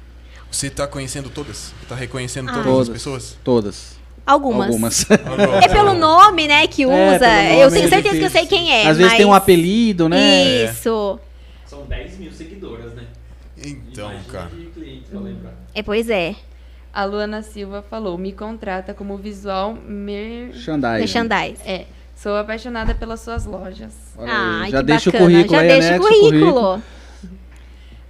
Você tá conhecendo todas? Tá reconhecendo todas Todas. as pessoas? Todas. Algumas. Algumas. É pelo nome, né, que É, usa. pelo eu tenho é certeza que eu sei quem é. Às vezes tem um mas- apelido, né? Isso. São 10 mil seguidoras, né? Então, Imagina cara. de cliente pra lembrar. É, pois é. A Luana Silva falou: Me contrata como visual. Merchandise. É, sou apaixonada pelas suas lojas. Ai, já que deixa bacana. o currículo Já aí, deixa o anexa o currículo.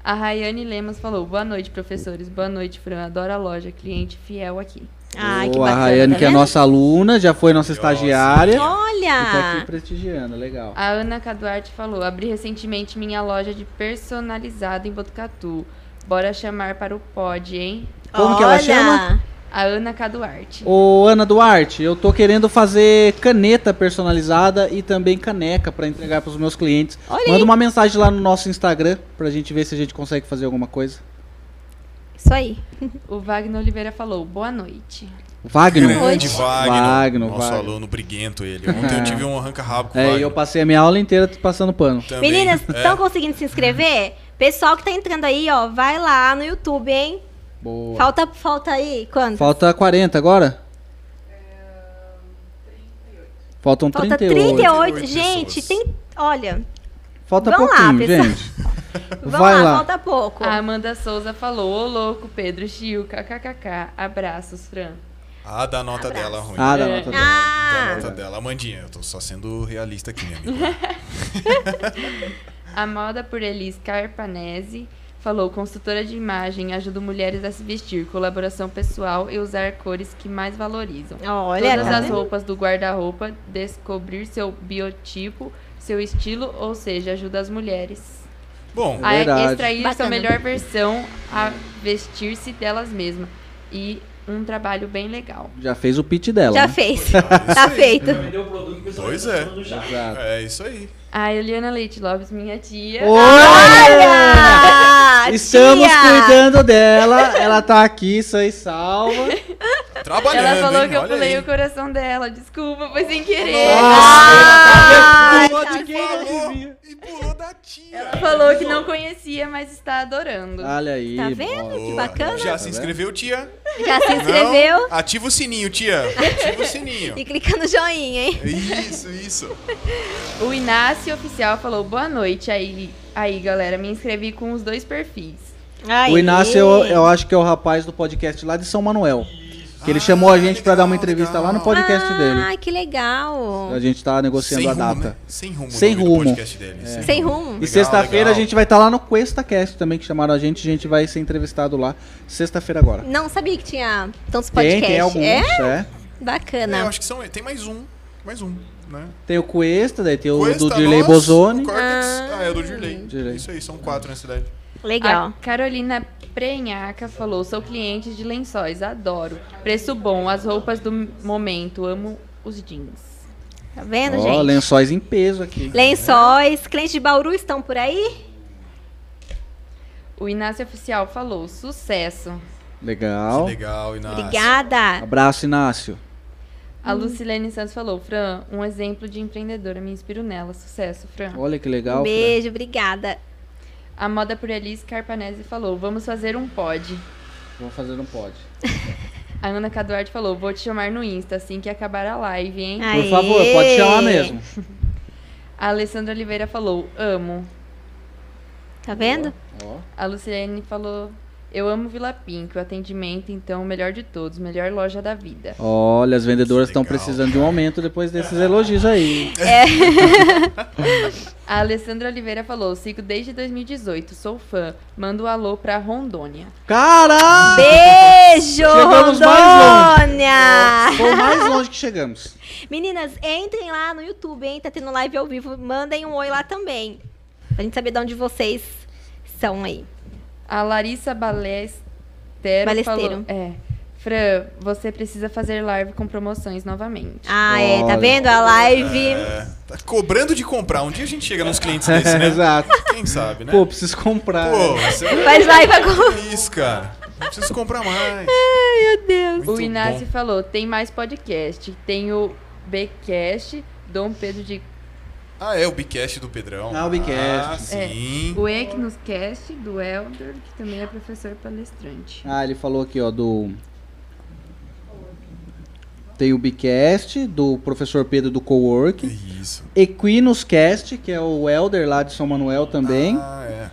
A Rayane Lemos falou: Boa noite, professores. Boa noite, Fran. Adoro a loja. Cliente fiel aqui. Ai, que Boa, bacana. a Rayane, tá que é nossa aluna, já foi nossa estagiária. Olha! aqui prestigiando, legal. A Ana Caduarte falou: Abri recentemente minha loja de personalizado em Botucatu. Bora chamar para o pod, hein? Como que ela Olha! chama? A Ana Caduarte. Ô, Ana Duarte, eu tô querendo fazer caneta personalizada e também caneca pra entregar pros meus clientes. Olha Manda aí. uma mensagem lá no nosso Instagram pra gente ver se a gente consegue fazer alguma coisa. Isso aí. O Wagner Oliveira falou: Boa noite. Wagner. Grande Wagner. Wagner, nosso Wagner. aluno briguento ele. Ontem eu tive um arranca-rabo com o É, e Wagner. eu passei a minha aula inteira passando pano. Também. Meninas, É. estão conseguindo se inscrever? Pessoal que tá entrando aí, ó, vai lá no YouTube, hein? Boa. Falta, falta aí, quanto? Falta 40 agora? Faltam Falta 38. 38. 38 Gente, pessoas. tem. Olha, Falta Vamos lá, pouquinho, pessoal. gente. vamos Vai lá, lá. falta pouco. A Amanda Souza falou: Ô louco, Pedro Chiu, kkkk. Abraços, Fran. Ah, da nota Abraço. dela ruim. Ah, dá É. nota dela. Da Ah, nota dela. Amandinha, eu tô só sendo realista aqui, minha amiga. A moda por Elis Carpanese falou: consultora de imagem ajuda mulheres a se vestir, colaboração pessoal e usar cores que mais valorizam. olha, Todas tá as roupas do guarda-roupa, descobrir seu biotipo, seu estilo, ou seja, ajuda as mulheres Bom, a Verdade. extrair Bacana. sua melhor versão, a vestir-se delas mesmas. E um trabalho bem legal. Já fez o pitch dela. Já né? fez. tá aí. feito. Vendeu o produto que o pessoal Pois é. é isso aí. A Eliana Leite Lopes, minha tia. Olha! Estamos tia! cuidando dela. Ela tá aqui, sã e salva. Trabalhando, Ela falou hein? que eu Olha pulei aí. o coração dela. Desculpa, foi sem querer. Ai, Pulou tá de quem não devia. e pulou da tia. Ela falou que não conhecia, mas está adorando. Olha aí. Tá vendo? boa. Que bacana. Já Tá se inscreveu, tia? Já se inscreveu Não? Ativa o sininho, tia. Ativa o sininho. e clica no joinha, hein? Isso, isso. O Inácio Oficial falou boa noite aí, aí galera. Me inscrevi com os dois perfis. Aí. O Inácio, eu, eu acho que é o rapaz do podcast lá de São Manuel. Que ele chamou a gente pra dar uma legal, entrevista lá no legal. podcast dele. Ai, que legal. A gente tá negociando Sem a rumo, data. né? Sem rumo. Sem rumo. podcast dele. Sem rumo. E Legal, sexta-feira a legal. gente vai estar lá no QuestaCast também, que chamaram a gente. A gente vai ser entrevistado lá sexta-feira agora. Não sabia que tinha tantos Tem, podcasts. tem alguns, É? é. É, Bacana. eu acho que são. Tem mais um. Mais um. Né? Tem o Cuesta, daí tem o Cuesta, do Dirley nós, Bozoni. o Cortex, Ah. ah, é o do Dirley. Dirley. Isso aí, são quatro na cidade. Legal. A Carolina Prenhaca falou: sou cliente de lençóis, adoro. Preço bom, as roupas do momento, amo os jeans. Tá vendo, Ó, gente? lençóis em peso aqui. Lençóis. Clientes de Bauru estão por aí? O Inácio Oficial falou: sucesso. Legal. Legal, Inácio. Obrigada. Abraço, Inácio. A Lucilene Santos falou: Fran, um exemplo de empreendedora, me inspiro nela. Sucesso, Fran. Olha que legal. Um Fran. beijo, obrigada. A Moda por Alice Carpanese falou: vamos fazer um pod. Vou fazer um pod. A Ana Caduarte falou: vou te chamar no Insta assim que acabar a live, hein? Por Aê. favor, pode chamar mesmo. A Alessandra Oliveira falou: amo. Tá vendo? Ó. A Lucilene falou: eu amo Vila Pink, o atendimento, então, o melhor de todos, melhor loja da vida. Olha, as vendedoras estão precisando de um aumento depois desses elogios aí. A Alessandra Oliveira falou: sigo desde 2018, sou fã. Manda um alô pra Rondônia. Caralho! Beijo, Chegamos mais Rondônia! Foi o mais longe que chegamos. Meninas, entrem lá no YouTube, hein? Tá tendo live ao vivo. Mandem um oi lá também. Pra gente saber de onde vocês são aí. A Larissa Balestero, Balesteiro. falou: é. Fran, você precisa fazer live com promoções novamente. Ah, é. Tá vendo? A live. É, tá cobrando de comprar. Um dia a gente chega nos clientes desse, né? Exato. Quem sabe, né? Pô, preciso comprar. Pô, você Faz live agora. Isso, cara. Não preciso comprar mais. Meu Deus. Muito o Inácio bom. falou: tem mais podcast. Tem o Bcast, Dom Pedro de. Ah, é o Bicast do Pedrão. Ah, o Bicast. Ah, sim. O Equinuscast, do Elder, que também é professor palestrante. Ah, ele falou aqui, ó, do. Tem o Bicast, do professor Pedro do Cowork. Isso. Equinus Cast, que é o Elder lá de São Manuel também. Ah, é.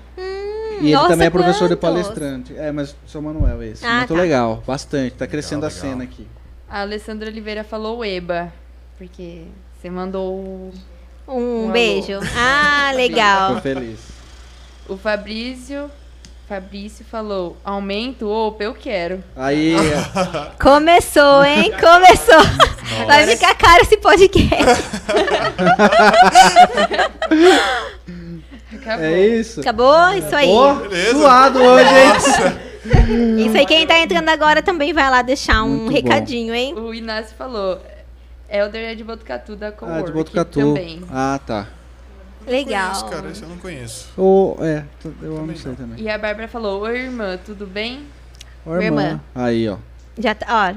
e ele nossa, também é professor de quantos? palestrante. É, mas São Manuel esse. Ah, Muito tá. legal, bastante. Tá crescendo Legal, a legal. cena aqui. A Alessandra Oliveira falou Eba, porque você mandou o- Um Um beijo. alô. Ah, Tô legal. feliz. o Fabrício. Fabrício falou: aumento, opa, eu quero. Aí, Começou, hein? Começou. Vai ficar caro esse podcast. Acabou. é isso. Acabou? Isso aí. Beleza. suado hoje, hein? Isso aí, quem tá entrando agora também vai lá deixar um Muito bom. recadinho, hein? O Inácio falou: Elder é de Botucatu da Ah, Cowork de Botucatu. também. Ah, tá. Legal. Conheço, cara. Esse eu não conheço. Ô, é, eu não sei também. E a Bárbara falou: Oi, irmã, tudo bem? Ó, Minha irmã. Aí, ó. Já tá, ó.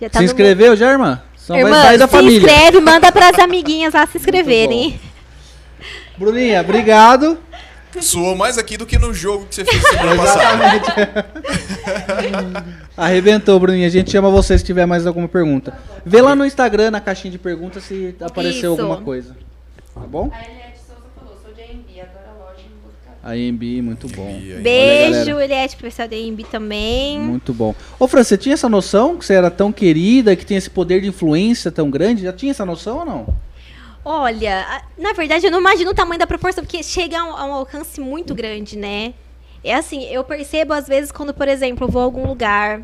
Já tá se inscreveu já, irmã? Só vai Irmã, sair da se família. inscreve, manda pras amiguinhas lá se inscreverem. Bruninha, obrigado. Suou mais aqui do que no jogo que você fez semana passada. Arrebentou, Bruninha. A gente chama você se tiver mais alguma pergunta. Vê lá no Instagram, na caixinha de perguntas, se apareceu Isso. alguma coisa. Tá bom? A Eliette Souza falou: Sou de AMB, adoro a loja em Botucatu. A EMB, muito bom. Beijo. Eliette, professor da IMB também. Muito bom. Ô, Fran, você tinha essa noção que você era tão querida, que tinha esse poder de influência tão grande? Já tinha essa noção ou não? Olha, na verdade eu não imagino o tamanho da proporção, porque chega a um, a um alcance muito grande, né? É assim, eu percebo às vezes quando, por exemplo, eu vou a algum lugar.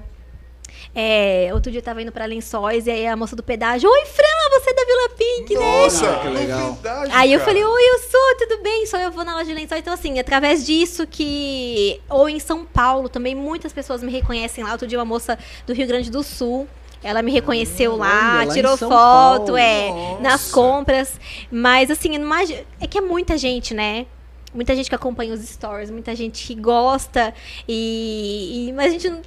é, outro dia eu tava indo pra Lençóis e aí a moça do pedágio, Oi, Fran, você é da Vila Pink, né? Nossa, que legal. Aí eu cara. falei, oi, eu sou, tudo bem? Só eu vou na loja de lençóis. Então, assim, através disso que. Ou em São Paulo também, muitas pessoas me reconhecem lá. Outro dia, uma moça do Rio Grande do Sul. Ela me reconheceu lá, olha, lá em tirou foto, Paulo. é, Nossa. nas compras. Mas, assim, imagino- é que é muita gente, né? Muita gente que acompanha os stories, muita gente que gosta. E. e- mas a gente não,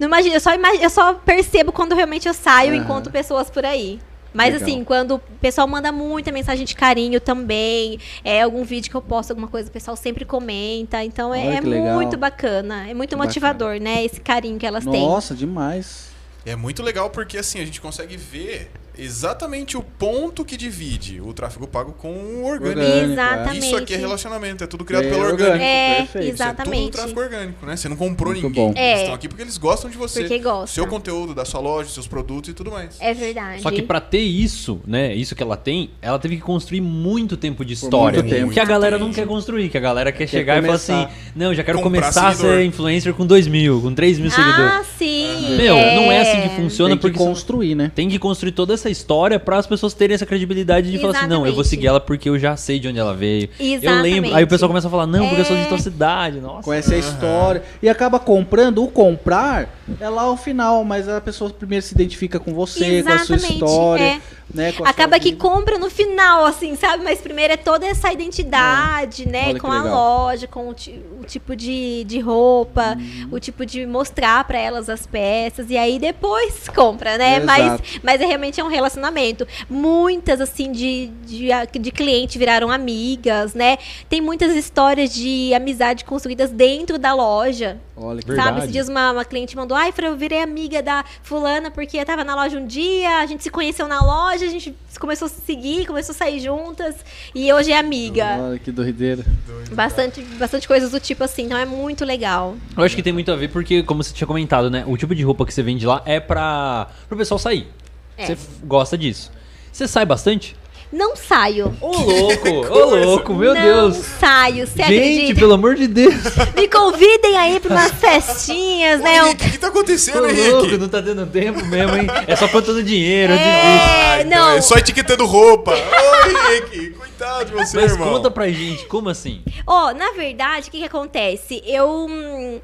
não imagina, eu só, imagi- eu só percebo quando realmente eu saio e encontro pessoas por aí. Mas Legal. assim, quando o pessoal manda muita mensagem de carinho também, é algum vídeo que eu posto, alguma coisa, o pessoal sempre comenta. Então é, Olha é muito bacana, é muito Que motivador, né? Esse carinho que elas têm. Nossa, demais. É muito legal porque assim a gente consegue ver exatamente o ponto que divide o tráfego pago com o orgânico. Orgânico, Exatamente. Isso aqui é relacionamento, é tudo criado É pelo orgânico. orgânico. É, Perfeito. Isso é tudo exatamente. tráfego orgânico, né? Você não comprou Muito ninguém. bom. Eles É. estão aqui porque eles gostam de você. Porque gostam. Seu conteúdo, da sua loja, seus produtos e tudo mais. É verdade. Só que pra ter isso, né, isso que ela tem, ela teve que construir muito tempo de história. muito tempo. Que a galera não quer construir, que a galera quer, chegar e falar começar. assim: não, já quero Comprar começar a ser influencer com 2 mil, com 3 mil seguidores. Ah, sim. Meu, não é assim que funciona Tem que porque construir, né? tem que construir toda essa essa história pra as pessoas terem essa credibilidade de falar assim, não, eu vou Exatamente. seguir ela porque eu já sei de onde ela veio. Eu Exatamente. lembro. Aí o pessoal começa a falar, não, porque eu sou de É. tua cidade. Nossa. Conhece a história. E acaba comprando. O comprar é lá ao final, mas a pessoa primeiro se identifica com você, com a sua Exatamente, história. é. Né, Acaba que compra no final, assim, sabe? Mas primeiro é toda essa identidade, né? Olha Com a loja, com o, o tipo de, de roupa, Uhum. o tipo de mostrar pra elas as peças. E aí depois compra, né? Mas, mas é realmente é um relacionamento. Muitas, assim, de, de, de cliente viraram amigas, né? Tem muitas histórias de amizade construídas dentro da loja. Olha que. Sabe, esses dias uma, uma cliente mandou, ai, eu virei amiga da fulana porque eu tava na loja um dia, a gente se conheceu na loja, a gente começou a se seguir, começou a sair juntas e hoje é amiga. Olha que doideira. Bastante, bastante coisas do tipo assim, então é muito legal. Eu acho que tem muito a ver porque, como você tinha comentado, né? O tipo de roupa que você vende lá é pra, pro pessoal sair. É. Você gosta disso. Você sai bastante? Não saio. Ô, louco! Ô, louco! Meu não Deus! saio, você Gente, acredita? pelo amor de Deus! Me convidem aí pra umas festinhas, Ô, né? O que tá acontecendo, Ô, louco, Henrique? não tá dando tempo mesmo, hein? É só contando dinheiro, é. É, Ah, então não. é só etiquetando roupa. Ô, Henrique, coitado de você, Mas irmão. conta pra gente, como assim? Ó, na verdade, o que, que acontece? Eu. hum,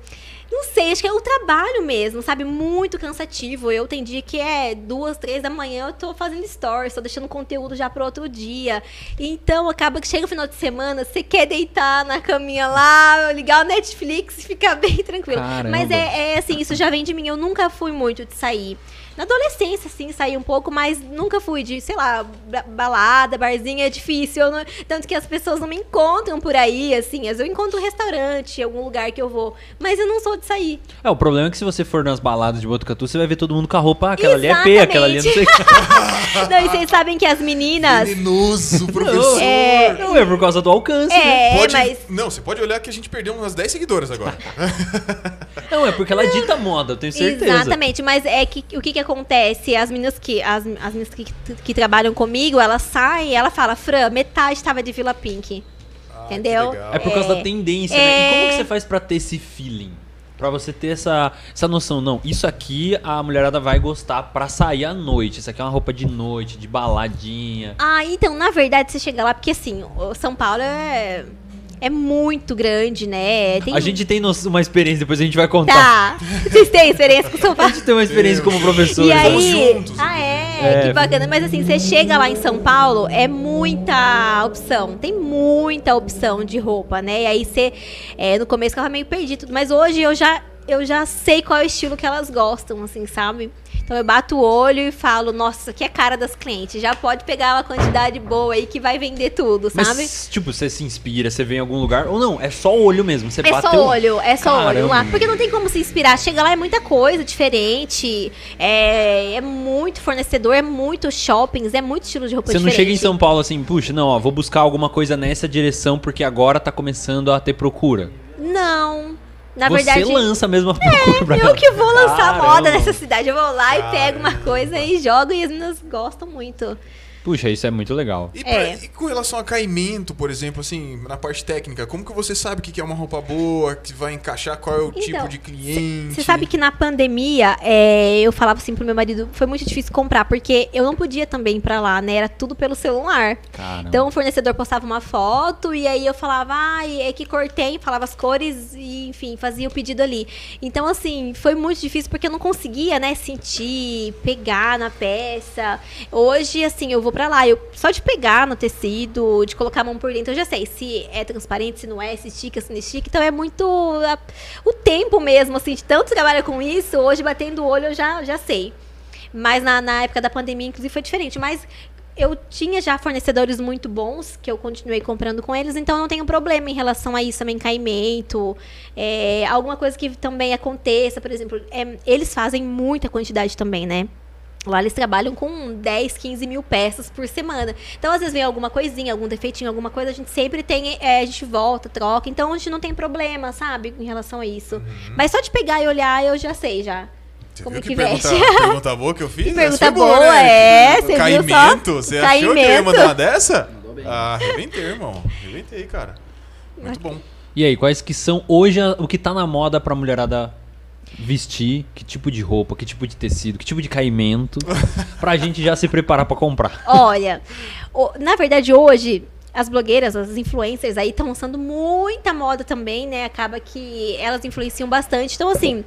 Não sei, acho que é o trabalho mesmo, sabe? Muito cansativo. Eu tem dia que é duas, três da manhã, eu tô fazendo stories, tô deixando conteúdo já pro outro dia. Então acaba que chega o final de semana, você quer deitar na caminha lá, ligar o Netflix e ficar bem tranquilo. Caramba. Mas é, é assim, isso já vem de mim. Eu nunca fui muito de sair. Na adolescência, assim, saí um pouco, mas nunca fui de, sei lá, ba- balada, barzinho, é difícil. não- tanto que as pessoas não me encontram por aí, assim. Às vezes eu encontro um restaurante, algum lugar que eu vou. Mas eu não sou de sair. É, o problema é que se você for nas baladas de Botucatu, você vai ver todo mundo com a roupa, ah, aquela ali é P, aquela ali é não sei o que. não, e vocês sabem que as meninas. Venenoso, professor. É, Não, é por causa do alcance, né? é, Pode... mas. Não, você pode olhar que a gente perdeu umas 10 seguidoras agora. Não, é porque ela dita moda, eu tenho certeza. Exatamente, mas é que o que que acontece? As meninas que as, as meninas que, que trabalham comigo, elas saem, ela fala, Fran, metade estava de Vila Pink. Ah, Entendeu? É por causa É. da tendência, né? E como É. que você faz pra ter esse feeling? Pra você ter essa, essa noção, não, isso aqui a mulherada vai gostar pra sair à noite. Isso aqui é uma roupa de noite, de baladinha. Ah, então, na verdade, você chega lá, porque assim, o São Paulo é, é muito grande, né? Tem- A gente tem uma experiência, depois a gente vai contar. Tá. Vocês têm experiência com São A Paulo? gente tem uma experiência como professor. E né? Aí, juntos. ah é, É. que bacana. Mas assim, você chega lá em São Paulo, é muita opção. Tem muita opção de roupa, né? E aí você, é, no começo eu tava meio perdido, mas hoje eu já, eu já sei qual é o estilo que elas gostam, assim, sabe? Então eu bato o olho e falo, nossa, isso aqui é cara das clientes. Já pode pegar uma quantidade boa aí que vai vender tudo, sabe? Mas, tipo, você se inspira, você vê em algum lugar. Ou não, é só o olho mesmo. Você É bateu. só olho, é só olho Caramba. lá. Porque não tem como se inspirar. Chega lá, é muita coisa diferente. É, é muito fornecedor, é muito shoppings, é muito estilo de roupa Você não diferente. chega em São Paulo assim, puxa, não, ó, vou buscar alguma coisa nessa direção porque agora tá começando a ter procura. Não. Na você verdade, lança mesmo a procura pra eu que vou lançar Caramba. moda nessa cidade. Eu vou lá e pego uma coisa e jogo e as meninas gostam muito. Puxa, isso é muito legal. E, pra- É. e com relação a caimento, por exemplo, assim, na parte técnica, como que você sabe o que é uma roupa boa, que vai encaixar, qual é o Então, tipo de cliente? Você sabe que na pandemia, é, eu falava assim pro meu marido, foi muito difícil comprar, porque eu não podia também ir pra lá, né? Era tudo pelo celular. Caramba. Então o fornecedor postava uma foto e aí eu falava, ai, é que cortei, falava as cores e, enfim, fazia o pedido ali. Então, assim, foi muito difícil porque eu não conseguia, né, sentir, pegar na peça. Hoje, assim, eu vou pra lá, eu só de pegar no tecido, de colocar a mão por dentro, eu já sei se é transparente, se não é, se estica, se não estica. Então é muito a- o tempo mesmo, assim, de tanto trabalhar com isso, hoje batendo o olho eu já, já sei. Mas na, na época da pandemia, inclusive, foi diferente. Mas eu tinha já fornecedores muito bons, que eu continuei comprando com eles, então não tenho problema em relação a isso, também caimento, é, alguma coisa que também aconteça, por exemplo, é, eles fazem muita quantidade também, né? Lá eles trabalham com 10, 15 mil peças por semana. Então, às vezes vem alguma coisinha, algum defeitinho, alguma coisa, a gente sempre tem, é, a gente volta, troca. Então, a gente não tem problema, sabe, em relação a isso. Mas só de pegar e olhar, eu já sei, já. Você como viu que que pergunta, veste? pergunta boa que eu fiz? Que Essa pergunta foi boa, né? é, você viu só? Caimento? Você achou que eu ia Caimento. mandar uma dessa? Ah, arrebentei, irmão. Arrebentei, cara. Muito bom. E aí, quais que são hoje a- o que tá na moda pra mulherada vestir, que tipo de roupa, que tipo de tecido, que tipo de caimento, pra gente já se preparar pra comprar. Olha, o- na verdade hoje as blogueiras, as influencers aí estão lançando muita moda também, né? Acaba que elas influenciam bastante. Então assim,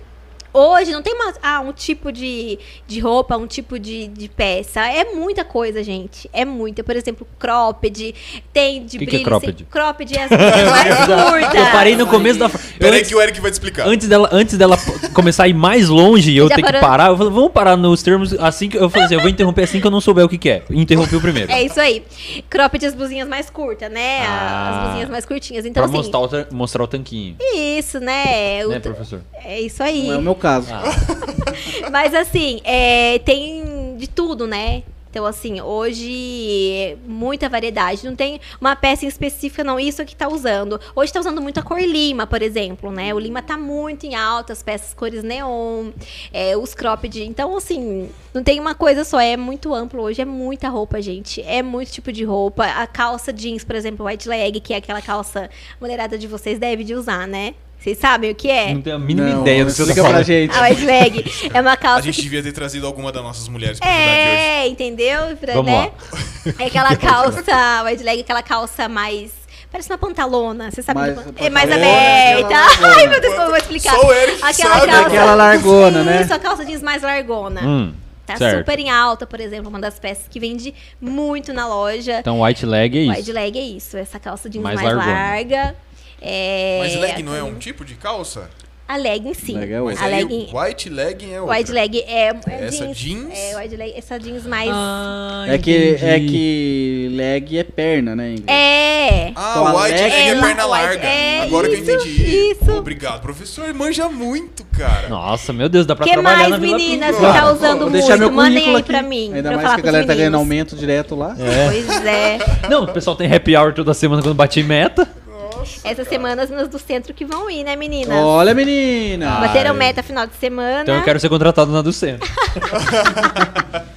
hoje não tem uma, ah, um tipo de, de roupa, um tipo de, de peça. É muita coisa, gente. É muita. Por exemplo, cropped, tem de Que que é brilho. cropped? cropped é as mais curtas. Eu parei no começo da. fra- Pera aí antes, que o Eric vai te explicar. antes dela, antes dela começar a ir mais longe e eu Já ter que parou? parar, eu falei, vamos parar nos termos assim que eu falei assim, eu vou interromper assim que eu não souber o que, que é. Interrompi o primeiro. É isso aí. Cropped as blusinhas mais curtas, né? Ah. as blusinhas mais curtinhas. Então, pra assim. mostrar o, mostrar o tanquinho. Isso, né? O Né, professor? é isso aí. Não é o meu caso. Mas assim, é, tem de tudo, né? Então, assim, hoje, muita variedade. Não tem uma peça em específica, não. Isso que tá usando. Hoje tá usando muito a cor lima, por exemplo, né? O lima tá muito em alta, as peças cores neon, é, os cropped. Então, assim, não tem uma coisa só. É muito amplo hoje. É muita roupa, gente. É muito tipo de roupa. A calça jeans, por exemplo, white leg, que é aquela calça mulherada de vocês deve de usar, né? Vocês sabem o que é? Não tenho a mínima Não, ideia do que você tá explica pra gente. A white leg é uma calça A gente que devia ter trazido alguma das nossas mulheres pra ajudar aqui hoje. é, entendeu? Pra, Vamos né? É aquela calça, white leg, aquela calça mais. Parece uma pantalona, você sabe? Mais- é mais pantalona, aberta. Ai, meu Deus, como eu vou explicar? O Eric Aquela sabe. calça. Aquela largona, né? Isso, a calça jeans mais largona. Hum, Tá certo. super em alta, por exemplo, uma das peças que vende muito na loja. Então white leg é White isso. leg é isso, essa calça jeans Mais mais, larga. É, Mas leg não é um tipo de calça? A legging sim. Leg é Mas a aí legging. white legging é outra. White leg é, é Essa jeans. jeans? É, white leg, essa jeans mais. Ah, É que, é que leg é perna, né? É. Ah, Então, white leg- é, É, perna larga. é, Agora que eu isso, entendi. isso. Obrigado, professor. Manja muito, cara. Nossa, meu Deus, dá pra que trabalhar mais, na Vila meninas, Pinto. que tá usando Vou muito? meu Mandem aí aqui. pra mim. Ainda pra mais falar que a galera tá ganhando aumento direto lá. Pois é. Não, o pessoal tem happy hour toda semana quando bate meta. Essa semana as meninas do centro que vão ir, né, meninas? Olha, menina! Ah, Bateram Ai. meta final de semana. Então eu quero ser contratado na do centro.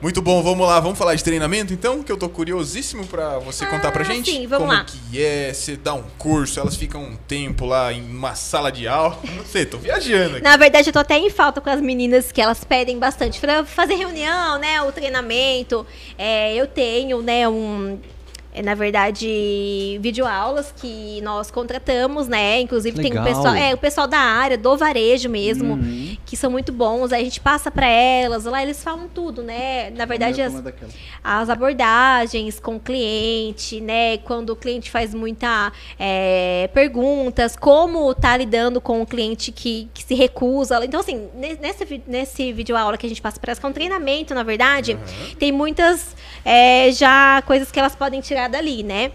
Muito bom, vamos lá, vamos falar de treinamento então, que eu tô curiosíssimo pra você contar pra Ah, gente. sim, vamos como lá. que é, você dá um curso, elas ficam um tempo lá em uma sala de aula. Não sei, tô viajando aqui. Na verdade, eu tô até em falta com as meninas que elas pedem bastante pra fazer reunião, né? O treinamento. É, eu tenho, né, um. É, na verdade, videoaulas que nós contratamos, né? Inclusive tem o Legal. pessoal, é, o pessoal da área, do varejo mesmo, Uhum. que são muito bons. Aí a gente passa pra elas, lá eles falam tudo, né? Na verdade, as, daquela. as abordagens com o cliente, né? Quando o cliente faz muita é, perguntas, como tá lidando com o cliente que, que se recusa. Então, assim, ne- nesse, vi- nesse vídeo aula que a gente passa para elas, que é um treinamento, na verdade, tem muitas é, já coisas que elas podem tirar dali, né?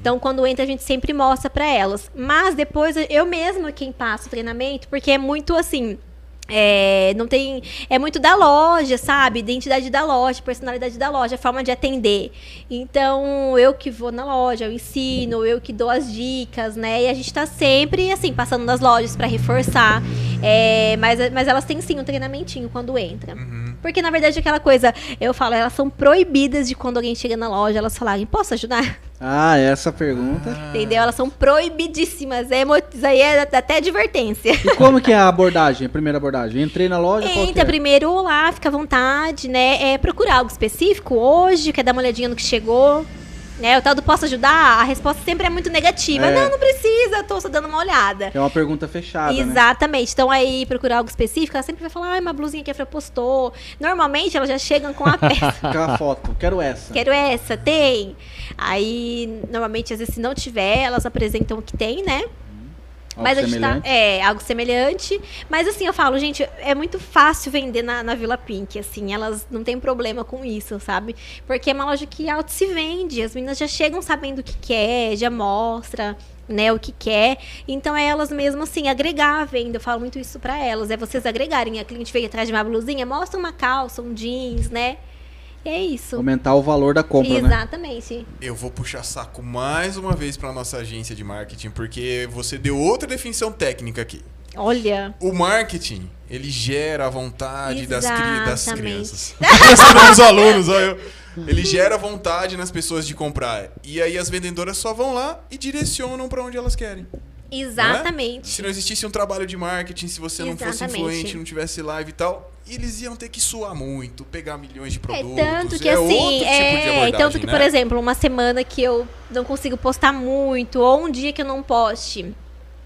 Então, quando entra, a gente sempre mostra para elas. Mas depois, eu mesma quem passa o treinamento, porque é muito assim. É, não tem. É muito da loja, sabe? Identidade da loja, personalidade da loja, forma de atender. Então, eu que vou na loja, eu ensino, eu que dou as dicas, né? E a gente tá sempre, assim, passando nas lojas para reforçar. É, mas, mas elas têm sim um treinamentinho quando entra. Porque, na verdade, aquela coisa, eu falo, elas são proibidas de quando alguém chega na loja, elas falarem, posso ajudar? Ah, essa pergunta. Entendeu? Elas são proibidíssimas. É, isso aí é até advertência. E como que é a abordagem, a primeira abordagem? Entrei na loja, Entra é? primeiro lá, fica à vontade, né? É procurar algo específico hoje, quer dar uma olhadinha no que chegou. Né, o tal do posso ajudar, a resposta sempre é muito negativa. É. Não, não precisa, tô só dando uma olhada. É uma pergunta fechada, né? Exatamente. Então aí procurar algo específico, ela sempre vai falar, ai, uma blusinha que a Fran postou. Normalmente elas já chegam com a peça. Aquela foto, quero essa. Quero essa, tem. Aí, normalmente, às vezes, se não tiver, elas apresentam o que tem, né? Algo Mas a gente semelhante. tá. É, algo semelhante. Mas assim, eu falo, gente, é muito fácil vender na, na Vila Pink, assim. Elas não tem problema com isso, sabe? Porque é uma loja que auto se vende. As meninas já chegam sabendo o que quer, já mostra. Né, o que quer. Então é elas mesmas assim, agregar a venda. Eu falo muito isso pra elas. É vocês agregarem. A cliente veio atrás de uma blusinha, mostra uma calça, um jeans, né? É isso. Aumentar o valor da compra, né? Exatamente. Eu vou puxar saco mais uma vez pra nossa agência de marketing, porque você deu outra definição técnica aqui. Olha. O marketing, ele gera a vontade das, cri- das Exatamente. crianças. dos alunos, olha. Ele gera vontade nas pessoas de comprar. E aí as vendedoras só vão lá e direcionam pra onde elas querem. Exatamente. Se não existisse um trabalho de marketing, se você não fosse influente, não tivesse live e tal, eles iam ter que suar muito, pegar milhões de É produtos. tanto que é assim, outro tipo de é, tanto que, né? por exemplo, uma semana que eu não consigo postar muito, ou um dia que eu não poste,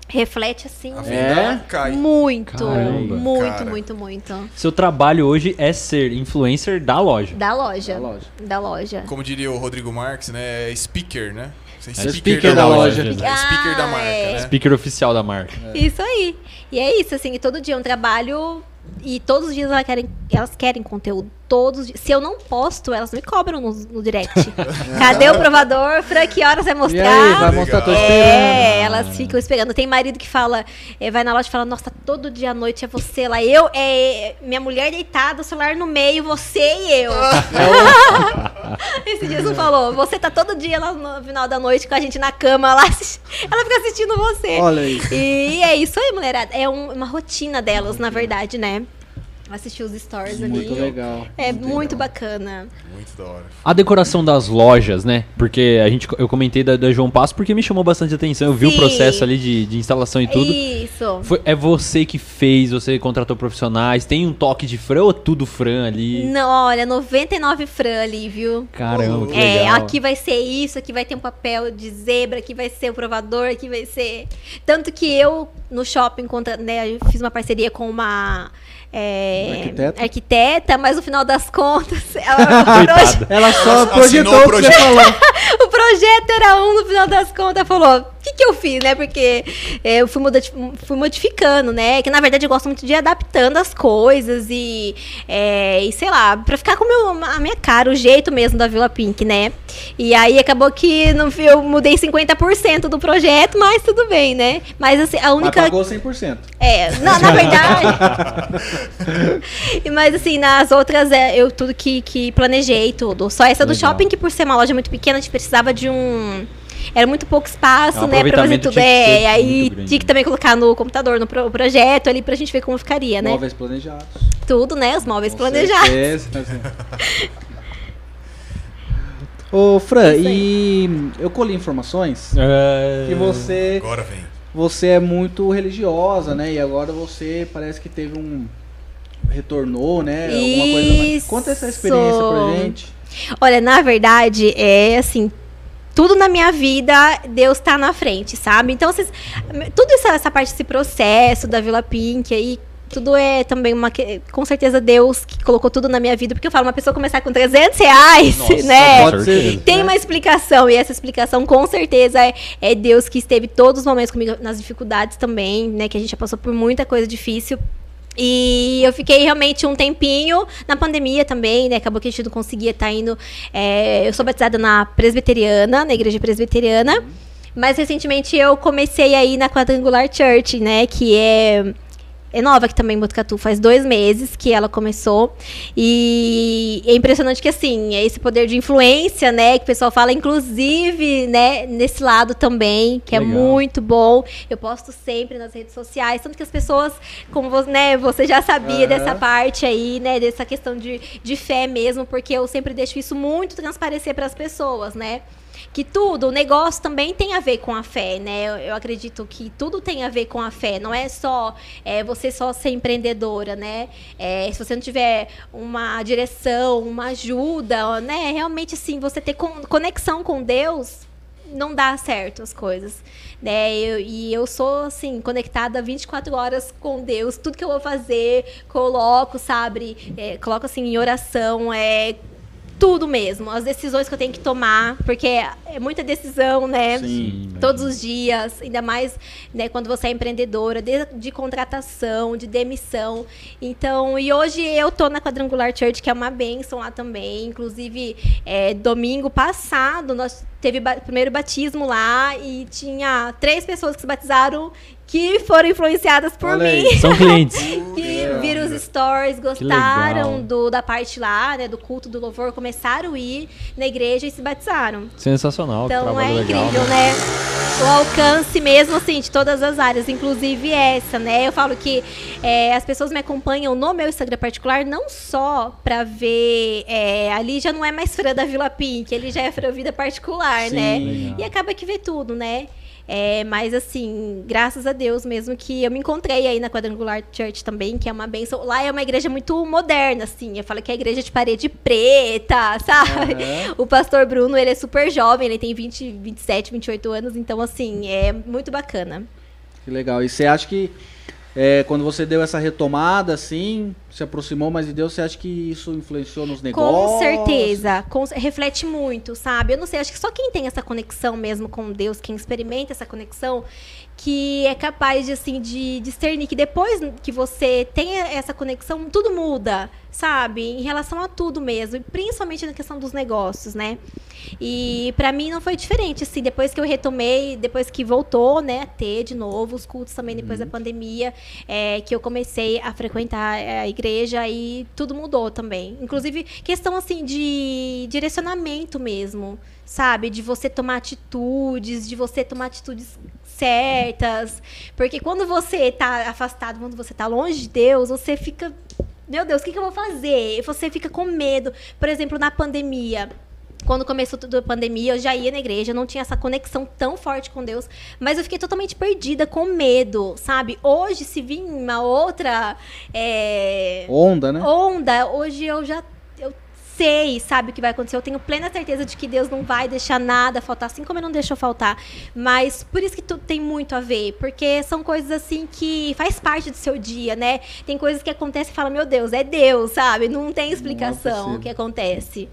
reflete assim A É? cai. muito, Caramba. muito, Cara. muito, muito. Seu trabalho hoje é ser influencer da loja. Da loja. Da loja. Da loja. Como diria o Rodrigo Marques, né? É speaker, né? É É speaker da loja. É speaker da Ah, marca, é. né? Speaker oficial da marca. Isso aí. E é isso, assim, todo dia é um trabalho e todos os dias elas querem, elas querem conteúdo. Todos. Se eu não posto, elas me cobram no, no direct. Cadê o provador? Fran, que horas vai mostrar? aí, vai mostrar, tô esperando. É, elas ficam esperando. Tem marido que fala, é, vai na loja e fala, nossa, todo dia à noite é você lá. Eu, é, minha mulher deitada, o celular no meio, você e eu. Esse dia você falou, você tá todo dia lá no final da noite com a gente na cama lá, ela fica assistindo você. Olha aí. E é isso aí, mulherada. É um- uma rotina delas, na verdade, né? Assistir os stories ali. Muito legal. É muito, bacana. Muito da hora. A decoração das lojas, né? Porque a gente, eu comentei da, da João Passo porque me chamou bastante atenção. Eu vi o Sim. processo ali de, de instalação e tudo. Isso. Foi- é você que fez, você contratou profissionais, tem um toque de Fran ou é tudo Fran ali? Não, olha, 99 Fran ali, viu? Caramba, que É, legal. aqui vai ser isso, aqui vai ter um papel de zebra, aqui vai ser o provador, aqui vai ser. Tanto que eu, no shopping, contra, né, fiz uma parceria com uma. É, Arquiteta? arquiteta, mas no final das contas, ela. Ela só Ela projetou o que você falou. o projeto era um, no final das contas, falou: o que, que eu fiz, né? Porque é, eu fui, fui modificando, né? Que na verdade eu gosto muito de ir adaptando as coisas e, é, e sei lá, pra ficar com meu, a minha cara, o jeito mesmo da Vila Pink, né? E aí acabou que no, eu mudei 50% do projeto, mas tudo bem, né? Mas assim, a Mas única. pagou 100%. É, na, na verdade. Mas assim, nas outras é eu tudo que, que planejei tudo. Só essa do Legal. shopping, que por ser uma loja muito pequena, a gente precisava de um. Era muito pouco espaço, É, o né, pra fazer tudo. É, e aí grande, tinha que também colocar no computador, no pro- projeto ali, pra gente ver como ficaria, né? Móveis planejados. Tudo, né? Os móveis Com planejados. certeza. Ô, Fran, e eu colhi informações É... que você, Agora vem. você é muito religiosa, né? E agora você parece que teve um. retornou, né? Alguma coisa mais. Isso. Conta essa experiência pra gente. Olha, na verdade, é assim, tudo na minha vida, Deus tá na frente, sabe? Então, vocês, tudo isso, essa parte desse processo da Vila Pink aí, tudo é também uma. Com certeza, Deus que colocou tudo na minha vida, porque eu falo, uma pessoa começar com 300 reais, Nossa, né? pode ser. Tem né? uma explicação, e essa explicação com certeza é, é Deus que esteve todos os momentos comigo nas dificuldades também, né? Que a gente já passou por muita coisa difícil. E eu fiquei realmente um tempinho na pandemia também, né? Acabou que a gente não conseguia estar indo. é, eu sou batizada na presbiteriana, na igreja presbiteriana. Mas recentemente eu comecei aí na Quadrangular Church, né? Que é é nova aqui também em Botucatu, faz dois meses que ela começou. E é impressionante que, assim, é esse poder de influência, né? Que o pessoal fala, inclusive, né, nesse lado também, que é Legal. muito bom. Eu posto sempre nas redes sociais, tanto que as pessoas, como você, né, você já sabia Aham. dessa parte aí, né? Dessa questão de, de fé mesmo, porque eu sempre deixo isso muito transparecer para as pessoas, né? Que tudo, o negócio também tem a ver com a fé, né? Eu, eu acredito que tudo tem a ver com a fé. Não é só é, você só ser empreendedora, né? É, se você não tiver uma direção, uma ajuda, né? Realmente, assim, você ter con- conexão com Deus, não dá certo as coisas, né? Eu- e eu sou assim conectada 24 horas com Deus. Tudo que eu vou fazer, coloco, sabe? É, coloco assim em oração, é tudo mesmo, as decisões que eu tenho que tomar, porque é muita decisão, né? Sim. Todos os dias, ainda mais né, quando você é empreendedora, de, de contratação, de demissão. Então, e hoje eu tô na Quadrangular Church, que é uma bênção lá também. Inclusive, é, domingo passado, nós teve ba- primeiro batismo lá e tinha três pessoas que se batizaram que foram influenciadas por Olha aí. mim São clientes. que viram os stories, gostaram do, da parte lá, né, do culto do louvor, começaram a ir na igreja e se batizaram. Sensacional, Então é legal. incrível, né? O alcance mesmo, assim, de todas as áreas, inclusive essa, né? Eu falo que é, as pessoas me acompanham no meu Instagram particular não só pra ver. é, ali já não é mais Fran da Vila Pink, ele já é Fran Vida Particular, Sim. né? Legal. E acaba que vê tudo, né? É, mas assim, graças a Deus mesmo que eu me encontrei aí na Quadrangular Church também, que é uma benção. Lá é uma igreja muito moderna, assim. Eu falo que é a igreja de parede preta, sabe? Aham. O pastor Bruno, ele é super jovem, ele tem 20, 27, 28 anos, então assim, é muito bacana. Que legal. E você acha que é, quando você deu essa retomada, assim, se aproximou mais de Deus, você acha que isso influenciou nos negócios? Com certeza. Com- reflete muito, sabe? Eu não sei, acho que só quem tem essa conexão mesmo com Deus, quem experimenta essa conexão, que é capaz de, assim, de discernir que depois que você tem essa conexão, tudo muda, sabe? Em relação a tudo mesmo, e principalmente na questão dos negócios, né? E pra mim não foi diferente, assim, depois que eu retomei, depois que voltou, né, a ter de novo os cultos também depois da pandemia, é, que eu comecei a frequentar é, a igreja e tudo mudou também. Inclusive, questão, assim, de direcionamento mesmo, sabe? De você tomar atitudes, de você tomar atitudes certas. Porque quando você tá afastado, quando você tá longe de Deus, você fica... Meu Deus, o que, que eu vou fazer? Você fica com medo. Por exemplo, na pandemia, quando começou a pandemia, eu já ia na igreja, não tinha essa conexão tão forte com Deus, mas eu fiquei totalmente perdida, com medo, sabe? Hoje, se vir uma outra é, Onda, né? onda, hoje eu já sei, sabe, o que vai acontecer. Eu tenho plena certeza de que Deus não vai deixar nada faltar, assim como ele não deixou faltar. Mas por isso que tudo tem muito a ver, porque são coisas assim que faz parte do seu dia, né? Tem coisas que acontecem e fala, meu Deus, é Deus, sabe? Não tem explicação possível. o que acontece.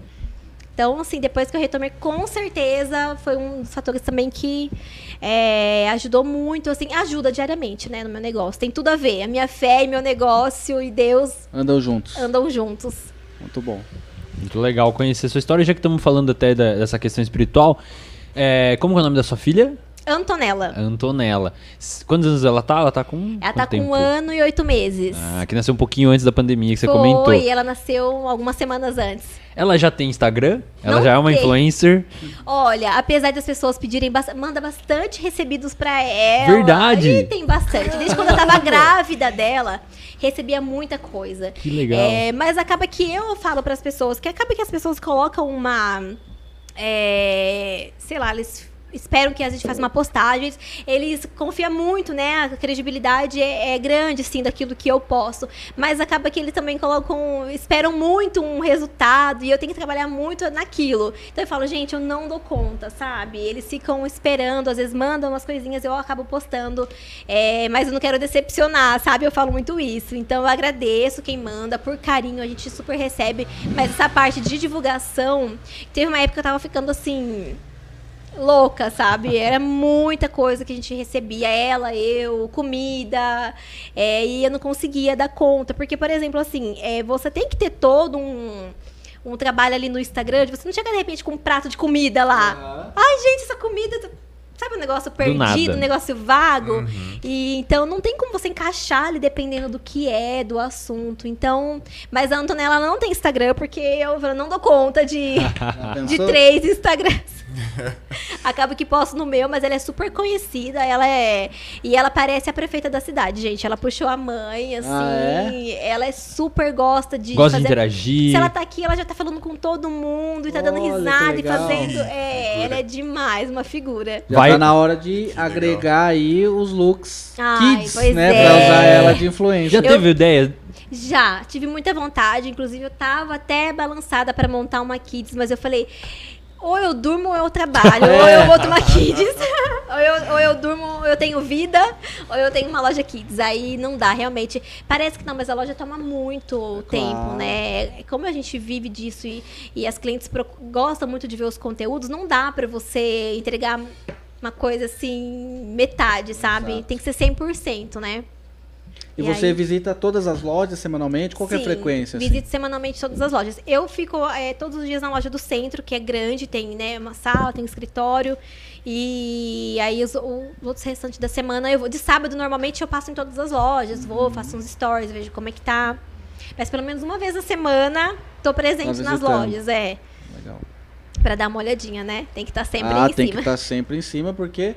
Então, assim, depois que eu retomei, com certeza foi um dos fatores também que é, ajudou muito, assim, ajuda diariamente, né, no meu negócio. Tem tudo a ver. A minha fé e meu negócio e Deus Andam juntos. andam juntos. Muito bom. Muito legal conhecer sua história, já que estamos falando até da- dessa questão espiritual. É, como é o nome da sua filha? Antonella. Antonella. Quantos anos ela tá? Ela tá com. Ela tá com tempo? um ano e oito meses. Ah, que nasceu um pouquinho antes da pandemia que você Foi, comentou. ela nasceu algumas semanas antes. Ela já tem Instagram? Ela Não já é uma tem. influencer? Olha, apesar das pessoas pedirem, bast- manda bastante recebidos pra ela. Verdade. E tem bastante. Desde quando eu tava grávida dela, recebia muita coisa. Que legal. É, mas acaba que eu falo pras pessoas, que acaba que as pessoas colocam uma. é, sei lá, eles esperam que a gente faça uma postagem, eles confiam muito, né? A credibilidade é, é grande, assim, daquilo que eu posto. Mas acaba que eles também colocam, esperam muito um resultado e eu tenho que trabalhar muito naquilo. Então eu falo, gente, eu não dou conta, sabe? Eles ficam esperando, às vezes mandam umas coisinhas, eu acabo postando, é, mas eu não quero decepcionar, sabe? Eu falo muito isso. Então eu agradeço quem manda, por carinho, a gente super recebe. Mas essa parte de divulgação, teve uma época que eu tava ficando assim louca, sabe? Era muita coisa que a gente recebia, ela, eu, comida, é, e eu não conseguia dar conta. Porque, por exemplo, assim, é, você tem que ter todo um, um trabalho ali no Instagram, você não chega de repente com um prato de comida lá. Ai, gente, essa comida. Sabe um negócio perdido, um negócio vago? E então não tem como você encaixar ali dependendo do que é, do assunto. Então, mas a Antonella não tem Instagram porque eu não dou conta de de três Instagrams. Acaba que posto no meu, mas ela é super conhecida. Ela é. E ela parece a prefeita da cidade, gente. Ela puxou a mãe, assim. Ah, Ela é super gosta de. Gosta de fazer- interagir. Se ela tá aqui, ela já tá falando com todo mundo e tá dando Olha, que risada e fazendo. É, ela é demais, uma figura. Já Vai- tá na hora de agregar aí os looks Ai, kids, né? é. Pra usar ela de influência. Já teve ideia? Já, tive muita vontade. Inclusive, eu tava até balançada pra montar uma kids, mas eu falei. Ou eu durmo ou eu trabalho, ou eu boto uma kids, ou, eu, ou eu durmo, ou eu tenho vida, ou eu tenho uma loja kids. Aí não dá, realmente. Parece que não, mas a loja toma muito tempo, né? Como a gente vive disso e, e as clientes gostam muito de ver os conteúdos, não dá pra você entregar uma coisa assim, metade, sabe? Exato. Tem que ser 100%, né? E E você aí? visita todas as lojas semanalmente? Qual que é a Sim, frequência? assim? Visito semanalmente todas as lojas. Eu fico é, todos os dias na loja do centro, que é grande, tem né, uma sala, tem um escritório. E aí os, o- os outros restantes da semana eu vou. De sábado, normalmente, eu passo em todas as lojas, Uhum. vou, faço uns stories, vejo como é que tá. Mas pelo menos uma vez na semana tô presente Tá nas lojas, é. Pra dar uma olhadinha, né? Tem que estar sempre ah, em tem cima. que estar sempre em cima, porque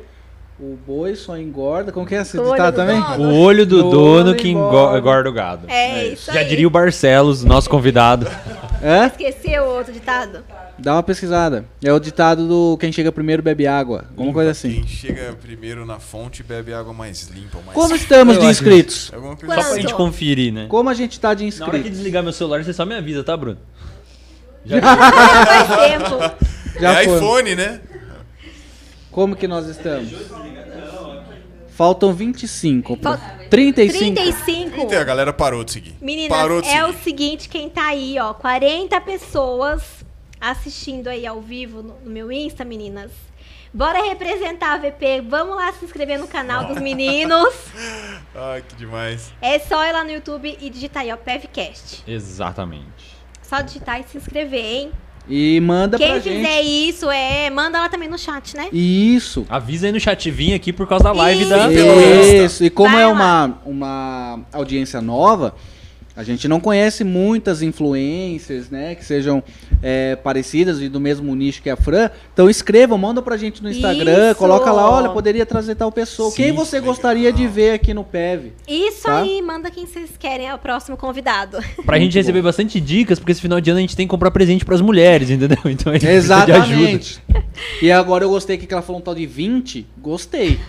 o boi só engorda. Como que é esse O ditado do também? dono. O olho do Dono dono que engo- engorda. engorda o gado. É, isso Já aí. diria o Barcelos, nosso convidado. É? Esqueceu o outro ditado? Dá uma pesquisada. É o ditado do quem chega primeiro bebe água. Alguma coisa assim. Quem chega primeiro na fonte bebe água mais limpa, mais Como estamos de inscritos? Alguma coisa Só pra assim. gente conferir, né? Como a gente tá de Na hora que inscritos? desligar meu celular, você só me avisa, tá, Bruno? Faz tempo. Já é foi. iPhone, né? Como que nós estamos? Faltam 25. pô. Falta- 35. 35. Então a galera parou de seguir. Meninas, parou de é o seguir. seguinte, quem tá aí, ó, 40 pessoas assistindo aí ao vivo no, no meu Insta, meninas. Bora representar a VP, vamos lá se inscrever no canal dos meninos. Ai, que demais. É só ir lá no YouTube e digitar aí, ó, PevCast. Exatamente. Só digitar e se inscrever, hein? E manda Quem pra fizer gente. isso, é, manda lá também no chat, né? Isso. Avisa aí no chat, vim aqui por causa da live Isso. da... Isso. E como Vai é lá. uma, uma audiência nova, a gente não conhece muitas influencers, né? Que sejam é, parecidas e do mesmo nicho que a Fran. Então escrevam, manda pra gente no Instagram, Isso. coloca lá, olha, poderia trazer tal pessoa. Sim, Quem você gostaria de ver aqui no PEV? Isso Tá. aí, manda quem vocês querem, é o próximo convidado. Pra gente receber bastante dicas, porque esse final de ano a gente tem que comprar presente pras mulheres, entendeu? Então a gente precisa de ajuda. Exatamente. E agora eu gostei que ela falou um tal de 20. Gostei.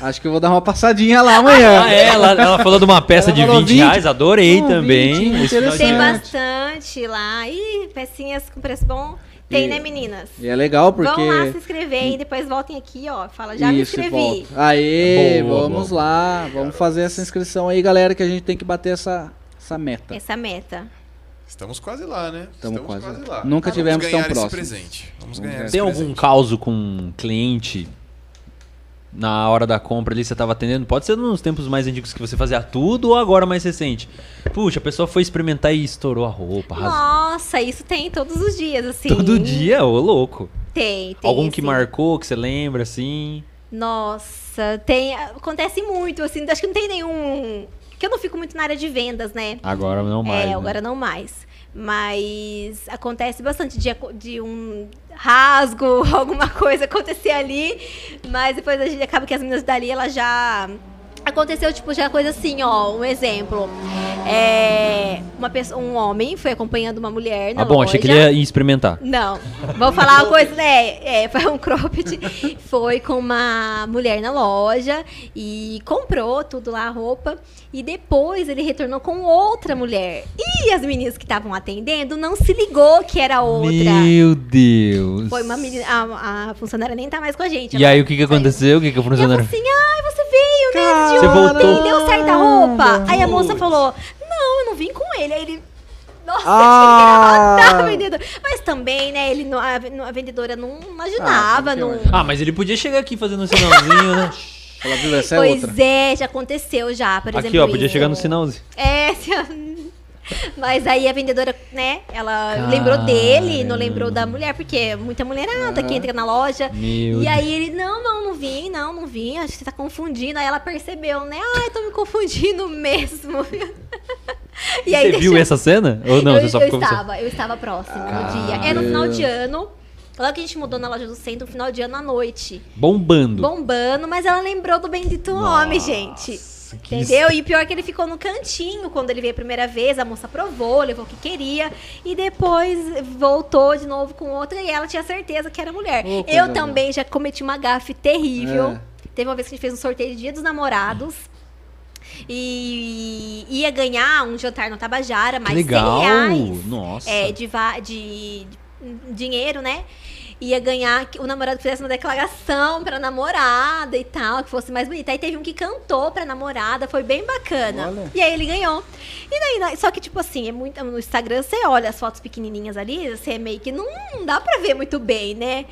Acho que eu vou dar uma passadinha lá amanhã. Ah, é, ela, ela falou de uma peça Ela de falou 20, 20. reais, adorei também. 20, Esse final de Tem bastante lá. Ih, pecinhas com preço bom. Tem, E- né, meninas? E é legal porque. Vão lá se inscrever e depois voltem aqui, ó. Fala, já me Isso, inscrevi. volta. Aê, Boa, vamos boa. lá. Vamos fazer essa inscrição aí, galera, que a gente tem que bater essa, essa meta. Essa meta. Estamos quase lá, né? Estamos Estamos quase quase lá. lá. Nunca Vamos tivemos tão ganhar esse próximos. presente. Vamos ganhar esse Tem algum presente. caso com um cliente na hora da compra ali você tava atendendo? Pode ser nos tempos mais antigos que você fazia tudo ou agora mais recente? Puxa, a pessoa foi experimentar e estourou a roupa. Nossa, isso tem todos os dias, assim. Todo dia, ô louco. Tem, tem. Algum que sim. marcou, que você lembra, assim? Nossa, tem. Acontece muito, assim. Acho que não tem nenhum. Que eu não fico muito na área de vendas, né? Agora não mais. é, né? agora não mais. Mas acontece bastante de, de um rasgo, alguma coisa acontecer ali. Mas depois a gente acaba que as meninas dali, ela já. Aconteceu, tipo, já coisa assim, ó. Um exemplo. É, uma pessoa, um homem foi acompanhando uma mulher na Ah, bom, loja. achei que ele ia experimentar. Não, vou falar uma coisa, né? É, foi um cropped. Foi com uma mulher na loja e comprou tudo lá, a roupa. E depois ele retornou com outra mulher. E as meninas que estavam atendendo não se ligou que era outra. Meu Deus. Foi uma menina. A, a funcionária nem tá mais com a gente. E ela aí, o que que saiu. aconteceu? O que que a E ela falou funcionária... assim: ai, você veio, né? De Você voltou. deu certo a roupa. Aí a moça falou: não, eu não vim com ele. Aí ele. Nossa, Ah. que matar o vendedor. Mas também, né, ele a, a vendedora não imaginava. Ah, não... Ah, mas ele podia chegar aqui fazendo um sinalzinho, né? Ela viu, essa é Pois outra. é, já aconteceu já, por exemplo. Aqui, ó, podia isso. chegar no sinalzinho. É, se- mas aí a vendedora, né, ela lembrou dele, não lembrou da mulher, porque é muita mulherada que entra na loja. Meu E aí ele, não, não, não vim, não, não vim, acho que você tá confundindo. Aí ela percebeu, né? Ai, tô me confundindo mesmo. e aí Você viu essa cena? Ou não, eu, você só eu estava, eu estava próximo no dia. Era no final de ano. Logo que a gente mudou na loja do centro, no final de ano à noite. Bombando. Bombando, mas ela lembrou do bendito homem, gente. Que Entendeu? E pior que ele ficou no cantinho quando ele veio a primeira vez, a moça provou, levou o que queria, e depois voltou de novo com outra e ela tinha certeza que era mulher. Eu também já cometi uma gafe terrível. É. Teve uma vez que a gente fez um sorteio de Dia dos Namorados. E ia ganhar um jantar no Tabajara, mais legal. 100 reais Nossa. é, de- de dinheiro, né? Ia ganhar que o namorado fizesse uma declaração pra namorada e tal, que fosse mais bonita. Aí teve um que cantou pra namorada, foi bem bacana. Olha. E aí ele ganhou. E daí, né, só que, tipo assim, é muito, no Instagram você olha as fotos pequenininhas ali, você é meio que não, não dá pra ver muito bem, né?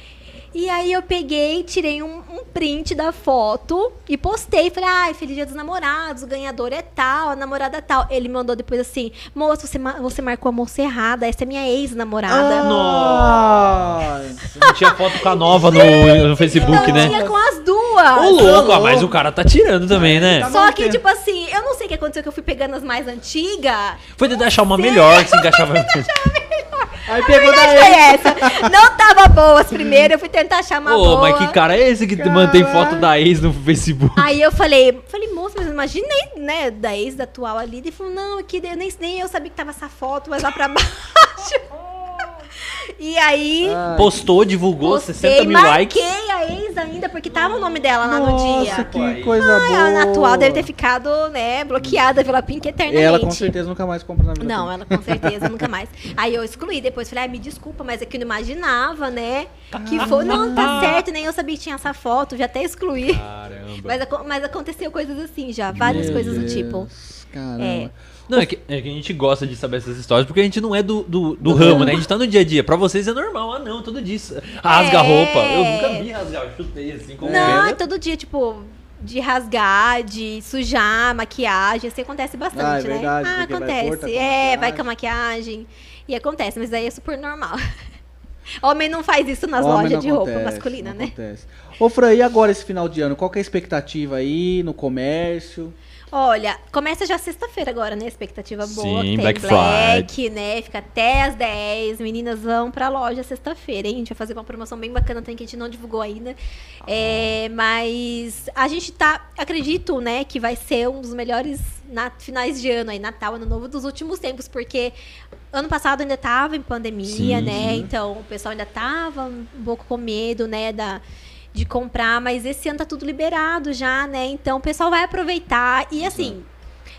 E aí eu peguei, tirei um, um print da foto e postei. Falei, ai, feliz dia dos namorados, o ganhador é tal, a namorada é tal. Ele mandou depois assim, moço, você, ma- você marcou a moça errada, essa é minha ex-namorada. Nossa. Não tinha foto com a nova no, no Facebook, Não né? tinha com as duas. Ô, louco, ah, mas o cara tá tirando também, né? Tá Só que, tipo assim, eu não sei o que aconteceu, que eu fui pegando as mais antigas. Foi tentar achar uma melhor que se encaixava. Aí pegou Mas daí. foi essa. Não tava boa as primeiras, eu fui tentar achar uma Ô, boa. mas que cara é esse que mantém foto da ex no Facebook? Aí eu falei, falei, moça, mas imaginei, né, da ex da atual ali. Ele falou, não, aqui eu nem, nem eu sabia que tava essa foto, mas lá pra baixo. E aí, Ai, Postou, divulgou, postei, 60 mil marquei likes. a ex ainda, porque tava o nome dela lá no Nossa, dia. que coisa Ai, boa. a atual deve ter ficado, né, bloqueada pela Pink eternamente. Ela com certeza nunca mais compra na vida. Não, ela com certeza nunca mais. Aí eu excluí, depois falei, ah, me desculpa, mas é que eu não imaginava, né? Que foi. Não, tá certo, nem eu sabia que tinha essa foto, já até excluí. Caramba. Mas, mas aconteceu coisas assim já, várias Meu coisas do tipo. Caramba. É. Não, é que, é que a gente gosta de saber essas histórias porque a gente não é do, do, do ramo, né? A gente tá no dia a dia. Pra vocês é normal. Ah, não, todo dia. Rasga a É. roupa. Eu nunca vi rasgar, eu chutei assim como Não, pena. todo dia, tipo, de rasgar, de sujar, maquiagem, assim acontece bastante, Ah, é né? verdade, ah, porque vai acontece. a é, vai com a maquiagem. E acontece, mas aí é super normal. Homem não faz isso nas Homem lojas de roupa acontece, masculina, não né? Acontece. Ô, Fran, e agora esse final de ano? Qual que é a expectativa aí no comércio? Olha, começa já sexta-feira agora, né? Expectativa boa. Sim, tem Black Black, né? Fica até as 10. Meninas vão pra loja sexta-feira, hein? A gente vai fazer uma promoção bem bacana também que a gente não divulgou ainda. É, mas a gente tá, acredito, né, que vai ser um dos melhores na, finais de ano aí, Natal, Ano Novo dos últimos tempos, porque ano passado ainda tava em pandemia, Sim, né? sim. Então o pessoal ainda tava um pouco com medo, né, da de comprar, mas esse ano tá tudo liberado já, né? Então o pessoal vai aproveitar e assim,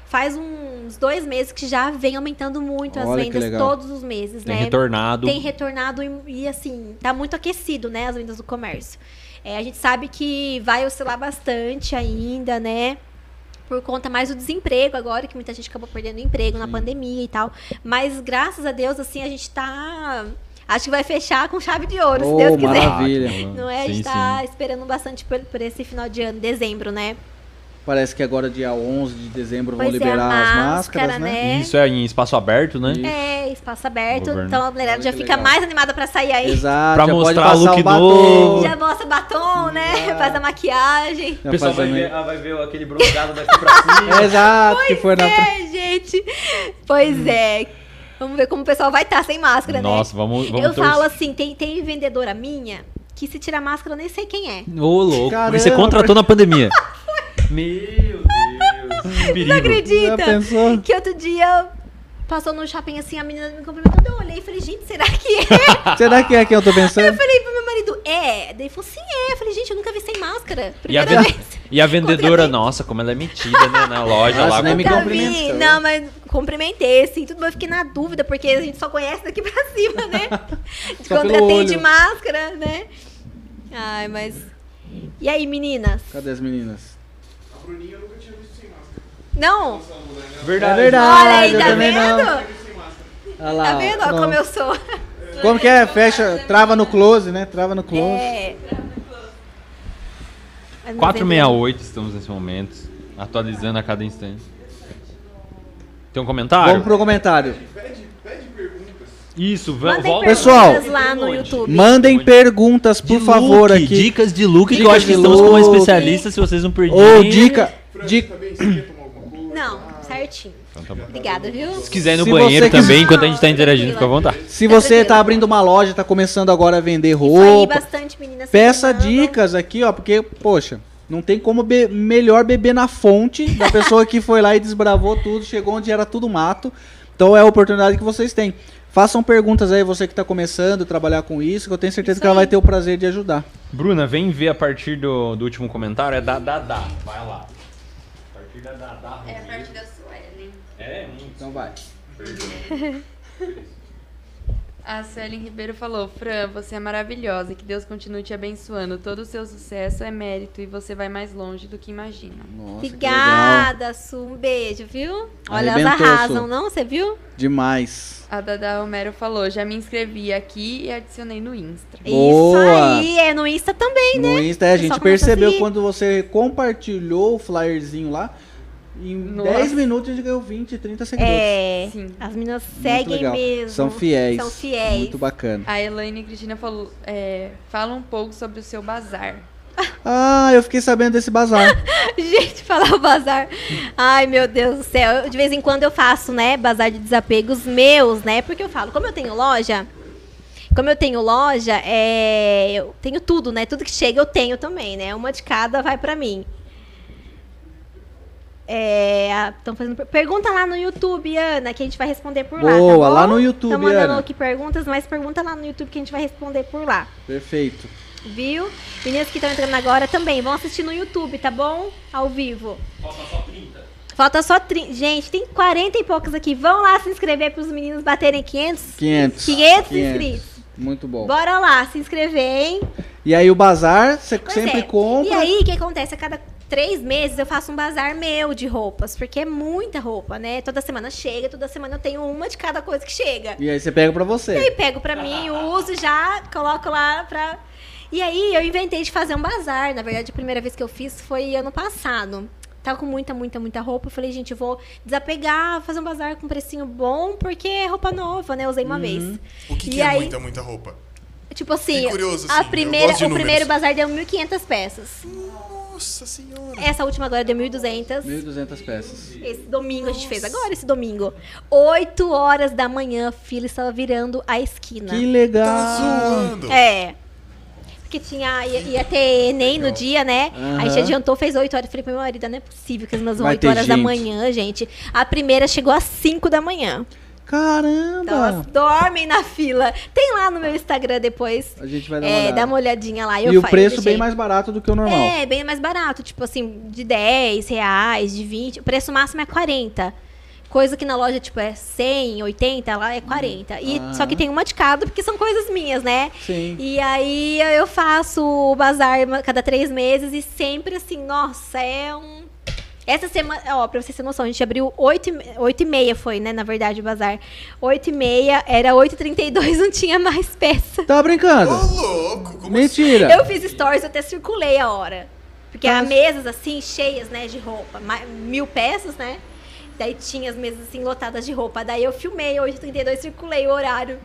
faz uns dois meses que já vem aumentando muito as Olha que vendas todos os meses, Tem né? retornado. Tem retornado e, e, assim, tá muito aquecido, né, as vendas do comércio. É, a gente sabe que vai oscilar bastante ainda, né? Por conta mais do desemprego agora, que muita gente acabou perdendo emprego na pandemia e tal. Mas graças a Deus, assim, a gente tá. Acho que vai fechar com chave de ouro, se Oh, Deus quiser. maravilha. Não é? A Sim, gente tá sim. esperando bastante por, por esse final de ano, dezembro, né? Parece que agora dia 11 de dezembro vão Pois é, a liberar as máscara, máscaras, né? né? Isso é em espaço aberto, né? Isso. É, espaço aberto. Governo. Então a mulherada já fica legal. mais animada pra sair aí. Exato, Pra já pode mostrar passar look o batom. novo. Já mostra batom, né? Faz a maquiagem. Já O pessoal faz vai também. ver, ah, vai ver aquele bronzeado daqui pra cima. Exato, que foi na... É, gente. Pois é. Vamos ver como o pessoal vai estar sem máscara, Nossa, né? vamos, vamos Eu torcer. falo assim, tem, tem vendedora minha que se tirar máscara eu nem sei quem é. Ô, louco. Caramba, Você contratou na pandemia. Meu Deus. Perigo. Não acredita? Que outro dia passou no shopping assim, a menina me cumprimentou, eu olhei e falei, gente, será que é? Será que é quem eu tô Eu pensando? falei pro meu marido, é? Daí ele falou, sim, é. Eu falei, gente, eu nunca vi sem máscara. E a, Primeira vez. e a vendedora, nossa, como ela é metida, né? Na loja Nossa, lá. nem me vi. tá Não, mas cumprimentei, assim, tudo bem. Eu fiquei na dúvida, porque a gente só conhece daqui pra cima, né? De atende olho. máscara, né? Ai, mas. E aí, meninas? Cadê as meninas? A Bruninha eu nunca tinha visto sem Não? É Verdade. verdade, Olha aí, tá vendo? Olha lá, Tá vendo? Como eu sou. Como que é? Fecha, trava no close, né? Trava no close. É. Mas não 468 estamos nesse momento. Atualizando a cada instante. Tem um comentário? Vamos pro comentário. Pede, pede perguntas. Isso, va- Mandem volta. Pessoal, perguntas lá no YouTube. Mandem perguntas, por De favor, look, aqui. Dicas de look, que eu Dicas acho que estamos com uma look. especialista, se vocês não perderem. Ou dica. Dica Não, certinho. Então tá bom. Obrigada, viu? Se quiser ir no Se banheiro você quiser- também, enquanto a gente tá interagindo, fica à vontade. Se você tá abrindo uma loja, tá começando agora a vender roupa, bastante meninas. peça mandam. dicas aqui, ó, porque, poxa, não tem como be- melhor beber na fonte da pessoa que foi lá e desbravou tudo, chegou onde era tudo mato. Então é a oportunidade que vocês têm. Façam perguntas aí, você que tá começando a trabalhar com isso, que eu tenho certeza Isso que ela vai ter o prazer de ajudar. Bruna, vem ver a partir do, do último comentário. É da Dada. Vai lá. A partir da Dada. É a parte da Suelen. É, muito. Então vai. A Suelen Ribeiro falou: Fran, você é maravilhosa. Que Deus continue te abençoando. Todo o seu sucesso é mérito e você vai mais longe do que imagina. Nossa, que legal. Obrigada, Su. Um beijo, viu? Olha, elas arrasam, Su. não? Você viu? Demais. A Dada Romero falou: já me inscrevi aqui e adicionei no Insta. Boa. Isso aí, é no Insta também, né? No Insta, é, a gente a percebeu seguir. quando você compartilhou o flyerzinho lá. Em Nossa. 10 minutos a gente ganhou 20, 30 seguidores. É, Sim. as meninas seguem mesmo. São fiéis. São fiéis. Muito bacana. A Elaine Cristina falou: é, fala um pouco sobre o seu bazar. Ah, eu fiquei sabendo desse bazar. Gente, falar o bazar. Ai, meu Deus do céu. Eu, de vez em quando eu faço, né, bazar de desapegos meus, né? Porque eu falo, como eu tenho loja, como eu tenho loja, é, eu tenho tudo, né? Tudo que chega eu tenho também, né? Uma de cada vai pra mim. É, tão fazendo per- pergunta lá no YouTube, Ana, que a gente vai responder por lá. Boa, tá lá no YouTube, Tão mandando Ana. aqui perguntas, mas pergunta lá no YouTube que a gente vai responder por lá. Perfeito. Viu? Meninas que estão entrando agora também vão assistir no YouTube, tá bom? Ao vivo. Falta só 30. Falta só 30. Gente, tem 40 e poucos aqui. Vão lá se inscrever para os meninos baterem 500. 500. 500 inscritos. Muito bom. Bora lá, se inscrever, hein? E aí o bazar, você sempre é. compra. E aí, o que acontece? A cada três meses eu faço um bazar meu de roupas, porque é muita roupa, né? Toda semana chega, toda semana eu tenho uma de cada coisa que chega. E aí você pega pra E você. aí pego pra mim, uso já, coloco lá pra. E aí eu inventei de fazer um bazar. Na verdade, a primeira vez que eu fiz foi ano passado. Tava com muita, muita, muita roupa. Eu falei, gente, eu vou desapegar, fazer um bazar com precinho bom, porque é roupa nova, né? Eu usei uma vez. O que, E que é aí- muita, muita roupa? Tipo assim, curioso, a assim, eu primeira, o primeiro números. bazar deu 1.500 peças. Nossa senhora. Essa última agora deu 1.200. 1.200 peças. Esse domingo a gente fez agora, esse domingo. 8 horas da manhã, a fila estava virando a esquina. Que legal. Tá zoando. É. Porque tinha, ia, ia ter Enem no dia, né? Aham. A gente adiantou, fez 8 horas. Eu falei pro meu marido, não é possível que as minhas Vai 8 ter horas da gente. manhã, gente. A primeira chegou às 5 da manhã. Caramba. Então elas dormem na fila. Tem lá no meu Instagram depois. A gente vai dar uma É, dá uma olhadinha lá. E o preço bem mais barato do que o normal. É, bem mais barato. Tipo assim, de 10 reais, de 20. O preço máximo é 40. Coisa que na loja, tipo, é 100, 80, lá é 40. E, Ah. Só que tem uma de cada, porque são coisas minhas, né? Sim. E aí eu faço o bazar cada três meses e sempre assim, nossa, é um. Essa semana, ó, pra vocês terem noção, a gente abriu 8, e- 8 e meia foi, né, na verdade, o bazar. 8 e meia, era 8h32, não tinha mais peça. Tá brincando? Ô, louco, como Mentira. Eu fiz stories, eu até circulei a hora. Porque Tá. há mesas assim, cheias, né, de roupa. Mil peças, né? Daí tinha as mesas assim, lotadas de roupa. Daí eu filmei 8h32, circulei o horário.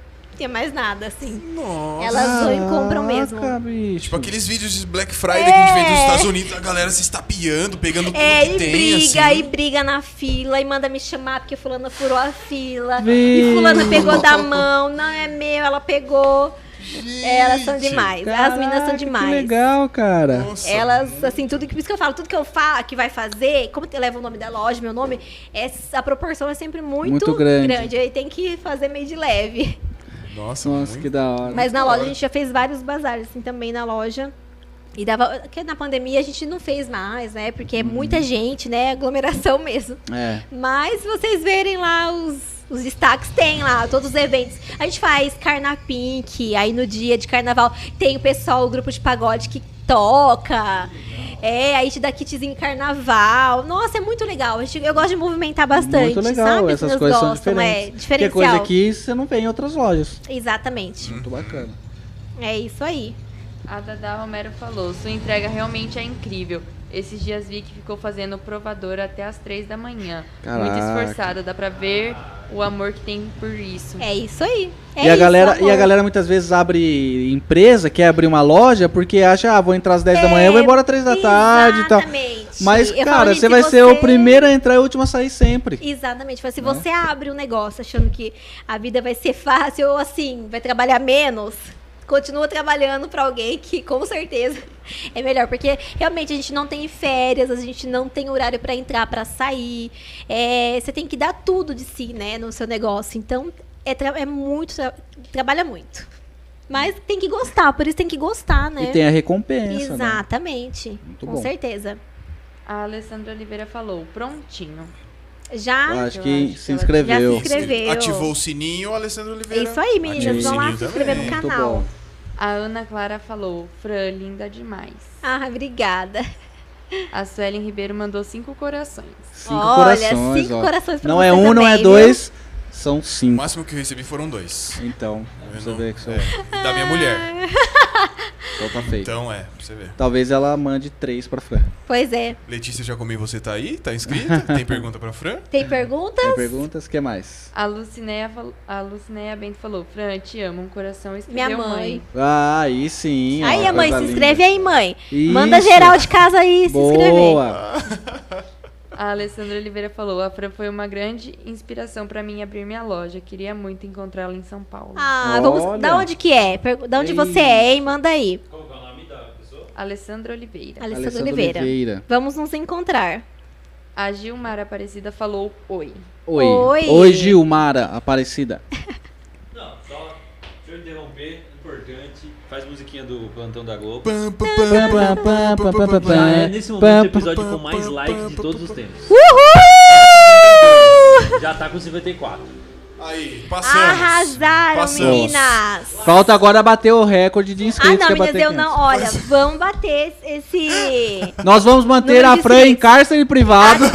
Mais nada, assim. Nossa. Elas vão e compram mesmo. Caraca, bicho. Tipo aqueles vídeos de Black Friday que a gente vê dos Estados Unidos, a galera se estapeando, pegando tudo É, que e tem, briga, assim. e briga na fila, e manda me chamar porque fulana furou a fila. E fulana pegou da mão, não é meu, ela pegou. Gente. Elas são demais. As meninas são Caraca, demais. Que legal, cara. Nossa, Elas, assim, tudo que. Por isso que eu falo, tudo que eu falo, que vai fazer, como eu levo o nome da loja, meu nome, é, a proporção é sempre muito, Muito grande. Aí tem que fazer meio de leve. Nossa, Nossa, muito que da hora. Mas na loja hora. a gente já fez vários bazares, assim, também na loja. E dava. Porque na pandemia a gente não fez mais, né? Porque é muita gente, né? Aglomeração mesmo. É. Mas se vocês verem lá os, os destaques, tem lá todos os eventos. A gente faz Carna Pink, aí no dia de carnaval tem o pessoal, o grupo de pagode que toca. É, aí te dá kitzinho em carnaval. Nossa, é muito legal. Eu gosto de movimentar bastante, Muito legal. sabe? Essas As coisas são gostam, diferentes. É, Que é diferencial. coisa que você não vê em outras lojas. Exatamente. Muito bacana. É isso aí. A Dada Romero falou: sua entrega realmente é incrível. Esses dias vi que ficou fazendo provador até as três da manhã. Muito Caraca. esforçada, dá pra ver o amor que tem por isso. É isso aí. É e, a isso, galera, e a galera muitas vezes abre empresa, quer abrir uma loja, porque acha, ah, vou entrar às 10 da manhã, vou embora às 3 da tarde e tal. Exatamente. Mas, Eu falo, cara, gente, você vai ser o primeiro a entrar e o último a sair sempre. Exatamente. Mas se Né? você abre um negócio achando que a vida vai ser fácil ou assim, vai trabalhar menos, continua trabalhando pra alguém que com certeza é melhor. Porque realmente a gente não tem férias, a gente não tem horário pra entrar, pra sair. É, você tem que dar tudo de si, né, no seu negócio. Então, é, tra- é muito. tra- trabalha muito. Mas tem que gostar, por isso tem que gostar, né? E tem a recompensa. né? Exatamente. Muito com bom. certeza. A Alessandra Oliveira falou: prontinho. Já. Eu acho Eu que acho que se inscreveu. Já se inscreveu. Ativou o sininho, o Alessandro É Oliveira. isso aí, meninas. Vão lá se inscrever no canal. A Ana Clara falou: Fran, linda demais. Ah, obrigada. A Suelen Ribeiro mandou cinco corações. Cinco Olha, corações, cinco ó. corações pra Não é um, não é também, dois, são O cinco. máximo que eu recebi foram dois. Então, Eu você não- vê que são... é, da minha mulher. Então tá feio. Então é, pra você ver. Talvez ela mande três pra Fran. Pois é. Letícia Jacomim, você tá aí? Tá inscrita? Tem pergunta pra Fran? Tem perguntas? Tem perguntas? O que mais? A Lucinéia, a Lucinéia Bento falou: Fran, te amo, um coração Minha mãe. Ah, aí sim. ó, aí, a mãe, se linda. inscreve aí, mãe. Manda Isso. geral de casa aí se inscrever. A Alessandra Oliveira falou: a Fran foi uma grande inspiração pra mim abrir minha loja. Queria muito encontrá-la em São Paulo. Ah, vamos. Olha. Da onde que é? Pergu- Da onde Ei. você é, hein? Manda aí. Qual que é o nome da pessoa? Alessandra Oliveira. Alessandra Alessandra Oliveira. Oliveira. Vamos nos encontrar. A Gilmar Aparecida falou oi. Oi. Oi. Oi, Gilmara Aparecida. Não, só deixa eu interromper. Faz musiquinha do Plantão da Globo. Já é nesse momento o episódio com mais likes de todos os tempos. Uhul! Já tá com 54. Aí, passamos. Arrasaram, Passamos. meninas! Falta agora bater o recorde de Ah, inscritos. não, que é meninas, bater eu 500. não. Olha, vamos bater esse. Nós vamos manter Número a de Fran em inscritos. cárcere privado.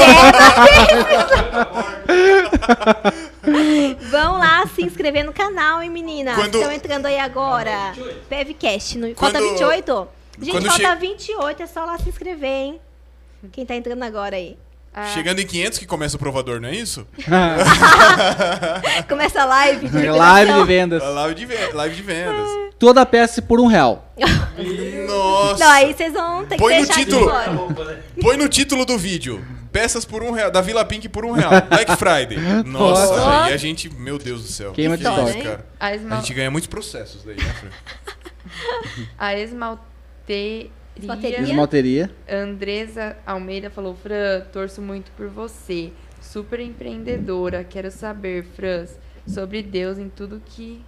Vão lá se inscrever no canal, hein, meninas? Quando- Estão entrando aí agora. PevCast. No... Falta Quando- 28? Gente, quando falta che- 28. É só lá se inscrever, hein? Quem tá entrando agora aí. A, Chegando em 500 que começa o provador, não é isso? Começa a live. de Live de vendas. A live de, ve- live de vendas. Toda peça por um real. Nossa. Não, aí vocês vão ter que Põe no deixar título. Põe no título do vídeo. Peças por um real. Da Vila Pink por um real. Black Friday. Nossa, Nossa. aí a gente. Meu Deus do céu. Queima que de que é isso, cara? a, A esmal, gente ganha muitos processos daí, né, Fran? a esmalteria Esmalteria? Esmalteria. Andresa Almeida falou: Fran, torço muito por você. Super empreendedora. Quero saber, Fran, sobre Deus em tudo que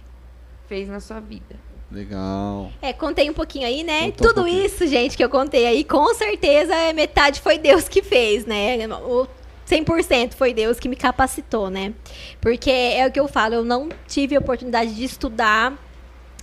fez na sua vida. Legal. É, contei um pouquinho aí, né? Contou um Tudo pouquinho. isso, gente, que eu contei aí, com certeza é metade foi Deus que fez, né? O 100% foi Deus que me capacitou, né? Porque é o que eu falo, eu não tive a oportunidade de estudar.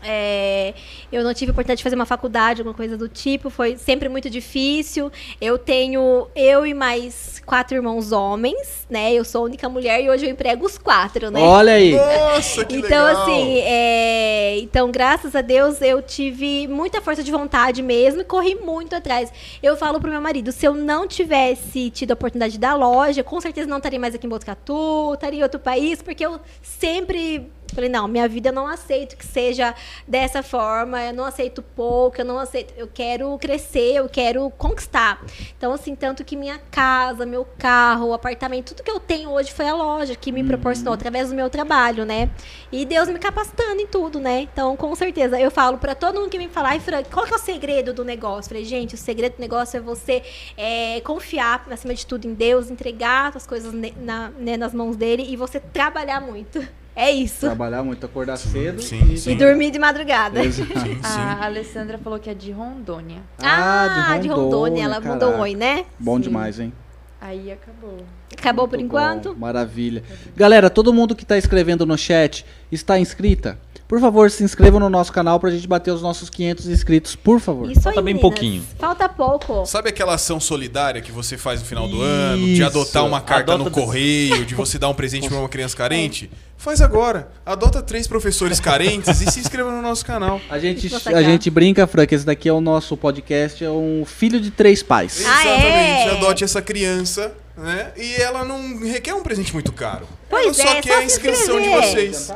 É, eu não tive a oportunidade de fazer uma faculdade, alguma coisa do tipo, foi sempre muito difícil. Eu tenho eu e mais quatro irmãos homens, né? Eu sou a única mulher e hoje eu emprego os quatro, né? Olha aí. Nossa, que então, legal. assim, é, então, graças a Deus, eu tive muita força de vontade mesmo e corri muito atrás. Eu falo pro meu marido, se eu não tivesse tido a oportunidade da loja, com certeza não estaria mais aqui em Botucatu, estaria em outro país, porque eu sempre falei, não, minha vida eu não aceito que seja dessa forma, eu não aceito pouco, eu não aceito, eu quero crescer, eu quero conquistar. Então, assim, tanto que minha casa, meu carro, o apartamento, tudo que eu tenho hoje foi a loja que me proporcionou através do meu trabalho, né? E Deus me capacitando em tudo, né? Então, com certeza, eu falo pra todo mundo que me falar, ai, Fran, qual que é o segredo do negócio? Falei, gente, o segredo do negócio é você é, confiar, acima de tudo, em Deus, entregar as coisas na- né, nas mãos dele e você trabalhar muito. É isso. Trabalhar muito, acordar cedo. sim, e- sim. E dormir de madrugada. A Alessandra falou que é de Rondônia. Ah, de Rondônia, ela caraca. mandou um oi, né? Bom demais, hein? Aí acabou. Acabou por Muito enquanto? bom, Maravilha. Galera, todo mundo que está escrevendo no chat está inscrita? Por favor, se inscreva no nosso canal pra gente bater os nossos 500 inscritos, por favor. Isso Falta aí, bem meninas. pouquinho. Falta pouco. Sabe aquela ação solidária que você faz no final do ano, de Isso. adotar uma carta Adota- no correio, de você dar um presente pra uma criança carente? Faz agora. Adota três professores carentes e se inscreva no nosso canal. A gente, a gente brinca, Fran, que esse daqui é o nosso podcast, é um filho de três pais. Ah, Exatamente. é? Adote essa criança, né? E ela não requer um presente muito caro. Pois ela só é, quer só a inscrição de vocês.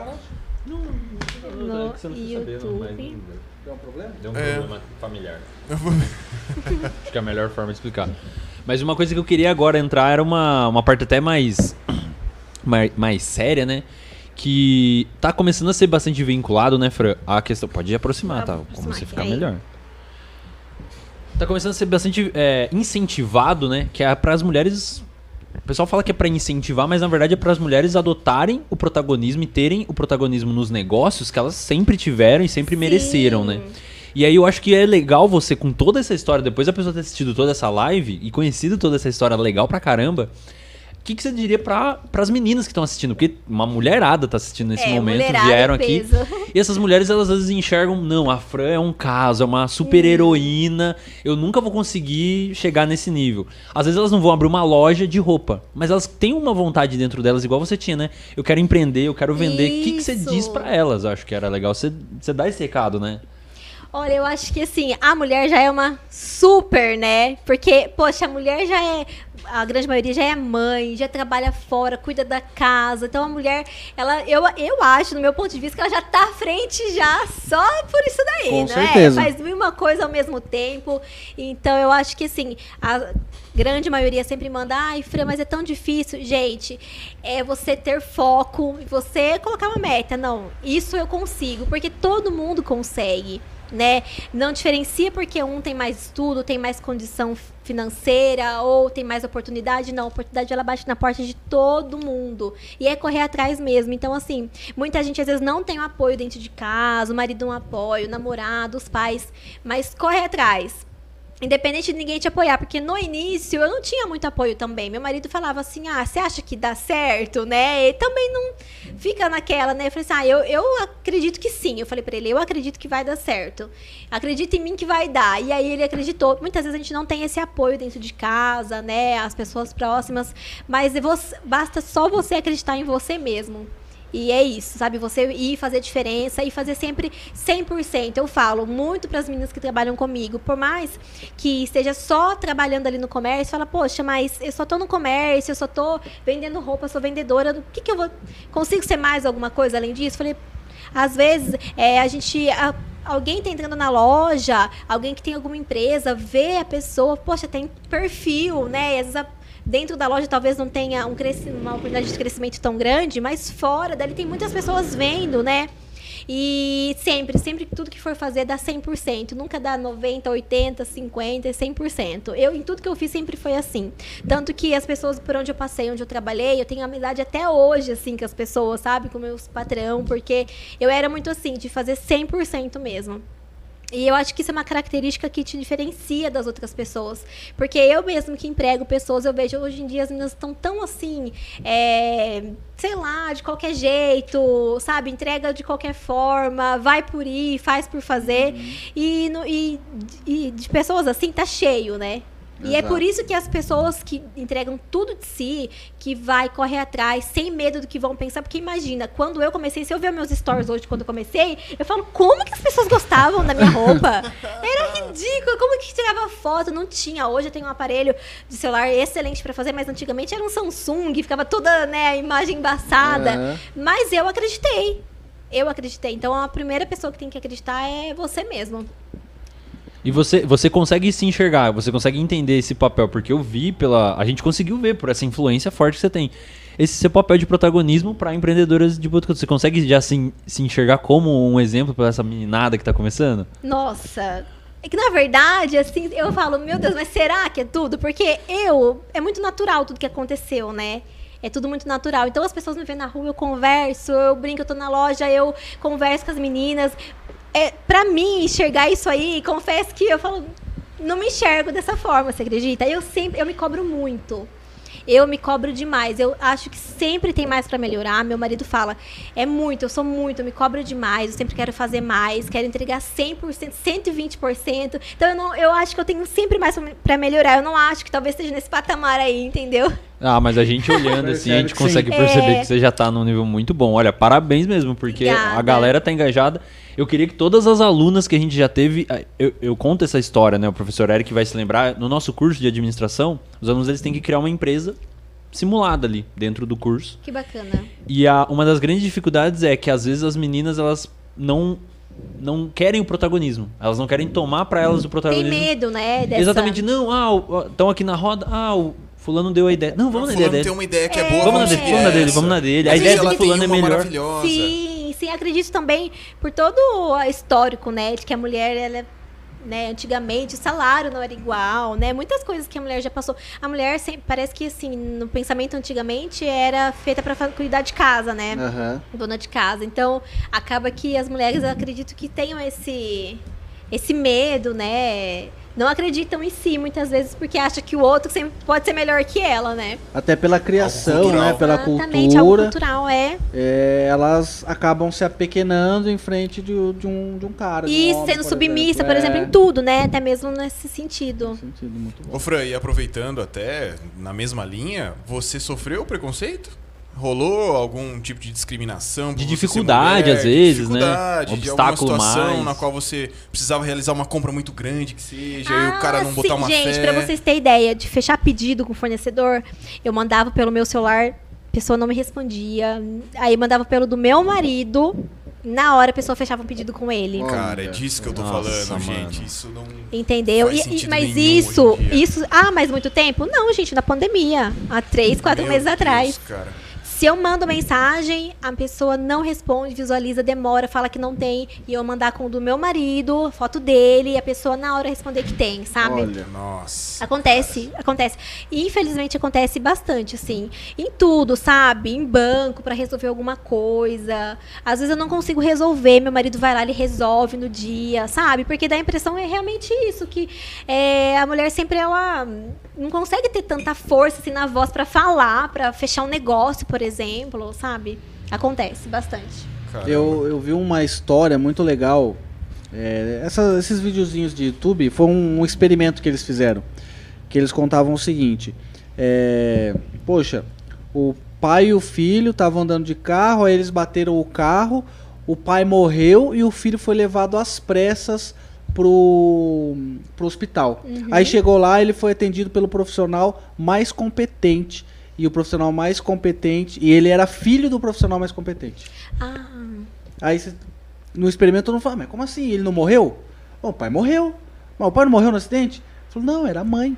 No É que você não precisa saber, não, mas YouTube. Deu um problema? Deu um É. problema familiar. Acho que é a melhor forma de explicar. Mas uma coisa que eu queria agora entrar era uma, uma parte até mais, mais, mais séria, né? Que tá começando a ser bastante vinculado, né, Fran? A questão. Pode aproximar, tá? Como você ficar melhor. Tá começando a ser bastante é, incentivado, né? Que é para as mulheres. O pessoal fala que é pra incentivar, mas na verdade é para as mulheres adotarem o protagonismo e terem o protagonismo nos negócios que elas sempre tiveram e sempre Sim. mereceram, né? E aí eu acho que é legal você, com toda essa história, depois da pessoa ter assistido toda essa live e conhecido toda essa história legal pra caramba, o que, que você diria pra, pras meninas que estão assistindo? Porque uma mulherada tá assistindo nesse É, momento, vieram aqui. E essas mulheres, elas às vezes enxergam, não, a Fran é um caso, é uma super heroína, eu nunca vou conseguir chegar nesse nível. Às vezes elas não vão abrir uma loja de roupa, mas elas têm uma vontade dentro delas, igual você tinha, né? Eu quero empreender, eu quero vender. O que, que você diz pra elas? Eu acho que era legal você, você dar esse recado, né? Olha, eu acho que assim, a mulher já é uma super, né? Porque, poxa, a mulher já é. A grande maioria já é mãe, já trabalha fora, cuida da casa. Então a mulher, ela, eu, eu acho, no meu ponto de vista, que ela já tá à frente já só por isso daí, Com né? certeza. Faz mil uma coisa ao mesmo tempo. Então eu acho que assim, a grande maioria sempre manda, ai, Fran, mas é tão difícil. Gente, é você ter foco, você colocar uma meta. Não, isso eu consigo, porque todo mundo consegue. Né? Não diferencia porque um tem mais estudo, tem mais condição financeira ou tem mais oportunidade. Não, a oportunidade ela bate na porta de todo mundo. E é correr atrás mesmo. Então, assim, muita gente às vezes não tem um apoio dentro de casa, o marido um apoio, o namorado, os pais, mas corre atrás Independente de ninguém te apoiar, porque no início eu não tinha muito apoio também. Meu marido falava assim: ah, você acha que dá certo, né? E também não fica naquela, né? Eu falei assim: ah, eu, eu acredito que sim. Eu falei para ele: eu acredito que vai dar certo. Acredita em mim que vai dar. E aí ele acreditou. Muitas vezes a gente não tem esse apoio dentro de casa, né? As pessoas próximas. Mas você, basta só você acreditar em você mesmo. E é isso, sabe? Você ir fazer diferença e fazer sempre 100%. Eu falo muito para as meninas que trabalham comigo, por mais que esteja só trabalhando ali no comércio, fala, poxa, mas eu só tô no comércio, eu só tô vendendo roupa, sou vendedora, o que que eu vou consigo ser mais alguma coisa além disso? Falei, às vezes é, a gente a, alguém está entrando na loja, alguém que tem alguma empresa, vê a pessoa, poxa, tem perfil, né? E às vezes a dentro da loja talvez não tenha um uma oportunidade de crescimento tão grande, mas fora dali tem muitas pessoas vendo, né? E sempre, sempre tudo que for fazer dá 100%, nunca dá 90, 80, 50, 100%. Eu em tudo que eu fiz sempre foi assim. Tanto que as pessoas por onde eu passei, onde eu trabalhei, eu tenho amizade até hoje assim com as pessoas, sabe, com meus patrão, porque eu era muito assim de fazer 100% mesmo. E eu acho que isso é uma característica que te diferencia das outras pessoas. Porque eu mesmo que emprego pessoas, eu vejo hoje em dia as meninas estão tão assim, é, sei lá, de qualquer jeito, sabe? Entrega de qualquer forma, vai por ir, faz por fazer. Uhum. E, no, e, e de pessoas assim tá cheio, né? E é por isso que as pessoas que entregam tudo de si, que vai correr atrás, sem medo do que vão pensar, porque imagina, quando eu comecei, se eu ver meus stories hoje quando eu comecei, eu falo, como que as pessoas gostavam da minha roupa? Era ridículo, como que tirava foto? Não tinha. Hoje eu tenho um aparelho de celular excelente para fazer, mas antigamente era um Samsung, ficava toda, né, a imagem embaçada. Uhum. Mas eu acreditei. Eu acreditei. Então a primeira pessoa que tem que acreditar é você mesmo. E você, você consegue se enxergar, você consegue entender esse papel, porque eu vi pela. A gente conseguiu ver por essa influência forte que você tem. Esse seu papel de protagonismo para empreendedoras de Botucatu. Você consegue já se, se enxergar como um exemplo para essa meninada que está começando? Nossa, é que na verdade, assim, eu falo, meu Deus, mas será que é tudo? Porque eu, é muito natural tudo que aconteceu, né? É tudo muito natural. Então as pessoas me veem na rua, eu converso, eu brinco, eu tô na loja, eu converso com as meninas é, para mim, enxergar isso aí, confesso que eu falo, não me enxergo dessa forma, você acredita? Eu sempre, eu me cobro muito. Eu me cobro demais. Eu acho que sempre tem mais para melhorar. Meu marido fala, é muito, eu sou muito, eu me cobro demais, eu sempre quero fazer mais, quero entregar 100%, 120%. Então eu não, eu acho que eu tenho sempre mais para melhorar. Eu não acho que talvez esteja nesse patamar aí, entendeu? Ah, mas a gente olhando assim, a gente consegue perceber é... que você já tá num nível muito bom. Olha, parabéns mesmo, porque Obrigada. a galera tá engajada. Eu queria que todas as alunas que a gente já teve. Eu, eu, conto essa história, né? O professor Eric vai se lembrar. No nosso curso de administração, os alunos eles têm que criar uma empresa simulada ali dentro do curso. Que bacana. E a, uma das grandes dificuldades é que às vezes as meninas elas não não querem o protagonismo. Elas não querem tomar para elas o protagonismo. Tem medo, né? Dessa... Exatamente. Não, ah, estão aqui na roda. Ah, o fulano deu a ideia. Não, vamos na ideia dele. tem uma ideia que é, é boa. Vamos na dele, vamos na dele, vamos na dele. A, a ideia do fulano é melhor. Sim sim, acredito também por todo o histórico, né, de que a mulher ela né, antigamente o salário não era igual, né? Muitas coisas que a mulher já passou. A mulher sempre, parece que assim, no pensamento antigamente era feita para cuidar de casa, né? Uhum. Dona de casa. Então, acaba que as mulheres acredito que tenham esse esse medo, né? Não acreditam em si muitas vezes porque acham que o outro sempre pode ser melhor que ela, né? Até pela criação, né? Pela Exatamente, cultura. cultural, é. é. Elas acabam se apequenando em frente de, de um, de um cara. E um sendo submissa, exemplo. por exemplo, é. em tudo, né? Até mesmo nesse sentido. Nesse sentido muito bom. Ô Fran, e aproveitando até na mesma linha, você sofreu preconceito? Rolou algum tipo de discriminação? De dificuldade, mulher, às vezes, né? dificuldade, né? Obstáculo de situação mais. na qual você precisava realizar uma compra muito grande, que seja, ah, e o cara não sim, botar uma gente, fé. pra vocês terem ideia, de fechar pedido com o fornecedor, eu mandava pelo meu celular, a pessoa não me respondia. Aí mandava pelo do meu marido, na hora a pessoa fechava um pedido com ele. Cara, é disso que eu tô Nossa, falando, mano. gente. Isso não. Entendeu? E, mas isso, isso. Ah, mas muito tempo? Não, gente, na pandemia. Há três, quatro Meu meses Deus, atrás. Cara. Se eu mando mensagem, a pessoa não responde, visualiza, demora, fala que não tem, e eu mandar com o do meu marido, foto dele, e a pessoa na hora responder que tem, sabe? Olha. Nossa. Acontece, acontece. E infelizmente acontece bastante, assim. Em tudo, sabe? Em banco, pra resolver alguma coisa. Às vezes eu não consigo resolver, meu marido vai lá, ele resolve no dia, sabe? Porque dá a impressão é realmente isso, que é, a mulher sempre ela não consegue ter tanta força assim na voz pra falar, pra fechar um negócio, por exemplo, sabe? Acontece bastante. Caramba. Eu, eu vi uma história muito legal. É, essa- esses videozinhos de YouTube foi um, um experimento que eles fizeram. Que eles contavam o seguinte: é, Poxa, o pai e o filho estavam andando de carro, aí eles bateram o carro, o pai morreu e o filho foi levado às pressas pro, pro hospital. Aí chegou lá, ele foi atendido pelo profissional mais competente. E o profissional mais competente. E ele era filho do profissional mais competente. Ah, Aí cê- no experimento todo mundo fala, mas como assim? Ele não morreu? Bom, o pai morreu. Mas o pai não morreu no acidente? Ele falou, não, era a mãe.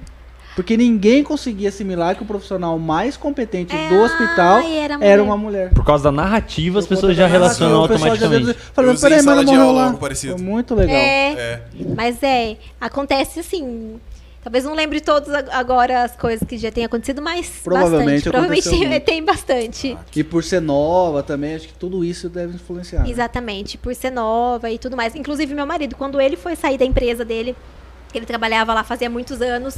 Porque ninguém conseguia assimilar que o profissional mais competente É, do hospital ai, era era, uma mulher. Por causa da narrativa, as pessoas já relacionam já automaticamente. deu- Falando, peraí, mas não de morreu lá. parecido. Foi muito legal. é, É. Mas é, acontece assim. Talvez não lembre todos ag- agora as coisas que já tenham acontecido, mas Provavelmente bastante. Provavelmente muito. tem bastante. E por ser nova também, acho que tudo isso deve influenciar. né? Exatamente, por ser nova e tudo mais. Inclusive, meu marido, quando ele foi sair da empresa dele, que ele trabalhava lá fazia muitos anos,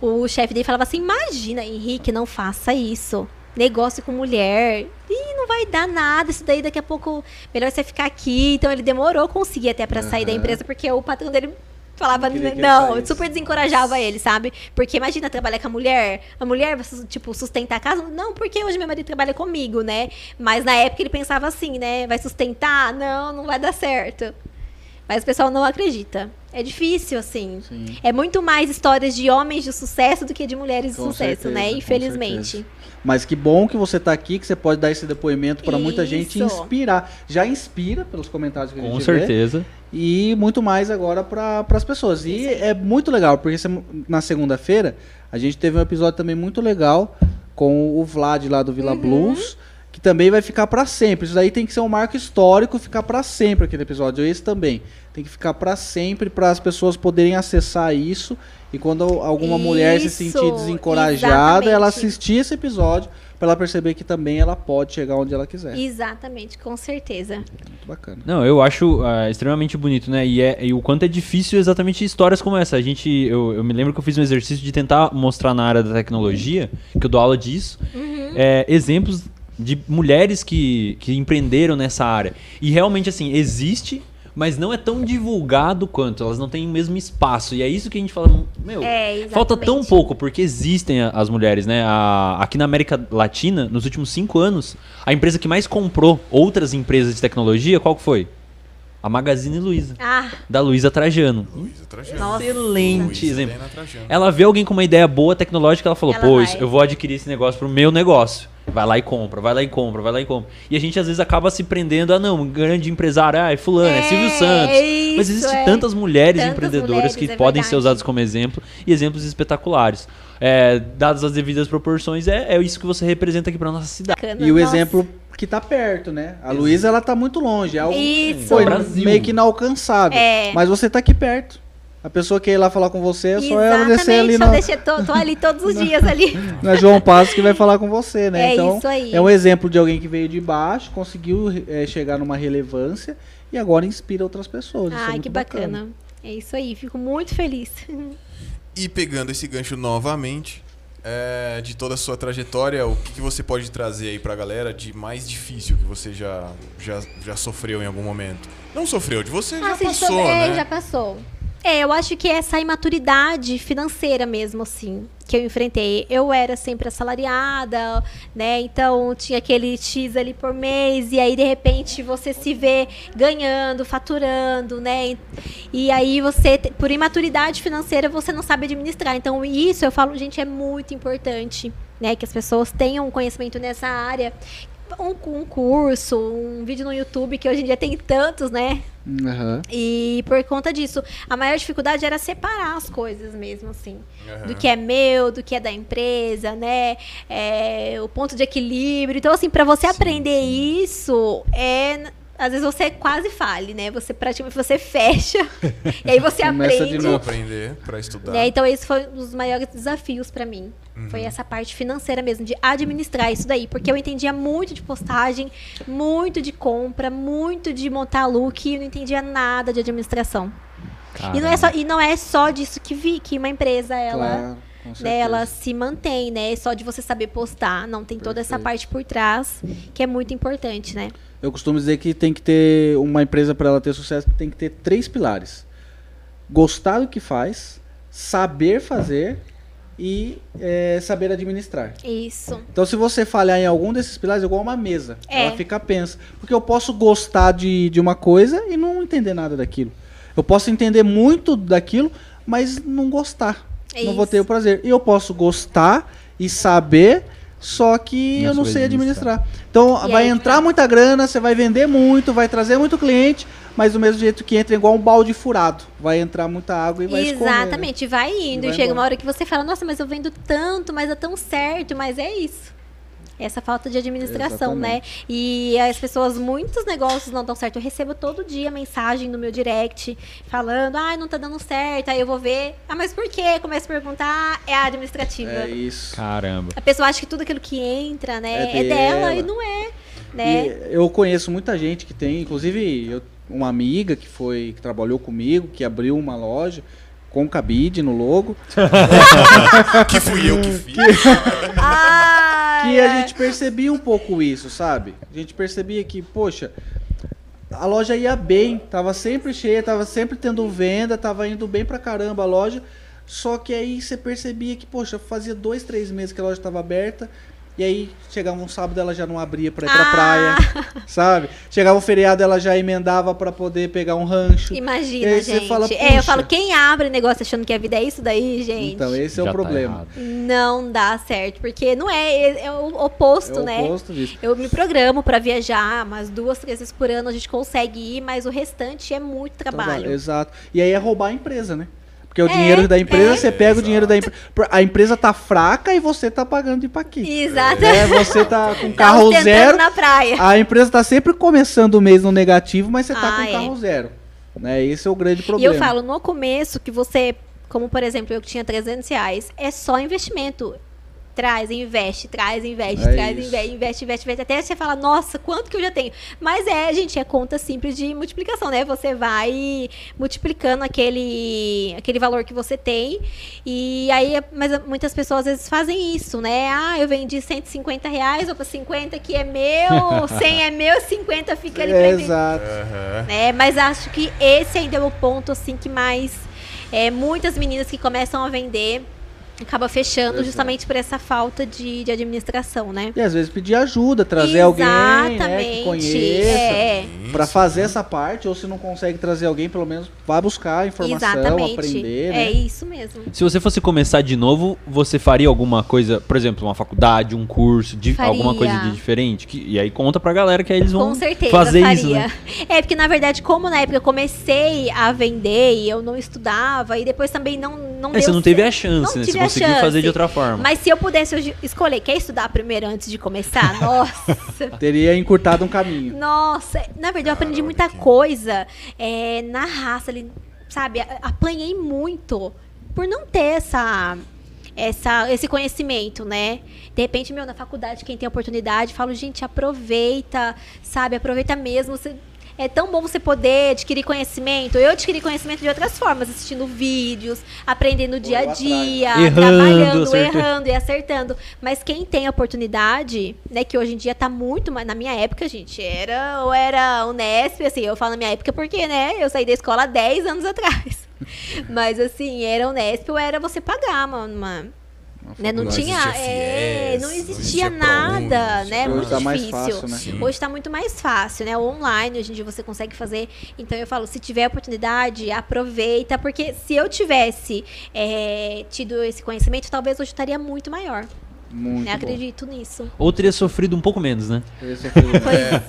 o chefe dele falava assim: Imagina, Henrique, não faça isso. Negócio com mulher. Ih, não vai dar nada. Isso daí daqui a pouco. Melhor você ficar aqui. Então ele demorou conseguir até pra sair da empresa, porque o patrão dele. Falava, Não super desencorajava ele, sabe? Porque imagina trabalhar com a mulher, a mulher tipo, sustentar a casa. Não, porque hoje meu marido trabalha comigo, né? Mas na época ele pensava assim, né? Vai sustentar? Não, não vai dar certo. Mas o pessoal não acredita. É difícil, assim. Sim. É muito mais histórias de homens de sucesso do que de mulheres de Com sucesso, certeza, né? com Infelizmente. certeza. Mas que bom que você tá aqui, que você pode dar esse depoimento para muita gente e inspirar. Já inspira pelos comentários que a Com gente vê. E muito mais agora para as pessoas. E é muito legal, porque na segunda-feira a gente teve um episódio também muito legal com o Vlad lá do Vila Blues, que também vai ficar para sempre. Isso daí tem que ser um marco histórico, ficar para sempre aquele episódio. Esse também tem que ficar para sempre para as pessoas poderem acessar isso. E quando alguma mulher se Isso, sentir desencorajada, ela exatamente. assistir esse episódio para ela perceber que também ela pode chegar onde ela quiser. Exatamente, com certeza. Muito bacana. Não, eu acho ah, extremamente bonito, né? E, é, e o quanto é difícil exatamente histórias como essa. A gente, eu, eu me lembro que eu fiz um exercício de tentar mostrar na área da tecnologia, que eu dou aula disso, é, exemplos de mulheres que, que empreenderam nessa área. E realmente, assim, existe, mas não é tão divulgado quanto. Elas não têm o mesmo espaço. E é isso que a gente fala, meu, É, falta tão pouco, porque existem as mulheres, né? A- aqui na América Latina, nos últimos cinco anos, a empresa que mais comprou outras empresas de tecnologia, qual que foi? A Magazine Luiza, Ah, da Luiza Trajano. Luísa Trajano. Nossa. Excelente Luísa exemplo. Trajano. Ela vê alguém com uma ideia boa tecnológica, ela falou, Ela pois, vai. eu vou adquirir esse negócio pro meu negócio. Vai lá e compra, vai lá e compra, vai lá e compra. E a gente às vezes acaba se prendendo, ah não, um grande empresário, ah, é fulano, é, É, Silvio Santos. Mas isso, existem é. tantas mulheres Tantas empreendedoras mulheres, que é podem ser verdade. usadas como exemplo e exemplos espetaculares. É, dadas as devidas proporções, é, é isso que você representa aqui pra nossa cidade. bacana. E o Nossa. exemplo que tá perto, né? A Luísa, ela tá muito longe. É algo Isso. foi Brasil. meio que inalcançável. É. Mas você tá aqui perto. A pessoa que ir lá falar com você é só ela descer ali só na, deixei, tô, tô ali todos os dias ali. na João Passos que vai falar com você, né? É então, isso aí. é um exemplo de alguém que veio de baixo, conseguiu eh, chegar numa relevância e agora inspira outras pessoas. Isso é Ai, muito que bacana. É isso aí, fico muito feliz. E pegando esse gancho novamente, é, de toda a sua trajetória, o que, que você pode trazer aí pra galera de mais difícil que você já, já, já sofreu em algum momento? Não sofreu, de você já Ah, sim, passou, sobre- é, né? já passou. É, eu acho que essa imaturidade financeira mesmo, assim, que eu enfrentei. Eu era sempre assalariada, né? Então tinha aquele X ali por mês, e aí de repente você se vê ganhando, faturando, né? E aí você, por imaturidade financeira, você não sabe administrar. Então, isso eu falo, gente, é muito importante, né? Que as pessoas tenham conhecimento nessa área. Um, um curso, um vídeo no YouTube, que hoje em dia tem tantos, né? Aham. E por conta disso, a maior dificuldade era separar as coisas mesmo, assim. Do que é meu, do que é da empresa, né? É, o ponto de equilíbrio. Então, assim, para você aprender isso, é. Às vezes você quase fale, né? Você praticamente você fecha e aí você Começa de aprende. Novo. aprender, pra estudar. Né? Então, esse foi um dos maiores desafios pra mim. Foi essa parte financeira mesmo, de administrar isso daí. Porque eu entendia muito de postagem, muito de compra, muito de montar look, e não entendia nada de administração. E não, é só, e não é só disso que vi, que uma empresa, ela, Claro, né, ela se mantém, né? É só de você saber postar. Não, tem toda essa Perfeito. parte por trás, que é muito importante, né? Eu costumo dizer que tem que ter uma empresa para ela ter sucesso, tem que ter três pilares: gostar do que faz, saber fazer e eh, saber administrar. Isso. Então, se você falhar em algum desses pilares, é igual uma mesa. É. Ela fica pensa. Porque eu posso gostar de, de uma coisa e não entender nada daquilo. Eu posso entender muito daquilo, mas não gostar. É não vou ter o prazer. E eu posso gostar e saber, só que Não eu não sei administrar. administrar. Então, E vai aí, entrar tá. muita grana, você vai vender muito, vai trazer muito cliente, mas do mesmo jeito que entra igual um balde furado. Vai entrar muita água e vai escorrer, né? Exatamente, vai indo. E, vai chega embora. uma hora que você fala, nossa, mas eu vendo tanto, mas é tão certo, mas é isso. Essa falta de administração, né? E as pessoas, muitos negócios não dão certo. Eu recebo todo dia mensagem no meu direct falando, ah, não tá dando certo. Aí eu vou ver, ah, mas por quê? Começo a perguntar, é a administrativa. É isso. Caramba. A pessoa acha que tudo aquilo que entra, né, É é, dela dela. e não é, né? E eu conheço muita gente que tem, inclusive eu- uma amiga que foi que trabalhou comigo, que abriu uma loja com cabide no logo, Que fui eu que fiz. Ah, que a gente percebia um pouco isso, sabe? A gente percebia que, poxa, a loja ia bem, tava sempre cheia, tava sempre tendo venda, tava indo bem pra caramba a loja. Só que aí você percebia que, poxa, fazia dois, três meses que a loja estava aberta. E aí chegava um sábado ela já não abria pra ir pra Ah. praia, sabe? Chegava um feriado ela já emendava pra poder pegar um rancho. Imagina, E aí você gente. fala, é, eu falo, quem abre negócio achando que a vida é isso daí, gente? Então esse é Já o tá problema. errado. Não dá certo, porque não é, é o oposto, é o né? oposto disso. Eu me programo pra viajar, umas duas, três vezes por ano a gente consegue ir, mas o restante é muito trabalho. Exato. E aí é roubar a empresa, né? Porque o É, dinheiro da empresa, é. você pega o dinheiro da empresa. A empresa tá fraca e você tá pagando de paqui. Exato. É, você tá com Tá carro ostentando zero. na praia. A empresa tá sempre começando o mês no negativo, mas você tá Ah, com é. carro zero. Né? Esse é o grande E problema. eu falo, no começo, que você, como por exemplo, eu que tinha 300 reais, é só investimento. Traz, investe, traz, investe, É traz, isso. investe, investe, investe, investe, até você fala, nossa, quanto que eu já tenho? Mas é, gente, é conta simples de multiplicação, né? Você vai multiplicando aquele, aquele valor que você tem. E aí, mas muitas pessoas às vezes fazem isso, né? Ah, eu vendi 150 reais, opa, 50 que é meu, 100 é meu, 50 fica ali pra É, mim exato. Aham. né? Mas acho que esse ainda é o ponto assim que mais é, muitas meninas que começam a vender acaba fechando Exato. justamente por essa falta de, de administração, né? E às vezes pedir ajuda, trazer alguém né, que Exatamente. conheça. É, Pra fazer essa parte, ou se não consegue trazer alguém, pelo menos vá buscar informação, exatamente. aprender, É né? isso mesmo. Se você fosse começar de novo, você faria alguma coisa, por exemplo, uma faculdade, um curso, de, alguma coisa de diferente? Que- e aí conta pra galera que aí eles vão Com certeza, fazer faria. isso, né? É, porque na verdade, como na época eu comecei a vender e eu não estudava, e depois também não, não É, deu você não teve a certo. chance, Não né? Você conseguiu chance. fazer de outra forma. Mas se eu pudesse escolher, quer estudar primeiro antes de começar? Nossa! Teria encurtado um caminho. Nossa, na verdade eu aprendi muita coisa é, na raça ali, sabe? Apanhei muito por não ter essa, essa, esse conhecimento, né? De repente, meu, na faculdade, quem tem oportunidade, falo, gente, aproveita, sabe? Aproveita mesmo. Você- é tão bom você poder adquirir conhecimento. Eu adquiri conhecimento de outras formas, assistindo vídeos, aprendendo dia a atrás. dia, Errando, trabalhando, acertando. errando e acertando. Mas quem tem a oportunidade, né, que hoje em dia tá muito mais. Na minha época, gente, era ou era Unesp, assim, eu falo na minha época porque, né, eu saí da escola há 10 anos atrás. Mas assim, era Unesp ou era você pagar uma. uma- né, não, Não tinha. existia é, não não existia existia nada, né? Hoje Muito tá mais difícil. fácil, né? Hoje tá muito mais fácil, né? Online, hoje em dia você consegue fazer. Então eu falo, se tiver oportunidade, aproveita, porque se eu tivesse é, tido esse conhecimento, talvez hoje eu estaria muito maior. Muito Eu bom. acredito nisso. Ou teria sofrido um pouco menos, né? Pois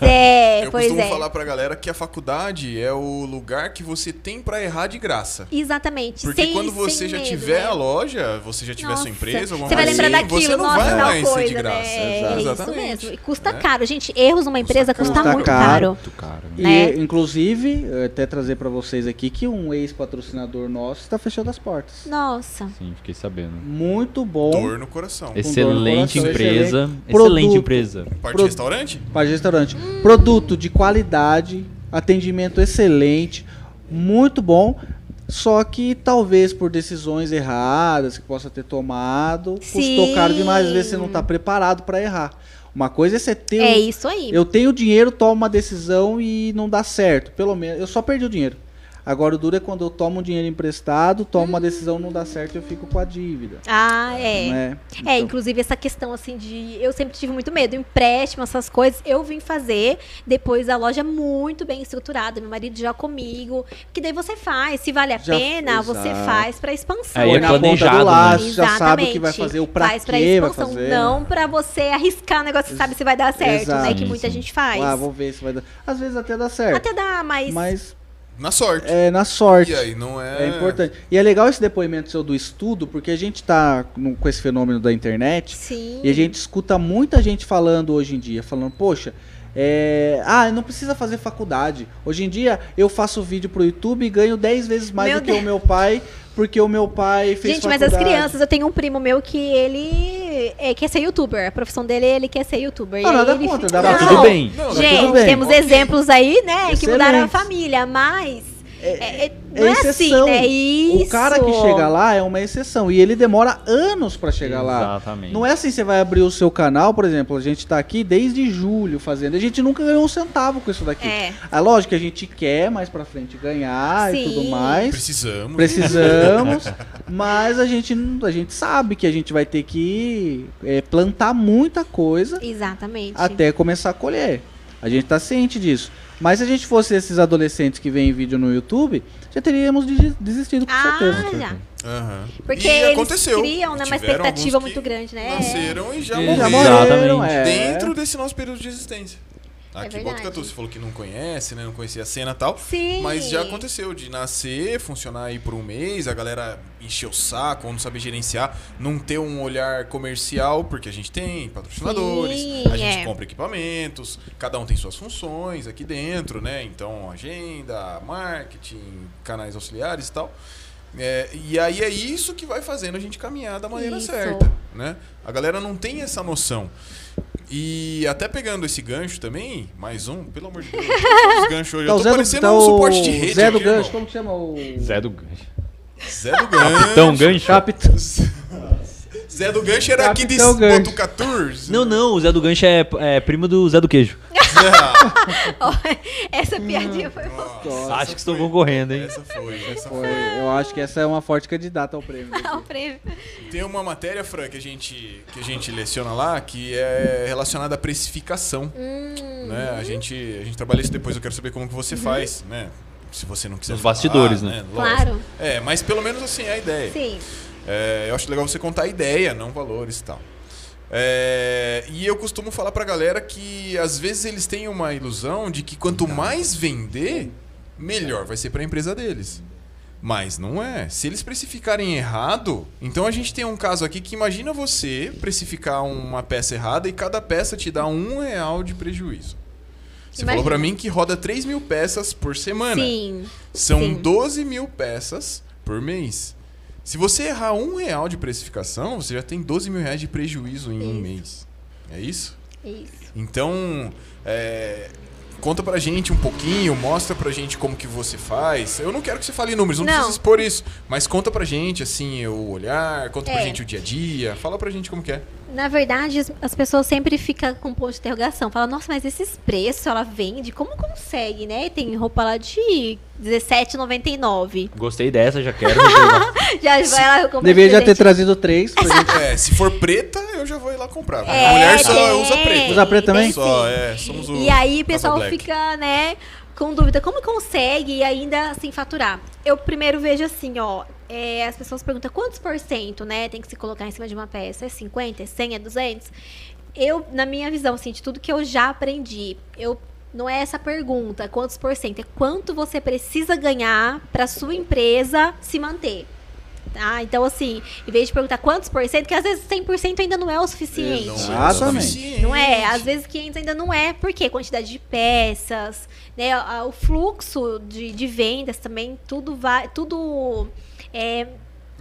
é, Eu pois costumo é. falar pra galera que a faculdade é o lugar que você tem pra errar de graça. Exatamente. Porque sem, quando você já medo, tiver né? a loja, você já tiver Nossa, sua empresa, alguma Você vai lembrar assim, daquilo, você não nossa, vai tal mais ser coisa, de graça. né? É isso mesmo. E custa Né? caro. Gente, erros numa empresa caro. custa, Custa muito caro. caro. Muito caro. E, né? inclusive, eu até trazer pra vocês aqui que um ex-patrocinador nosso está fechando as portas. Nossa. Sim, fiquei sabendo. Muito bom. Dor no coração. Esse- Excelente empresa. excelente Excelente produto. empresa. Parte Pro- de restaurante? Para restaurante. Produto de qualidade, atendimento excelente, muito bom. Só que talvez por decisões erradas que possa ter tomado, custou Sim. caro demais. Às vezes você não está preparado para errar. Uma coisa é você ter. É isso aí. Eu tenho dinheiro, tomo uma decisão e não dá certo. Pelo menos, eu só perdi o dinheiro. Agora o duro é quando eu tomo um dinheiro emprestado, tomo uma decisão, não dá certo, eu fico com a dívida. Ah, é. né? É, Então, inclusive essa questão assim de. Eu sempre tive muito medo, empréstimo, essas coisas. Eu vim fazer depois a loja muito bem estruturada, meu marido já comigo. Que daí você faz, se vale a Já- pena, você exato. faz pra expansão. Aí é na né? ponta planejado, do né? laço, já sabe o que Exatamente. vai fazer, o pra faz pra expansão, fazer. não pra você arriscar um negócio sabe se vai dar certo, né? Exato. Que muita gente faz. Ah, vou ver se vai dar. Às vezes até dá certo. Até dá, mas. Mas Na sorte. é na sorte. E aí, não é... É importante. E é legal esse depoimento seu do estudo, porque a gente tá no- com esse fenômeno da internet Sim. e a gente escuta muita gente falando hoje em dia, falando, poxa, é, ah, não precisa fazer faculdade. Hoje em dia eu faço vídeo pro YouTube e ganho 10 vezes mais Meu do que Deus. o meu pai, porque o meu pai fez Gente, mas faculdade. as crianças, eu tenho um primo meu que ele é, quer ser youtuber. A profissão dele, ele quer ser youtuber. Não, E aí nada ele contra, fica- dá pra- tudo bem. Não, Gente, tudo bem. temos Ok. exemplos aí, né, que mudaram a família, mas é, é- não É é, assim, exceção. né? Isso. O cara que chega lá é uma exceção e ele demora anos pra chegar lá. Exatamente. Não é assim, você vai abrir o seu canal, por exemplo, a gente tá aqui desde julho fazendo, a gente nunca ganhou um centavo com isso daqui. É. É lógico que a gente quer mais pra frente ganhar e Sim. tudo mais. Precisamos. Precisamos, mas a gente, a gente sabe que a gente vai ter que é, plantar muita coisa Exatamente. até começar a colher. A gente tá ciente disso. Mas se a gente fosse esses adolescentes que veem vídeo no YouTube, já teríamos de- desistido com Ah, certeza. já. Aham. Porque e eles aconteceu. criam, né, uma expectativa muito grande, né? Nasceram e já. Já morreram. Morreram, é. Dentro desse nosso período de existência. É Aqui em verdade. Botucatu, você falou que não conhece, né? Não conhecia a cena e tal. Sim. Mas já aconteceu de nascer, funcionar aí por um mês, a galera encher o saco, ou não saber gerenciar, não ter um olhar comercial, porque a gente tem patrocinadores, Sim, a gente é. compra equipamentos, cada um tem suas funções aqui dentro, né? Então, agenda, marketing, canais auxiliares e tal. É, e aí é isso que vai fazendo a gente caminhar da maneira Isso. certa, né? A galera não tem essa noção. E até pegando esse gancho também, mais um, pelo amor de Deus, os ganchos hoje. Tá Eu o tô Zé do, parecendo tá um suporte de rede Zé do aqui, Gancho, irmão. como que chama o... Zé do Gancho. Zé do Gancho. Capitão Gancho? Capitão. Zé do Gancho era aqui de Capitão Gancho. Botucatu. Não, não, o Zé do Gancho é, é primo do Zé do Queijo. Ó, Essa piadinha foi boa. Nossa, Acho que estou concorrendo, hein? Essa foi, essa foi. foi. Eu acho que essa é uma forte candidata ao prêmio. O prêmio. Tem uma matéria, Fran, que a gente, que a gente leciona lá, que é relacionada à precificação. Hum. Né? A, gente, a gente trabalha isso depois, eu quero saber como que você faz, né? Se você não quiser Nos falar, bastidores, né? Lógico. Claro. É, mas pelo menos assim é a ideia. Sim. É, eu acho legal você contar a ideia, não valores e tal. É, e eu costumo falar pra galera que às vezes eles têm uma ilusão de que quanto mais vender, melhor vai ser pra empresa deles. Mas não é. Se eles precificarem errado, então a gente tem um caso aqui que imagina você precificar uma peça errada e cada peça te dá um real de prejuízo. Você falou Imagina. pra mim que roda 3 mil peças por semana. Sim. São Sim. 12 mil peças por mês. Se você errar um real de precificação, você já tem 12 mil reais de prejuízo em um Isso. mês. É isso? Isso. Então, é, conta pra gente um pouquinho, mostra pra gente como que você faz. Eu não quero que você fale números, não, Não. precisa expor isso. Mas conta pra gente, assim, o olhar, conta pra É. gente o dia a dia. Fala pra gente como que é. Na verdade, as- as pessoas sempre ficam com ponto de interrogação. Falam, nossa, mas esses preços ela vende? Como consegue, né? Tem roupa lá de R$17,99. Gostei dessa, já quero. Já vai lá comprar Deveria já ter trazido três pra gente. É, se for preta, eu já vou ir lá comprar. É, A mulher só tem, usa preto. Usa preto também? Só, é, somos o E aí o pessoal fica, né, com dúvida, como consegue ainda assim faturar? Eu primeiro vejo assim, ó, é, as pessoas perguntam quantos por cento, né, tem que se colocar em cima de uma peça? É 50, é 100, é 200? Eu, na minha visão, assim, de tudo que eu já aprendi, eu não é essa pergunta, quantos por cento, é quanto você precisa ganhar para sua empresa se manter. Tá? Então, assim, em vez de perguntar quantos por cento, que às vezes 100% ainda não é o suficiente. Não é Exatamente. Não é? Às vezes 500 ainda não é. Por quê? Quantidade de peças, né? O fluxo de, de vendas também, tudo vai, tudo é,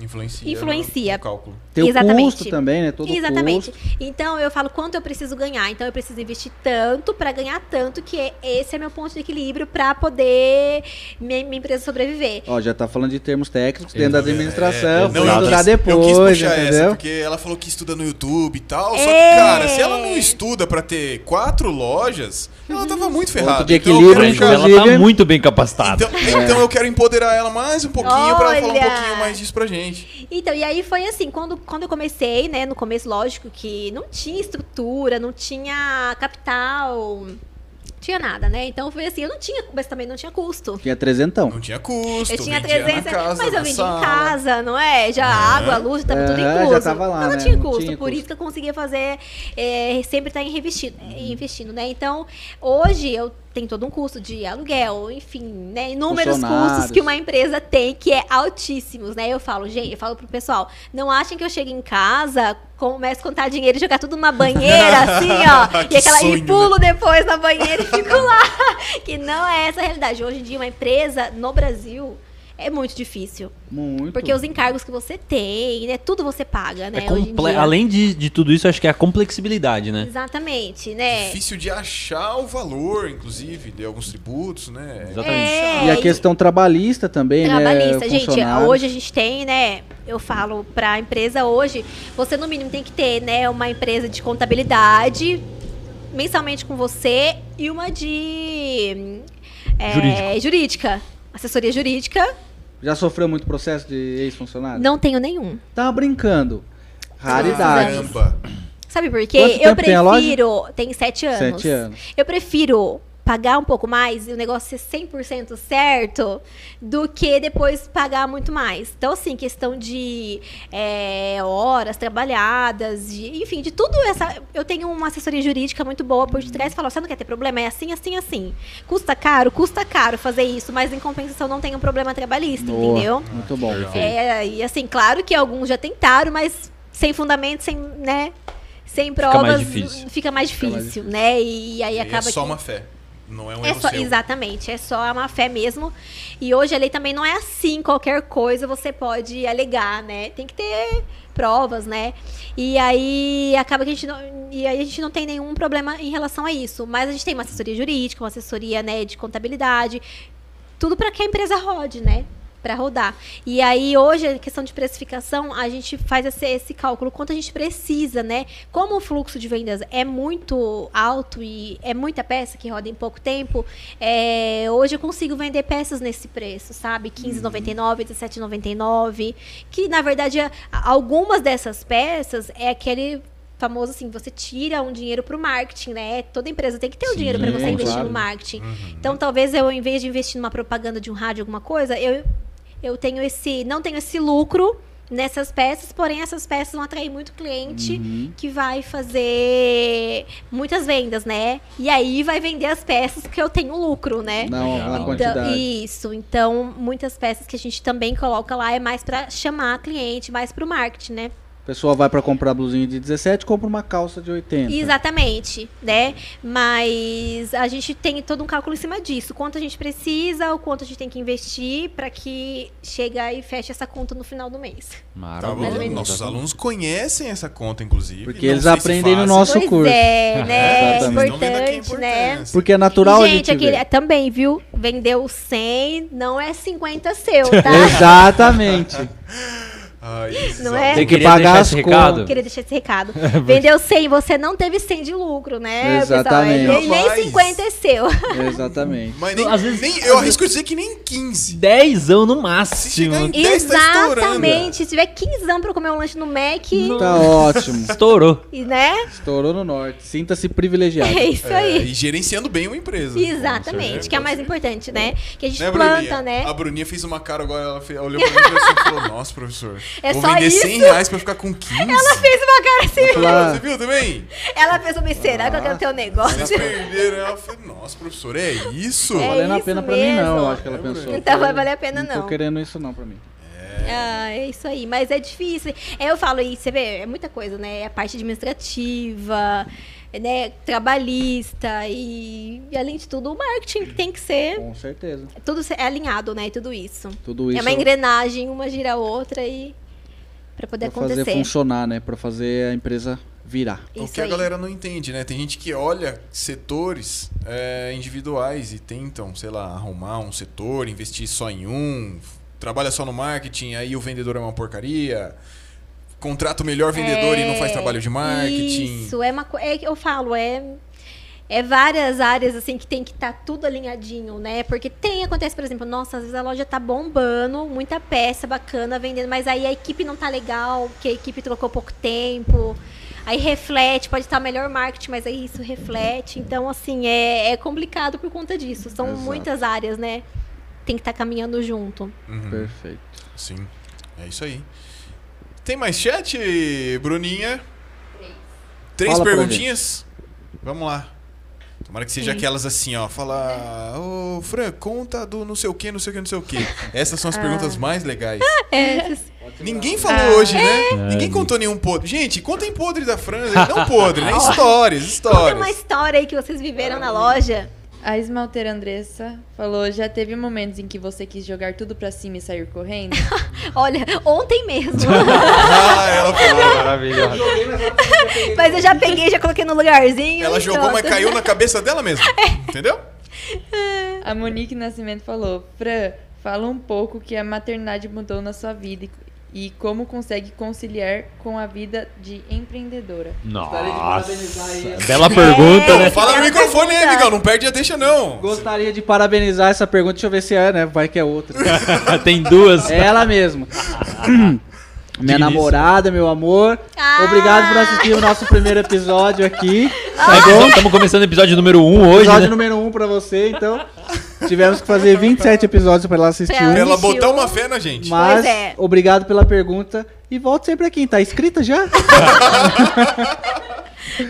Influencia. Influencia. No, no cálculo. Tem o Exatamente. custo também, né? Todo o Exatamente. custo. Então eu falo quanto eu preciso ganhar. Então eu preciso investir tanto para ganhar tanto que é- esse é meu ponto de equilíbrio para poder minha, minha empresa sobreviver. Ó, já tá falando de termos técnicos dentro da É, administração. é, não, eu estudar quis- Eu quis depois, puxar essa, entendeu? porque ela falou que estuda no YouTube e tal. Só É. que, cara, se ela não estuda pra ter quatro lojas, ela tava muito ferrada. de Então equilíbrio, puxar- ela tá muito bem capacitada. Então, então eu quero empoderar ela mais um pouquinho pra ela falar um pouquinho mais disso pra gente. Então, e aí foi assim, quando, quando eu comecei, né, no começo, lógico que não tinha estrutura, não tinha capital, não tinha nada, né? Então foi assim, eu não tinha, mas também não tinha custo. Tinha trezentão. Não tinha custo, Eu tinha vendia 300, na casa, mas eu vendi sala. em casa, não é? Já a água, a luz, tava tudo É, incluso. já tava lá, Então não né? tinha Não custo, tinha por custo. isso que eu conseguia fazer, é, sempre estar investindo, investindo, né? Então, hoje eu tenho todo um custo de aluguel, enfim, né? Inúmeros custos que uma empresa tem, que é altíssimos, né? Eu falo, gente, eu falo pro pessoal, não achem que eu chego em casa, começo a contar dinheiro e jogar tudo numa banheira, assim, ó, e, aquela, sonho, e pulo depois na banheira e fico lá. que não é essa a realidade. Hoje em dia, uma empresa no Brasil é muito difícil. Muito. Porque os encargos que você tem, né? Tudo você paga, né? É hoje em comple- dia. Além de, de tudo isso, acho que é a complexibilidade, né? Exatamente, né? Difícil de achar o valor, inclusive, de alguns tributos, né? Exatamente. É, E a questão trabalhista também, Trabalhista, né? gente, Funcionários. hoje a gente tem, né? Eu falo pra empresa hoje, você no mínimo tem que ter, né, uma empresa de contabilidade mensalmente com você e uma de é, Jurídico. jurídica. Assessoria jurídica, Já sofreu muito processo de ex-funcionário? não tenho nenhum. Tava brincando. Raridade. Caramba. Sabe por quê? Quanto Eu tempo tem a loja? prefiro. Tem sete anos. Sete anos. Eu prefiro pagar um pouco mais e o negócio ser 100% certo do que depois pagar muito mais. Então, assim, questão de é, horas trabalhadas, de, enfim, de tudo essa. Eu tenho uma assessoria jurídica muito boa por detrás e falo: você não quer ter problema? É assim, assim, assim. Custa caro? Custa caro fazer isso, mas em compensação não tem um problema trabalhista, Boa. entendeu? Muito bom. É, e assim, claro que alguns já tentaram, mas sem fundamento, sem, né? Sem provas, mais difícil. fica mais Fica mais difícil, né? E, aí E acaba é só que... uma fé. Não é um É só, exatamente, é só uma fé mesmo. E hoje a lei também não é assim, qualquer coisa você pode alegar, né? Tem que ter provas, né? E aí acaba que a gente não, e aí a gente não tem nenhum problema em relação a isso, mas a gente tem uma assessoria jurídica, uma assessoria, né, de contabilidade, tudo para que a empresa rode, né? Para rodar. E aí, hoje, a questão de precificação, a gente faz esse, esse cálculo, quanto a gente precisa, né? Como o fluxo de vendas é muito alto e é muita peça que roda em pouco tempo, é, hoje eu consigo vender peças nesse preço, sabe? R$15,99, R$17,99. Que, na verdade, algumas dessas peças é aquele famoso assim, você tira um dinheiro pro marketing, né? Toda empresa tem que ter um Sim, dinheiro para você claro. investir no marketing. Então, talvez eu, em vez de investir numa propaganda de um rádio, alguma coisa, eu, eu tenho esse. não tenho esse lucro nessas peças, porém essas peças vão atrair muito cliente Uhum. que vai fazer muitas vendas, né? E aí vai vender as peças porque eu tenho lucro, né? Não, na Então, quantidade. isso, então muitas peças que a gente também coloca lá é mais para chamar cliente, mais pro marketing, né? A pessoa vai pra comprar blusinha de 17, compra uma calça de 80. Exatamente, né? Mas a gente tem todo um cálculo em cima disso. Quanto a gente precisa, o quanto a gente tem que investir para que chegue e feche essa conta no final do mês. Tá Maravilha. menos Nossos alunos conhecem essa conta, inclusive. Porque eles aprendem no nosso pois curso. é, né? É importante, né? Porque é natural E, a gente, aquele, ver. também, viu? Vendeu 100, não é 50 seu, tá? Exatamente. Ai, Não é? Tem que Queria pagar as contas. Queria deixar esse recado. Vendeu 100, você não teve 100 de lucro, né, Exatamente. pessoal? Nem, nem Rapaz. 50 é seu. Exatamente. Mas nem, Às vezes- nem- eu arrisco dizer que nem 15. Dezão no Se máximo. chegar em 10, tá estourando. Exatamente. Se tiver 15 anos pra comer um lanche no Mac, Tá ótimo. Estourou. e, né? Estourou no norte. Sinta-se privilegiado. É isso É, aí. e gerenciando bem uma empresa. Exatamente, que é o mais importante, né? Que a gente Né, planta, Bruninha? né? A Bruninha fez uma cara agora, ela olhou pra mim e assim, falou, nossa, professor, É vou só vender isso? 100 reais pra ficar com 15? Ela fez uma cara assim. Falar, Você viu também? Ela pensou, mas será que eu quero ter um negócio? Vocês perderam. Ela falou, nossa, professor, é isso? É valendo a isso pena pra mim, não, mesmo. eu acho que ela pensou. Então vai valer a pena, Não não. tô querendo isso não pra mim. Ah, é isso aí, mas é difícil. É, eu falo aí, você vê, é muita coisa, né? A parte administrativa, né? Trabalhista e, e além de tudo, o marketing que tem que ser Com certeza. tudo é alinhado, né? Tudo isso. Tudo isso é uma engrenagem, uma gira a outra e para poder pra fazer acontecer. funcionar, né? Pra fazer a empresa virar. O Isso que a aí. galera não entende, né? Tem gente que olha setores é, individuais e tentam, sei lá, arrumar um setor, investir só em um, trabalha só no marketing, aí o vendedor é uma porcaria, contrata o melhor vendedor e não faz trabalho de marketing. Isso, é uma é eu falo, é é várias áreas assim que tem que estar tudo alinhadinho, né? Porque tem acontece, por exemplo, nossa, às vezes a loja tá bombando, muita peça bacana vendendo, mas aí a equipe não tá legal, que a equipe trocou pouco tempo. Aí reflete, pode estar melhor marketing, mas aí isso reflete. Então, assim, é, é complicado por conta disso. São Exato. muitas áreas, né? Tem que estar caminhando junto. Uhum, Perfeito. Sim, é isso aí. Tem mais chat, Bruninha? Três Fala pra perguntinhas? Vamos lá. Tomara que seja aquelas assim, ó. Fala, ô Fran, conta do não sei o que, não sei o que, não sei o que. Essas são as perguntas mais legais. É, Ninguém falou hoje, né? Ninguém contou nenhum podre. Gente, contem podre da Fran, não podre, né? Histórias, conta uma histórias. história aí que vocês viveram na loja. A esmalteira Andressa falou: já teve momentos em que você quis jogar tudo pra cima e sair correndo? Olha, ontem mesmo. Ah, ela falou. Maravilhoso. mas eu já peguei, já coloquei no lugarzinho. Ela e jogou, mas pronto. caiu na cabeça dela mesmo. Entendeu? A Monique Nascimento falou: Fran, fala um pouco que a maternidade mudou na sua vida e, como consegue conciliar com a vida de empreendedora. Nossa. Bela pergunta, É. né? Fala no Ela microfone aí, amigão. Não perde a deixa, não. Gostaria de parabenizar essa pergunta. Deixa eu ver se é, né? Vai que é outra. Tem duas. É ela mesma. Minha namorada, meu amor. Ah! Obrigado por assistir o nosso primeiro episódio aqui. Tá bom? Estamos começando o episódio número 1 um hoje, Episódio né? número 1 um pra você, então. Tivemos que fazer 27 episódios pra ela assistir Pra um. Ela botar uma fé na gente. Mas, Pois é. obrigado pela pergunta. E volto sempre aqui. Tá inscrita já?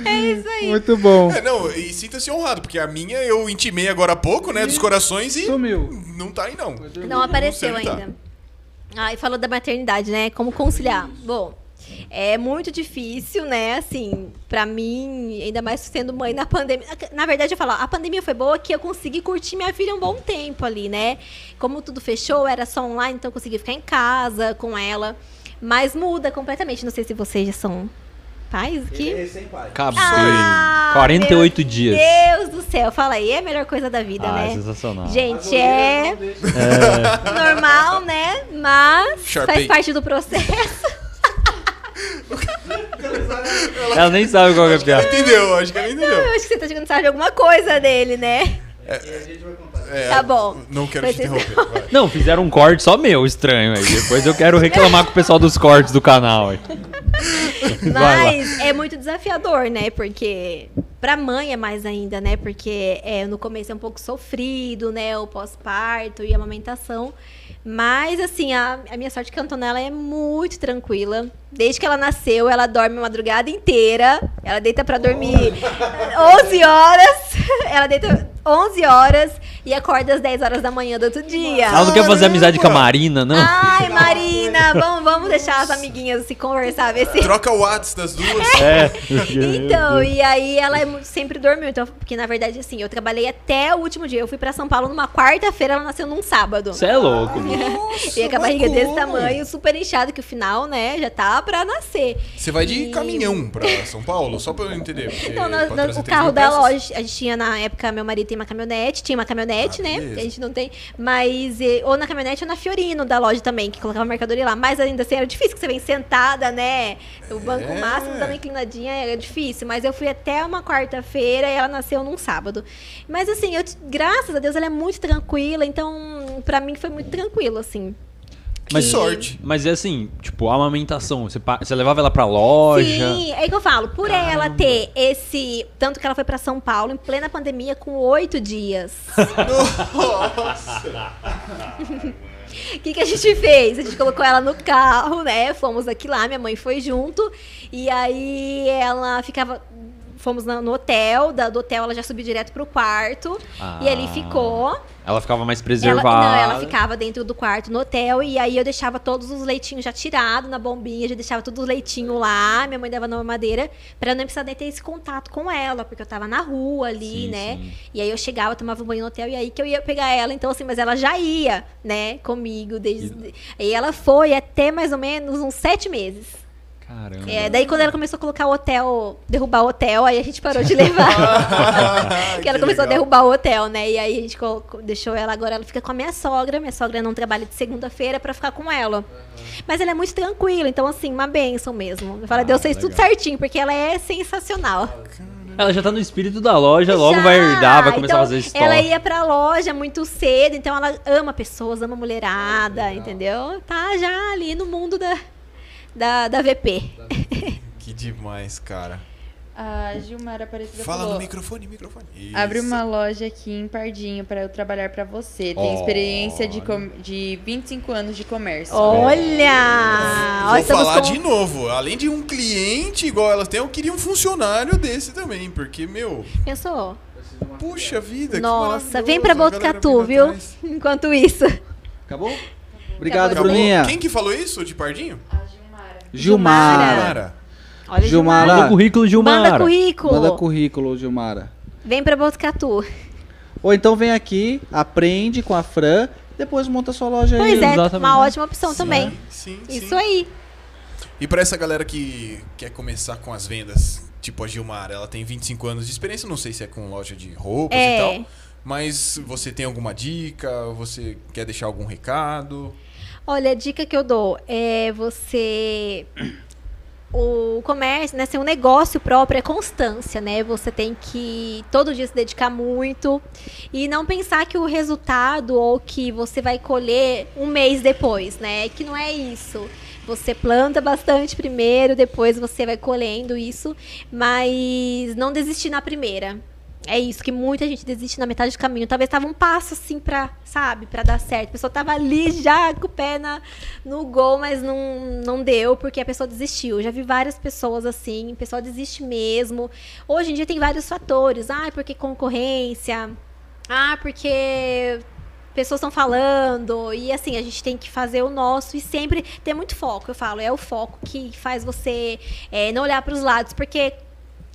É isso aí. Muito bom. É, não, e sinta-se honrado, porque a minha eu intimei agora há pouco, né, dos corações e Sumiu. não tá aí, não. Não apareceu sei onde tá. ainda. Ah, e falou da maternidade, né? Como conciliar. Bom, é muito difícil, né? Assim, pra mim, ainda mais sendo mãe na pandemia. Na verdade, eu falo, a pandemia foi boa que eu consegui curtir minha filha um bom tempo ali, né? Como tudo fechou, era só online, então eu consegui ficar em casa com ela. Mas muda completamente. Não sei se vocês já são pais aqui. Acabou. Ah, 48 dias. Deus do céu, fala aí, é a melhor coisa da vida, Ah, né? sensacional. Gente, é normal, né? Mas Sharpei. faz parte do processo. Ela nem sabe qual é a piada. Entendeu? Acho que ela entendeu. Eu acho que você tá chegando sabe de alguma coisa dele, né? É, Tá bom. Não quero Vai te interromper. vai. Não, fizeram um corte só meu, estranho aí. Depois eu quero reclamar com o pessoal dos cortes do canal aí. Vai. Mas é muito desafiador, né? Porque pra mãe é mais ainda, né? Porque é, no começo é um pouco sofrido, né? O pós-parto e a amamentação. Mas, assim, a, a minha sorte é que a Antonella é muito tranquila. Desde que ela nasceu, ela dorme a madrugada inteira. Ela deita pra dormir 11 horas. Ela deita 11 horas e acorda às 10 horas da manhã do outro dia. Ela não quer fazer amizade com a Marina, não? Ai, Marina, vamos, vamos deixar as amiguinhas se conversar, ver se. Troca o Whats das duas. É. Então, e aí ela é sempre dormiu. Então, porque na verdade, assim, eu trabalhei até o último dia. Eu fui pra São Paulo numa quarta-feira, ela nasceu num sábado. Você é louco, bicho. E com a barriga desse tamanho, super inchado, que o final, né, já tá pra nascer. Você vai de E- caminhão pra São Paulo? Só pra eu entender. Então, pra na- trazer o 3 carro da loja, a gente tinha na época, meu marido tem uma caminhonete, tinha uma caminhonete, Ah, né? beleza. A gente não tem. Mas. Ou na caminhonete ou na Fiorino da loja também, que colocava mercadoria lá. Mas ainda assim era difícil, que você vem sentada, né? O banco É. máximo dando inclinadinha era difícil. Mas eu fui até uma quarta-feira e ela nasceu num sábado. Mas assim, eu, graças a Deus, ela é muito tranquila. Então, pra mim foi muito tranquilo, assim. Que Mas- sorte. Mas é assim, tipo, a amamentação, você, pa- você levava ela pra loja. Sim, é que eu falo, por ela ter esse. Tanto que ela foi pra São Paulo em plena pandemia com oito dias. O que, que a gente fez? A gente colocou ela no carro, né? Fomos aqui lá, minha mãe foi junto. E aí ela ficava. Fomos na- no hotel, da- do hotel ela já subiu direto pro quarto. E ali Ah. ficou. Ela ficava mais Ela, preservada. não, ela ficava dentro do quarto no hotel e aí eu deixava todos os leitinhos já tirados na bombinha, já deixava todos os leitinhos lá, minha mãe dava na mamadeira, pra eu não precisar nem ter esse contato com ela, porque eu tava na rua ali, Sim, né? sim. E aí eu chegava, tomava banho no hotel e aí que eu ia pegar ela, então assim, mas ela já ia, né, comigo desde e ela foi até mais ou menos uns sete meses. Caramba. É, daí quando ela começou a colocar o hotel, derrubar o hotel, aí a gente parou de levar. Porque ela começou a legal. derrubar o hotel, né? E aí a gente colocou- deixou ela, agora ela fica com a minha sogra. Minha sogra não trabalha de segunda-feira pra ficar com ela. Mas ela é muito tranquila, então assim, uma benção mesmo. Eu falo, Ah, Deus fez tudo legal. certinho, porque ela é sensacional. Ela já tá no espírito da loja, logo vai herdar, vai começar então, a fazer estoque. Ela ia pra loja muito cedo, então ela ama pessoas, ama mulherada, entendeu? Tá já ali no mundo da, da, da VP. Que demais, cara. A Gilmar Aparecida Fala falou... no microfone, microfone. Abre Isso. uma loja aqui em Pardinho para eu trabalhar para você. Tem experiência de, com- de 25 anos de comércio. Olha! Vou Olha, falar com- de novo. Além de um cliente igual elas têm, eu queria um funcionário desse também. Porque, meu, Pensou? puxa vida. que Nossa, vem pra a galera Botucatu, viu? atrás. Enquanto isso. Acabou? Obrigado, Acabou. Bruninha. Quem que falou isso de Pardinho? Gilmara. Mara. Olha, Gilmara. Manda o Gilmara. currículo, Gilmar. Manda currículo. Manda currículo, Gilmara. Vem pra Botucatu. Ou então vem aqui, aprende com a Fran, depois monta sua loja aí. Pois é, exatamente. uma ótima opção também. Sim, Isso sim. aí. E pra essa galera que quer começar com as vendas, tipo a Gilmar, ela tem 25 anos de experiência, não sei se é com loja de roupas É. e tal. Mas você tem alguma dica? Você quer deixar algum recado? Olha, a dica que eu dou é você. O comércio, né, ser um negócio próprio é constância, né? Você tem que todo dia se dedicar muito e não pensar que o resultado ou que você vai colher um mês depois, né? Que não é isso. Você planta bastante primeiro, depois você vai colhendo isso, mas não desistir na primeira. É isso, que muita gente desiste na metade do caminho. Talvez tava um passo assim pra, sabe, pra dar certo. A pessoa tava ali já com o pé na, no gol, mas não, não deu porque a pessoa desistiu. Já vi várias pessoas assim, o pessoal desiste mesmo. Hoje em dia tem vários fatores. Ah, porque concorrência. Ah, porque pessoas estão falando. E assim, a gente tem que fazer o nosso e sempre ter muito foco. Eu falo, é o foco que faz você é, não olhar para os lados, porque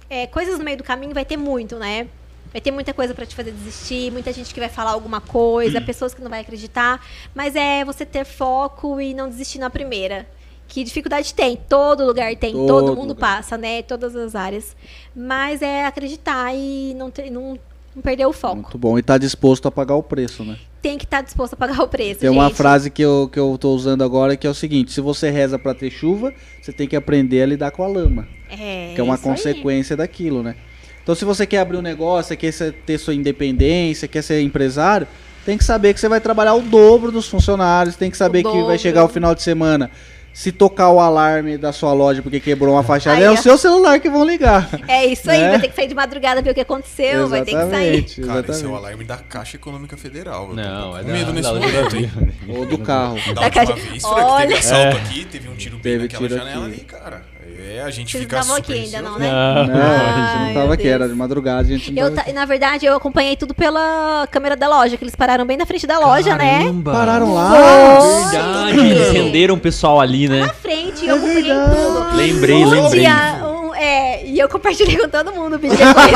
é, coisas no meio do caminho vai ter muito, né? Vai ter muita coisa para te fazer desistir, muita gente que vai falar alguma coisa, pessoas que não vai acreditar, mas é você ter foco e não desistir na primeira. Que dificuldade tem, todo lugar tem, todo, Todo mundo lugar. passa, né? Todas as áreas. Mas é acreditar e não, ter, não, não perder o foco. Muito bom. E tá disposto a pagar o preço, né? Tem que estar disposto a pagar o preço. Tem uma gente. frase que eu, que eu tô usando agora que é o seguinte: se você reza pra ter chuva, você tem que aprender a lidar com a lama. É, que é uma isso aí. consequência daquilo, né? Então, se você quer abrir um negócio, quer ter sua independência, quer ser empresário, tem que saber que você vai trabalhar o dobro dos funcionários, tem que saber que vai chegar o final de semana. Se tocar o alarme da sua loja porque quebrou uma fachada, Aí, é o seu celular que vão ligar. É isso aí, Né? vai ter que sair de madrugada ver o que aconteceu, vai ter que sair. Exatamente, Cara, esse é o exatamente. alarme da Caixa Econômica Federal. Eu Não, tô é com da, medo da nesse loja momento, da hein? Ou do carro. Da Da última Caixa- vez, Fran, que Olha- teve assalto aqui, teve um tiro bem Teve naquela tiro janela aqui. ali, cara. É, a gente Vocês fica estavam aqui ainda, não, né? Não, a gente não tava aqui, era de madrugada, a gente não Eu, tava ta- na verdade, eu acompanhei tudo pela câmera da loja, que eles pararam bem na frente da loja, né? Caramba. Pararam lá. Foi. Verdade, eles renderam o pessoal ali, né? Na frente, eu acompanhei verdade. tudo. Lembrei, Um lembrei. dia, um- é, e eu compartilhei com todo mundo o vídeo depois.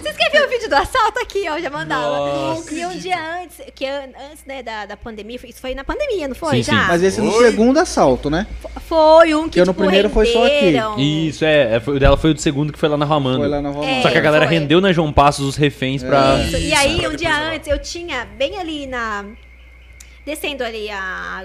Vocês querem ver o vídeo do assalto aqui, reunião, já mandava. Nossa. E um dia antes, que an- antes né, da, da pandemia, isso foi na pandemia, não foi? Sim, já? sim. Mas esse no Oi? segundo assalto, né? Foi um que, Porque no tipo, primeiro foi só aqui. renderam. Isso, é. é, foi- O dela foi o do segundo que foi lá na Romano. Foi lá na Romana. É, Só que a galera foi. rendeu na João Passos os reféns pra. Isso, E aí, um dia antes, eu tinha bem ali na. Descendo ali a.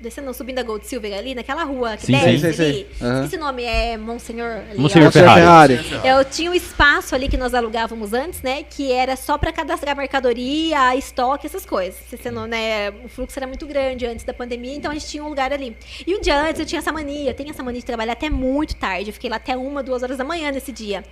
Descendo, não, subindo a Gold Silver ali, naquela rua que Sim, desce sim. Sei, ali. Esqueci o nome, é Monsenhor. Ali, Monsenhor ó. Ferrari. Eu tinha um espaço ali que nós alugávamos antes, né? Que era só pra cadastrar mercadoria, estoque, essas coisas. Se você não, né, o fluxo era muito grande antes da pandemia, então a gente tinha um lugar ali. E um dia antes eu tinha essa mania, eu tenho essa mania de trabalhar até muito tarde. Eu fiquei lá até uma, duas horas da manhã nesse dia.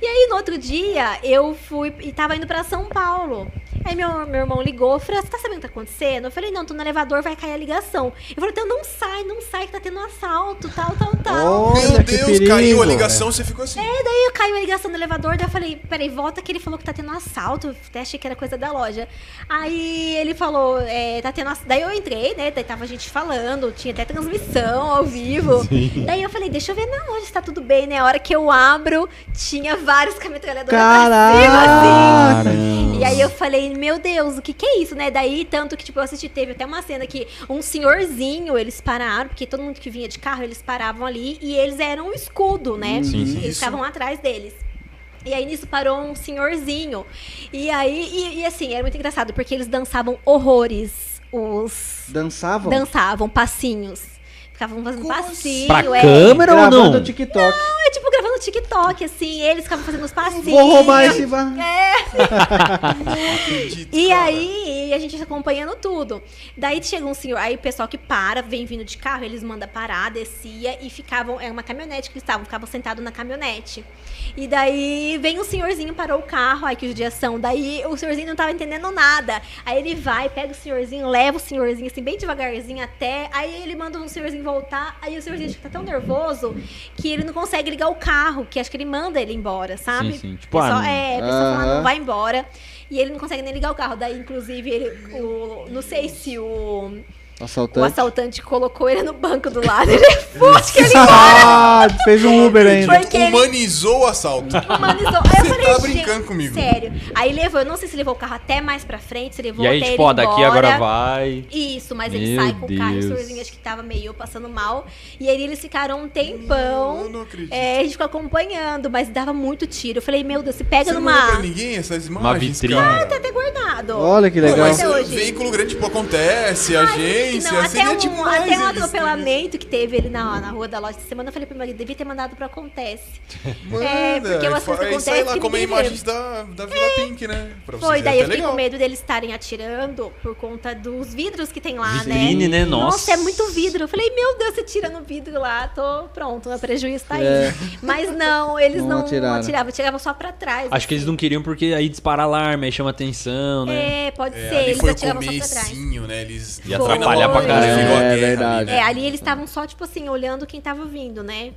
E aí no outro dia eu fui e tava indo pra São Paulo. Aí meu, meu irmão ligou, falou: Você tá sabendo o que tá acontecendo? Eu falei: Não, tô no elevador, vai cair a ligação. Ele falou: Então não sai, não sai, que tá tendo um assalto, tal, tal, tal. Olha Meu Deus, perigo. caiu a ligação, você ficou assim. É, daí eu caiu a ligação no elevador, daí eu falei, peraí, volta que ele falou que tá tendo um assalto. Eu até achei que era coisa da loja. Aí ele falou, é, tá tendo ass- Daí eu entrei, né? Daí tava a gente falando, tinha até transmissão ao vivo. Daí eu falei, deixa eu ver na loja se tá tudo bem, né? A hora que eu abro, tinha vários metralhadora pra cima, assim. E aí eu falei, meu Deus, o que que é isso, né? Daí, tanto que, tipo, eu assisti, teve até uma cena que um senhorzinho, eles pararam, porque todo mundo que vinha de carro, eles paravam ali, e eles eram um escudo, né? Sim, sim. Eles estavam atrás deles. E aí nisso parou um senhorzinho. E aí, e, e assim, era muito engraçado, porque eles dançavam horrores. Os. Dançavam? Dançavam passinhos. Ficavam fazendo Como passinho. Pra é. câmera ou Gravando não? TikTok. É tipo gravando TikTok, assim, eles ficavam fazendo os passinhos. Vou roubar esse... va- Acredito, E aí, a gente acompanhando tudo. Daí chega um senhor, aí o pessoal que para, vem vindo de carro, eles mandam parar, descia e ficavam, é uma caminhonete que eles estavam, ficavam sentados na caminhonete. E daí vem um senhorzinho, parou o carro, ai que judiação. Daí o senhorzinho não tava entendendo nada. Aí ele vai, pega o senhorzinho, leva o senhorzinho assim, bem devagarzinho até. Aí ele manda o senhorzinho voltar. Aí o que tá tão nervoso que ele não consegue ligar o carro, que acho que ele manda ele embora, sabe? Sim, sim. Tipo, Pessoal- ah, não- é, a pessoa fala, não vai embora. E ele não consegue nem ligar o carro. Daí, inclusive, ele. O, não sei se o, o Assaltante. assaltante colocou ele no banco do lado. Ele é forte que ele Ah, fez um Uber ainda. Porque ele- Humanizou o assalto. humanizou. Aí eu Você falei, tá gente, brincando comigo. Sério. Aí levou, eu não sei se levou o carro até mais pra frente, se levou E aí, até tipo, ele ó, daqui embora. agora vai. Isso, mas ele Meu sai com o carro e o Deus. senhorzinho acho que tava meio passando mal. E aí eles ficaram um tempão. Eu não acredito. É, a gente ficou acompanhando, mas dava muito tiro. Eu falei, meu Deus, se pega Você não numa. pra ninguém essas imagens, vitrine. cara? Tá até guardado. Olha que Pô, legal. mas Até hoje. veículo grande, tipo, acontece, Não, seria até um, demais até um atropelamento que teve ali na, na rua da loja essa semana, eu falei pro meu marido, devia ter mandado pro Acontece. Manda, É, porque o e assunto e acontece sai lá como é imagens da, da Vila Pink, né? Pra Foi, daí é eu fiquei com legal. medo deles estarem atirando por conta dos vidros que tem lá, Vitrine, né? Nossa. é muito vidro. Eu falei, meu Deus, você tira no vidro lá, tô pronto, meu prejuízo tá aí. É. Mas não, eles Não não, atiraram. atiravam, tiravam só pra trás. Acho que eles não queriam porque aí dispara alarme, aí chama atenção, né? É, pode É, ser, ali eles foi o atiravam só pra trás. né? Eles Ia foi pra caramba. É, ali, verdade. É, ali eles estavam só, tipo assim, olhando quem tava vindo, né?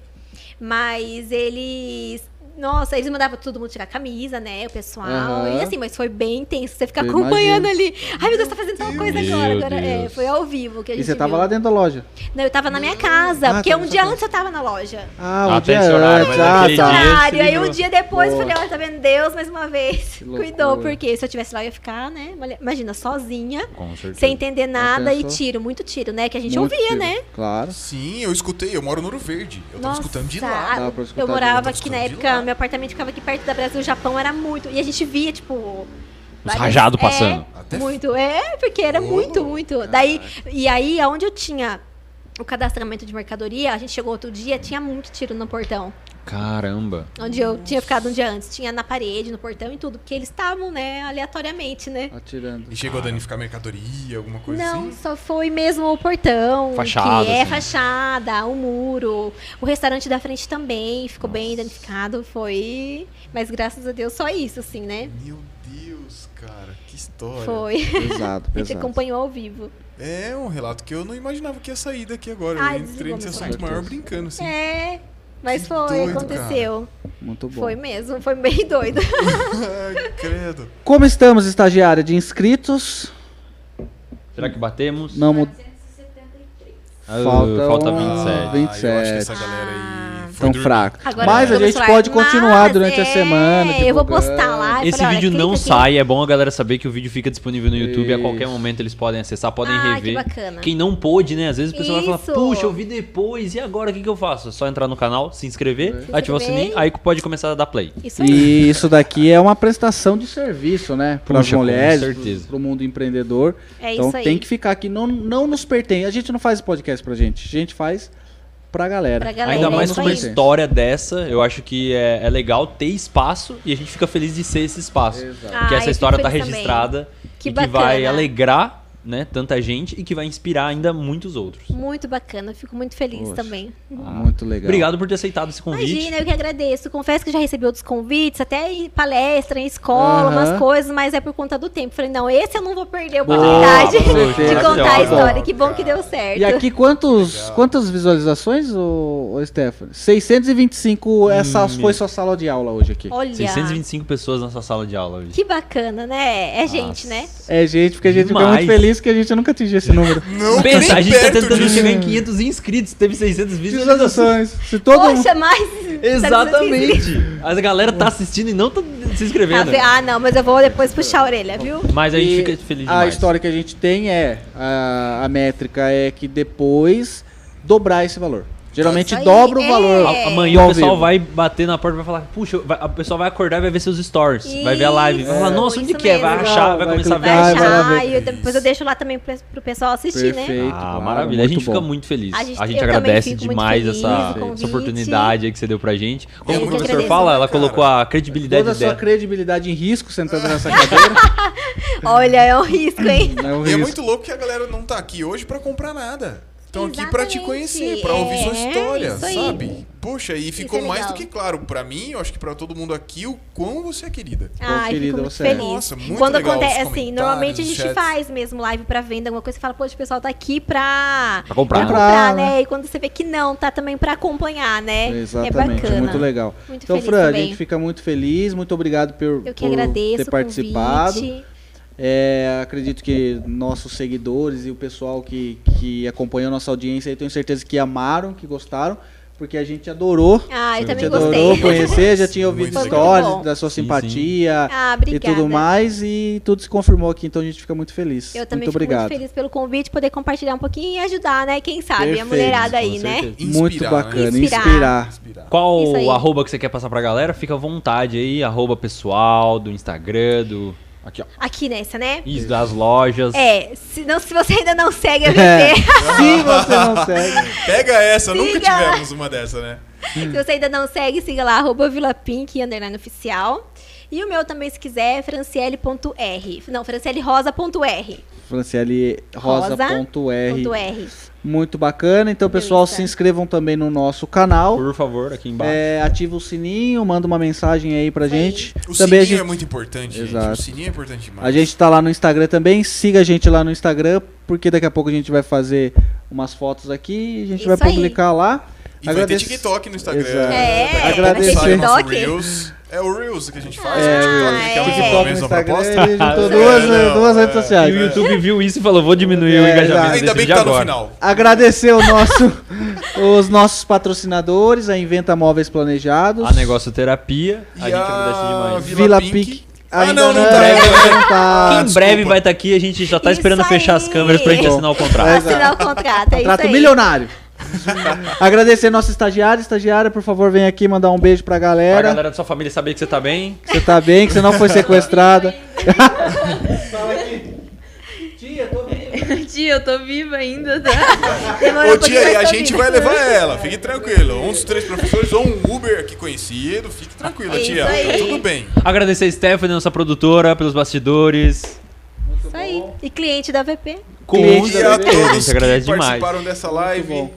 Mas eles. Nossa, eles mandavam todo mundo tirar a camisa, né? O pessoal. Aham. E assim, mas foi bem intenso. Você ficar Eu acompanhando ali. Ai, meu Deus, tá fazendo tal coisa Meu agora. Agora é, foi ao vivo que a E gente você tava viu. lá dentro da loja? Não, eu tava na minha casa. Ah, porque tava um dia antes eu tava na loja. Ah, um Até dia antes. Ah, tá. dia- Horário. Aí um dia depois eu Boa. falei, olha, tá vendo Deus mais uma vez. Cuidou, porque se eu tivesse lá, eu ia ficar, né? Imagina, sozinha, Com certeza. sem entender nada e tiro, muito tiro, né? Que a gente Muito ouvia, tiro. né? Claro. Sim, eu escutei, eu moro no Ouro Verde. Eu tava escutando de lá. ah, Dava pra escutar Eu morava aqui na época. Meu apartamento ficava aqui perto da Brasil, o Japão era muito. E a gente via, tipo. várias- rajados é, passando. Até Muito, é, porque era muito, muito. Daí, e aí, aonde eu tinha o cadastramento de mercadoria, a gente chegou outro dia, tinha muito tiro no portão. Caramba. Onde eu tinha ficado um dia antes. Tinha na parede, no portão e tudo. Porque eles estavam, né, aleatoriamente, né? Atirando. E chegou a danificar mercadoria, alguma coisa Não, assim? só foi mesmo o portão. Fachada, Que é assim. fachada, o muro. O restaurante da frente também ficou bem danificado. Foi. Mas graças a Deus só isso, assim, né? Meu Deus, cara, que história. Foi. Pesado, A gente pesado. acompanhou ao vivo. É um relato que eu não imaginava que ia sair daqui agora. Ai, eu entrei nesse assunto maior brincando, assim. É. Mas Que foi, doido, aconteceu. Muito bom. Foi mesmo, foi bem doido. Ai, credo. Como estamos, estagiária, de inscritos? Será que batemos? Não mu- Ah, Falta falta um- 27. Ah, eu acho que 27. essa galera aí tão fraco. Agora Mas a gente pode continuar durante a é, semana. Eu vou divulgando. postar lá. Esse falei, vídeo não aqui. sai, é bom a galera saber que o vídeo fica disponível no YouTube. A qualquer Isso. momento eles podem acessar, podem Ah, que rever. bacana. Quem não pôde, né? Às vezes o pessoal vai Isso. falar, puxa, eu vi depois, e agora o que, que eu faço? É só entrar no canal, se inscrever, Se ativar o inscrever. sininho, aí pode começar a dar play. Isso aí. E isso daqui é uma prestação de serviço, né? Para as mulheres, certeza. para o mundo empreendedor. É então isso aí. tem que ficar aqui. Não, não nos pertence. A gente não faz podcast pra gente. A gente faz pra galera. Pra galera, Ainda é mais com uma história dessa, eu acho que é, é legal ter espaço e a gente fica feliz de ser esse espaço. Exato. Ah, Porque eu essa história tá também. registrada Que e que vai alegrar né, tanta gente e que vai inspirar ainda muitos outros. Muito bacana, fico muito feliz Poxa. também. Muito legal. Obrigado por ter aceitado esse convite. Imagina, eu que agradeço. Confesso que já recebi outros convites, até em palestra, em escola, umas coisas, mas é por conta do tempo. Falei, não, esse eu não vou perder a Boa, oportunidade perfeito. de contar a história. Que bom que deu certo. E aqui quantos, quantas visualizações, ô, ô Stephanie? 625, essa Hum, foi sua sala de aula hoje aqui. Olha, 625 pessoas nessa sala de aula. hoje. que bacana, né? É gente, Nossa. né? É, gente, porque a gente fica Demais. muito feliz que a gente nunca atingiu esse número. Não, Pensa, a gente tá tentando disso. chegar em 500 inscritos, teve 600 visualizações. Se todo mundo... Poxa, mas... Exatamente. A galera tá assistindo e não tá se inscrevendo. Ah, não, mas eu vou depois puxar a orelha, viu? Mas a gente E fica feliz A demais. história que a gente tem é, a, a métrica é que depois dobrar esse valor. Geralmente Isso dobra o é. valor. A- Amanhã o pessoal vai bater na porta e vai falar, puxa, vai- a pessoa vai acordar e vai ver seus stories, vai ver a live, vai falar, Isso, nossa, onde isso que é? Vai achar, vai Vai começar a ver. Vai Vai, vai lá achar, ver. e eu- depois eu deixo lá também pro, pessoal assistir, né? Perfeito. Ah, claro, maravilha. A gente fica bom. muito feliz. A A gente- gente, eu também agradece demais feliz essa, essa oportunidade aí que você deu pra gente. Como o professor fala, ela Cara. colocou a credibilidade Toda a sua credibilidade em risco sentando nessa cadeira. Olha, é um risco, hein? é um E é risco. muito louco que a galera não tá aqui hoje pra comprar nada. Estão aqui pra te conhecer, pra ouvir sua É, história, sabe? Poxa, e ficou é mais do que claro pra mim, eu acho que pra todo mundo aqui, o quão você é querida. Ai, querida, fico muito você é. feliz. Nossa, muito Quando legal acontece, assim, normalmente a gente chats. faz mesmo live pra venda, alguma coisa, você fala, poxa, o pessoal tá aqui pra, Pra comprar. pra Pra comprar, comprar, né? E quando você vê que não, tá também pra acompanhar, né? Exatamente, é bacana. muito legal. Muito então, feliz Fran, a também. gente fica muito feliz, muito obrigado por, Eu que por agradeço ter o participado. convite. É, acredito que nossos seguidores e o pessoal que, que acompanhou nossa audiência, eu tenho certeza que amaram, que gostaram, porque a gente adorou. Ah, eu a gente também adorou gostei. conhecer, já tinha ouvido histórias da sua Sim, simpatia Ah, e tudo mais, e tudo se confirmou aqui, então a gente fica muito feliz. Eu também muito fico obrigado. muito feliz pelo convite, poder compartilhar um pouquinho e ajudar, né? Quem sabe, Perfeito, a mulherada aí, né? certeza. Muito Inspirar, né? bacana, Inspirar. inspirar. Inspirar. Qual aí. arroba que você quer passar pra galera? Fica à vontade aí, arroba pessoal, do Instagram, do... Aqui, ó. Aqui nessa, né? Isso, das lojas. É, se, não, se você ainda não segue a É. VP, Se você não segue, Pega essa, nunca Siga. tivemos uma dessa, né? se você ainda não segue, siga lá, arroba VilaPink, underline oficial. E o meu também, se quiser, é franciele.r. Não, francielerosa.r. Franciele Rosa.r. Muito bacana. Então, pessoal, se inscrevam também no nosso canal. Por favor, aqui embaixo. É, ativa o sininho, manda uma mensagem aí pra gente. O também a sininho gente, é muito importante, gente. Exato. O sininho é importante demais. a gente tá lá no Instagram também. Siga a gente lá no Instagram, porque daqui a pouco a gente vai fazer umas fotos aqui e a gente Isso vai aí. publicar lá. E vai ter Agradeço- TikTok no Instagram. Exato. É, Agradecer. TikTok. É o Reels que a gente faz. É, o TikTok, é. que é um TikTok no da Instagram, proposta. ele juntou É, duas, não, duas é. redes E sociais. o YouTube viu isso e falou, vou diminuir o É, engajamento Ainda bem que tá no agora. final. Agradecer o nosso, os nossos patrocinadores, a Inventa Móveis Planejados. A Negócio Terapia, a E gente agradece demais. Vila, Vila Pink. Pink. Ah, não, não não, tá. ainda não tá. Que em desculpa. breve vai estar aqui, a gente já tá Isso esperando fechar as câmeras pra gente assinar o contrato. É. Assinar o contrato, é Contrato isso aí. milionário. Agradecer nosso estagiário. Estagiária, por favor, vem aqui mandar um beijo pra Pra galera. galera da sua família saber que você tá bem. Que você tá bem, que você não foi sequestrada. Tia, eu tô viva ainda, tá? Ô tia, e a tô gente vai levar ela, fique tranquilo. Um dos três professores ou um Uber aqui conhecido, fique tranquila, É tia. aí. Tá tudo bem. Agradecer a Stephanie, nossa produtora, pelos bastidores. Isso aí. E cliente da VP. Com Cliente E da a VP. a todos gente que agradece demais. participaram dessa live.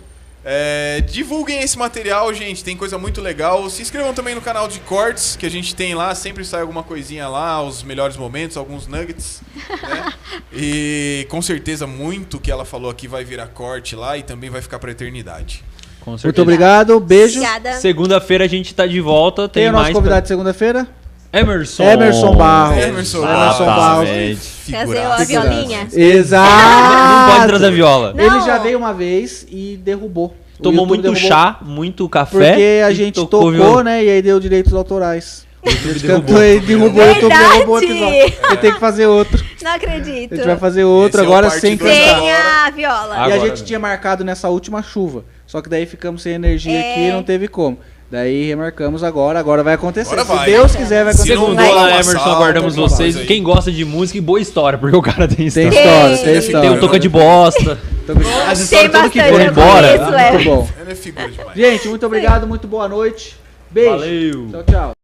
É, divulguem esse material, gente. Tem coisa muito legal. Se inscrevam também no canal de cortes que a gente tem lá. Sempre sai alguma coisinha lá, os melhores momentos, alguns nuggets. né? E com certeza muito que ela falou aqui vai virar corte lá e também vai ficar pra eternidade. Com Muito certeza. obrigado, beijo. Segunda-feira a gente tá de volta. Tem, Tem o nosso mais convidado de segunda-feira? Emerson. Emerson Barros. Emerson Emerson Barros. Exatamente. Trazer a violinha. Não Exato. pode trazer a viola. Não. Ele já veio uma vez e derrubou. Tomou muito derrubou- chá, muito café. Porque a gente tocou, tocou, né? E aí deu direitos autorais. A derrubou. cantou e derrubou Verdade! derrubou o episódio. Vai ter que fazer outro. Não A acredito. gente vai fazer outro Esse é agora parte sem cantar. Sem a viola. E a Agora, gente né? tinha marcado nessa última chuva. Só que daí ficamos sem energia É. aqui e não teve como. Daí remarcamos agora, agora vai acontecer. Agora Se vai. Deus quiser, vai Se acontecer. não Segundo Uma Emerson, aguardamos vocês. Quem gosta de música e boa história, porque o cara tem Tem história. história, tem Tem. história. Tem um toca de bosta. As histórias tudo que bastante, for eu embora. conheço, é. Muito bom. Ela é figura demais. Gente, muito obrigado, muito boa noite. Beijo. Valeu. Tchau, tchau.